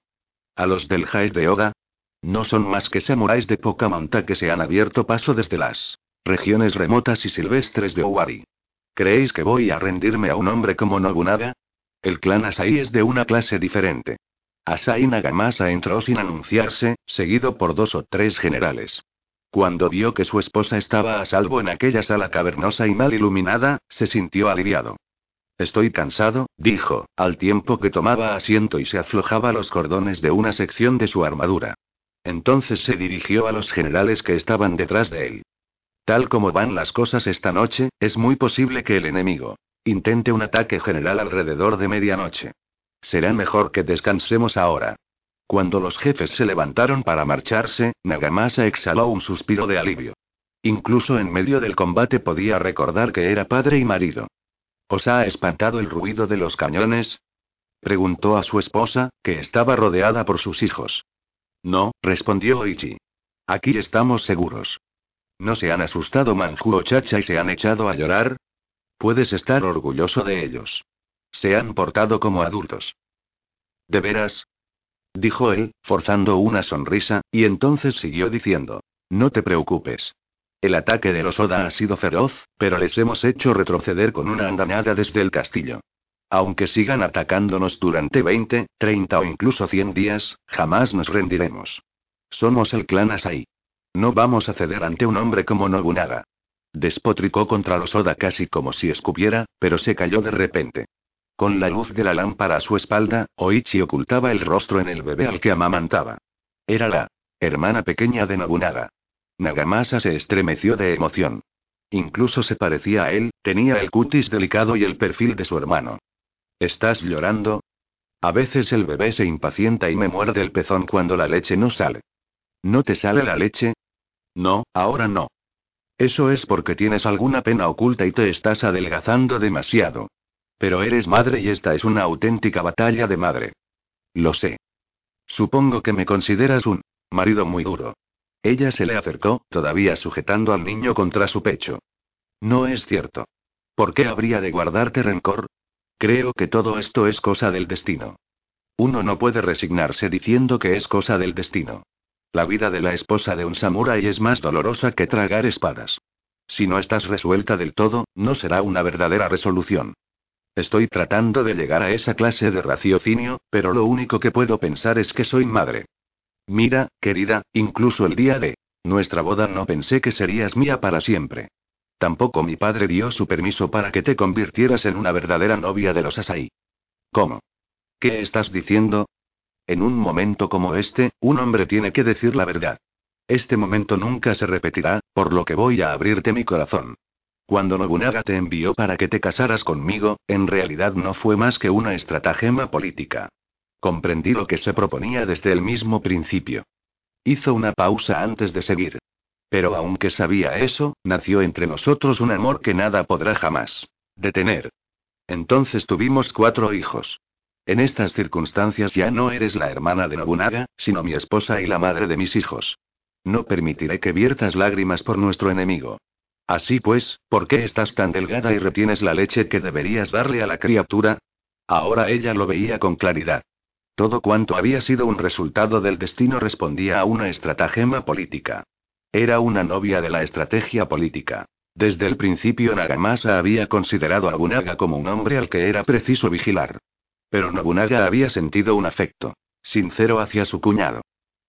¿A los del Jaez de Oga? No son más que samuráis de poca monta que se han abierto paso desde las regiones remotas y silvestres de Owari. ¿Creéis que voy a rendirme a un hombre como Nobunaga? El clan Asai es de una clase diferente. Asai Nagamasa entró sin anunciarse, seguido por dos o tres generales. Cuando vio que su esposa estaba a salvo en aquella sala cavernosa y mal iluminada, se sintió aliviado. Estoy cansado, dijo, al tiempo que tomaba asiento y se aflojaba los cordones de una sección de su armadura. Entonces se dirigió a los generales que estaban detrás de él. Tal como van las cosas esta noche, es muy posible que el enemigo intente un ataque general alrededor de medianoche. Será mejor que descansemos ahora. Cuando los jefes se levantaron para marcharse, Nagamasa exhaló un suspiro de alivio. Incluso en medio del combate podía recordar que era padre y marido. ¿Os ha espantado el ruido de los cañones? Preguntó a su esposa, que estaba rodeada por sus hijos. No, respondió Oichi. Aquí estamos seguros. ¿No se han asustado Manju o Chacha y se han echado a llorar? Puedes estar orgulloso de ellos. Se han portado como adultos. ¿De veras? Dijo él, forzando una sonrisa, y entonces siguió diciendo. No te preocupes. El ataque de los Oda ha sido feroz, pero les hemos hecho retroceder con una andanada desde el castillo. Aunque sigan atacándonos durante 20, 30 o incluso 100 días, jamás nos rendiremos. Somos el clan Asai. No vamos a ceder ante un hombre como Nobunaga. Despotricó contra los Oda casi como si escupiera, pero se cayó de repente. Con la luz de la lámpara a su espalda, Oichi ocultaba el rostro en el bebé al que amamantaba. Era la hermana pequeña de Nobunaga. Nagamasa se estremeció de emoción. Incluso se parecía a él, tenía el cutis delicado y el perfil de su hermano. ¿Estás llorando? A veces el bebé se impacienta y me muerde el pezón cuando la leche no sale. ¿No te sale la leche? No, ahora no. Eso es porque tienes alguna pena oculta y te estás adelgazando demasiado. Pero eres madre y esta es una auténtica batalla de madre. Lo sé. Supongo que me consideras un marido muy duro. Ella se le acercó, todavía sujetando al niño contra su pecho. No es cierto. ¿Por qué habría de guardarte rencor? Creo que todo esto es cosa del destino. Uno no puede resignarse diciendo que es cosa del destino. La vida de la esposa de un samurái es más dolorosa que tragar espadas. Si no estás resuelta del todo, no será una verdadera resolución. Estoy tratando de llegar a esa clase de raciocinio, pero lo único que puedo pensar es que soy madre. Mira, querida, incluso el día de nuestra boda no pensé que serías mía para siempre. Tampoco mi padre dio su permiso para que te convirtieras en una verdadera novia de los Asai. ¿Cómo? ¿Qué estás diciendo? En un momento como este, un hombre tiene que decir la verdad. Este momento nunca se repetirá, por lo que voy a abrirte mi corazón. Cuando Nobunaga te envió para que te casaras conmigo, en realidad no fue más que una estratagema política. Comprendí lo que se proponía desde el mismo principio. Hizo una pausa antes de seguir. Pero aunque sabía eso, nació entre nosotros un amor que nada podrá jamás detener. Entonces tuvimos cuatro hijos. En estas circunstancias ya no eres la hermana de Nobunaga, sino mi esposa y la madre de mis hijos. No permitiré que viertas lágrimas por nuestro enemigo. Así pues, ¿por qué estás tan delgada y retienes la leche que deberías darle a la criatura? Ahora ella lo veía con claridad. Todo cuanto había sido un resultado del destino respondía a una estratagema política. Era una novia de la estrategia política. Desde el principio Nagamasa había considerado a Nobunaga como un hombre al que era preciso vigilar. Pero Nobunaga había sentido un afecto sincero hacia su cuñado.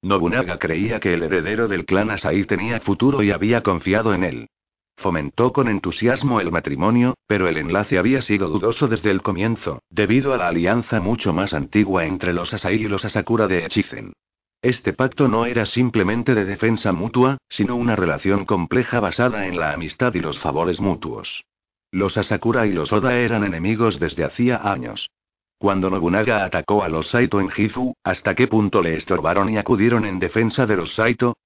Nobunaga creía que el heredero del clan Asai tenía futuro y había confiado en él. Fomentó con entusiasmo el matrimonio, pero el enlace había sido dudoso desde el comienzo, debido a la alianza mucho más antigua entre los Asai y los Asakura de Echizen. Este pacto no era simplemente de defensa mutua, sino una relación compleja basada en la amistad y los favores mutuos. Los Asakura y los Oda eran enemigos desde hacía años. Cuando Nobunaga atacó a los Saito en Gifu, ¿hasta qué punto le estorbaron y acudieron en defensa de los Saito?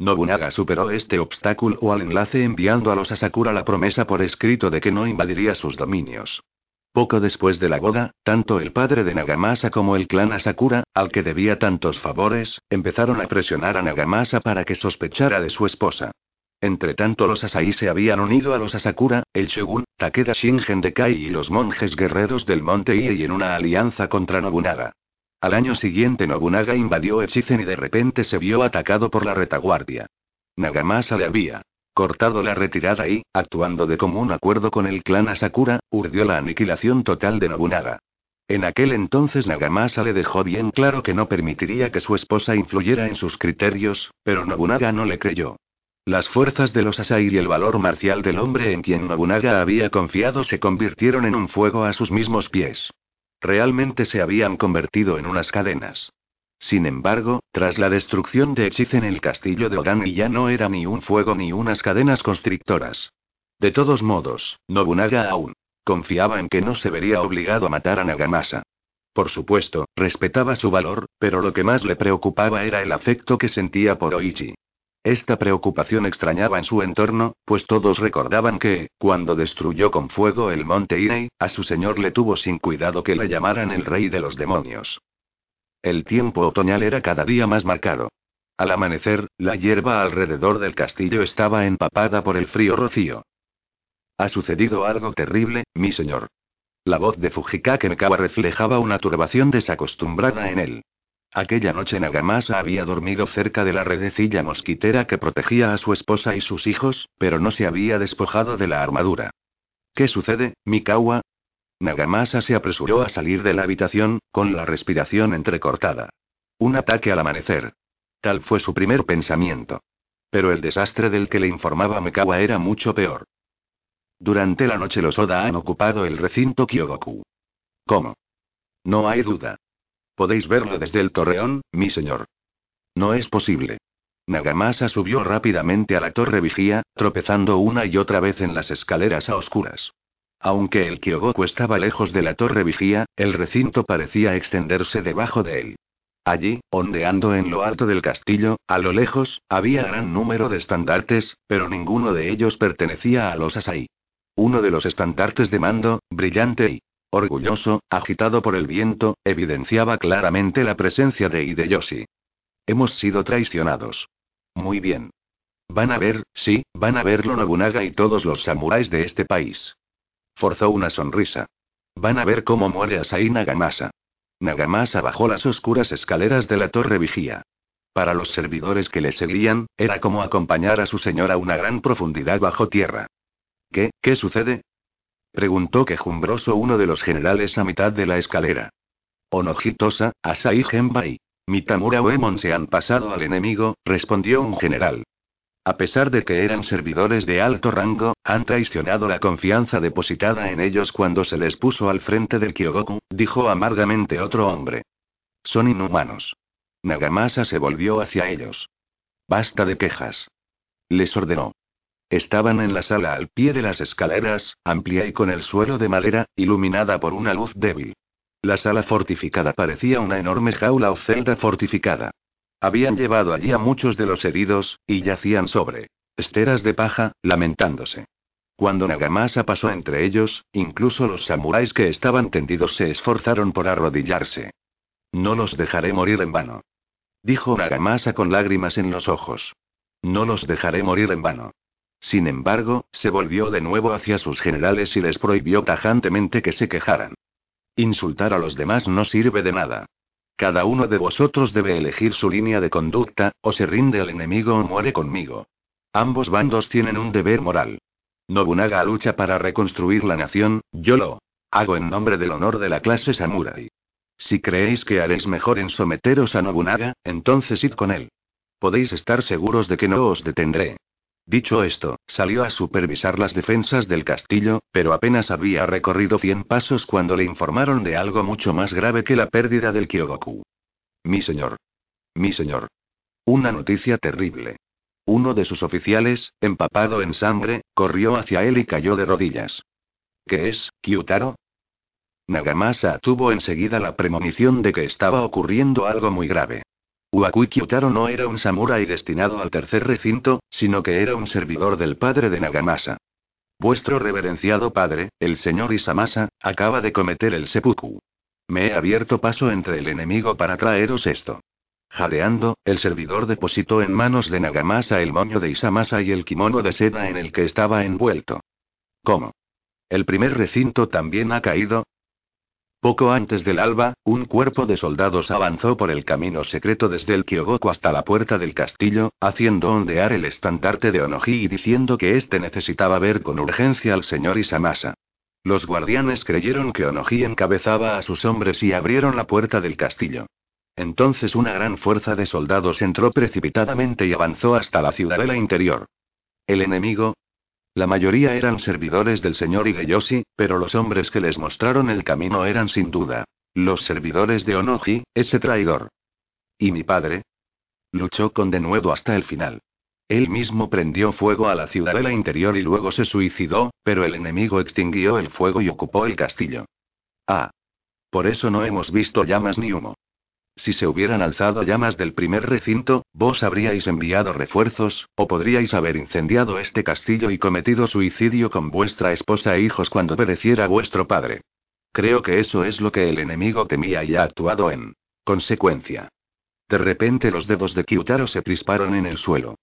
Nobunaga superó este obstáculo al enlace enviando a los Asakura la promesa por escrito de que no invadiría sus dominios. Poco después de la boda, tanto el padre de Nagamasa como el clan Asakura, al que debía tantos favores, empezaron a presionar a Nagamasa para que sospechara de su esposa. Entretanto los Asai se habían unido a los Asakura, el shogun, Takeda Shingen de Kai y los monjes guerreros del monte Iei en una alianza contra Nobunaga. Al año siguiente Nobunaga invadió Echizen y de repente se vio atacado por la retaguardia. Nagamasa le había cortado la retirada y, actuando de común acuerdo con el clan Asakura, urdió la aniquilación total de Nobunaga. En aquel entonces Nagamasa le dejó bien claro que no permitiría que su esposa influyera en sus criterios, pero Nobunaga no le creyó. Las fuerzas de los Asai y el valor marcial del hombre en quien Nobunaga había confiado se convirtieron en un fuego a sus mismos pies. Realmente se habían convertido en unas cadenas. Sin embargo, tras la destrucción de Echizen el castillo de Odani ya no era ni un fuego ni unas cadenas constrictoras. De todos modos, Nobunaga aún confiaba en que no se vería obligado a matar a Nagamasa. Por supuesto, respetaba su valor, pero lo que más le preocupaba era el afecto que sentía por Oichi. Esta preocupación extrañaba en su entorno, pues todos recordaban que, cuando destruyó con fuego el monte Irei, a su señor le tuvo sin cuidado que le llamaran el rey de los demonios. El tiempo otoñal era cada día más marcado. Al amanecer, la hierba alrededor del castillo estaba empapada por el frío rocío. Ha sucedido algo terrible, mi señor. La voz de Fujikake Mekawa reflejaba una turbación desacostumbrada en él. Aquella noche Nagamasa había dormido cerca de la redecilla mosquitera que protegía a su esposa y sus hijos, pero no se había despojado de la armadura. ¿Qué sucede, Mikawa? Nagamasa se apresuró a salir de la habitación, con la respiración entrecortada. Un ataque al amanecer. Tal fue su primer pensamiento. Pero el desastre del que le informaba Mekawa era mucho peor. Durante la noche los Oda han ocupado el recinto Kyogoku. ¿Cómo? No hay duda. Podéis verlo desde el torreón, mi señor. No es posible. Nagamasa subió rápidamente a la torre vigía, tropezando una y otra vez en las escaleras a oscuras. Aunque el Kyogoku estaba lejos de la torre vigía, el recinto parecía extenderse debajo de él. Allí, ondeando en lo alto del castillo, a lo lejos, había gran número de estandartes, pero ninguno de ellos pertenecía a los Asai. Uno de los estandartes de mando, brillante y orgulloso, agitado por el viento, evidenciaba claramente la presencia de Hideyoshi. Hemos sido traicionados. Muy bien. Van a ver, sí, van a verlo Nobunaga y todos los samuráis de este país. Forzó una sonrisa. Van a ver cómo muere Asai Nagamasa. Nagamasa bajó las oscuras escaleras de la torre vigía. Para los servidores que le seguían, era como acompañar a su señor a una gran profundidad bajo tierra. ¿Qué, qué sucede? Preguntó quejumbroso uno de los generales a mitad de la escalera. Onojitosa, Asai Genba y Mitamura Uemon se han pasado al enemigo, respondió un general. A pesar de que eran servidores de alto rango, han traicionado la confianza depositada en ellos cuando se les puso al frente del Kyogoku, dijo amargamente otro hombre. Son inhumanos. Nagamasa se volvió hacia ellos. Basta de quejas. Les ordenó. Estaban en la sala al pie de las escaleras, amplia y con el suelo de madera, iluminada por una luz débil. La sala fortificada parecía una enorme jaula o celda fortificada. Habían llevado allí a muchos de los heridos, y yacían sobre esteras de paja, lamentándose. Cuando Nagamasa pasó entre ellos, incluso los samuráis que estaban tendidos se esforzaron por arrodillarse. No los dejaré morir en vano. Dijo Nagamasa con lágrimas en los ojos. No los dejaré morir en vano. Sin embargo, se volvió de nuevo hacia sus generales y les prohibió tajantemente que se quejaran. Insultar a los demás no sirve de nada. Cada uno de vosotros debe elegir su línea de conducta, o se rinde al enemigo o muere conmigo. Ambos bandos tienen un deber moral. Nobunaga lucha para reconstruir la nación, yo lo hago en nombre del honor de la clase samurai. Si creéis que haréis mejor en someteros a Nobunaga, entonces id con él. Podéis estar seguros de que no os detendré. Dicho esto, salió a supervisar las defensas del castillo, pero apenas había recorrido cien pasos cuando le informaron de algo mucho más grave que la pérdida del Kyogoku. Mi señor. Mi señor. Una noticia terrible. Uno de sus oficiales, empapado en sangre, corrió hacia él y cayó de rodillas. ¿Qué es, Kyutaro? Nagamasa tuvo enseguida la premonición de que estaba ocurriendo algo muy grave. Uakui no era un samurái destinado al tercer recinto, sino que era un servidor del padre de Nagamasa. Vuestro reverenciado padre, el señor Isamasa, acaba de cometer el seppuku. Me he abierto paso entre el enemigo para traeros esto. Jadeando, el servidor depositó en manos de Nagamasa el moño de Isamasa y el kimono de seda en el que estaba envuelto. ¿Cómo? ¿El primer recinto también ha caído? Poco antes del alba, un cuerpo de soldados avanzó por el camino secreto desde el Kyogoku hasta la puerta del castillo, haciendo ondear el estandarte de Onoji y diciendo que éste necesitaba ver con urgencia al señor Isamasa. Los guardianes creyeron que Onoji encabezaba a sus hombres y abrieron la puerta del castillo. Entonces una gran fuerza de soldados entró precipitadamente y avanzó hasta la ciudadela interior. El enemigo, la mayoría eran servidores del señor Hideyoshi, pero los hombres que les mostraron el camino eran sin duda los servidores de Onoji, ese traidor. ¿Y mi padre? Luchó con denuedo hasta el final. Él mismo prendió fuego a la ciudadela interior y luego se suicidó, pero el enemigo extinguió el fuego y ocupó el castillo. Ah. Por eso no hemos visto llamas ni humo. Si se hubieran alzado llamas del primer recinto, vos habríais enviado refuerzos, o podríais haber incendiado este castillo y cometido suicidio con vuestra esposa e hijos cuando pereciera vuestro padre. Creo que eso es lo que el enemigo temía y ha actuado en consecuencia. De repente los dedos de Kyutaro se crisparon en el suelo.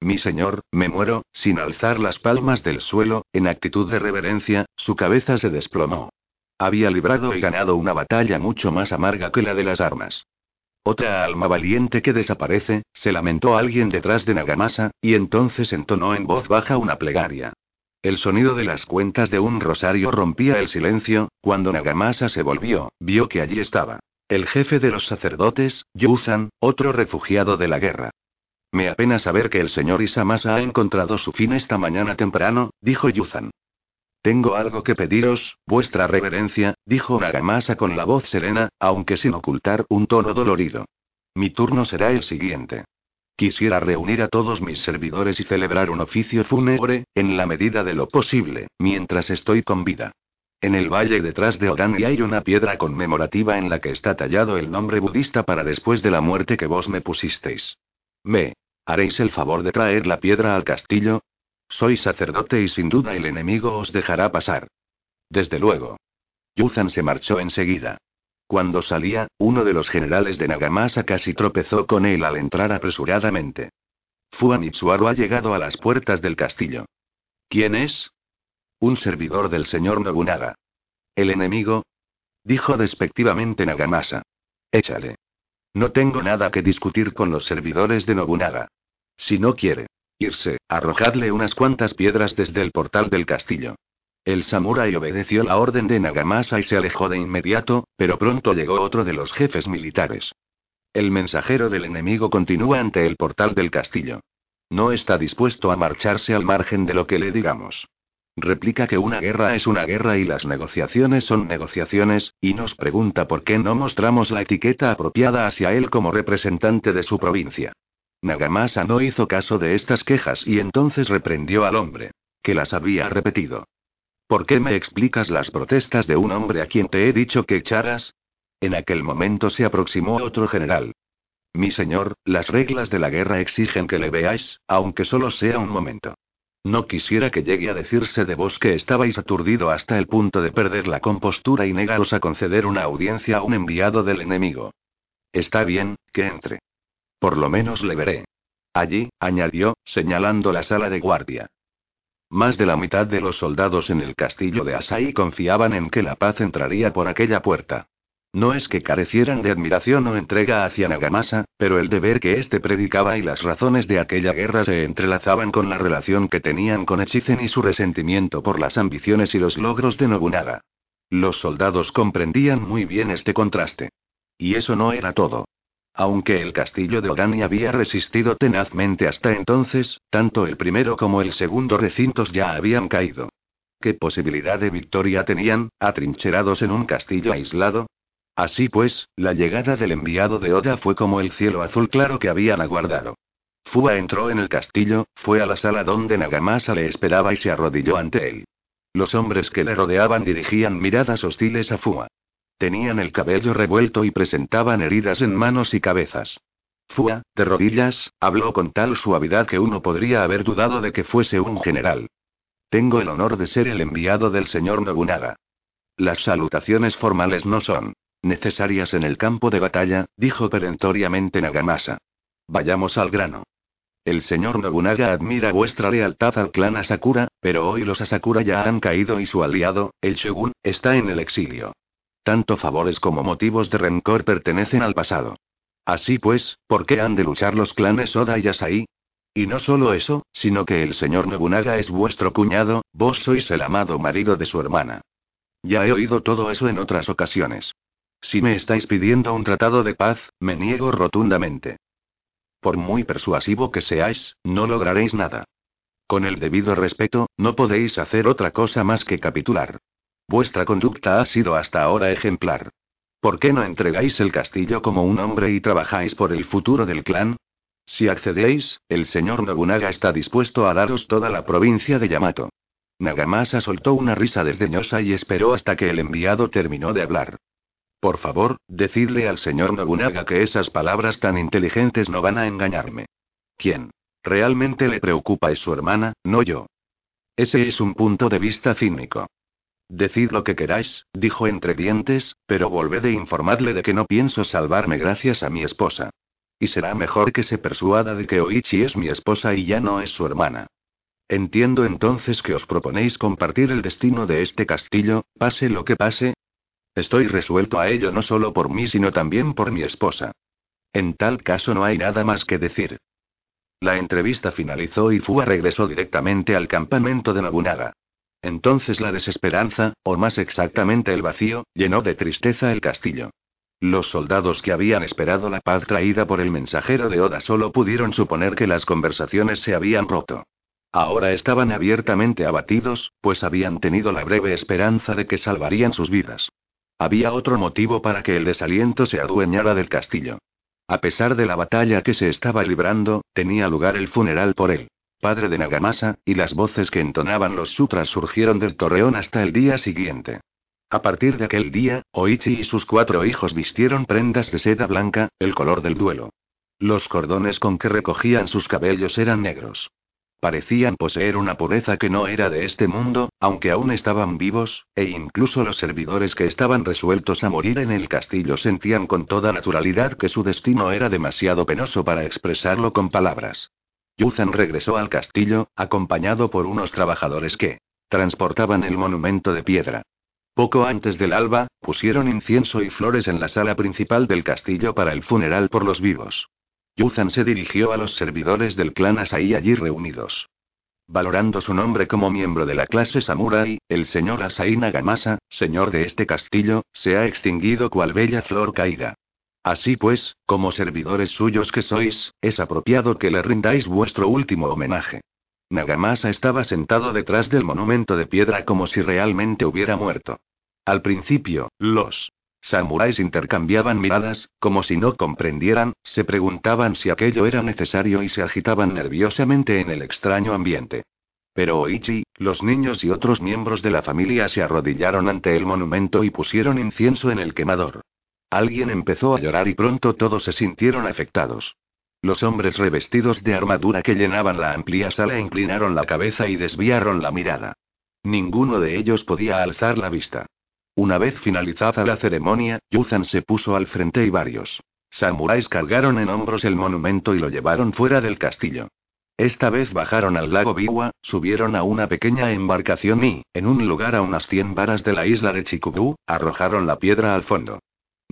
Mi señor, me muero, sin alzar las palmas del suelo, en actitud de reverencia, su cabeza se desplomó. Había librado y ganado una batalla mucho más amarga que la de las armas. Otra alma valiente que desaparece, se lamentó alguien detrás de Nagamasa, y entonces entonó en voz baja una plegaria. El sonido de las cuentas de un rosario rompía el silencio, cuando Nagamasa se volvió, vio que allí estaba. El jefe de los sacerdotes, Yuzan, otro refugiado de la guerra. Me apena saber que el señor Isamasa ha encontrado su fin esta mañana temprano, dijo Yuzan. Tengo algo que pediros, vuestra reverencia, dijo Nagamasa con la voz serena, aunque sin ocultar un tono dolorido. Mi turno será el siguiente. Quisiera reunir a todos mis servidores y celebrar un oficio fúnebre, en la medida de lo posible, mientras estoy con vida. En el valle detrás de Odani hay una piedra conmemorativa en la que está tallado el nombre budista para después de la muerte que vos me pusisteis. ¿Me haréis el favor de traer la piedra al castillo? Soy sacerdote y sin duda el enemigo os dejará pasar. Desde luego. Yuzan se marchó enseguida. Cuando salía, uno de los generales de Nagamasa casi tropezó con él al entrar apresuradamente. Fuanitsuaro ha llegado a las puertas del castillo. ¿Quién es? Un servidor del señor Nobunaga. ¿El enemigo? Dijo despectivamente Nagamasa. Échale. No tengo nada que discutir con los servidores de Nobunaga. Si no quiere irse, arrojadle unas cuantas piedras desde el portal del castillo. El samurái obedeció la orden de Nagamasa y se alejó de inmediato, pero pronto llegó otro de los jefes militares. El mensajero del enemigo continúa ante el portal del castillo. No está dispuesto a marcharse al margen de lo que le digamos. Replica que una guerra es una guerra y las negociaciones son negociaciones, y nos pregunta por qué no mostramos la etiqueta apropiada hacia él como representante de su provincia. Nagamasa no hizo caso de estas quejas y entonces reprendió al hombre. Que las había repetido. ¿Por qué me explicas las protestas de un hombre a quien te he dicho que echaras? En aquel momento se aproximó otro general. Mi señor, las reglas de la guerra exigen que le veáis, aunque solo sea un momento. No quisiera que llegue a decirse de vos que estabais aturdido hasta el punto de perder la compostura y negaros a conceder una audiencia a un enviado del enemigo. Está bien, que entre. Por lo menos le veré. Allí, añadió, señalando la sala de guardia. Más de la mitad de los soldados en el castillo de Asai confiaban en que la paz entraría por aquella puerta. No es que carecieran de admiración o entrega hacia Nagamasa, pero el deber que éste predicaba y las razones de aquella guerra se entrelazaban con la relación que tenían con Echizen y su resentimiento por las ambiciones y los logros de Nobunaga. Los soldados comprendían muy bien este contraste. Y eso no era todo. Aunque el castillo de Odani había resistido tenazmente hasta entonces, tanto el primero como el segundo recintos ya habían caído. ¿Qué posibilidad de victoria tenían, atrincherados en un castillo aislado? Así pues, la llegada del enviado de Oda fue como el cielo azul claro que habían aguardado. Fua entró en el castillo, fue a la sala donde Nagamasa le esperaba y se arrodilló ante él. Los hombres que le rodeaban dirigían miradas hostiles a Fua. Tenían el cabello revuelto y presentaban heridas en manos y cabezas. Fua, de rodillas, habló con tal suavidad que uno podría haber dudado de que fuese un general. Tengo el honor de ser el enviado del señor Nobunaga. Las salutaciones formales no son necesarias en el campo de batalla, dijo perentoriamente Nagamasa. Vayamos al grano. El señor Nobunaga admira vuestra lealtad al clan Asakura, pero hoy los Asakura ya han caído y su aliado, el Shogun, está en el exilio. Tanto favores como motivos de rencor pertenecen al pasado. Así pues, ¿por qué han de luchar los clanes Oda y Asai? Y no solo eso, sino que el señor Nobunaga es vuestro cuñado, vos sois el amado marido de su hermana. Ya he oído todo eso en otras ocasiones. Si me estáis pidiendo un tratado de paz, me niego rotundamente. Por muy persuasivo que seáis, no lograréis nada. Con el debido respeto, no podéis hacer otra cosa más que capitular. Vuestra conducta ha sido hasta ahora ejemplar. ¿Por qué no entregáis el castillo como un hombre y trabajáis por el futuro del clan? Si accedéis, el señor Nobunaga está dispuesto a daros toda la provincia de Yamato. Nagamasa soltó una risa desdeñosa y esperó hasta que el enviado terminó de hablar. Por favor, decidle al señor Nobunaga que esas palabras tan inteligentes no van a engañarme. ¿Quién? Realmente le preocupa es su hermana, no yo. Ese es un punto de vista cínico. Decid lo que queráis, dijo entre dientes, pero volved e informadle de que no pienso salvarme gracias a mi esposa. Y será mejor que se persuada de que Oichi es mi esposa y ya no es su hermana. Entiendo entonces que os proponéis compartir el destino de este castillo, pase lo que pase. Estoy resuelto a ello no solo por mí, sino también por mi esposa. En tal caso no hay nada más que decir. La entrevista finalizó y Fua regresó directamente al campamento de Nobunaga. Entonces la desesperanza, o más exactamente el vacío, llenó de tristeza el castillo. Los soldados que habían esperado la paz traída por el mensajero de Oda solo pudieron suponer que las conversaciones se habían roto. Ahora estaban abiertamente abatidos, pues habían tenido la breve esperanza de que salvarían sus vidas. Había otro motivo para que el desaliento se adueñara del castillo. A pesar de la batalla que se estaba librando, tenía lugar el funeral por él padre de Nagamasa, y las voces que entonaban los sutras surgieron del torreón hasta el día siguiente. A partir de aquel día, Oichi y sus cuatro hijos vistieron prendas de seda blanca, el color del duelo. Los cordones con que recogían sus cabellos eran negros. Parecían poseer una pureza que no era de este mundo, aunque aún estaban vivos, e incluso los servidores que estaban resueltos a morir en el castillo sentían con toda naturalidad que su destino era demasiado penoso para expresarlo con palabras. Yuzan regresó al castillo, acompañado por unos trabajadores que transportaban el monumento de piedra. Poco antes del alba, pusieron incienso y flores en la sala principal del castillo para el funeral por los vivos. Yuzan se dirigió a los servidores del clan Asai allí reunidos. Valorando su nombre como miembro de la clase samurai, el señor Asai Nagamasa, señor de este castillo, se ha extinguido cual bella flor caída. Así pues, como servidores suyos que sois, es apropiado que le rindáis vuestro último homenaje. Nagamasa estaba sentado detrás del monumento de piedra como si realmente hubiera muerto. Al principio, los samuráis intercambiaban miradas, como si no comprendieran, se preguntaban si aquello era necesario y se agitaban nerviosamente en el extraño ambiente. Pero Oichi, los niños y otros miembros de la familia se arrodillaron ante el monumento y pusieron incienso en el quemador. Alguien empezó a llorar y pronto todos se sintieron afectados. Los hombres revestidos de armadura que llenaban la amplia sala inclinaron la cabeza y desviaron la mirada. Ninguno de ellos podía alzar la vista. Una vez finalizada la ceremonia, Yuzan se puso al frente y varios samuráis cargaron en hombros el monumento y lo llevaron fuera del castillo. Esta vez bajaron al lago Biwa, subieron a una pequeña embarcación y, en un lugar a unas 100 varas de la isla de Chikubu, arrojaron la piedra al fondo.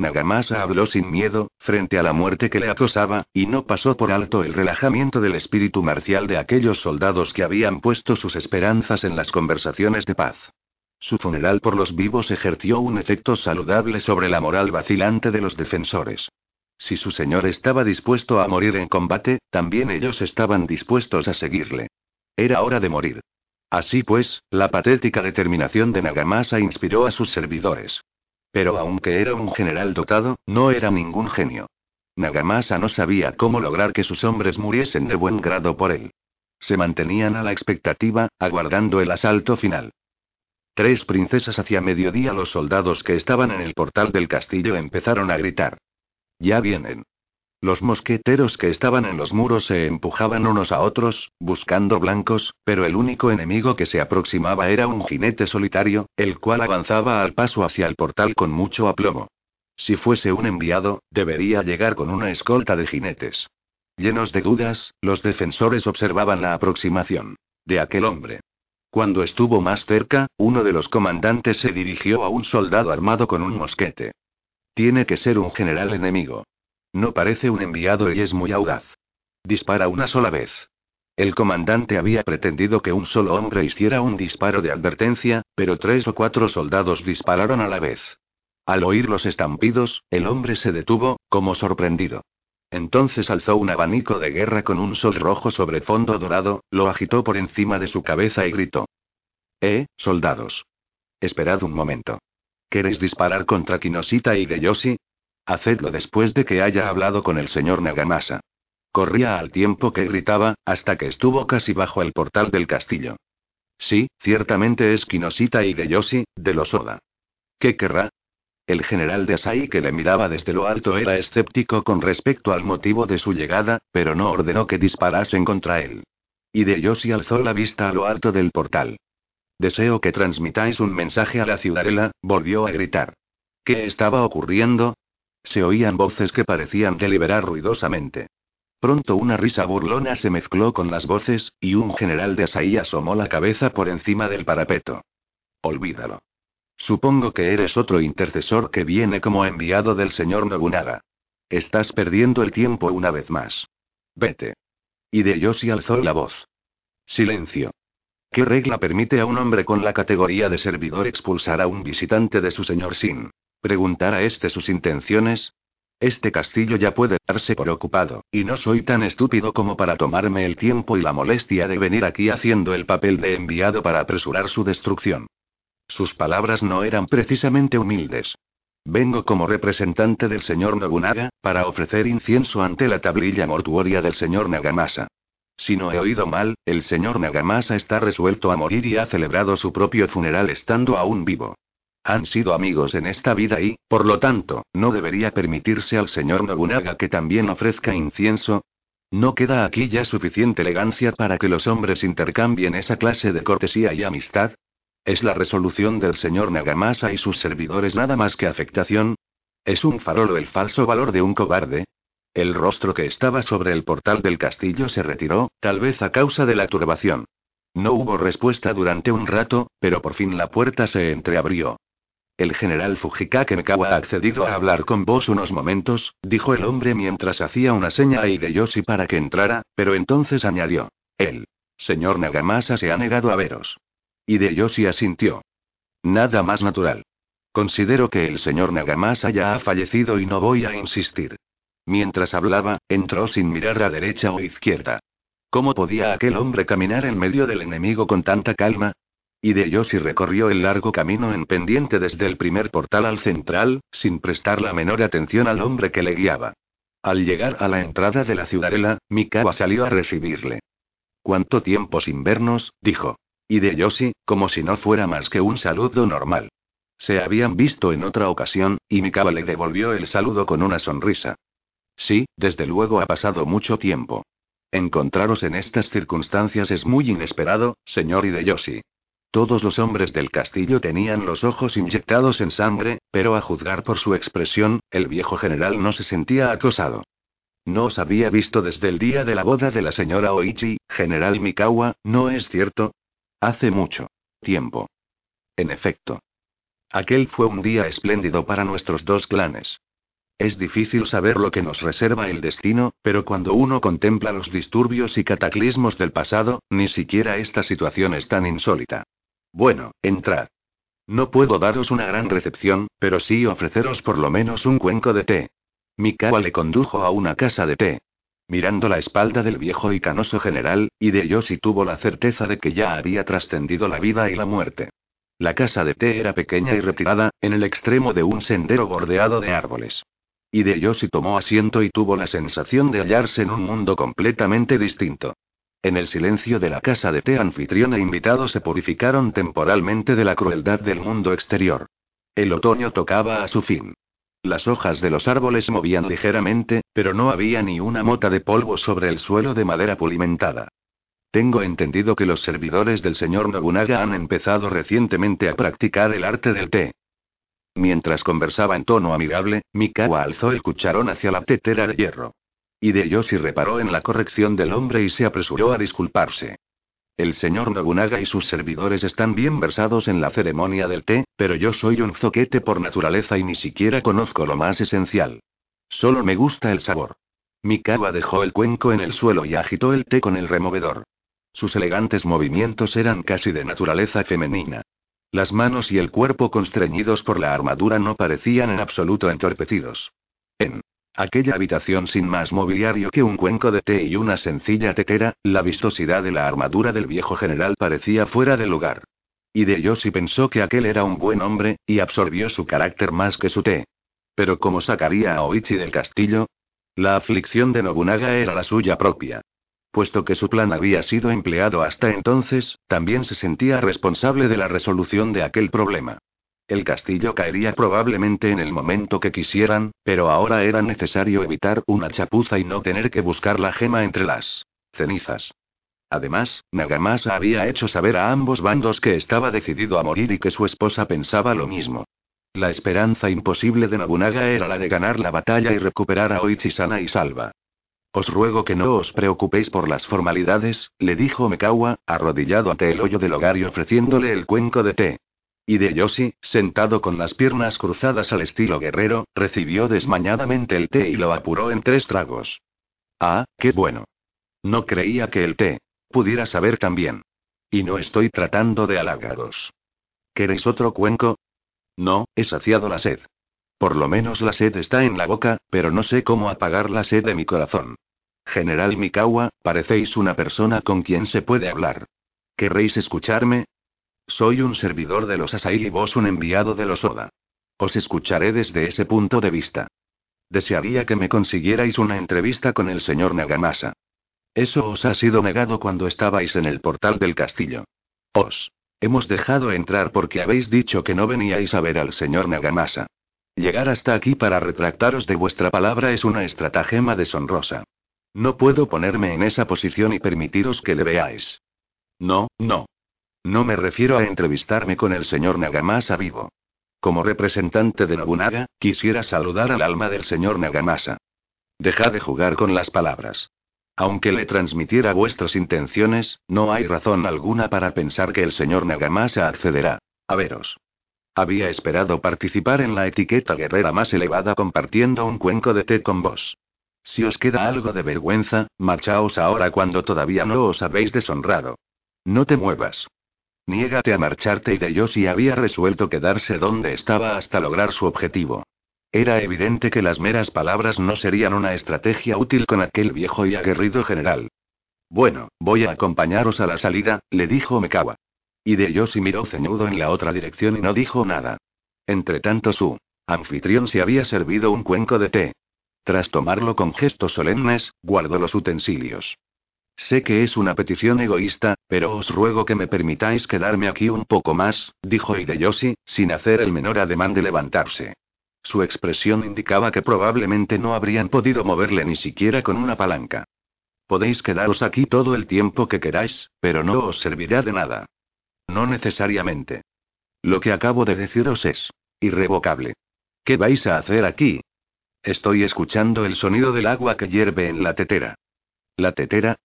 Nagamasa habló sin miedo, frente a la muerte que le acosaba, y no pasó por alto el relajamiento del espíritu marcial de aquellos soldados que habían puesto sus esperanzas en las conversaciones de paz. Su funeral por los vivos ejerció un efecto saludable sobre la moral vacilante de los defensores. Si su señor estaba dispuesto a morir en combate, también ellos estaban dispuestos a seguirle. Era hora de morir. Así pues, la patética determinación de Nagamasa inspiró a sus servidores. Pero aunque era un general dotado, no era ningún genio. Nagamasa no sabía cómo lograr que sus hombres muriesen de buen grado por él. Se mantenían a la expectativa, aguardando el asalto final. Tres princesas hacia mediodía los soldados que estaban en el portal del castillo empezaron a gritar. Ya vienen. Los mosqueteros que estaban en los muros se empujaban unos a otros, buscando blancos, pero el único enemigo que se aproximaba era un jinete solitario, el cual avanzaba al paso hacia el portal con mucho aplomo. Si fuese un enviado, debería llegar con una escolta de jinetes. Llenos de dudas, los defensores observaban la aproximación de aquel hombre. Cuando estuvo más cerca, uno de los comandantes se dirigió a un soldado armado con un mosquete. Tiene que ser un general enemigo. No parece un enviado y es muy audaz. Dispara una sola vez. El comandante había pretendido que un solo hombre hiciera un disparo de advertencia, pero tres o cuatro soldados dispararon a la vez. Al oír los estampidos, el hombre se detuvo, como sorprendido. Entonces alzó un abanico de guerra con un sol rojo sobre fondo dorado, lo agitó por encima de su cabeza y gritó. Eh, soldados. Esperad un momento. ¿Queréis disparar contra Kinosita y Geyoshi? Hacedlo después de que haya hablado con el señor Nagamasa. Corría al tiempo que gritaba, hasta que estuvo casi bajo el portal del castillo. Sí, ciertamente es Kinosita y de los Oda. ¿Qué querrá? El general de Asai que le miraba desde lo alto era escéptico con respecto al motivo de su llegada, pero no ordenó que disparasen contra él. Y de Yoshi alzó la vista a lo alto del portal. Deseo que transmitáis un mensaje a la ciudadela, volvió a gritar. ¿Qué estaba ocurriendo? Se oían voces que parecían deliberar ruidosamente. Pronto una risa burlona se mezcló con las voces, y un general de Asaí asomó la cabeza por encima del parapeto. Olvídalo. Supongo que eres otro intercesor que viene como enviado del señor Nobunaga. Estás perdiendo el tiempo una vez más. Vete. Y de Yoshi alzó la voz. Silencio. ¿Qué regla permite a un hombre con la categoría de servidor expulsar a un visitante de su señor sin preguntar a este sus intenciones? Este castillo ya puede darse por ocupado, y no soy tan estúpido como para tomarme el tiempo y la molestia de venir aquí haciendo el papel de enviado para apresurar su destrucción. Sus palabras no eran precisamente humildes. Vengo como representante del señor Nobunaga, para ofrecer incienso ante la tablilla mortuoria del señor Nagamasa. Si no he oído mal, el señor Nagamasa está resuelto a morir y ha celebrado su propio funeral estando aún vivo. Han sido amigos en esta vida y, por lo tanto, no debería permitirse al señor Nobunaga que también ofrezca incienso. ¿No queda aquí ya suficiente elegancia para que los hombres intercambien esa clase de cortesía y amistad? ¿Es la resolución del señor Nagamasa y sus servidores nada más que afectación? ¿Es un farolo el falso valor de un cobarde? El rostro que estaba sobre el portal del castillo se retiró, tal vez a causa de la turbación. No hubo respuesta durante un rato, pero por fin la puerta se entreabrió. El general Fujikake Mekawa ha accedido a hablar con vos unos momentos, dijo el hombre mientras hacía una seña a Hideyoshi para que entrara, pero entonces añadió: El señor Nagamasa se ha negado a veros. Hideyoshi asintió. Nada más natural. Considero que el señor Nagamasa ya ha fallecido y no voy a insistir. Mientras hablaba, entró sin mirar a derecha o izquierda. ¿Cómo podía aquel hombre caminar en medio del enemigo con tanta calma? Y de Yoshi recorrió el largo camino en pendiente desde el primer portal al central, sin prestar la menor atención al hombre que le guiaba. Al llegar a la entrada de la ciudadela, Mikawa salió a recibirle. ¿Cuánto tiempo sin vernos? dijo. Y de como si no fuera más que un saludo normal. Se habían visto en otra ocasión, y Mikawa le devolvió el saludo con una sonrisa. Sí, desde luego ha pasado mucho tiempo. Encontraros en estas circunstancias es muy inesperado, señor Hideyoshi. Todos los hombres del castillo tenían los ojos inyectados en sangre, pero a juzgar por su expresión, el viejo general no se sentía acosado. No os había visto desde el día de la boda de la señora Oichi, general Mikawa, ¿no es cierto? Hace mucho tiempo. En efecto. Aquel fue un día espléndido para nuestros dos clanes. Es difícil saber lo que nos reserva el destino, pero cuando uno contempla los disturbios y cataclismos del pasado, ni siquiera esta situación es tan insólita. Bueno, entrad. No puedo daros una gran recepción, pero sí ofreceros por lo menos un cuenco de té. Mikawa le condujo a una casa de té. Mirando la espalda del viejo y canoso general, Hideyoshi tuvo la certeza de que ya había trascendido la vida y la muerte. La casa de té era pequeña y retirada, en el extremo de un sendero bordeado de árboles. Hideyoshi tomó asiento y tuvo la sensación de hallarse en un mundo completamente distinto. En el silencio de la casa de té anfitrión e invitado se purificaron temporalmente de la crueldad del mundo exterior. El otoño tocaba a su fin. Las hojas de los árboles movían ligeramente, pero no había ni una mota de polvo sobre el suelo de madera pulimentada. Tengo entendido que los servidores del señor Nobunaga han empezado recientemente a practicar el arte del té. Mientras conversaba en tono amigable, Mikawa alzó el cucharón hacia la tetera de hierro. Hideyoshi reparó en la corrección del hombre y se apresuró a disculparse. El señor Nobunaga y sus servidores están bien versados en la ceremonia del té, pero yo soy un zoquete por naturaleza y ni siquiera conozco lo más esencial. Solo me gusta el sabor. Mikawa dejó el cuenco en el suelo y agitó el té con el removedor. Sus elegantes movimientos eran casi de naturaleza femenina. Las manos y el cuerpo constreñidos por la armadura no parecían en absoluto entorpecidos. En Aquella habitación sin más mobiliario que un cuenco de té y una sencilla tetera, la vistosidad de la armadura del viejo general parecía fuera de lugar. Y de Yoshi pensó que aquel era un buen hombre, y absorbió su carácter más que su té. Pero ¿cómo sacaría a Oichi del castillo? La aflicción de Nobunaga era la suya propia. Puesto que su plan había sido empleado hasta entonces, también se sentía responsable de la resolución de aquel problema. El castillo caería probablemente en el momento que quisieran, pero ahora era necesario evitar una chapuza y no tener que buscar la gema entre las cenizas. Además, Nagamasa había hecho saber a ambos bandos que estaba decidido a morir y que su esposa pensaba lo mismo. La esperanza imposible de Nobunaga era la de ganar la batalla y recuperar a Oichi sana y salva. Os ruego que no os preocupéis por las formalidades, le dijo Mekawa, arrodillado ante el hoyo del hogar y ofreciéndole el cuenco de té. Y de Yoshi, sentado con las piernas cruzadas al estilo guerrero, recibió desmañadamente el té y lo apuró en tres tragos. Ah, qué bueno. No creía que el té pudiera saber tan bien. Y no estoy tratando de halagaros. ¿Queréis otro cuenco? No, he saciado la sed. Por lo menos la sed está en la boca, pero no sé cómo apagar la sed de mi corazón. General Mikawa, parecéis una persona con quien se puede hablar. ¿Querréis escucharme? Soy un servidor de los Asai y vos un enviado de los Oda. Os escucharé desde ese punto de vista. Desearía que me consiguierais una entrevista con el señor Nagamasa. Eso os ha sido negado cuando estabais en el portal del castillo. Os hemos dejado entrar porque habéis dicho que no veníais a ver al señor Nagamasa. Llegar hasta aquí para retractaros de vuestra palabra es una estratagema deshonrosa. No puedo ponerme en esa posición y permitiros que le veáis. No, no. No me refiero a entrevistarme con el señor Nagamasa vivo. Como representante de Nobunaga, quisiera saludar al alma del señor Nagamasa. Dejad de jugar con las palabras. Aunque le transmitiera vuestras intenciones, no hay razón alguna para pensar que el señor Nagamasa accederá. A veros. Había esperado participar en la etiqueta guerrera más elevada compartiendo un cuenco de té con vos. Si os queda algo de vergüenza, marchaos ahora cuando todavía no os habéis deshonrado. No te muevas. Niégate a marcharte y de Yoshi había resuelto quedarse donde estaba hasta lograr su objetivo. Era evidente que las meras palabras no serían una estrategia útil con aquel viejo y aguerrido general. Bueno, voy a acompañaros a la salida, le dijo Mekawa. Y miró ceñudo en la otra dirección y no dijo nada. Entretanto su anfitrión se había servido un cuenco de té. Tras tomarlo con gestos solemnes, guardó los utensilios. Sé que es una petición egoísta, pero os ruego que me permitáis quedarme aquí un poco más, dijo Hideyoshi, sin hacer el menor ademán de levantarse. Su expresión indicaba que probablemente no habrían podido moverle ni siquiera con una palanca. Podéis quedaros aquí todo el tiempo que queráis, pero no os servirá de nada. No necesariamente. Lo que acabo de deciros es irrevocable. ¿Qué vais a hacer aquí? Estoy escuchando el sonido del agua que hierve en la tetera. ¿La tetera?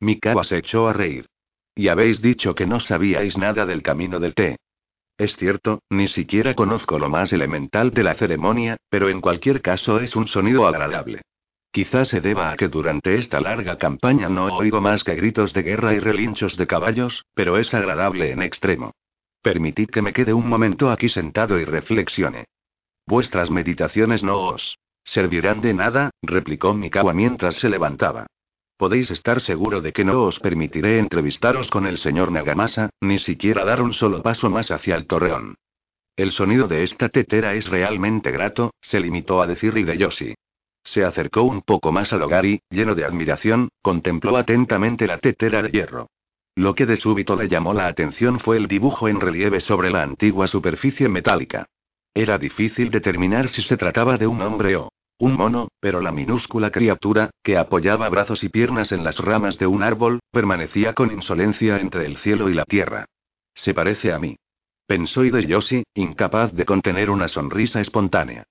Mikawa se echó a reír. Y habéis dicho que no sabíais nada del camino del té. Es cierto, ni siquiera conozco lo más elemental de la ceremonia, pero en cualquier caso es un sonido agradable. Quizás se deba a que durante esta larga campaña no oigo más que gritos de guerra y relinchos de caballos, pero es agradable en extremo. Permitid que me quede un momento aquí sentado y reflexione. Vuestras meditaciones no os servirán de nada, replicó Mikawa mientras se levantaba. Podéis estar seguro de que no os permitiré entrevistaros con el señor Nagamasa, ni siquiera dar un solo paso más hacia el torreón. El sonido de esta tetera es realmente grato, se limitó a decir Hideyoshi. Se acercó un poco más al hogar y, lleno de admiración, contempló atentamente la tetera de hierro. Lo que de súbito le llamó la atención fue el dibujo en relieve sobre la antigua superficie metálica. Era difícil determinar si se trataba de un hombre o un mono, pero la minúscula criatura, que apoyaba brazos y piernas en las ramas de un árbol, permanecía con insolencia entre el cielo y la tierra. Se parece a mí. Pensó Hideyoshi, incapaz de contener una sonrisa espontánea.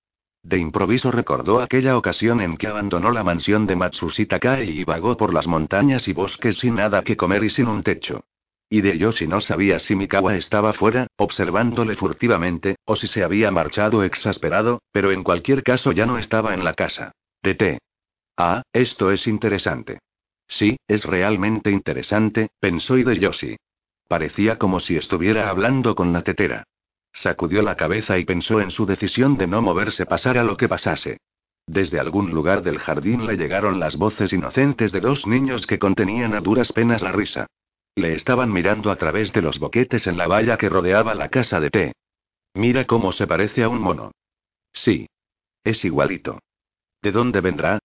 De improviso recordó aquella ocasión en que abandonó la mansión de Matsushita Kai y vagó por las montañas y bosques sin nada que comer y sin un techo. Y de Yoshi no sabía si Mikawa estaba fuera, observándole furtivamente, o si se había marchado exasperado, pero en cualquier caso ya no estaba en la casa. De té. Ah, esto es interesante. Sí, es realmente interesante, pensó Yoshi. Parecía como si estuviera hablando con la tetera. Sacudió la cabeza y pensó en su decisión de no moverse pasara lo que pasase. Desde algún lugar del jardín le llegaron las voces inocentes de dos niños que contenían a duras penas la risa. Le estaban mirando a través de los boquetes en la valla que rodeaba la casa de té. Mira cómo se parece a un mono. Sí. Es igualito. ¿De dónde vendrá?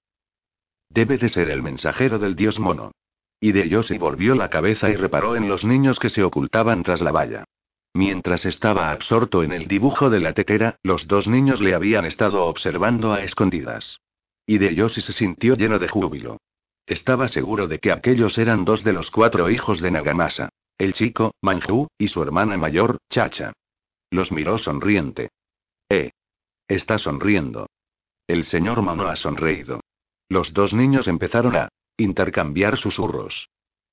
Debe de ser el mensajero del dios mono. Y de Yoshi volvió la cabeza y reparó en los niños que se ocultaban tras la valla. Mientras estaba absorto en el dibujo de la tetera, los dos niños le habían estado observando a escondidas. Y de Yoshi se sintió lleno de júbilo. Estaba seguro de que aquellos eran dos de los cuatro hijos de Nagamasa. El chico, Manju, y su hermana mayor, Chacha. Los miró sonriente. Eh. Está sonriendo. El señor Mano ha sonreído. Los dos niños empezaron a intercambiar susurros.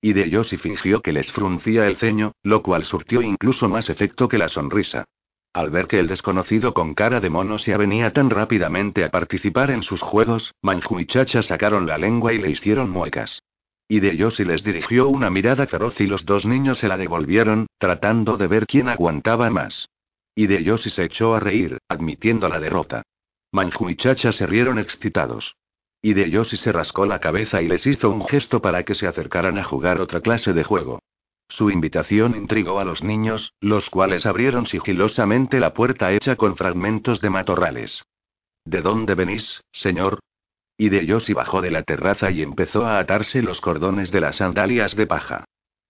Y de Yoshi fingió que les fruncía el ceño, lo cual surtió incluso más efecto que la sonrisa. Al ver que el desconocido con cara de mono se avenía tan rápidamente a participar en sus juegos, Manju y Chacha sacaron la lengua y le hicieron muecas. Y de Yoshi les dirigió una mirada feroz y los dos niños se la devolvieron, tratando de ver quién aguantaba más. Y de Yoshi se echó a reír, admitiendo la derrota. Manju y Chacha se rieron excitados. Y de Yoshi se rascó la cabeza y les hizo un gesto para que se acercaran a jugar otra clase de juego. Su invitación intrigó a los niños, los cuales abrieron sigilosamente la puerta hecha con fragmentos de matorrales. ¿De dónde venís, señor? Y de Yoshi bajó de la terraza y empezó a atarse los cordones de las sandalias de paja.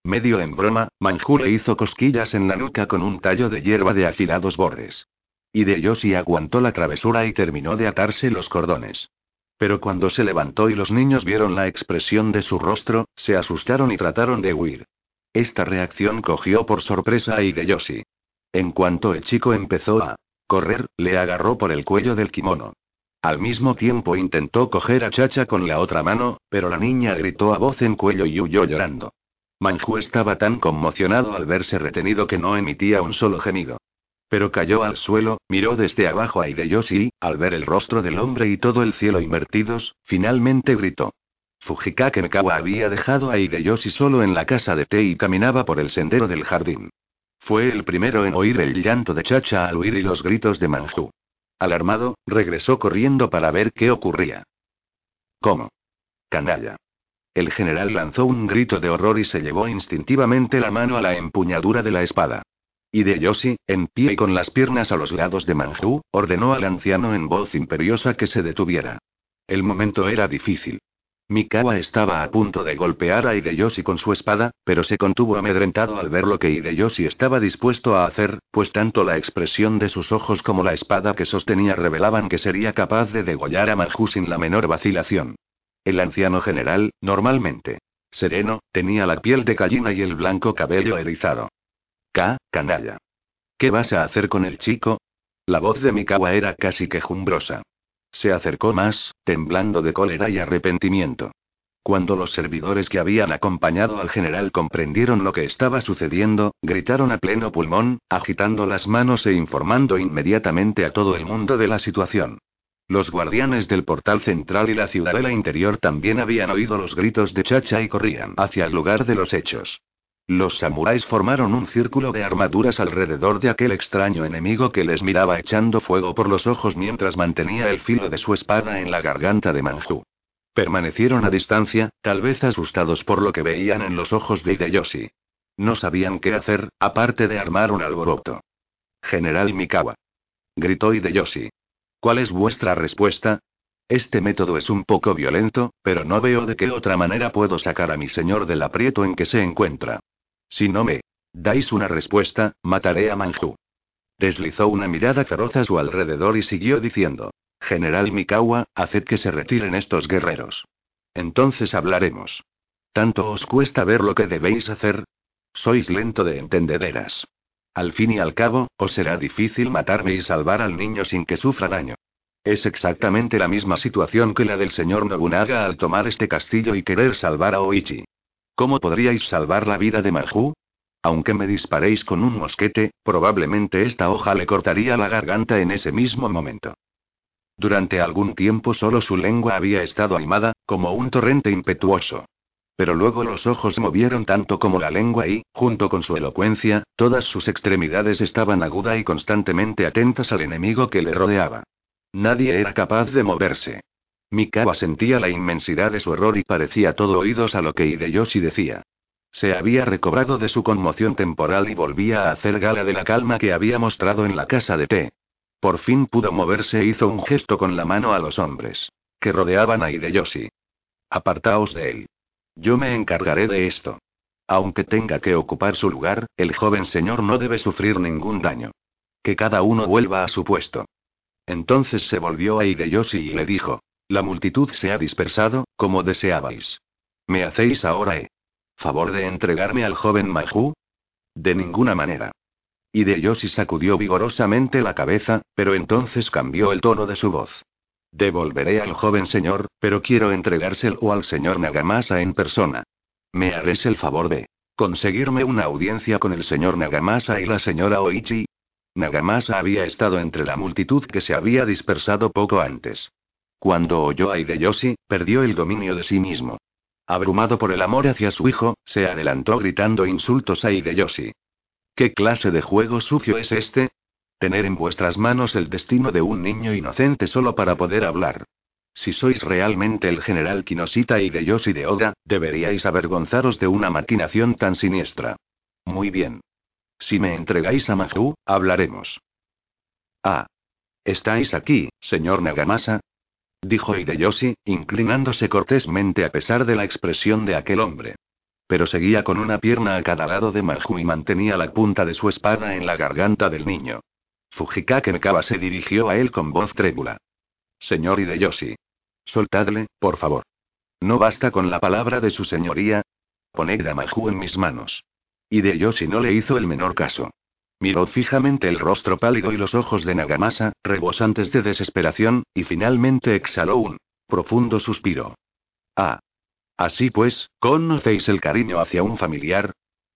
Medio en broma, Manju le hizo cosquillas en la nuca con un tallo de hierba de afilados bordes. Y de Yoshi aguantó la travesura y terminó de atarse los cordones. Pero cuando se levantó y los niños vieron la expresión de su rostro, se asustaron y trataron de huir. Esta reacción cogió por sorpresa a Hideyoshi. En cuanto el chico empezó a correr, le agarró por el cuello del kimono. Al mismo tiempo intentó coger a Chacha con la otra mano, pero la niña gritó a voz en cuello y huyó llorando. Manju estaba tan conmocionado al verse retenido que no emitía un solo gemido. Pero cayó al suelo, miró desde abajo a Hideyoshi al ver el rostro del hombre y todo el cielo invertidos, finalmente gritó. Fujikake Mekawa había dejado a Hideyoshi solo en la casa de té y caminaba por el sendero del jardín. Fue el primero en oír el llanto de Chacha al huir y los gritos de Manju. Alarmado, regresó corriendo para ver qué ocurría. ¿Cómo? Canalla. El general lanzó un grito de horror y se llevó instintivamente la mano a la empuñadura de la espada. Y de en pie y con las piernas a los lados de Manju, ordenó al anciano en voz imperiosa que se detuviera. El momento era difícil. Mikawa estaba a punto de golpear a Hideyoshi con su espada, pero se contuvo amedrentado al ver lo que Hideyoshi estaba dispuesto a hacer, pues tanto la expresión de sus ojos como la espada que sostenía revelaban que sería capaz de degollar a Manju sin la menor vacilación. El anciano general, normalmente sereno, tenía la piel de gallina y el blanco cabello erizado. K, canalla. ¿Qué vas a hacer con el chico? La voz de Mikawa era casi quejumbrosa. Se acercó más, temblando de cólera y arrepentimiento. Cuando los servidores que habían acompañado al general comprendieron lo que estaba sucediendo, gritaron a pleno pulmón, agitando las manos e informando inmediatamente a todo el mundo de la situación. Los guardianes del portal central y la ciudadela interior también habían oído los gritos de Chacha y corrían hacia el lugar de los hechos. Los samuráis formaron un círculo de armaduras alrededor de aquel extraño enemigo que les miraba echando fuego por los ojos mientras mantenía el filo de su espada en la garganta de Manju. Permanecieron a distancia, tal vez asustados por lo que veían en los ojos de Hideyoshi. No sabían qué hacer, aparte de armar un alboroto. General Mikawa. Gritó Hideyoshi. ¿Cuál es vuestra respuesta? Este método es un poco violento, pero no veo de qué otra manera puedo sacar a mi señor del aprieto en que se encuentra. Si no me dais una respuesta, mataré a Manju. Deslizó una mirada feroz a su alrededor y siguió diciendo: General Mikawa, haced que se retiren estos guerreros. Entonces hablaremos. ¿Tanto os cuesta ver lo que debéis hacer? Sois lento de entendederas. Al fin y al cabo, os será difícil matarme y salvar al niño sin que sufra daño. Es exactamente la misma situación que la del señor Nobunaga al tomar este castillo y querer salvar a Oichi. ¿Cómo podríais salvar la vida de Manju? Aunque me disparéis con un mosquete, probablemente esta hoja le cortaría la garganta en ese mismo momento. Durante algún tiempo solo su lengua había estado animada, como un torrente impetuoso. Pero luego los ojos movieron tanto como la lengua y, junto con su elocuencia, todas sus extremidades estaban aguda y constantemente atentas al enemigo que le rodeaba. Nadie era capaz de moverse. Mikawa sentía la inmensidad de su error y parecía todo oídos a lo que Hideyoshi decía. Se había recobrado de su conmoción temporal y volvía a hacer gala de la calma que había mostrado en la casa de té. Por fin pudo moverse e hizo un gesto con la mano a los hombres que rodeaban a Hideyoshi. Apartaos de él. Yo me encargaré de esto. Aunque tenga que ocupar su lugar, el joven señor no debe sufrir ningún daño. Que cada uno vuelva a su puesto. Entonces se volvió a Hideyoshi y le dijo: La multitud se ha dispersado, como deseabais. ¿Me hacéis ahora, eh? ¿Favor de entregarme al joven Mahú? De ninguna manera. Hideyoshi sacudió vigorosamente la cabeza, pero entonces cambió el tono de su voz. Devolveré al joven señor, pero quiero entregárselo al señor Nagamasa en persona. ¿Me haréis el favor de conseguirme una audiencia con el señor Nagamasa y la señora Oichi? Nagamasa había estado entre la multitud que se había dispersado poco antes. Cuando oyó a Hideyoshi, perdió el dominio de sí mismo. Abrumado por el amor hacia su hijo, se adelantó gritando insultos a Hideyoshi. ¿Qué clase de juego sucio es este? Tener en vuestras manos el destino de un niño inocente solo para poder hablar. Si sois realmente el general Kinosita y de Oda, deberíais avergonzaros de una maquinación tan siniestra. Muy bien. Si me entregáis a Mahou, hablaremos. Ah. ¿Estáis aquí, señor Nagamasa? Dijo Hideyoshi, inclinándose cortésmente a pesar de la expresión de aquel hombre. Pero seguía con una pierna a cada lado de Mahou y mantenía la punta de su espada en la garganta del niño. Fujikake Mekawa se dirigió a él con voz trébula. Señor Hideyoshi. Soltadle, por favor. No basta con la palabra de su señoría. Poned a Mahou en mis manos. Hideyoshi no le hizo el menor caso. Miró fijamente el rostro pálido y los ojos de Nagamasa, rebosantes de desesperación, y finalmente exhaló un profundo suspiro. Ah. Así pues, ¿conocéis el cariño hacia un familiar?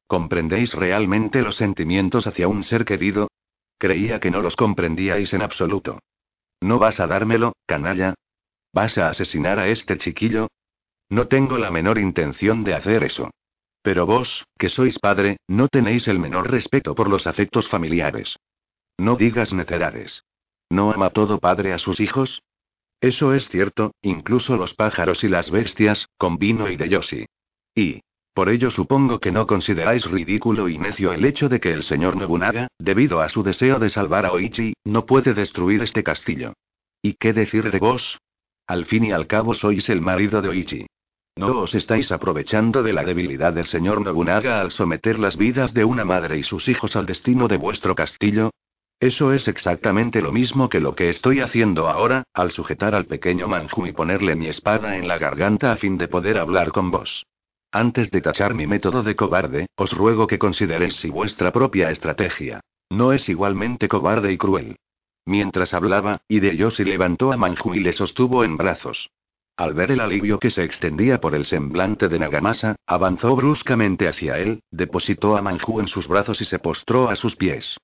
¿Comprendéis realmente los sentimientos hacia un ser querido? Creía que no los comprendíais en absoluto. ¿No vas a dármelo, canalla? ¿Vas a asesinar a este chiquillo? No tengo la menor intención de hacer eso. Pero vos, que sois padre, no tenéis el menor respeto por los afectos familiares. No digas necedades. ¿No ama todo padre a sus hijos? Eso es cierto, incluso los pájaros y las bestias, con vino y de Yoshi. Y, por ello supongo que no consideráis ridículo y necio el hecho de que el señor Nobunaga, debido a su deseo de salvar a Oichi, no puede destruir este castillo. ¿Y qué decir de vos? Al fin y al cabo sois el marido de Oichi. ¿No os estáis aprovechando de la debilidad del señor Nobunaga al someter las vidas de una madre y sus hijos al destino de vuestro castillo? Eso es exactamente lo mismo que lo que estoy haciendo ahora, al sujetar al pequeño Manju y ponerle mi espada en la garganta a fin de poder hablar con vos. Antes de tachar mi método de cobarde, os ruego que consideréis si vuestra propia estrategia no es igualmente cobarde y cruel. Mientras hablaba, Hideyoshi levantó a Manju y le sostuvo en brazos. Al ver el alivio que se extendía por el semblante de Nagamasa, avanzó bruscamente hacia él, depositó a Manju en sus brazos y se postró a sus pies.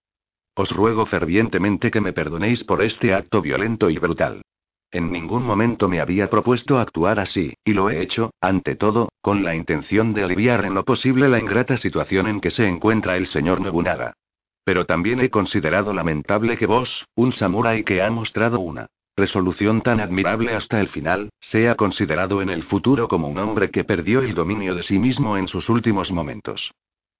Os ruego fervientemente que me perdonéis por este acto violento y brutal. En ningún momento me había propuesto actuar así, y lo he hecho, ante todo, con la intención de aliviar en lo posible la ingrata situación en que se encuentra el señor Nobunaga. Pero también he considerado lamentable que vos, un samurái que ha mostrado una resolución tan admirable hasta el final, sea considerado en el futuro como un hombre que perdió el dominio de sí mismo en sus últimos momentos.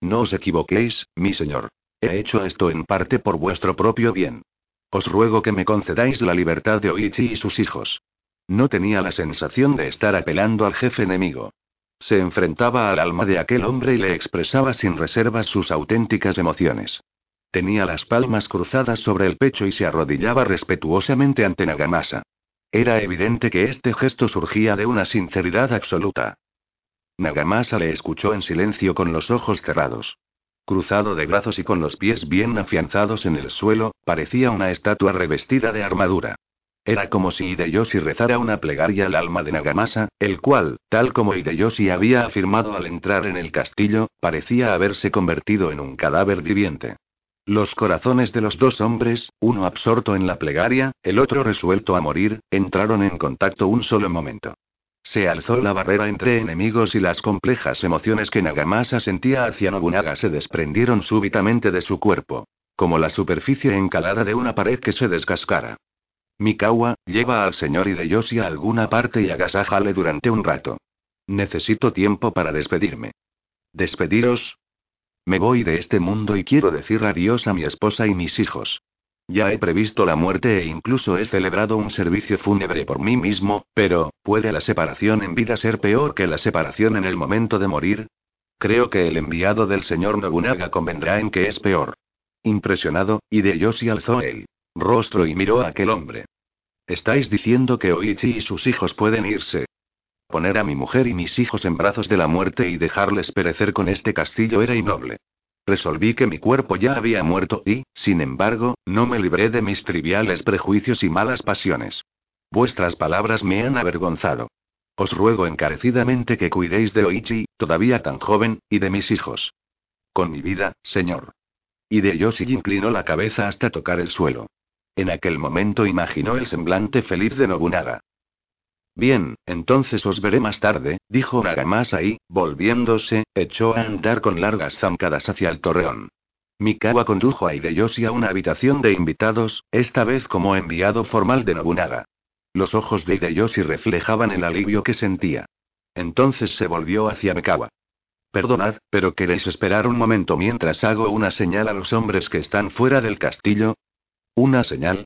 No os equivoquéis, mi señor. He hecho esto en parte por vuestro propio bien. Os ruego que me concedáis la libertad de Oichi y sus hijos. No tenía la sensación de estar apelando al jefe enemigo. Se enfrentaba al alma de aquel hombre y le expresaba sin reservas sus auténticas emociones. Tenía las palmas cruzadas sobre el pecho y se arrodillaba respetuosamente ante Nagamasa. Era evidente que este gesto surgía de una sinceridad absoluta. Nagamasa le escuchó en silencio con los ojos cerrados. Cruzado de brazos y con los pies bien afianzados en el suelo, parecía una estatua revestida de armadura. Era como si Hideyoshi rezara una plegaria al alma de Nagamasa, el cual, tal como Hideyoshi había afirmado al entrar en el castillo, parecía haberse convertido en un cadáver viviente. Los corazones de los dos hombres, uno absorto en la plegaria, el otro resuelto a morir, entraron en contacto un solo momento. Se alzó la barrera entre enemigos y las complejas emociones que Nagamasa sentía hacia Nobunaga se desprendieron súbitamente de su cuerpo. Como la superficie encalada de una pared que se descascara. Mikawa, lleva al señor Hideyoshi a alguna parte y agasájale durante un rato. Necesito tiempo para despedirme. ¿Despediros? Me voy de este mundo y quiero decir adiós a mi esposa y mis hijos. Ya he previsto la muerte e incluso he celebrado un servicio fúnebre por mí mismo, pero, ¿puede la separación en vida ser peor que la separación en el momento de morir? Creo que el enviado del señor Nobunaga convendrá en que es peor. Impresionado, Hideyoshi alzó el rostro y miró a aquel hombre. ¿Estáis diciendo que Oichi y sus hijos pueden irse? Poner a mi mujer y mis hijos en brazos de la muerte y dejarles perecer con este castillo era innoble. Resolví que mi cuerpo ya había muerto y, sin embargo, no me libré de mis triviales prejuicios y malas pasiones. Vuestras palabras me han avergonzado. Os ruego encarecidamente que cuidéis de Oichi, todavía tan joven, y de mis hijos. Con mi vida, señor. Y de Yoshi inclinó la cabeza hasta tocar el suelo. En aquel momento imaginó el semblante feliz de Nobunaga. Bien, entonces os veré más tarde, dijo Nagamasa y, volviéndose, echó a andar con largas zancadas hacia el torreón. Mikawa condujo a Hideyoshi a una habitación de invitados, esta vez como enviado formal de Nobunaga. Los ojos de Hideyoshi reflejaban el alivio que sentía. Entonces se volvió hacia Mikawa. Perdonad, pero ¿queréis esperar un momento mientras hago una señal a los hombres que están fuera del castillo? ¿Una señal?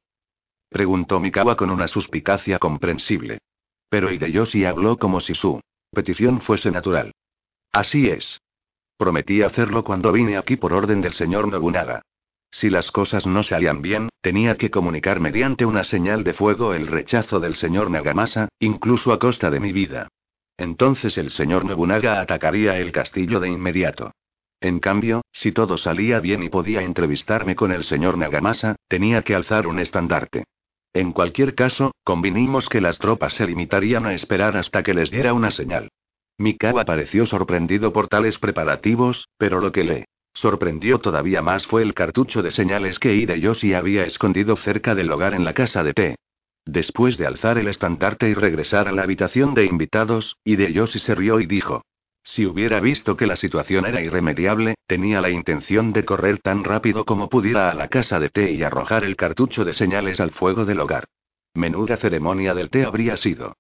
Preguntó Mikawa con una suspicacia comprensible. Pero Hideyoshi habló como si su petición fuese natural. Así es. Prometí hacerlo cuando vine aquí por orden del señor Nobunaga. Si las cosas no salían bien, tenía que comunicar mediante una señal de fuego el rechazo del señor Nagamasa, incluso a costa de mi vida. Entonces el señor Nobunaga atacaría el castillo de inmediato. En cambio, si todo salía bien y podía entrevistarme con el señor Nagamasa, tenía que alzar un estandarte. En cualquier caso, convinimos que las tropas se limitarían a esperar hasta que les diera una señal. Mikawa pareció sorprendido por tales preparativos, pero lo que le sorprendió todavía más fue el cartucho de señales que Hideyoshi había escondido cerca del hogar en la casa de té. Después de alzar el estandarte y regresar a la habitación de invitados, Hideyoshi se rió y dijo: Si hubiera visto que la situación era irremediable, tenía la intención de correr tan rápido como pudiera a la casa de té y arrojar el cartucho de señales al fuego del hogar. Menuda ceremonia del té habría sido.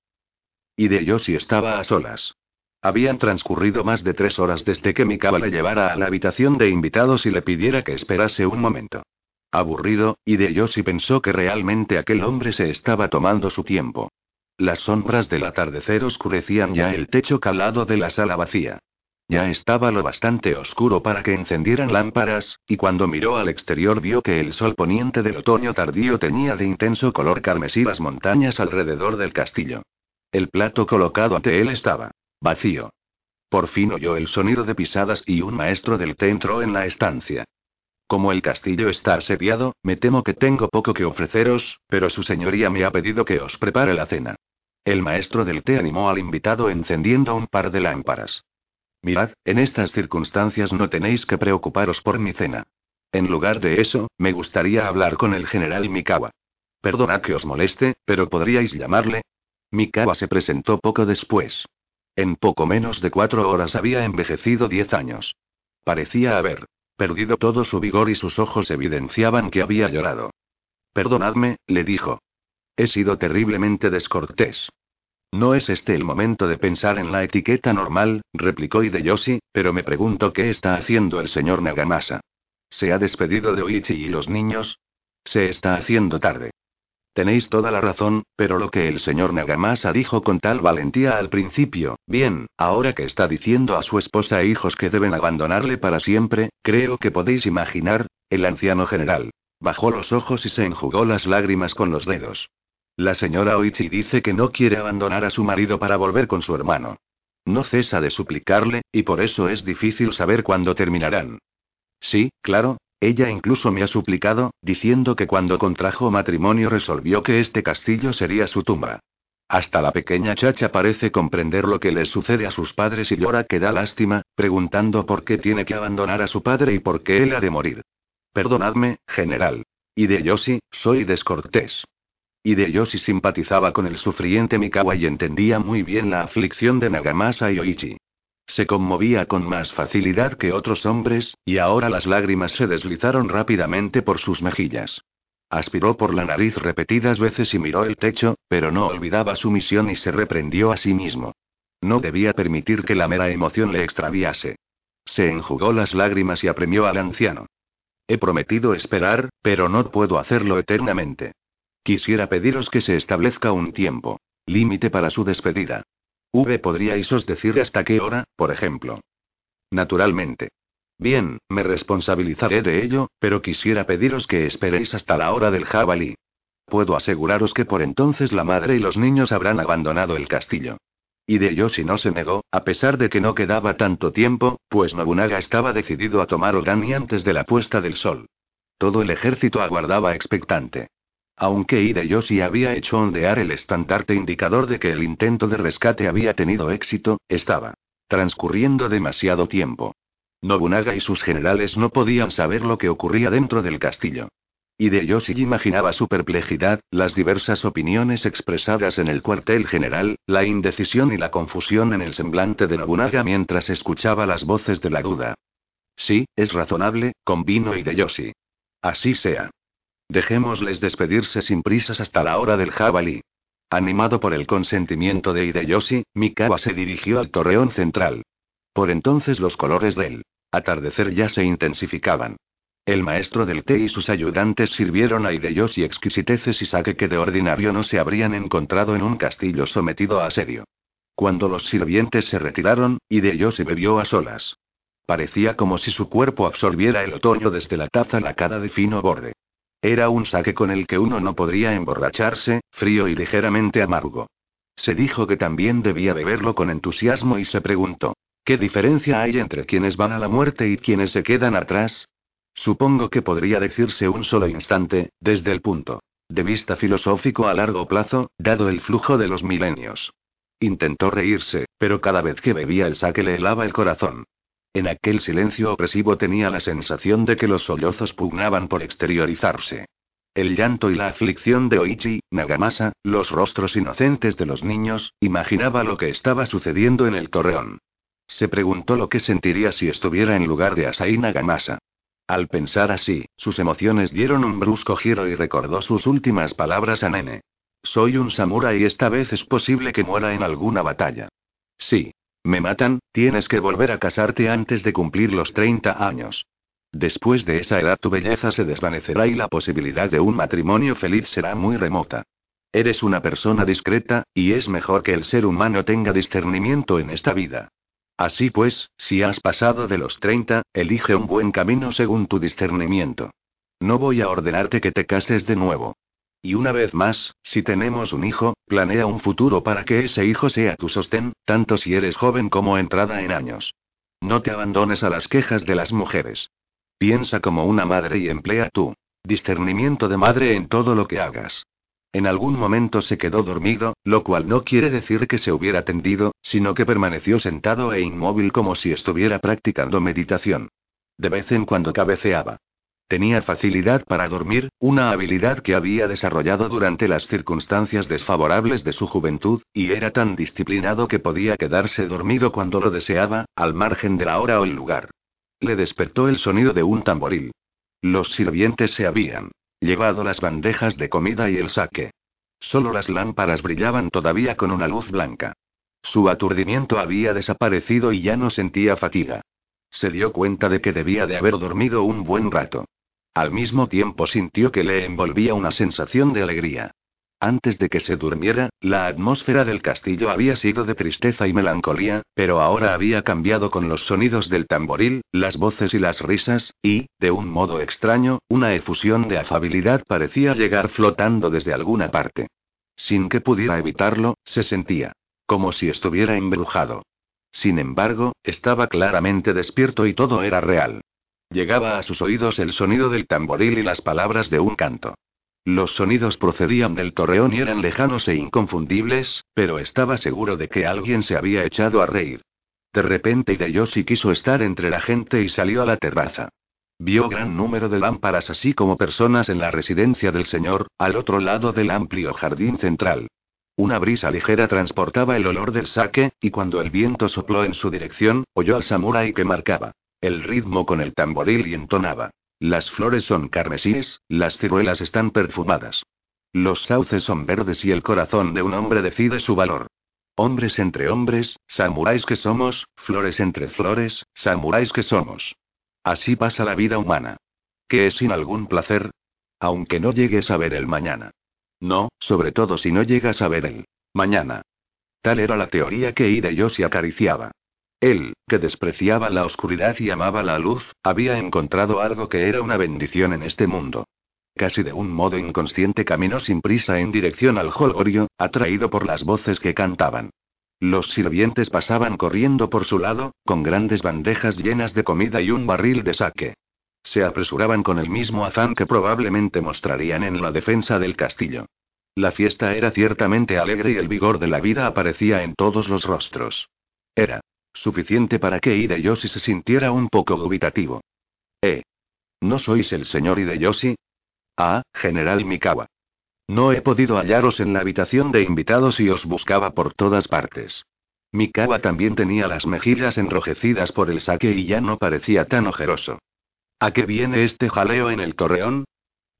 Hideyoshi estaba a solas. Habían transcurrido más de tres horas desde que Mikawa le llevara a la habitación de invitados y le pidiera que esperase un momento. Aburrido, Hideyoshi pensó que realmente aquel hombre se estaba tomando su tiempo. Las sombras del atardecer oscurecían ya el techo calado de la sala vacía. Ya estaba lo bastante oscuro para que encendieran lámparas, y cuando miró al exterior vio que el sol poniente del otoño tardío tenía de intenso color carmesí las montañas alrededor del castillo. El plato colocado ante él estaba Vacío. Por fin oyó el sonido de pisadas y un maestro del té entró en la estancia. Como el castillo está asediado, me temo que tengo poco que ofreceros, pero su señoría me ha pedido que os prepare la cena. El maestro del té animó al invitado encendiendo un par de lámparas. Mirad, en estas circunstancias no tenéis que preocuparos por mi cena. En lugar de eso, me gustaría hablar con el general Mikawa. Perdonad que os moleste, pero podríais llamarle. Mikawa se presentó poco después. En poco menos de cuatro horas había envejecido diez años. Parecía haber perdido todo su vigor y sus ojos evidenciaban que había llorado. Perdonadme, le dijo. He sido terriblemente descortés. No es este el momento de pensar en la etiqueta normal, replicó Hideyoshi, pero me pregunto qué está haciendo el señor Nagamasa. ¿Se ha despedido de Oichi y los niños? Se está haciendo tarde. Tenéis toda la razón, pero lo que el señor Nagamasa dijo con tal valentía al principio, bien, ahora que está diciendo a su esposa e hijos que deben abandonarle para siempre, creo que podéis imaginar, el anciano general. Bajó los ojos y se enjugó las lágrimas con los dedos. La señora Oichi dice que no quiere abandonar a su marido para volver con su hermano. No cesa de suplicarle, y por eso es difícil saber cuándo terminarán. Sí, claro, ella incluso me ha suplicado, diciendo que cuando contrajo matrimonio resolvió que este castillo sería su tumba. Hasta la pequeña chacha parece comprender lo que les sucede a sus padres y llora que da lástima, preguntando por qué tiene que abandonar a su padre y por qué él ha de morir. Perdonadme, general. Y de Yoshi, soy descortés. Y de Yoshi simpatizaba con el sufriente Mikawa y entendía muy bien la aflicción de Nagamasa y Oichi. Se conmovía con más facilidad que otros hombres, y ahora las lágrimas se deslizaron rápidamente por sus mejillas. Aspiró por la nariz repetidas veces y miró el techo, pero no olvidaba su misión y se reprendió a sí mismo. No debía permitir que la mera emoción le extraviase. Se enjugó las lágrimas y apremió al anciano. He prometido esperar, pero no puedo hacerlo eternamente. Quisiera pediros que se establezca un tiempo límite para su despedida. V. ¿Podríais os decir hasta qué hora, por ejemplo? Naturalmente. Bien, me responsabilizaré de ello, pero quisiera pediros que esperéis hasta la hora del jabalí. Puedo aseguraros que por entonces la madre y los niños habrán abandonado el castillo. Hideyoshi no se negó, a pesar de que no quedaba tanto tiempo, pues Nobunaga estaba decidido a tomar Ogani antes de la puesta del sol. Todo el ejército aguardaba expectante. Aunque Hideyoshi había hecho ondear el estandarte indicador de que el intento de rescate había tenido éxito, estaba transcurriendo demasiado tiempo. Nobunaga y sus generales no podían saber lo que ocurría dentro del castillo. Hideyoshi imaginaba su perplejidad, las diversas opiniones expresadas en el cuartel general, la indecisión y la confusión en el semblante de Nobunaga mientras escuchaba las voces de la duda. Sí, es razonable, convino Hideyoshi. Así sea. Dejémosles despedirse sin prisas hasta la hora del jabalí. Animado por el consentimiento de Hideyoshi, Mikawa se dirigió al torreón central. Por entonces los colores del atardecer ya se intensificaban. El maestro del té y sus ayudantes sirvieron a Hideyoshi exquisiteces y saque que de ordinario no se habrían encontrado en un castillo sometido a asedio. Cuando los sirvientes se retiraron, Hideyoshi bebió a solas. Parecía como si su cuerpo absorbiera el otoño desde la taza lacada de fino borde. Era un saque con el que uno no podría emborracharse, frío y ligeramente amargo. Se dijo que también debía beberlo con entusiasmo y se preguntó, ¿qué diferencia hay entre quienes van a la muerte y quienes se quedan atrás? Supongo que podría decirse un solo instante, desde el punto de vista filosófico a largo plazo, dado el flujo de los milenios. Intentó reírse, pero cada vez que bebía el saque le helaba el corazón. En aquel silencio opresivo tenía la sensación de que los sollozos pugnaban por exteriorizarse. El llanto y la aflicción de Oichi, Nagamasa, los rostros inocentes de los niños, imaginaba lo que estaba sucediendo en el torreón. Se preguntó lo que sentiría si estuviera en lugar de Asai Nagamasa. Al pensar así, sus emociones dieron un brusco giro y recordó sus últimas palabras a Nene. Soy un samurái y esta vez es posible que muera en alguna batalla. Sí. Me matan, tienes que volver a casarte antes de cumplir los 30 años. Después de esa edad tu belleza se desvanecerá y la posibilidad de un matrimonio feliz será muy remota. Eres una persona discreta, y es mejor que el ser humano tenga discernimiento en esta vida. Así pues, si has pasado de los 30, elige un buen camino según tu discernimiento. No voy a ordenarte que te cases de nuevo. Y una vez más, si tenemos un hijo, planea un futuro para que ese hijo sea tu sostén, tanto si eres joven como entrada en años. No te abandones a las quejas de las mujeres. Piensa como una madre y emplea tu discernimiento de madre en todo lo que hagas. En algún momento se quedó dormido, lo cual no quiere decir que se hubiera tendido, sino que permaneció sentado e inmóvil como si estuviera practicando meditación. De vez en cuando cabeceaba. Tenía facilidad para dormir, una habilidad que había desarrollado durante las circunstancias desfavorables de su juventud, y era tan disciplinado que podía quedarse dormido cuando lo deseaba, al margen de la hora o el lugar. Le despertó el sonido de un tamboril. Los sirvientes se habían llevado las bandejas de comida y el saque. Solo las lámparas brillaban todavía con una luz blanca. Su aturdimiento había desaparecido y ya no sentía fatiga. Se dio cuenta de que debía de haber dormido un buen rato. Al mismo tiempo sintió que le envolvía una sensación de alegría. Antes de que se durmiera, la atmósfera del castillo había sido de tristeza y melancolía, pero ahora había cambiado con los sonidos del tamboril, las voces y las risas, y, de un modo extraño, una efusión de afabilidad parecía llegar flotando desde alguna parte. Sin que pudiera evitarlo, se sentía como si estuviera embrujado. Sin embargo, estaba claramente despierto y todo era real. Llegaba a sus oídos el sonido del tamboril y las palabras de un canto. Los sonidos procedían del torreón y eran lejanos e inconfundibles, pero estaba seguro de que alguien se había echado a reír. De repente Hideyoshi quiso estar entre la gente y salió a la terraza. Vio gran número de lámparas así como personas en la residencia del señor, al otro lado del amplio jardín central. Una brisa ligera transportaba el olor del saque, y cuando el viento sopló en su dirección, oyó al samurái que marcaba el ritmo con el tamboril y entonaba. Las flores son carmesíes, las ciruelas están perfumadas. Los sauces son verdes y el corazón de un hombre decide su valor. Hombres entre hombres, samuráis que somos, flores entre flores, samuráis que somos. Así pasa la vida humana. ¿Qué es sin algún placer? Aunque no llegues a ver el mañana. No, sobre todo si no llegas a ver el mañana. Tal era la teoría que Hideyoshi acariciaba. Él, que despreciaba la oscuridad y amaba la luz, había encontrado algo que era una bendición en este mundo. Casi de un modo inconsciente caminó sin prisa en dirección al holgorio, atraído por las voces que cantaban. Los sirvientes pasaban corriendo por su lado, con grandes bandejas llenas de comida y un barril de saque. Se apresuraban con el mismo afán que probablemente mostrarían en la defensa del castillo. La fiesta era ciertamente alegre y el vigor de la vida aparecía en todos los rostros. Suficiente para que Hideyoshi se sintiera un poco dubitativo. ¿Eh? ¿No sois el señor Hideyoshi? Ah, general Mikawa. No he podido hallaros en la habitación de invitados y os buscaba por todas partes. Mikawa también tenía las mejillas enrojecidas por el saque y ya no parecía tan ojeroso. ¿A qué viene este jaleo en el torreón?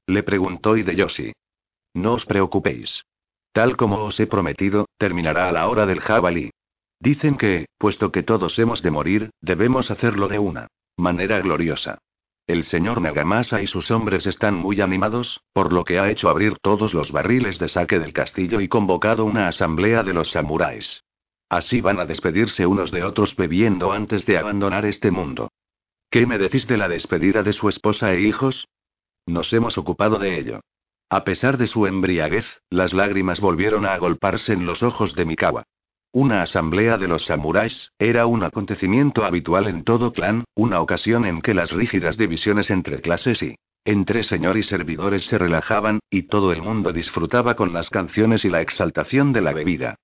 Le preguntó Hideyoshi. No os preocupéis. Tal como os he prometido, terminará a la hora del jabalí. Dicen que, puesto que todos hemos de morir, debemos hacerlo de una manera gloriosa. El señor Nagamasa y sus hombres están muy animados, por lo que ha hecho abrir todos los barriles de saque del castillo y convocado una asamblea de los samuráis. Así van a despedirse unos de otros bebiendo antes de abandonar este mundo. ¿Qué me decís de la despedida de su esposa e hijos? Nos hemos ocupado de ello. A pesar de su embriaguez, las lágrimas volvieron a agolparse en los ojos de Mikawa. Una asamblea de los samuráis, era un acontecimiento habitual en todo clan, una ocasión en que las rígidas divisiones entre clases y entre señor y servidores se relajaban, y todo el mundo disfrutaba con las canciones y la exaltación de la bebida.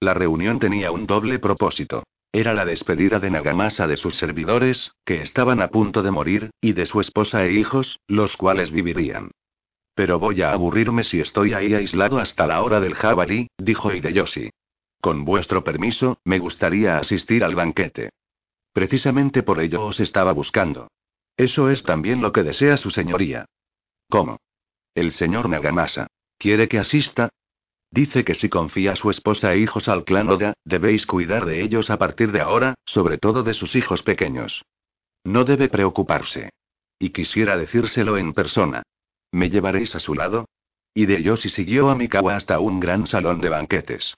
La reunión tenía un doble propósito. Era la despedida de Nagamasa de sus servidores, que estaban a punto de morir, y de su esposa e hijos, los cuales vivirían. Pero voy a aburrirme si estoy ahí aislado hasta la hora del jabalí, dijo Hideyoshi. Con vuestro permiso, me gustaría asistir al banquete. Precisamente por ello os estaba buscando. Eso es también lo que desea su señoría. ¿Cómo? El señor Nagamasa. ¿Quiere que asista? Dice que si confía a su esposa e hijos al clan Oda, debéis cuidar de ellos a partir de ahora, sobre todo de sus hijos pequeños. No debe preocuparse. Y quisiera decírselo en persona. ¿Me llevaréis a su lado? Y de Yoshi siguió a Mikawa hasta un gran salón de banquetes.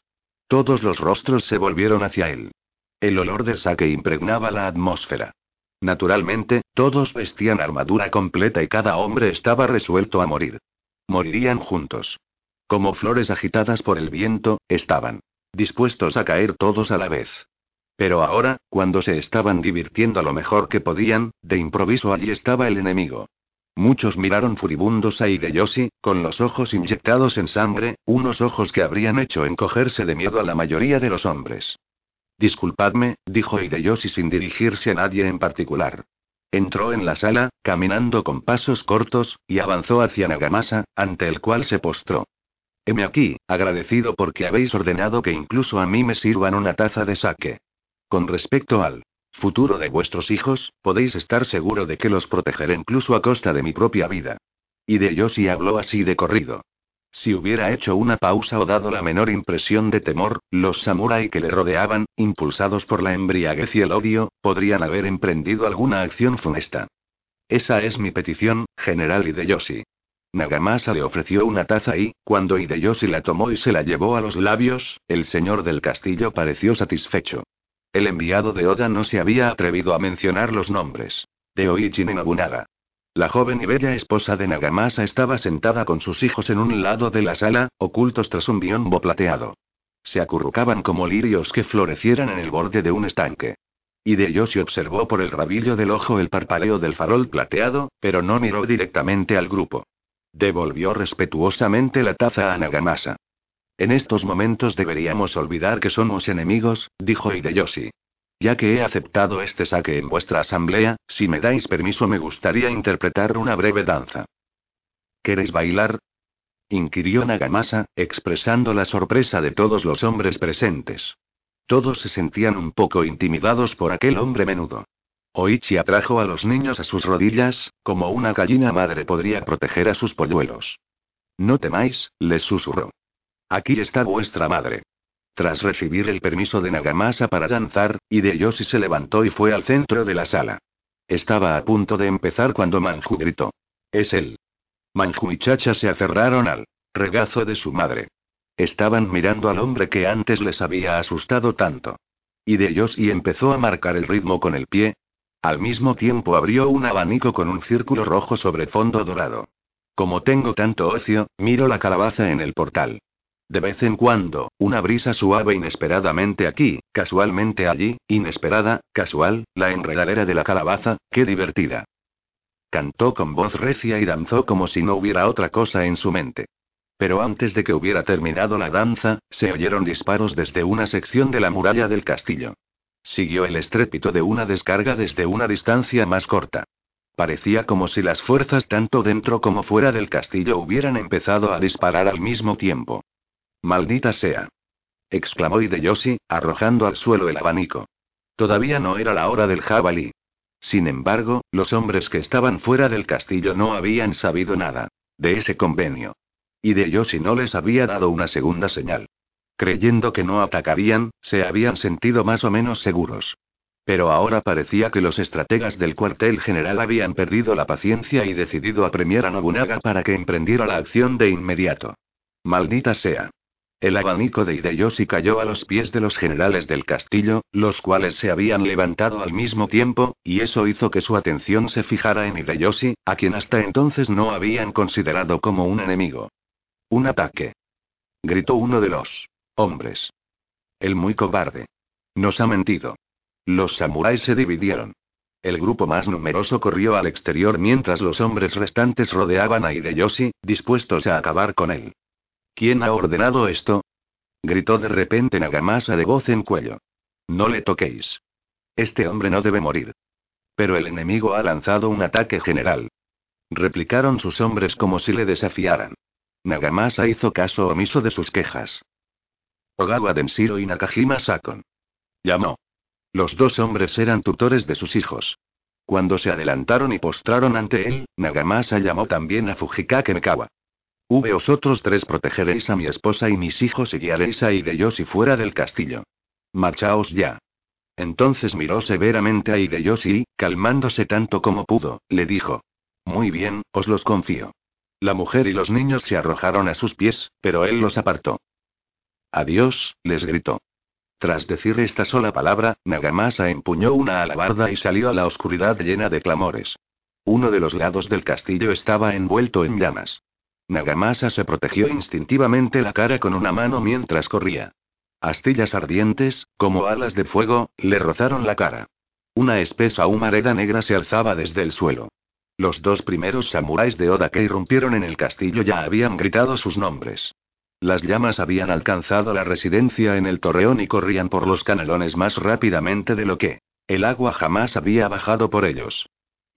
Todos los rostros se volvieron hacia él. El olor del saque impregnaba la atmósfera. Naturalmente, todos vestían armadura completa y cada hombre estaba resuelto a morir. Morirían juntos. Como flores agitadas por el viento, estaban dispuestos a caer todos a la vez. Pero ahora, cuando se estaban divirtiendo lo mejor que podían, de improviso allí estaba el enemigo. Muchos miraron furibundos a Hideyoshi, con los ojos inyectados en sangre, unos ojos que habrían hecho encogerse de miedo a la mayoría de los hombres. Disculpadme, dijo Hideyoshi sin dirigirse a nadie en particular. Entró en la sala, caminando con pasos cortos, y avanzó hacia Nagamasa, ante el cual se postró. Heme aquí, agradecido porque habéis ordenado que incluso a mí me sirvan una taza de saque. Con respecto al futuro de vuestros hijos, podéis estar seguro de que los protegeré incluso a costa de mi propia vida. Y de Yoshi habló así de corrido. Si hubiera hecho una pausa o dado la menor impresión de temor, los samurái que le rodeaban, impulsados por la embriaguez y el odio, podrían haber emprendido alguna acción funesta. Esa es mi petición, general Hideyoshi. Nagamasa le ofreció una taza y, cuando Hideyoshi la tomó y se la llevó a los labios, el señor del castillo pareció satisfecho. El enviado de Oda no se había atrevido a mencionar los nombres. De Oichi Nobunaga. La joven y bella esposa de Nagamasa estaba sentada con sus hijos en un lado de la sala, ocultos tras un biombo plateado. Se acurrucaban como lirios que florecieran en el borde de un estanque. Y de Yoshi observó por el rabillo del ojo el parpaleo del farol plateado, pero no miró directamente al grupo. Devolvió respetuosamente la taza a Nagamasa. En estos momentos deberíamos olvidar que somos enemigos, dijo Hideyoshi. Ya que he aceptado este saque en vuestra asamblea, si me dais permiso me gustaría interpretar una breve danza. ¿Queréis bailar? inquirió Nagamasa, expresando la sorpresa de todos los hombres presentes. Todos se sentían un poco intimidados por aquel hombre menudo. Oichi atrajo a los niños a sus rodillas, como una gallina madre podría proteger a sus polluelos. No temáis, les susurró. Aquí está vuestra madre. Tras recibir el permiso de Nagamasa para danzar, Hideyoshi se levantó y fue al centro de la sala. Estaba a punto de empezar cuando Manju gritó. Es él. Manju y Chacha se aferraron al regazo de su madre. Estaban mirando al hombre que antes les había asustado tanto. Hideyoshi empezó a marcar el ritmo con el pie. Al mismo tiempo abrió un abanico con un círculo rojo sobre fondo dorado. Como tengo tanto ocio, miro la calabaza en el portal. De vez en cuando, una brisa suave inesperadamente aquí, casualmente allí, inesperada, casual, la enredadera de la calabaza, qué divertida. Cantó con voz recia y danzó como si no hubiera otra cosa en su mente. Pero antes de que hubiera terminado la danza, se oyeron disparos desde una sección de la muralla del castillo. Siguió el estrépito de una descarga desde una distancia más corta. Parecía como si las fuerzas tanto dentro como fuera del castillo hubieran empezado a disparar al mismo tiempo. Maldita sea. exclamó Hideyoshi, arrojando al suelo el abanico. Todavía no era la hora del jabalí. Sin embargo, los hombres que estaban fuera del castillo no habían sabido nada de ese convenio. Hideyoshi no les había dado una segunda señal. Creyendo que no atacarían, se habían sentido más o menos seguros. Pero ahora parecía que los estrategas del cuartel general habían perdido la paciencia y decidido apremiar a Nobunaga para que emprendiera la acción de inmediato. Maldita sea. El abanico de Hideyoshi cayó a los pies de los generales del castillo, los cuales se habían levantado al mismo tiempo, y eso hizo que su atención se fijara en Hideyoshi, a quien hasta entonces no habían considerado como un enemigo. Un ataque. Gritó uno de los hombres. El muy cobarde. Nos ha mentido. Los samuráis se dividieron. El grupo más numeroso corrió al exterior mientras los hombres restantes rodeaban a Hideyoshi, dispuestos a acabar con él. ¿Quién ha ordenado esto? gritó de repente Nagamasa de voz en cuello. No le toquéis. Este hombre no debe morir. Pero el enemigo ha lanzado un ataque general. Replicaron sus hombres como si le desafiaran. Nagamasa hizo caso omiso de sus quejas. Ogawa Denshiro y Nakajima Sakon. Llamó. Los dos hombres eran tutores de sus hijos. Cuando se adelantaron y postraron ante él, Nagamasa llamó también a Fujikake Mekawa. Vosotros tres protegeréis a mi esposa y mis hijos y guiaréis a Hideyoshi fuera del castillo. Marchaos ya. Entonces miró severamente a Hideyoshi y, calmándose tanto como pudo, le dijo. Muy bien, os los confío. La mujer y los niños se arrojaron a sus pies, pero él los apartó. Adiós, les gritó. Tras decir esta sola palabra, Nagamasa empuñó una alabarda y salió a la oscuridad llena de clamores. Uno de los lados del castillo estaba envuelto en llamas. Nagamasa se protegió instintivamente la cara con una mano mientras corría. Astillas ardientes, como alas de fuego, le rozaron la cara. Una espesa humareda negra se alzaba desde el suelo. Los dos primeros samuráis de Oda que irrumpieron en el castillo ya habían gritado sus nombres. Las llamas habían alcanzado la residencia en el torreón y corrían por los canalones más rápidamente de lo que el agua jamás había bajado por ellos.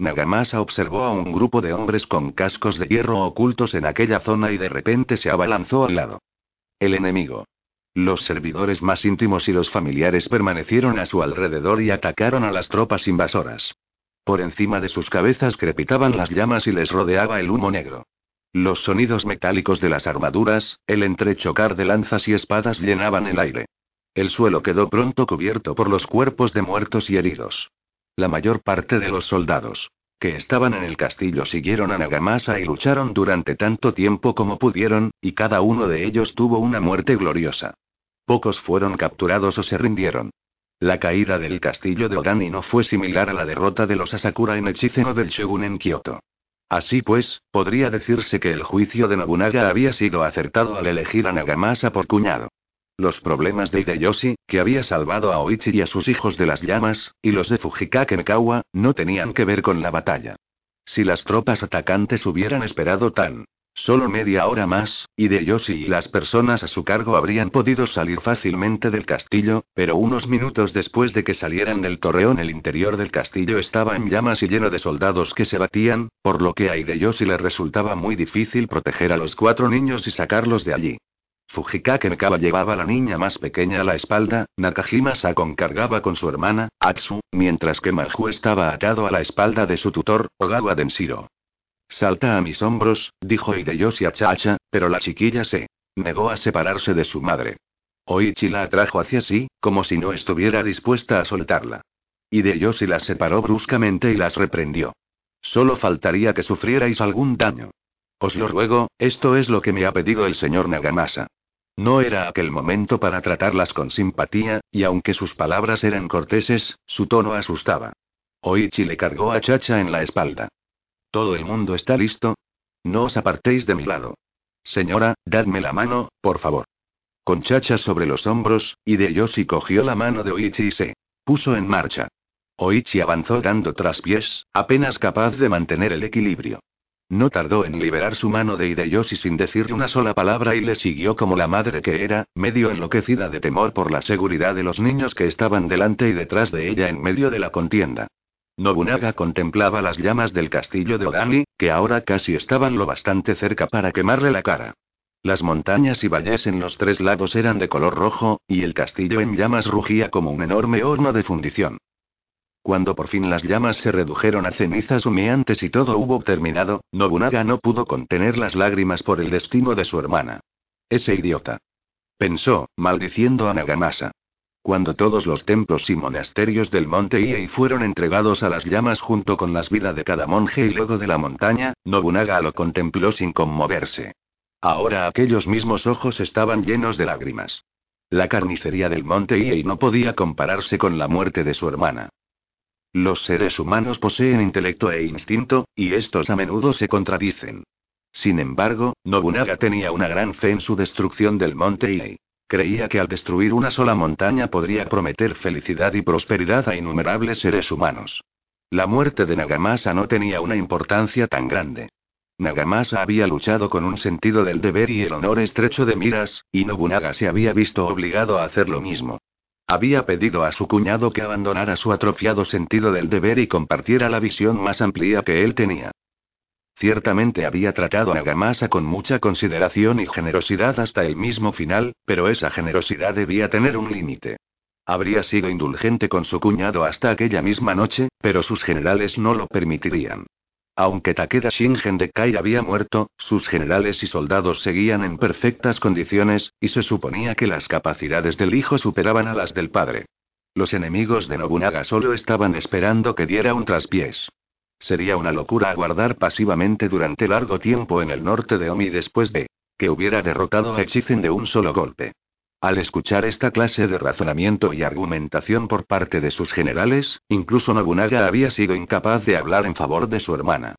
Nagamasa observó a un grupo de hombres con cascos de hierro ocultos en aquella zona y de repente se abalanzó al lado. El enemigo. Los servidores más íntimos y los familiares permanecieron a su alrededor y atacaron a las tropas invasoras. Por encima de sus cabezas crepitaban las llamas y les rodeaba el humo negro. Los sonidos metálicos de las armaduras, el entrechocar de lanzas y espadas llenaban el aire. El suelo quedó pronto cubierto por los cuerpos de muertos y heridos. La mayor parte de los soldados que estaban en el castillo siguieron a Nagamasa y lucharon durante tanto tiempo como pudieron, y cada uno de ellos tuvo una muerte gloriosa. Pocos fueron capturados o se rindieron. La caída del castillo de Odani no fue similar a la derrota de los Asakura en Echizen o del Shogun en Kioto. Así pues, podría decirse que el juicio de Nobunaga había sido acertado al elegir a Nagamasa por cuñado. Los problemas de Hideyoshi, que había salvado a Oichi y a sus hijos de las llamas, y los de Fujikake Mekawa, no tenían que ver con la batalla. Si las tropas atacantes hubieran esperado tan solo media hora más, Hideyoshi y las personas a su cargo habrían podido salir fácilmente del castillo, pero unos minutos después de que salieran del torreón el interior del castillo estaba en llamas y lleno de soldados que se batían, por lo que a Hideyoshi le resultaba muy difícil proteger a los cuatro niños y sacarlos de allí. Fujikake Mekawa llevaba la niña más pequeña a la espalda, Nakajima Sakon cargaba con su hermana, Atsu, mientras que Manju estaba atado a la espalda de su tutor, Ogawa Denshiro. Salta a mis hombros, dijo Hideyoshi a Chacha, pero la chiquilla se negó a separarse de su madre. Oichi la atrajo hacia sí, como si no estuviera dispuesta a soltarla. Hideyoshi las separó bruscamente y las reprendió. Solo faltaría que sufrierais algún daño. Os lo ruego, esto es lo que me ha pedido el señor Nagamasa. No era aquel momento para tratarlas con simpatía, y aunque sus palabras eran corteses, su tono asustaba. Oichi le cargó a Chacha en la espalda. ¿Todo el mundo está listo? No os apartéis de mi lado. Señora, dadme la mano, por favor. Con chachas sobre los hombros, Hideyoshi cogió la mano de Oichi y se puso en marcha. Oichi avanzó dando traspiés, apenas capaz de mantener el equilibrio. No tardó en liberar su mano de Hideyoshi sin decirle una sola palabra y le siguió como la madre que era, medio enloquecida de temor por la seguridad de los niños que estaban delante y detrás de ella en medio de la contienda. Nobunaga contemplaba las llamas del castillo de Odani, que ahora casi estaban lo bastante cerca para quemarle la cara. Las montañas y valles en los tres lados eran de color rojo, y el castillo en llamas rugía como un enorme horno de fundición. Cuando por fin las llamas se redujeron a cenizas humeantes y todo hubo terminado, Nobunaga no pudo contener las lágrimas por el destino de su hermana. Ese idiota. Pensó, maldiciendo a Nagamasa. Cuando todos los templos y monasterios del monte Iei fueron entregados a las llamas junto con las vidas de cada monje y luego de la montaña, Nobunaga lo contempló sin conmoverse. Ahora aquellos mismos ojos estaban llenos de lágrimas. La carnicería del monte Iei no podía compararse con la muerte de su hermana. Los seres humanos poseen intelecto e instinto, y estos a menudo se contradicen. Sin embargo, Nobunaga tenía una gran fe en su destrucción del monte Iei. Creía que al destruir una sola montaña podría prometer felicidad y prosperidad a innumerables seres humanos. La muerte de Nagamasa no tenía una importancia tan grande. Nagamasa había luchado con un sentido del deber y el honor estrecho de miras, y Nobunaga se había visto obligado a hacer lo mismo. Había pedido a su cuñado que abandonara su atrofiado sentido del deber y compartiera la visión más amplia que él tenía. Ciertamente había tratado a Nagamasa con mucha consideración y generosidad hasta el mismo final, pero esa generosidad debía tener un límite. Habría sido indulgente con su cuñado hasta aquella misma noche, pero sus generales no lo permitirían. Aunque Takeda Shingen de Kai había muerto, sus generales y soldados seguían en perfectas condiciones, y se suponía que las capacidades del hijo superaban a las del padre. Los enemigos de Nobunaga solo estaban esperando que diera un traspiés. Sería una locura aguardar pasivamente durante largo tiempo en el norte de Omi después de que hubiera derrotado a Echizen de un solo golpe. Al escuchar esta clase de razonamiento y argumentación por parte de sus generales, incluso Nobunaga había sido incapaz de hablar en favor de su hermana.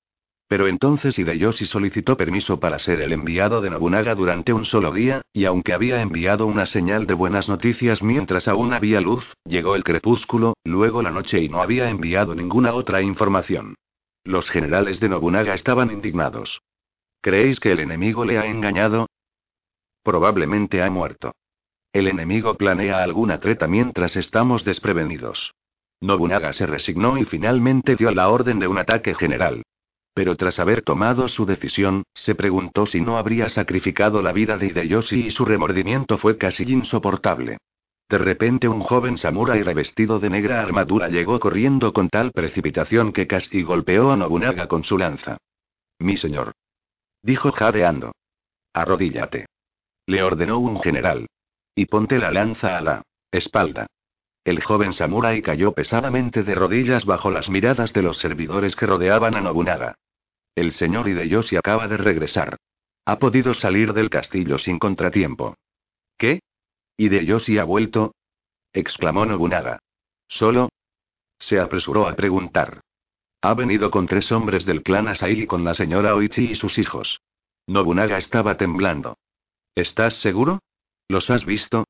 Pero entonces Hideyoshi solicitó permiso para ser el enviado de Nobunaga durante un solo día, y aunque había enviado una señal de buenas noticias mientras aún había luz, llegó el crepúsculo, luego la noche y no había enviado ninguna otra información. Los generales de Nobunaga estaban indignados. ¿Creéis que el enemigo le ha engañado? Probablemente ha muerto. El enemigo planea alguna treta mientras estamos desprevenidos. Nobunaga se resignó y finalmente dio la orden de un ataque general. Pero tras haber tomado su decisión, se preguntó si no habría sacrificado la vida de Hideyoshi y su remordimiento fue casi insoportable. De repente un joven samurái revestido de negra armadura llegó corriendo con tal precipitación que casi golpeó a Nobunaga con su lanza. Mi señor. Dijo jadeando. Arrodíllate. Le ordenó un general. Y ponte la lanza a la espalda. El joven samurái cayó pesadamente de rodillas bajo las miradas de los servidores que rodeaban a Nobunaga. El señor Hideyoshi acaba de regresar. Ha podido salir del castillo sin contratiempo. ¿Qué? ¿Hideyoshi ha vuelto? exclamó Nobunaga. ¿Solo? Se apresuró a preguntar. Ha venido con tres hombres del clan Asai y con la señora Oichi y sus hijos. Nobunaga estaba temblando. ¿Estás seguro? ¿Los has visto?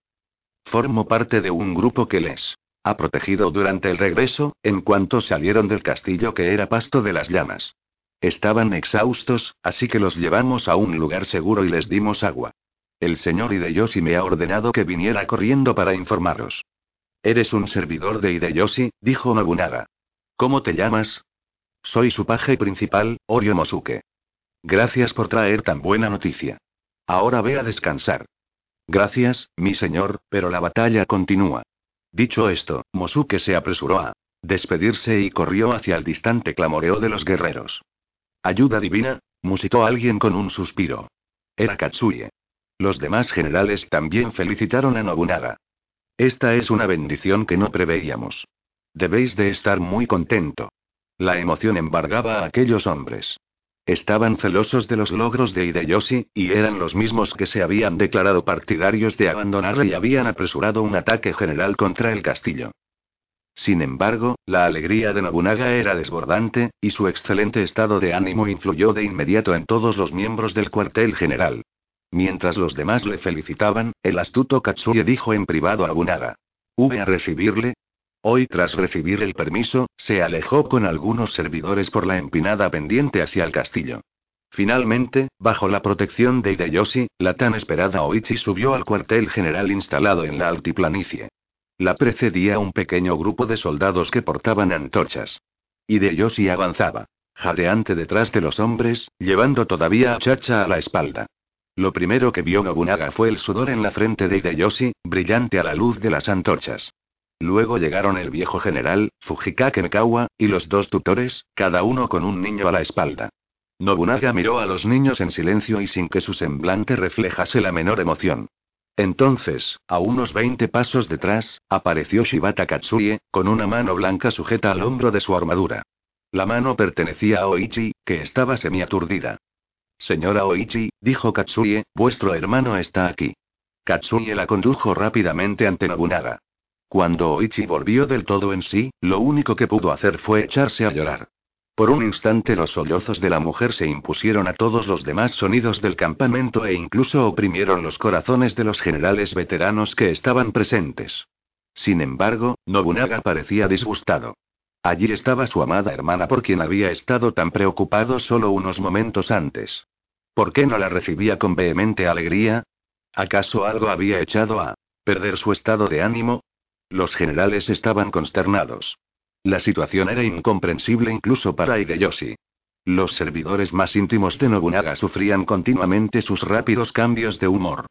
Formo parte de un grupo que les ha protegido durante el regreso, en cuanto salieron del castillo que era pasto de las llamas. Estaban exhaustos, así que los llevamos a un lugar seguro y les dimos agua. El señor Hideyoshi me ha ordenado que viniera corriendo para informaros. Eres un servidor de Hideyoshi, dijo Nobunaga. ¿Cómo te llamas? Soy su paje principal, Oryo Mosuke. Gracias por traer tan buena noticia. Ahora ve a descansar. Gracias, mi señor, pero la batalla continúa. Dicho esto, Mosuke se apresuró a despedirse y corrió hacia el distante clamoreo de los guerreros. Ayuda divina, musitó alguien con un suspiro. Era Katsuye. Los demás generales también felicitaron a Nobunaga. Esta es una bendición que no preveíamos. Debéis de estar muy contento. La emoción embargaba a aquellos hombres. Estaban celosos de los logros de Hideyoshi, y eran los mismos que se habían declarado partidarios de abandonarle y habían apresurado un ataque general contra el castillo. Sin embargo, la alegría de Nobunaga era desbordante, y su excelente estado de ánimo influyó de inmediato en todos los miembros del cuartel general. Mientras los demás le felicitaban, el astuto Katsuye dijo en privado a Nobunaga. ¿Hube a recibirle? Hoy, tras recibir el permiso, se alejó con algunos servidores por la empinada pendiente hacia el castillo. Finalmente, bajo la protección de Hideyoshi, la tan esperada Oichi subió al cuartel general instalado en la altiplanicie. La precedía un pequeño grupo de soldados que portaban antorchas. Hideyoshi avanzaba, jadeante detrás de los hombres, llevando todavía a Chacha a la espalda. Lo primero que vio Nobunaga fue el sudor en la frente de Hideyoshi, brillante a la luz de las antorchas. Luego llegaron el viejo general, Fujikake Mekawa, y los dos tutores, cada uno con un niño a la espalda. Nobunaga miró a los niños en silencio y sin que su semblante reflejase la menor emoción. Entonces, a unos 20 pasos detrás, apareció Shibata Katsuye, con una mano blanca sujeta al hombro de su armadura. La mano pertenecía a Oichi, que estaba semiaturdida. Señora Oichi, dijo Katsuye, vuestro hermano está aquí. Katsuye la condujo rápidamente ante Nobunaga. Cuando Oichi volvió del todo en sí, lo único que pudo hacer fue echarse a llorar. Por un instante los sollozos de la mujer se impusieron a todos los demás sonidos del campamento e incluso oprimieron los corazones de los generales veteranos que estaban presentes. Sin embargo, Nobunaga parecía disgustado. Allí estaba su amada hermana por quien había estado tan preocupado solo unos momentos antes. ¿Por qué no la recibía con vehemente alegría? ¿Acaso algo había echado a perder su estado de ánimo? Los generales estaban consternados. La situación era incomprensible incluso para Hideyoshi. Los servidores más íntimos de Nobunaga sufrían continuamente sus rápidos cambios de humor.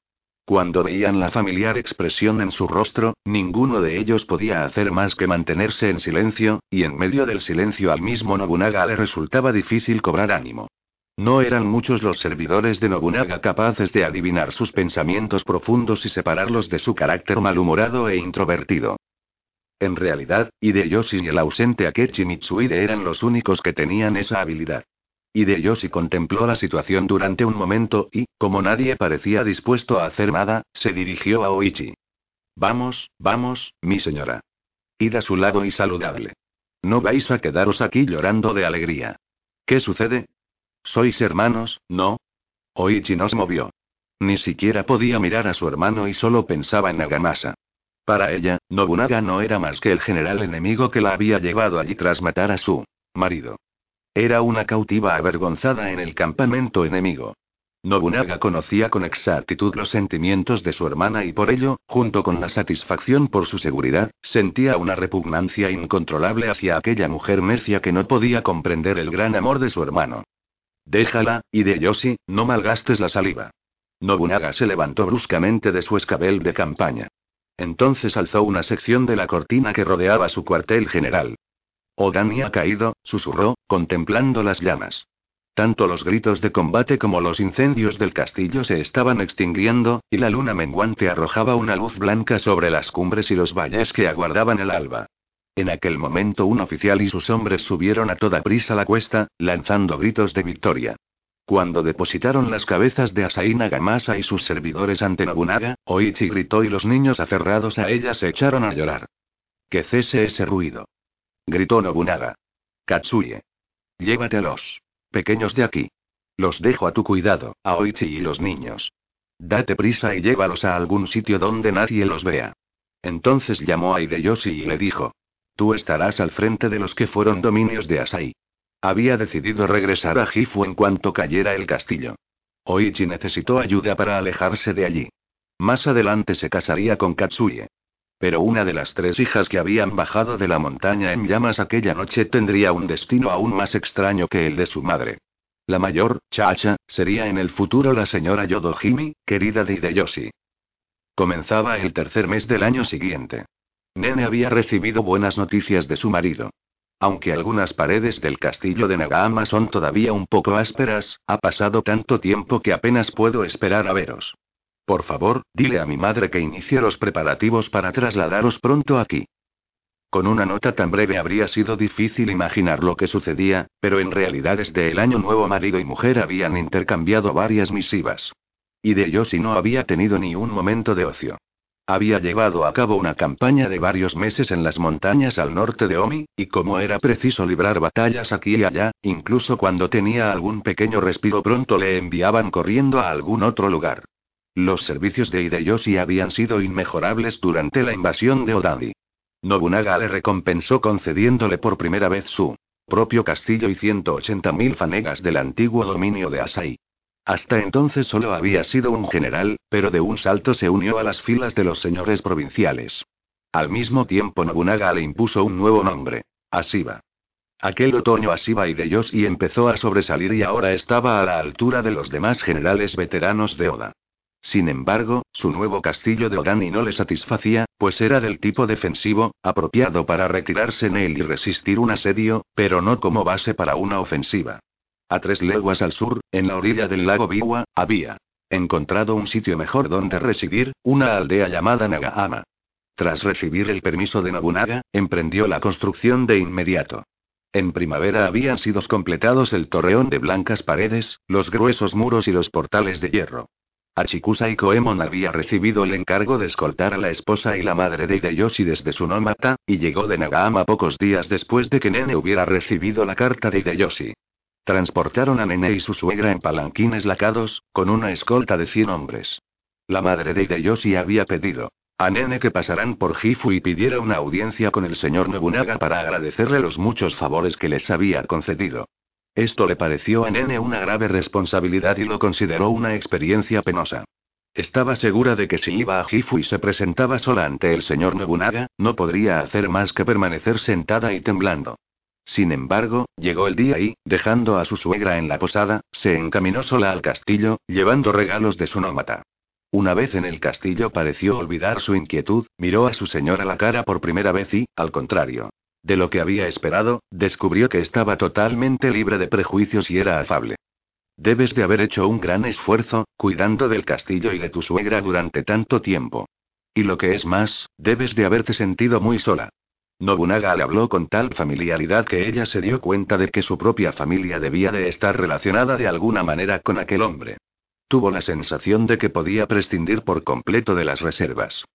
Cuando veían la familiar expresión en su rostro, ninguno de ellos podía hacer más que mantenerse en silencio, y en medio del silencio al mismo Nobunaga le resultaba difícil cobrar ánimo. No eran muchos los servidores de Nobunaga capaces de adivinar sus pensamientos profundos y separarlos de su carácter malhumorado e introvertido. En realidad, Hideyoshi y el ausente Akechi Mitsuide eran los únicos que tenían esa habilidad. Hideyoshi contempló la situación durante un momento y, como nadie parecía dispuesto a hacer nada, se dirigió a Oichi. Vamos, vamos, mi señora. Id a su lado y saludadle. No vais a quedaros aquí llorando de alegría. ¿Qué sucede? ¿Sois hermanos, no? Oichi no se movió. Ni siquiera podía mirar a su hermano y solo pensaba en Nagamasa. Para ella, Nobunaga no era más que el general enemigo que la había llevado allí tras matar a su marido. Era una cautiva avergonzada en el campamento enemigo. Nobunaga conocía con exactitud los sentimientos de su hermana y por ello, junto con la satisfacción por su seguridad, sentía una repugnancia incontrolable hacia aquella mujer necia que no podía comprender el gran amor de su hermano. Déjala, y de Yoshi, no malgastes la saliva. Nobunaga se levantó bruscamente de su escabel de campaña. Entonces alzó una sección de la cortina que rodeaba su cuartel general. Odani ha caído, susurró, contemplando las llamas. Tanto los gritos de combate como los incendios del castillo se estaban extinguiendo, y la luna menguante arrojaba una luz blanca sobre las cumbres y los valles que aguardaban el alba. En aquel momento un oficial y sus hombres subieron a toda prisa la cuesta, lanzando gritos de victoria. Cuando depositaron las cabezas de Asai Nagamasa y sus servidores ante Nobunaga, Oichi gritó y los niños aferrados a ella se echaron a llorar. Que cese ese ruido. Gritó Nobunaga. Katsuye. Llévate a los pequeños de aquí. Los dejo a tu cuidado, a Oichi y los niños. Date prisa y llévalos a algún sitio donde nadie los vea. Entonces llamó a Hideyoshi y le dijo. Tú estarás al frente de los que fueron dominios de Asai. Había decidido regresar a Gifu en cuanto cayera el castillo. Oichi necesitó ayuda para alejarse de allí. Más adelante se casaría con Katsuye. Pero una de las tres hijas que habían bajado de la montaña en llamas aquella noche tendría un destino aún más extraño que el de su madre. La mayor, Chacha, sería en el futuro la señora Yodohimi, querida de Hideyoshi. Comenzaba el tercer mes del año siguiente. Nene había recibido buenas noticias de su marido. Aunque algunas paredes del castillo de Nagama son todavía un poco ásperas, ha pasado tanto tiempo que apenas puedo esperar a veros. Por favor, dile a mi madre que inicie los preparativos para trasladaros pronto aquí. Con una nota tan breve habría sido difícil imaginar lo que sucedía, pero en realidad desde el año nuevo marido y mujer habían intercambiado varias misivas. Y de Yoshi no había tenido ni un momento de ocio. Había llevado a cabo una campaña de varios meses en las montañas al norte de Omi, y como era preciso librar batallas aquí y allá, incluso cuando tenía algún pequeño respiro pronto le enviaban corriendo a algún otro lugar. Los servicios de Hideyoshi habían sido inmejorables durante la invasión de Odadi. Nobunaga le recompensó concediéndole por primera vez su propio castillo y 180.000 fanegas del antiguo dominio de Asai. Hasta entonces solo había sido un general, pero de un salto se unió a las filas de los señores provinciales. Al mismo tiempo Nobunaga le impuso un nuevo nombre, Asiba. Aquel otoño Asiba Hideyoshi empezó a sobresalir y ahora estaba a la altura de los demás generales veteranos de Oda. Sin embargo, su nuevo castillo de Odani no le satisfacía, pues era del tipo defensivo, apropiado para retirarse en él y resistir un asedio, pero no como base para una ofensiva. A tres leguas al sur, en la orilla del lago Biwa, había encontrado un sitio mejor donde residir, una aldea llamada Nagahama. Tras recibir el permiso de Nobunaga, emprendió la construcción de inmediato. En primavera habían sido completados el torreón de blancas paredes, los gruesos muros y los portales de hierro. Achikusa y Koemon había recibido el encargo de escoltar a la esposa y la madre de Hideyoshi desde su nómata, y llegó de Nagahama pocos días después de que Nene hubiera recibido la carta de Hideyoshi. Transportaron a Nene y su suegra en palanquines lacados, con una escolta de 100 hombres. La madre de Hideyoshi había pedido a Nene que pasaran por Gifu y pidiera una audiencia con el señor Nobunaga para agradecerle los muchos favores que les había concedido. Esto le pareció a Nene una grave responsabilidad y lo consideró una experiencia penosa. Estaba segura de que si iba a Gifu y se presentaba sola ante el señor Nobunaga, no podría hacer más que permanecer sentada y temblando. Sin embargo, llegó el día y, dejando a su suegra en la posada, se encaminó sola al castillo, llevando regalos de su nómata. Una vez en el castillo pareció olvidar su inquietud, miró a su señora la cara por primera vez y, al contrario, de lo que había esperado, descubrió que estaba totalmente libre de prejuicios y era afable. Debes de haber hecho un gran esfuerzo, cuidando del castillo y de tu suegra durante tanto tiempo. Y lo que es más, debes de haberte sentido muy sola. Nobunaga le habló con tal familiaridad que ella se dio cuenta de que su propia familia debía de estar relacionada de alguna manera con aquel hombre. Tuvo la sensación de que podía prescindir por completo de las reservas.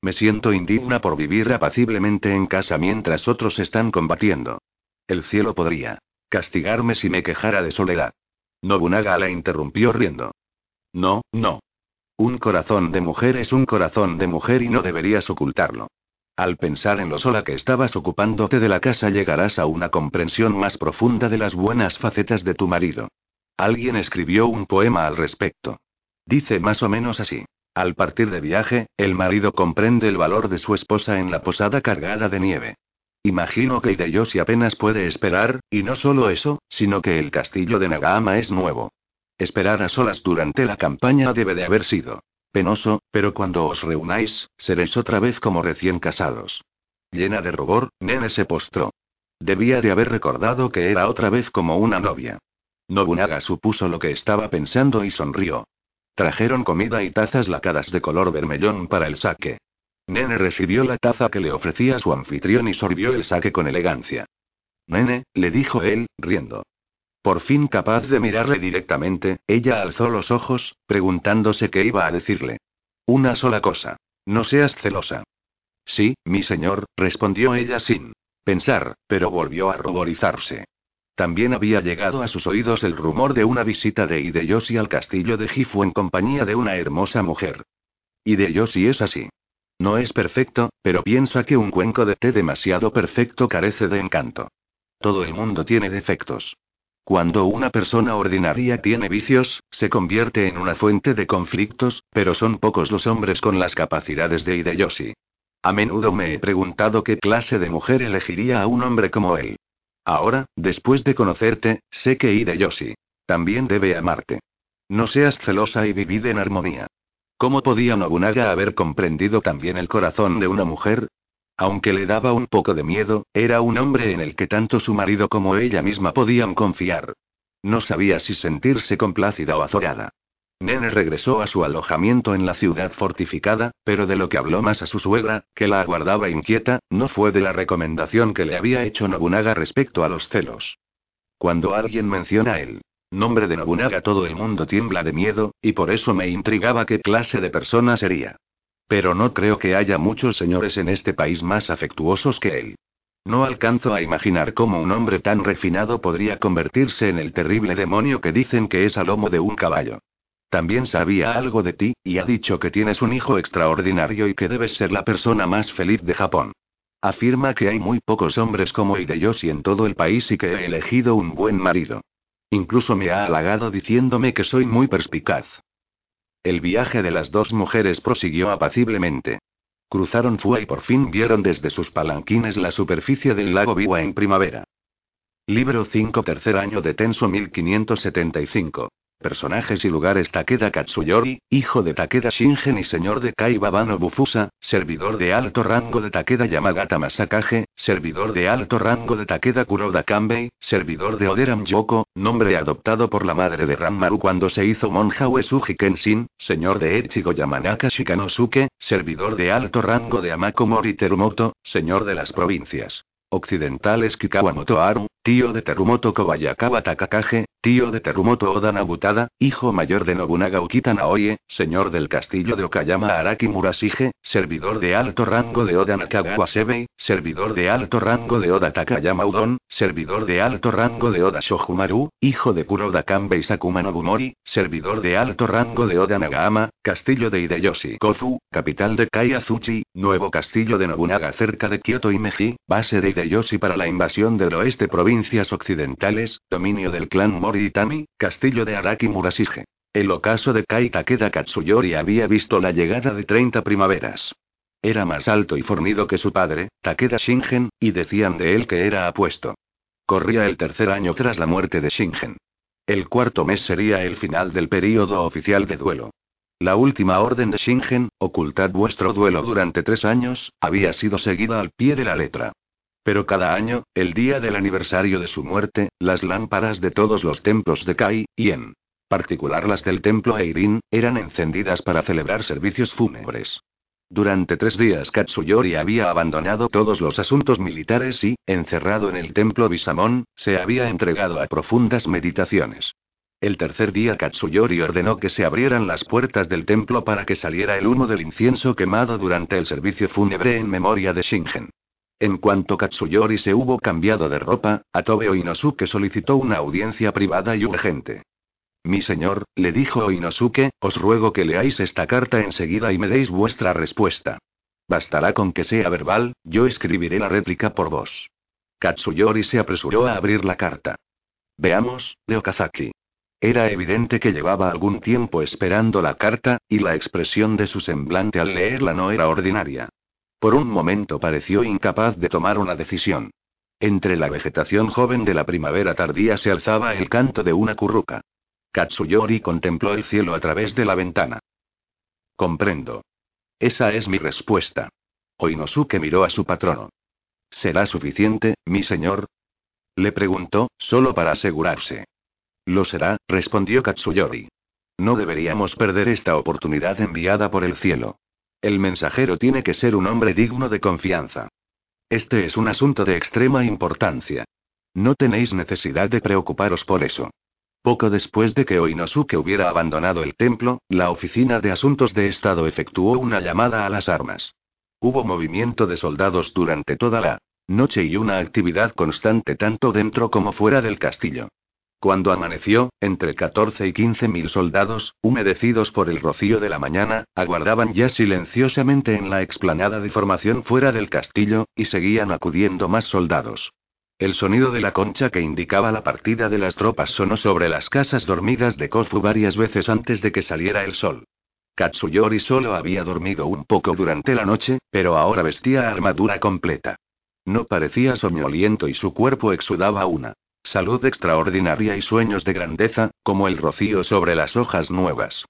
Me siento indigna por vivir apaciblemente en casa mientras otros están combatiendo. El cielo podría castigarme si me quejara de soledad. Nobunaga la interrumpió riendo. No, no. Un corazón de mujer es un corazón de mujer y no deberías ocultarlo. Al pensar en lo sola que estabas ocupándote de la casa llegarás a una comprensión más profunda de las buenas facetas de tu marido. Alguien escribió un poema al respecto. Dice más o menos así. Al partir de viaje, el marido comprende el valor de su esposa en la posada cargada de nieve. Imagino que Hideyoshi apenas puede esperar, y no solo eso, sino que el castillo de Nagahama es nuevo. Esperar a solas durante la campaña debe de haber sido penoso, pero cuando os reunáis, seréis otra vez como recién casados. Llena de rubor, Nene se postró. Debía de haber recordado que era otra vez como una novia. Nobunaga supuso lo que estaba pensando y sonrió. Trajeron comida y tazas lacadas de color vermellón para el saque. Nene recibió la taza que le ofrecía su anfitrión y sorbió el saque con elegancia. Nene, le dijo él, riendo. Por fin capaz de mirarle directamente, ella alzó los ojos, preguntándose qué iba a decirle. Una sola cosa. No seas celosa. Sí, mi señor, respondió ella sin pensar, pero volvió a ruborizarse. También había llegado a sus oídos el rumor de una visita de Hideyoshi al castillo de Gifu en compañía de una hermosa mujer. Hideyoshi es así. No es perfecto, pero piensa que un cuenco de té demasiado perfecto carece de encanto. Todo el mundo tiene defectos. Cuando una persona ordinaria tiene vicios, se convierte en una fuente de conflictos, pero son pocos los hombres con las capacidades de Hideyoshi. A menudo me he preguntado qué clase de mujer elegiría a un hombre como él. Ahora, después de conocerte, sé que Hideyoshi también debe amarte. No seas celosa y vivid en armonía. ¿Cómo podía Nobunaga haber comprendido también el corazón de una mujer? Aunque le daba un poco de miedo, era un hombre en el que tanto su marido como ella misma podían confiar. No sabía si sentirse complacida o azorada. Nene regresó a su alojamiento en la ciudad fortificada, pero de lo que habló más a su suegra, que la aguardaba inquieta, no fue de la recomendación que le había hecho Nobunaga respecto a los celos. Cuando alguien menciona el nombre de Nobunaga todo el mundo tiembla de miedo, y por eso me intrigaba qué clase de persona sería. Pero no creo que haya muchos señores en este país más afectuosos que él. No alcanzo a imaginar cómo un hombre tan refinado podría convertirse en el terrible demonio que dicen que es a lomo de un caballo. También sabía algo de ti, y ha dicho que tienes un hijo extraordinario y que debes ser la persona más feliz de Japón. Afirma que hay muy pocos hombres como Hideyoshi en todo el país y que he elegido un buen marido. Incluso me ha halagado diciéndome que soy muy perspicaz. El viaje de las dos mujeres prosiguió apaciblemente. Cruzaron Fua y por fin vieron desde sus palanquines la superficie del lago Biwa en primavera. Libro 5 Tercer año de Tenso 1575. Personajes y lugares Takeda Katsuyori, hijo de Takeda Shingen y señor de Kaibabano Bufusa, servidor de alto rango de Takeda Yamagata Masakage, servidor de alto rango de Takeda Kuroda Kanbei, servidor de Oderam Yoko, nombre adoptado por la madre de Ranmaru cuando se hizo monja Uesuji Kenshin, señor de Echigo Yamanaka Shikanosuke, servidor de alto rango de Amako Mori Terumoto, señor de las provincias occidentales Kikawamoto Aru, tío de Terumoto Kobayakawa Takakage, tío de Terumoto Oda Nabutada, hijo mayor de Nobunaga Ukita Naoye, señor del castillo de Okayama Araki Murashige, servidor de alto rango de Oda Nakagawa Sebei, servidor de alto rango de Oda Takayama Udon, servidor de alto rango de Oda Shohumaru, hijo de Kuroda Kanbei Sakuma Nobumori, servidor de alto rango de Oda Nagama, castillo de Hideyoshi Kofu, capital de Kai Azuchi, nuevo castillo de Nobunaga cerca de Kyoto y Meiji, base de Hideyoshi para la invasión del oeste provincias occidentales, dominio del clan Mori Itami, castillo de Araki Murashige. El ocaso de Kai Takeda Katsuyori había visto la llegada de 30 primaveras. Era más alto y fornido que su padre, Takeda Shingen, y decían de él que era apuesto. Corría el tercer año tras la muerte de Shingen. El cuarto mes sería el final del período oficial de duelo. La última orden de Shingen, ocultad vuestro duelo durante tres años, había sido seguida al pie de la letra. Pero cada año, el día del aniversario de su muerte, las lámparas de todos los templos de Kai, y en particular las del templo Eirin, eran encendidas para celebrar servicios fúnebres. Durante tres días Katsuyori había abandonado todos los asuntos militares y, encerrado en el templo Bisamon, se había entregado a profundas meditaciones. El tercer día Katsuyori ordenó que se abrieran las puertas del templo para que saliera el humo del incienso quemado durante el servicio fúnebre en memoria de Shingen. En cuanto Katsuyori se hubo cambiado de ropa, Atobe Oinosuke solicitó una audiencia privada y urgente. Mi señor, le dijo Oinosuke, os ruego que leáis esta carta enseguida y me deis vuestra respuesta. Bastará con que sea verbal, yo escribiré la réplica por vos. Katsuyori se apresuró a abrir la carta. Veamos, de Okazaki. Era evidente que llevaba algún tiempo esperando la carta, y la expresión de su semblante al leerla no era ordinaria. Por un momento pareció incapaz de tomar una decisión. Entre la vegetación joven de la primavera tardía se alzaba el canto de una curruca. Katsuyori contempló el cielo a través de la ventana. Comprendo. Esa es mi respuesta. Oinosuke miró a su patrono. ¿Será suficiente, mi señor? Le preguntó, solo para asegurarse. Lo será, respondió Katsuyori. No deberíamos perder esta oportunidad enviada por el cielo. El mensajero tiene que ser un hombre digno de confianza. Este es un asunto de extrema importancia. No tenéis necesidad de preocuparos por eso. Poco después de que Oinosuke hubiera abandonado el templo, la Oficina de Asuntos de Estado efectuó una llamada a las armas. Hubo movimiento de soldados durante toda la noche y una actividad constante tanto dentro como fuera del castillo. Cuando amaneció, entre 14 y 15 mil soldados, humedecidos por el rocío de la mañana, aguardaban ya silenciosamente en la explanada de formación fuera del castillo, y seguían acudiendo más soldados. El sonido de la concha que indicaba la partida de las tropas sonó sobre las casas dormidas de Kofu varias veces antes de que saliera el sol. Katsuyori solo había dormido un poco durante la noche, pero ahora vestía armadura completa. No parecía soñoliento y su cuerpo exudaba una salud extraordinaria y sueños de grandeza, como el rocío sobre las hojas nuevas.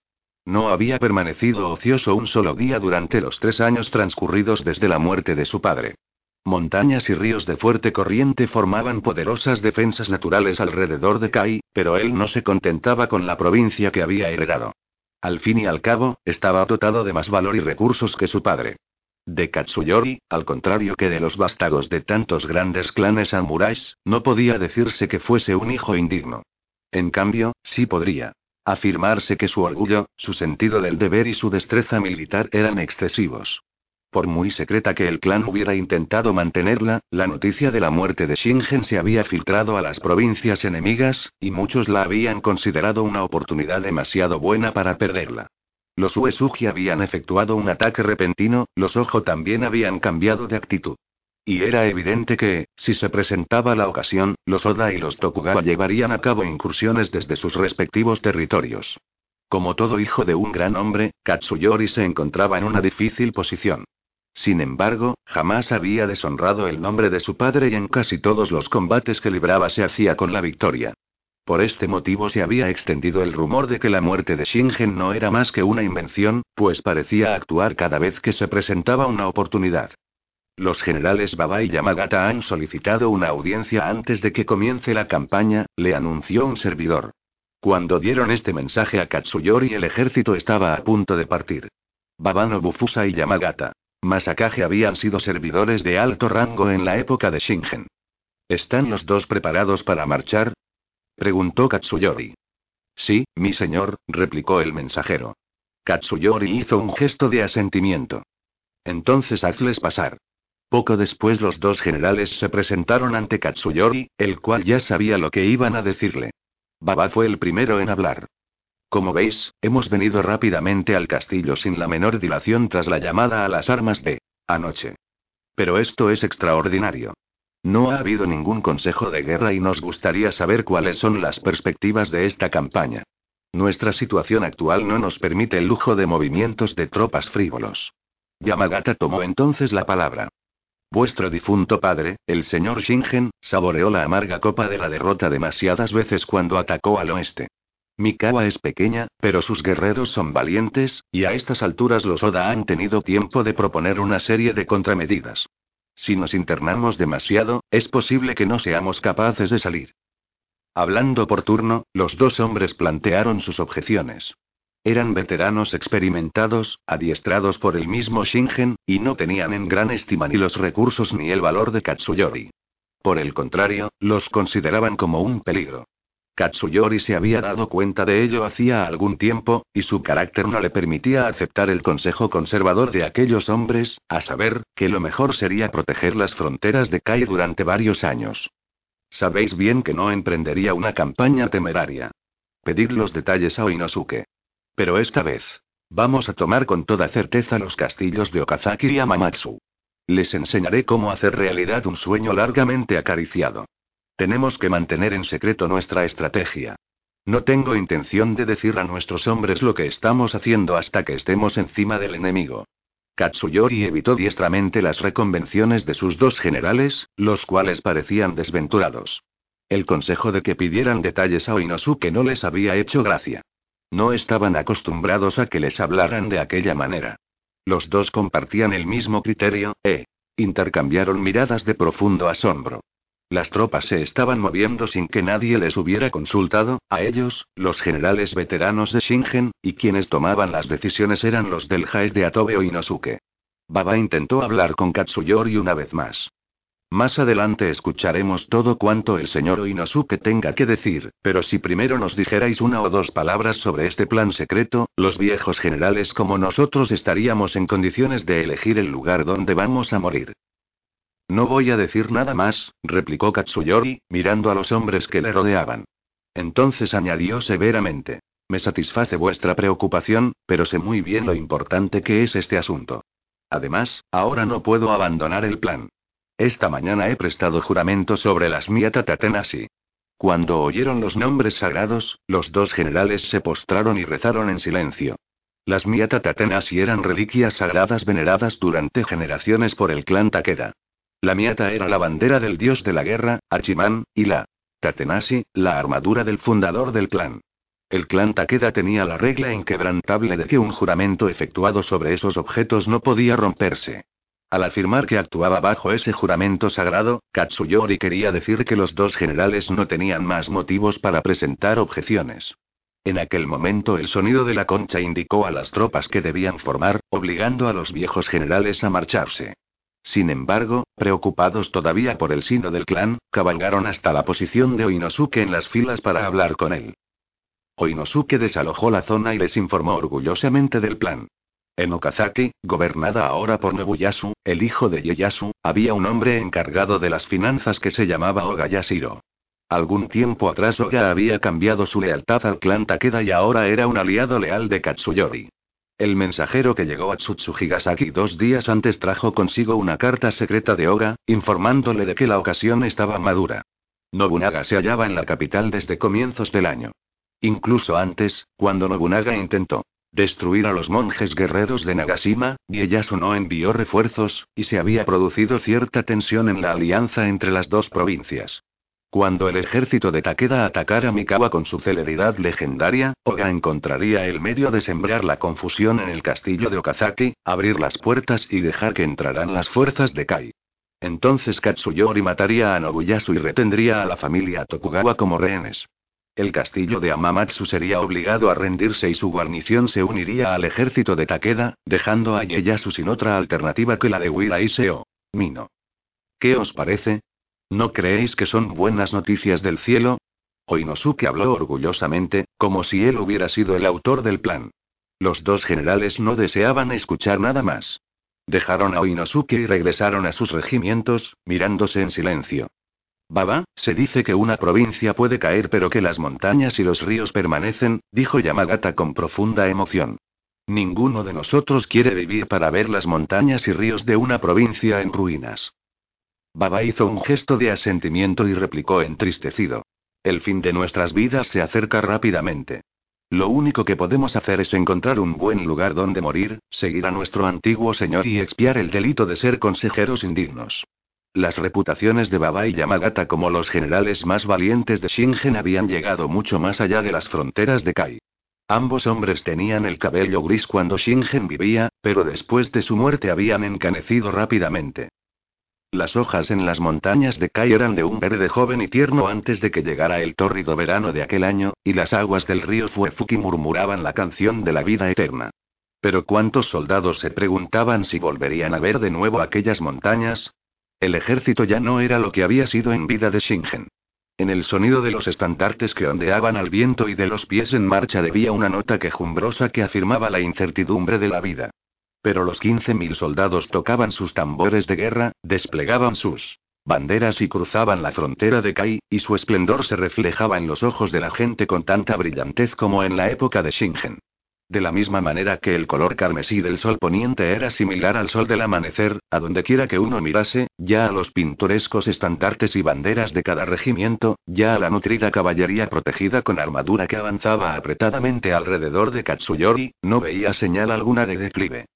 No había permanecido ocioso un solo día durante los tres años transcurridos desde la muerte de su padre. Montañas y ríos de fuerte corriente formaban poderosas defensas naturales alrededor de Kai, pero él no se contentaba con la provincia que había heredado. Al fin y al cabo, estaba dotado de más valor y recursos que su padre. De Katsuyori, al contrario que de los vástagos de tantos grandes clanes samuráis, no podía decirse que fuese un hijo indigno. En cambio, sí podría afirmarse que su orgullo, su sentido del deber y su destreza militar eran excesivos. Por muy secreta que el clan hubiera intentado mantenerla, la noticia de la muerte de Shingen se había filtrado a las provincias enemigas, y muchos la habían considerado una oportunidad demasiado buena para perderla. Los Uesugi habían efectuado un ataque repentino, los Ojo también habían cambiado de actitud. Y era evidente que, si se presentaba la ocasión, los Oda y los Tokugawa llevarían a cabo incursiones desde sus respectivos territorios. Como todo hijo de un gran hombre, Katsuyori se encontraba en una difícil posición. Sin embargo, jamás había deshonrado el nombre de su padre y en casi todos los combates que libraba se hacía con la victoria. Por este motivo se había extendido el rumor de que la muerte de Shingen no era más que una invención, pues parecía actuar cada vez que se presentaba una oportunidad. Los generales Baba y Yamagata han solicitado una audiencia antes de que comience la campaña, le anunció un servidor. Cuando dieron este mensaje a Katsuyori el ejército estaba a punto de partir. Baba Nobufusa y Yamagata. Masakage habían sido servidores de alto rango en la época de Shingen. ¿Están los dos preparados para marchar? Preguntó Katsuyori. Sí, mi señor, replicó el mensajero. Katsuyori hizo un gesto de asentimiento. Entonces hazles pasar. Poco después los dos generales se presentaron ante Katsuyori, el cual ya sabía lo que iban a decirle. Baba fue el primero en hablar. Como veis, hemos venido rápidamente al castillo sin la menor dilación tras la llamada a las armas de anoche. Pero esto es extraordinario. No ha habido ningún consejo de guerra y nos gustaría saber cuáles son las perspectivas de esta campaña. Nuestra situación actual no nos permite el lujo de movimientos de tropas frívolos. Yamagata tomó entonces la palabra. Vuestro difunto padre, el señor Shingen, saboreó la amarga copa de la derrota demasiadas veces cuando atacó al oeste. Mikawa es pequeña, pero sus guerreros son valientes, y a estas alturas los Oda han tenido tiempo de proponer una serie de contramedidas. Si nos internamos demasiado, es posible que no seamos capaces de salir. Hablando por turno, los dos hombres plantearon sus objeciones. Eran veteranos experimentados, adiestrados por el mismo Shingen, y no tenían en gran estima ni los recursos ni el valor de Katsuyori. Por el contrario, los consideraban como un peligro. Katsuyori se había dado cuenta de ello hacía algún tiempo, y su carácter no le permitía aceptar el consejo conservador de aquellos hombres, a saber, que lo mejor sería proteger las fronteras de Kai durante varios años. Sabéis bien que no emprendería una campaña temeraria. Pedid los detalles a Oinosuke. Pero esta vez, vamos a tomar con toda certeza los castillos de Okazaki y Amamatsu. Les enseñaré cómo hacer realidad un sueño largamente acariciado. Tenemos que mantener en secreto nuestra estrategia. No tengo intención de decir a nuestros hombres lo que estamos haciendo hasta que estemos encima del enemigo. Katsuyori evitó diestramente las reconvenciones de sus dos generales, los cuales parecían desventurados. El consejo de que pidieran detalles a Oinosuke no les había hecho gracia. No estaban acostumbrados a que les hablaran de aquella manera. Los dos compartían el mismo criterio, e intercambiaron miradas de profundo asombro. Las tropas se estaban moviendo sin que nadie les hubiera consultado, a ellos, los generales veteranos de Shingen, y quienes tomaban las decisiones eran los del Jae de Atobe o Inosuke. Baba intentó hablar con Katsuyori una vez más. Más adelante escucharemos todo cuanto el señor Oinosuke tenga que decir, pero si primero nos dijerais una o dos palabras sobre este plan secreto, los viejos generales como nosotros estaríamos en condiciones de elegir el lugar donde vamos a morir. No voy a decir nada más, replicó Katsuyori, mirando a los hombres que le rodeaban. Entonces añadió severamente. Me satisface vuestra preocupación, pero sé muy bien lo importante que es este asunto. Además, ahora no puedo abandonar el plan. Esta mañana he prestado juramento sobre las Miata Tatenasi. Cuando oyeron los nombres sagrados, los dos generales se postraron y rezaron en silencio. Las Miata Tatenasi eran reliquias sagradas veneradas durante generaciones por el clan Takeda. La miata era la bandera del dios de la guerra, Archiman, y la Tatenasi, la armadura del fundador del clan. El clan Takeda tenía la regla inquebrantable de que un juramento efectuado sobre esos objetos no podía romperse. Al afirmar que actuaba bajo ese juramento sagrado, Katsuyori quería decir que los dos generales no tenían más motivos para presentar objeciones. En aquel momento el sonido de la concha indicó a las tropas que debían formar, obligando a los viejos generales a marcharse. Sin embargo, preocupados todavía por el sino del clan, cabalgaron hasta la posición de Oinosuke en las filas para hablar con él. Oinosuke desalojó la zona y les informó orgullosamente del plan. En Okazaki, gobernada ahora por Nobuyasu, el hijo de Ieyasu, había un hombre encargado de las finanzas que se llamaba Oga Yashiro. Algún tiempo atrás Oga había cambiado su lealtad al clan Takeda y ahora era un aliado leal de Katsuyori. El mensajero que llegó a Tsutsuhigasaki dos días antes trajo consigo una carta secreta de Oga, informándole de que la ocasión estaba madura. Nobunaga se hallaba en la capital desde comienzos del año. Incluso antes, cuando Nobunaga intentó destruir a los monjes guerreros de Nagashima, Ieyasu no envió refuerzos, y se había producido cierta tensión en la alianza entre las dos provincias. Cuando el ejército de Takeda atacara Mikawa con su celeridad legendaria, Oga encontraría el medio de sembrar la confusión en el castillo de Okazaki, abrir las puertas y dejar que entraran las fuerzas de Kai. Entonces Katsuyori mataría a Nobuyasu y retendría a la familia Tokugawa como rehenes. El castillo de Amamatsu sería obligado a rendirse y su guarnición se uniría al ejército de Takeda, dejando a Ieyasu sin otra alternativa que la de Wiraiseo. Mino. ¿Qué os parece? ¿No creéis que son buenas noticias del cielo? Oinosuke habló orgullosamente, como si él hubiera sido el autor del plan. Los dos generales no deseaban escuchar nada más. Dejaron a Oinosuke y regresaron a sus regimientos, mirándose en silencio. Baba, se dice que una provincia puede caer pero que las montañas y los ríos permanecen, dijo Yamagata con profunda emoción. Ninguno de nosotros quiere vivir para ver las montañas y ríos de una provincia en ruinas. Baba hizo un gesto de asentimiento y replicó entristecido. El fin de nuestras vidas se acerca rápidamente. Lo único que podemos hacer es encontrar un buen lugar donde morir, seguir a nuestro antiguo señor y expiar el delito de ser consejeros indignos. Las reputaciones de Baba y Yamagata como los generales más valientes de Shingen habían llegado mucho más allá de las fronteras de Kai. Ambos hombres tenían el cabello gris cuando Shingen vivía, pero después de su muerte habían encanecido rápidamente. Las hojas en las montañas de Kai eran de un verde joven y tierno antes de que llegara el tórrido verano de aquel año, y las aguas del río Fuefuki murmuraban la canción de la vida eterna. Pero ¿cuántos soldados se preguntaban si volverían a ver de nuevo aquellas montañas? El ejército ya no era lo que había sido en vida de Shingen. En el sonido de los estandartes que ondeaban al viento y de los pies en marcha debía una nota quejumbrosa que afirmaba la incertidumbre de la vida. Pero los 15.000 soldados tocaban sus tambores de guerra, desplegaban sus banderas y cruzaban la frontera de Kai, y su esplendor se reflejaba en los ojos de la gente con tanta brillantez como en la época de Shingen. De la misma manera que el color carmesí del sol poniente era similar al sol del amanecer, a donde quiera que uno mirase, ya a los pintorescos estandartes y banderas de cada regimiento, ya a la nutrida caballería protegida con armadura que avanzaba apretadamente alrededor de Katsuyori, no veía señal alguna de declive.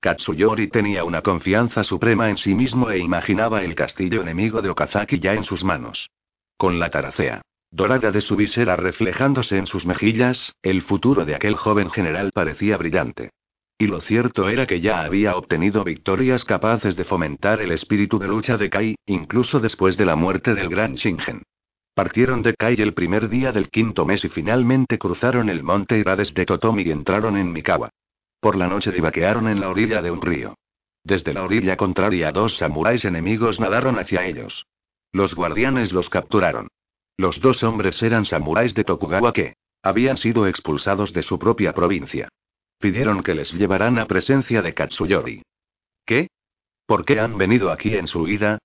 Katsuyori tenía una confianza suprema en sí mismo e imaginaba el castillo enemigo de Okazaki ya en sus manos. Con la taracea dorada de su visera reflejándose en sus mejillas, el futuro de aquel joven general parecía brillante. Y lo cierto era que ya había obtenido victorias capaces de fomentar el espíritu de lucha de Kai, incluso después de la muerte del gran Shingen. Partieron de Kai el primer día del quinto mes y finalmente cruzaron el monte Ira desde Totomi y entraron en Mikawa. Por la noche divaquearon en la orilla de un río. Desde la orilla contraria dos samuráis enemigos nadaron hacia ellos. Los guardianes los capturaron. Los dos hombres eran samuráis de Tokugawa que habían sido expulsados de su propia provincia. Pidieron que les llevaran a presencia de Katsuyori. ¿Qué? ¿Por qué han venido aquí en su huida?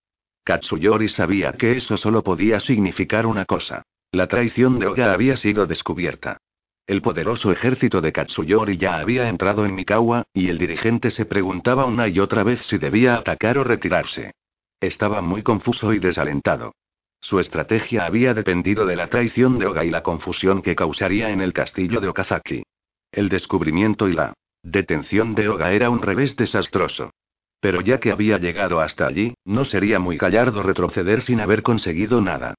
Katsuyori sabía que eso solo podía significar una cosa. La traición de Oga había sido descubierta. El poderoso ejército de Katsuyori ya había entrado en Mikawa, y el dirigente se preguntaba una y otra vez si debía atacar o retirarse. Estaba muy confuso y desalentado. Su estrategia había dependido de la traición de Oga y la confusión que causaría en el castillo de Okazaki. El descubrimiento y la detención de Oga era un revés desastroso. Pero ya que había llegado hasta allí, no sería muy gallardo retroceder sin haber conseguido nada.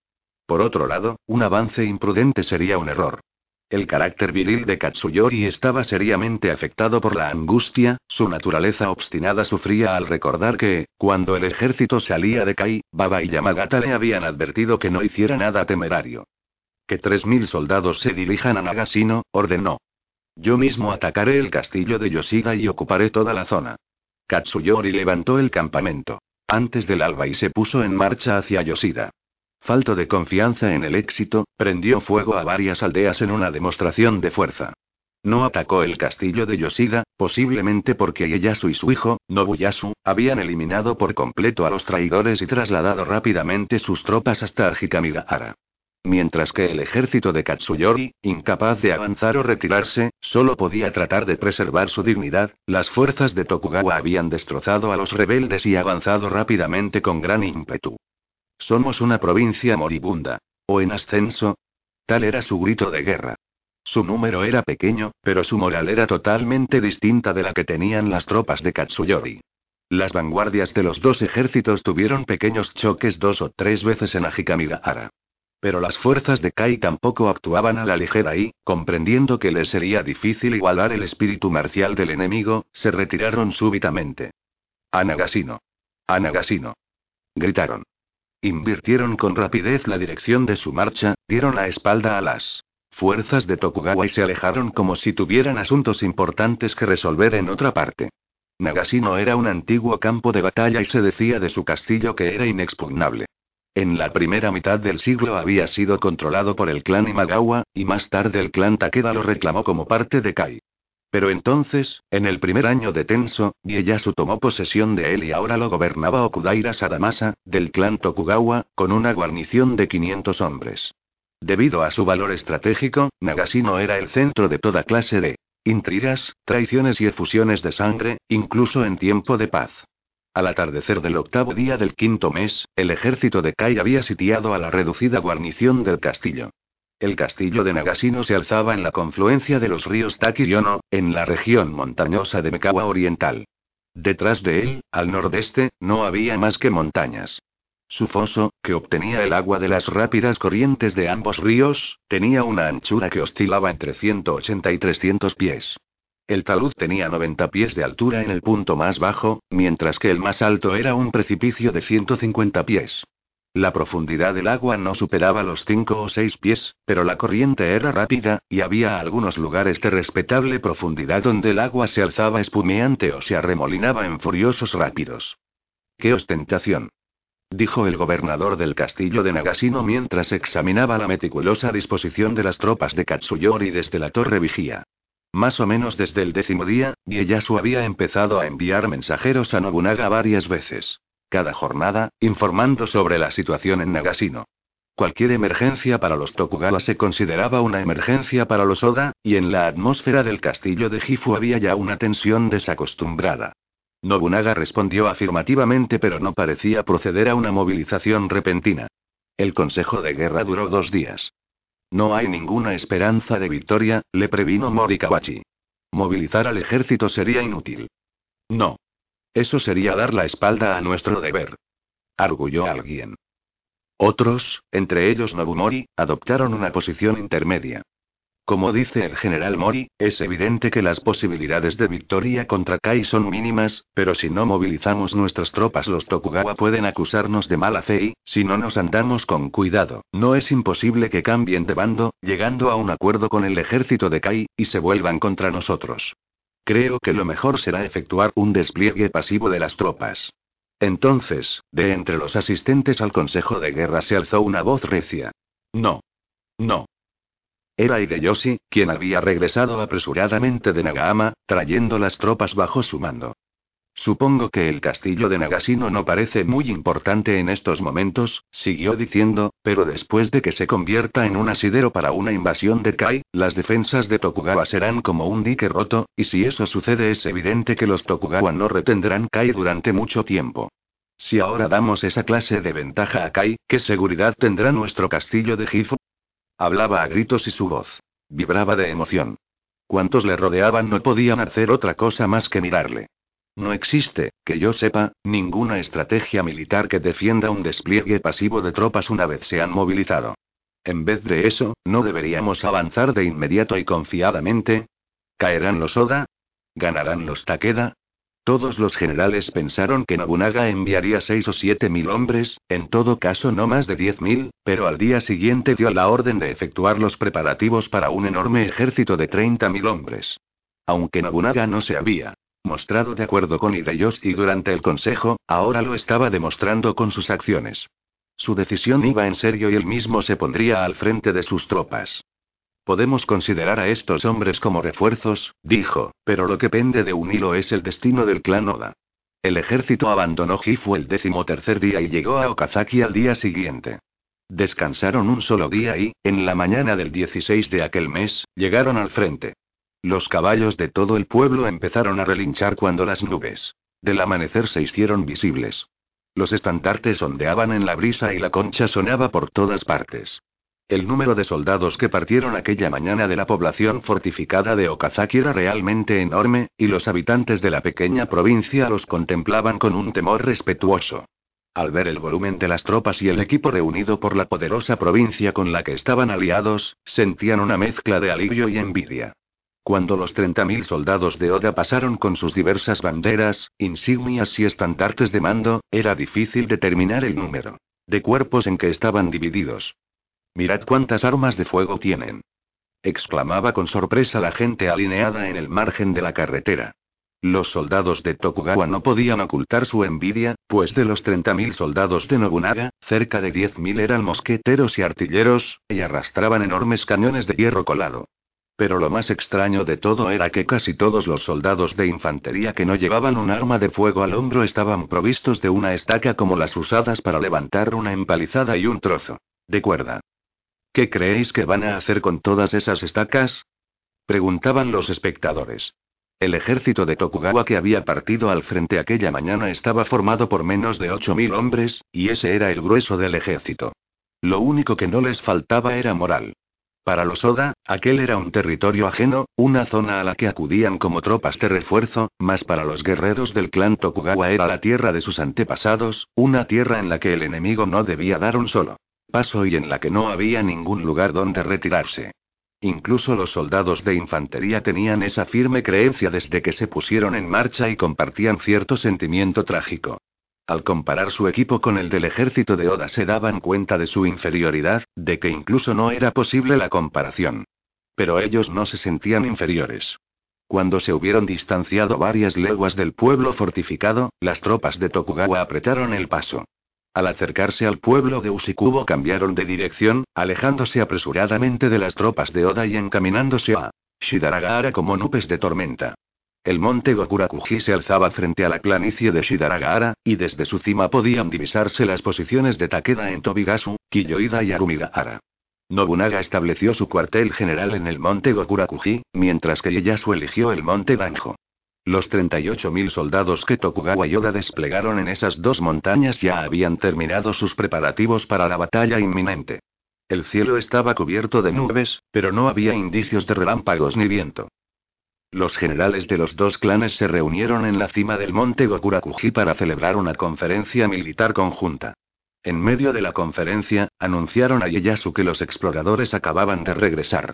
Por otro lado, un avance imprudente sería un error. El carácter viril de Katsuyori estaba seriamente afectado por la angustia, su naturaleza obstinada sufría al recordar que, cuando el ejército salía de Kai, Baba y Yamagata le habían advertido que no hiciera nada temerario. Que tres mil soldados se dirijan a Nagashino, ordenó. Yo mismo atacaré el castillo de Yoshida y ocuparé toda la zona. Katsuyori levantó el campamento. Antes del alba y se puso en marcha hacia Yoshida. Falto de confianza en el éxito, prendió fuego a varias aldeas en una demostración de fuerza. no atacó el castillo de Yoshida, posiblemente porque Ieyasu y su hijo, Nobuyasu, habían eliminado por completo a los traidores y trasladado rápidamente sus tropas hasta Ajikamigahara. Mientras que el ejército de Katsuyori, incapaz de avanzar o retirarse, solo podía tratar de preservar su dignidad, las fuerzas de Tokugawa habían destrozado a los rebeldes y avanzado rápidamente con gran ímpetu. Somos una provincia moribunda. O en ascenso. Tal era su grito de guerra. Su número era pequeño, pero su moral era totalmente distinta de la que tenían las tropas de Katsuyori. Las vanguardias de los dos ejércitos tuvieron pequeños choques dos o tres veces en Ajikamigahara. Pero las fuerzas de Kai tampoco actuaban a la ligera y, comprendiendo que les sería difícil igualar el espíritu marcial del enemigo, se retiraron súbitamente. Anagasino. Anagasino. Gritaron. Invirtieron con rapidez la dirección de su marcha, dieron la espalda a las fuerzas de Tokugawa y se alejaron como si tuvieran asuntos importantes que resolver en otra parte. Nagasino era un antiguo campo de batalla y se decía de su castillo que era inexpugnable. En la primera mitad del siglo había sido controlado por el clan Imagawa, y más tarde el clan Takeda lo reclamó como parte de Kai. Pero entonces, en el primer año de Tenso, Ieyasu tomó posesión de él y ahora lo gobernaba Okudaira Sadamasa, del clan Tokugawa, con una guarnición de 500 hombres. Debido a su valor estratégico, Nagasino era el centro de toda clase de intrigas, traiciones y efusiones de sangre, incluso en tiempo de paz. Al atardecer del octavo día del quinto mes, el ejército de Kai había sitiado a la reducida guarnición del castillo. El castillo de Nagasino se alzaba en la confluencia de los ríos Taki en la región montañosa de Mekawa Oriental. Detrás de él, al nordeste, no había más que montañas. Su foso, que obtenía el agua de las rápidas corrientes de ambos ríos, tenía una anchura que oscilaba entre 180 y 300 pies. El talud tenía 90 pies de altura en el punto más bajo, mientras que el más alto era un precipicio de 150 pies. La profundidad del agua no superaba los 5 o 6 pies, pero la corriente era rápida, y había algunos lugares de respetable profundidad donde el agua se alzaba espumeante o se arremolinaba en furiosos rápidos. ¡Qué ostentación! dijo el gobernador del castillo de Nagasino mientras examinaba la meticulosa disposición de las tropas de Katsuyori desde la torre vigía. Más o menos desde el décimo día, Ieyasu había empezado a enviar mensajeros a Nobunaga varias veces. Cada jornada, informando sobre la situación en Nagasino. Cualquier emergencia para los Tokugawa se consideraba una emergencia para los Oda, y en la atmósfera del castillo de Gifu había ya una tensión desacostumbrada. Nobunaga respondió afirmativamente pero no parecía proceder a una movilización repentina. El consejo de guerra duró dos días. No hay ninguna esperanza de victoria, le previno Morikawachi. Movilizar al ejército sería inútil. No. Eso sería dar la espalda a nuestro deber. Arguyó alguien. Otros, entre ellos Nobumori, adoptaron una posición intermedia. Como dice el general Mori, es evidente que las posibilidades de victoria contra Kai son mínimas, pero si no movilizamos nuestras tropas los Tokugawa pueden acusarnos de mala fe y, si no nos andamos con cuidado, no es imposible que cambien de bando, llegando a un acuerdo con el ejército de Kai, y se vuelvan contra nosotros. Creo que lo mejor será efectuar un despliegue pasivo de las tropas. Entonces, de entre los asistentes al Consejo de Guerra se alzó una voz recia. No. No. Era Hideyoshi, quien había regresado apresuradamente de Nagahama, trayendo las tropas bajo su mando. Supongo que el castillo de Nagasino no parece muy importante en estos momentos, siguió diciendo, pero después de que se convierta en un asidero para una invasión de Kai, las defensas de Tokugawa serán como un dique roto, y si eso sucede es evidente que los Tokugawa no retendrán Kai durante mucho tiempo. Si ahora damos esa clase de ventaja a Kai, ¿qué seguridad tendrá nuestro castillo de Gifu? Hablaba a gritos y su voz vibraba de emoción. Cuantos le rodeaban no podían hacer otra cosa más que mirarle. No existe, que yo sepa, ninguna estrategia militar que defienda un despliegue pasivo de tropas una vez se han movilizado. En vez de eso, ¿no deberíamos avanzar de inmediato y confiadamente? ¿Caerán los Oda? ¿Ganarán los Takeda? Todos los generales pensaron que Nobunaga enviaría seis o siete mil hombres, en todo caso no más de diez mil, pero al día siguiente dio la orden de efectuar los preparativos para un enorme ejército de treinta mil hombres. Aunque Nobunaga no se había mostrado de acuerdo con Hideyoshi durante el consejo, ahora lo estaba demostrando con sus acciones. Su decisión iba en serio y él mismo se pondría al frente de sus tropas. Podemos considerar a estos hombres como refuerzos, dijo, pero lo que pende de un hilo es el destino del clan Oda. El ejército abandonó Gifu el decimotercer día y llegó a Okazaki al día siguiente. Descansaron un solo día y, en la mañana del 16 de aquel mes, llegaron al frente. Los caballos de todo el pueblo empezaron a relinchar cuando las nubes del amanecer se hicieron visibles. Los estandartes ondeaban en la brisa y la concha sonaba por todas partes. El número de soldados que partieron aquella mañana de la población fortificada de Okazaki era realmente enorme, y los habitantes de la pequeña provincia los contemplaban con un temor respetuoso. Al ver el volumen de las tropas y el equipo reunido por la poderosa provincia con la que estaban aliados, sentían una mezcla de alivio y envidia. Cuando los 30.000 soldados de Oda pasaron con sus diversas banderas, insignias y estandartes de mando, era difícil determinar el número de cuerpos en que estaban divididos. Mirad cuántas armas de fuego tienen. exclamaba con sorpresa la gente alineada en el margen de la carretera. Los soldados de Tokugawa no podían ocultar su envidia, pues de los 30.000 soldados de Nobunaga, cerca de 10.000 eran mosqueteros y artilleros, y arrastraban enormes cañones de hierro colado. Pero lo más extraño de todo era que casi todos los soldados de infantería que no llevaban un arma de fuego al hombro estaban provistos de una estaca como las usadas para levantar una empalizada y un trozo de cuerda. ¿Qué creéis que van a hacer con todas esas estacas? preguntaban los espectadores. El ejército de Tokugawa que había partido al frente aquella mañana estaba formado por menos de 8.000 hombres, y ese era el grueso del ejército. Lo único que no les faltaba era moral. Para los Oda, aquel era un territorio ajeno, una zona a la que acudían como tropas de refuerzo, mas para los guerreros del clan Tokugawa era la tierra de sus antepasados, una tierra en la que el enemigo no debía dar un solo paso y en la que no había ningún lugar donde retirarse. Incluso los soldados de infantería tenían esa firme creencia desde que se pusieron en marcha y compartían cierto sentimiento trágico. Al comparar su equipo con el del ejército de Oda se daban cuenta de su inferioridad, de que incluso no era posible la comparación. Pero ellos no se sentían inferiores. Cuando se hubieron distanciado varias leguas del pueblo fortificado, las tropas de Tokugawa apretaron el paso. Al acercarse al pueblo de Usikubo cambiaron de dirección, alejándose apresuradamente de las tropas de Oda y encaminándose a Shidaragara como nubes de tormenta. El monte Gokurakuji se alzaba frente a la planicie de Shidaragara, y desde su cima podían divisarse las posiciones de Takeda en Tobigasu, Kiyoida y Arumigahara. Nobunaga estableció su cuartel general en el monte Gokurakuji, mientras que Ieyasu eligió el monte Danjo. Los 38.000 soldados que Tokugawa y Oda desplegaron en esas dos montañas ya habían terminado sus preparativos para la batalla inminente. El cielo estaba cubierto de nubes, pero no había indicios de relámpagos ni viento. Los generales de los dos clanes se reunieron en la cima del monte Gokurakuji para celebrar una conferencia militar conjunta. En medio de la conferencia, anunciaron a Ieyasu que los exploradores acababan de regresar.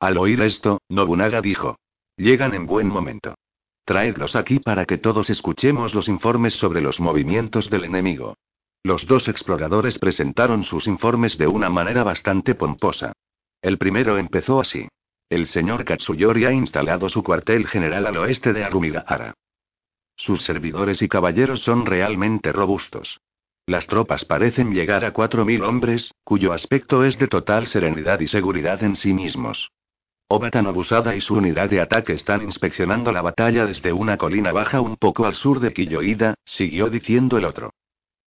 Al oír esto, Nobunaga dijo: Llegan en buen momento. Traedlos aquí para que todos escuchemos los informes sobre los movimientos del enemigo. Los dos exploradores presentaron sus informes de una manera bastante pomposa. El primero empezó así. El señor Katsuyori ha instalado su cuartel general al oeste de Arumigahara. Sus servidores y caballeros son realmente robustos. Las tropas parecen llegar a 4.000 hombres, cuyo aspecto es de total serenidad y seguridad en sí mismos. Obata Nobusada y su unidad de ataque están inspeccionando la batalla desde una colina baja un poco al sur de Kiyoida, siguió diciendo el otro.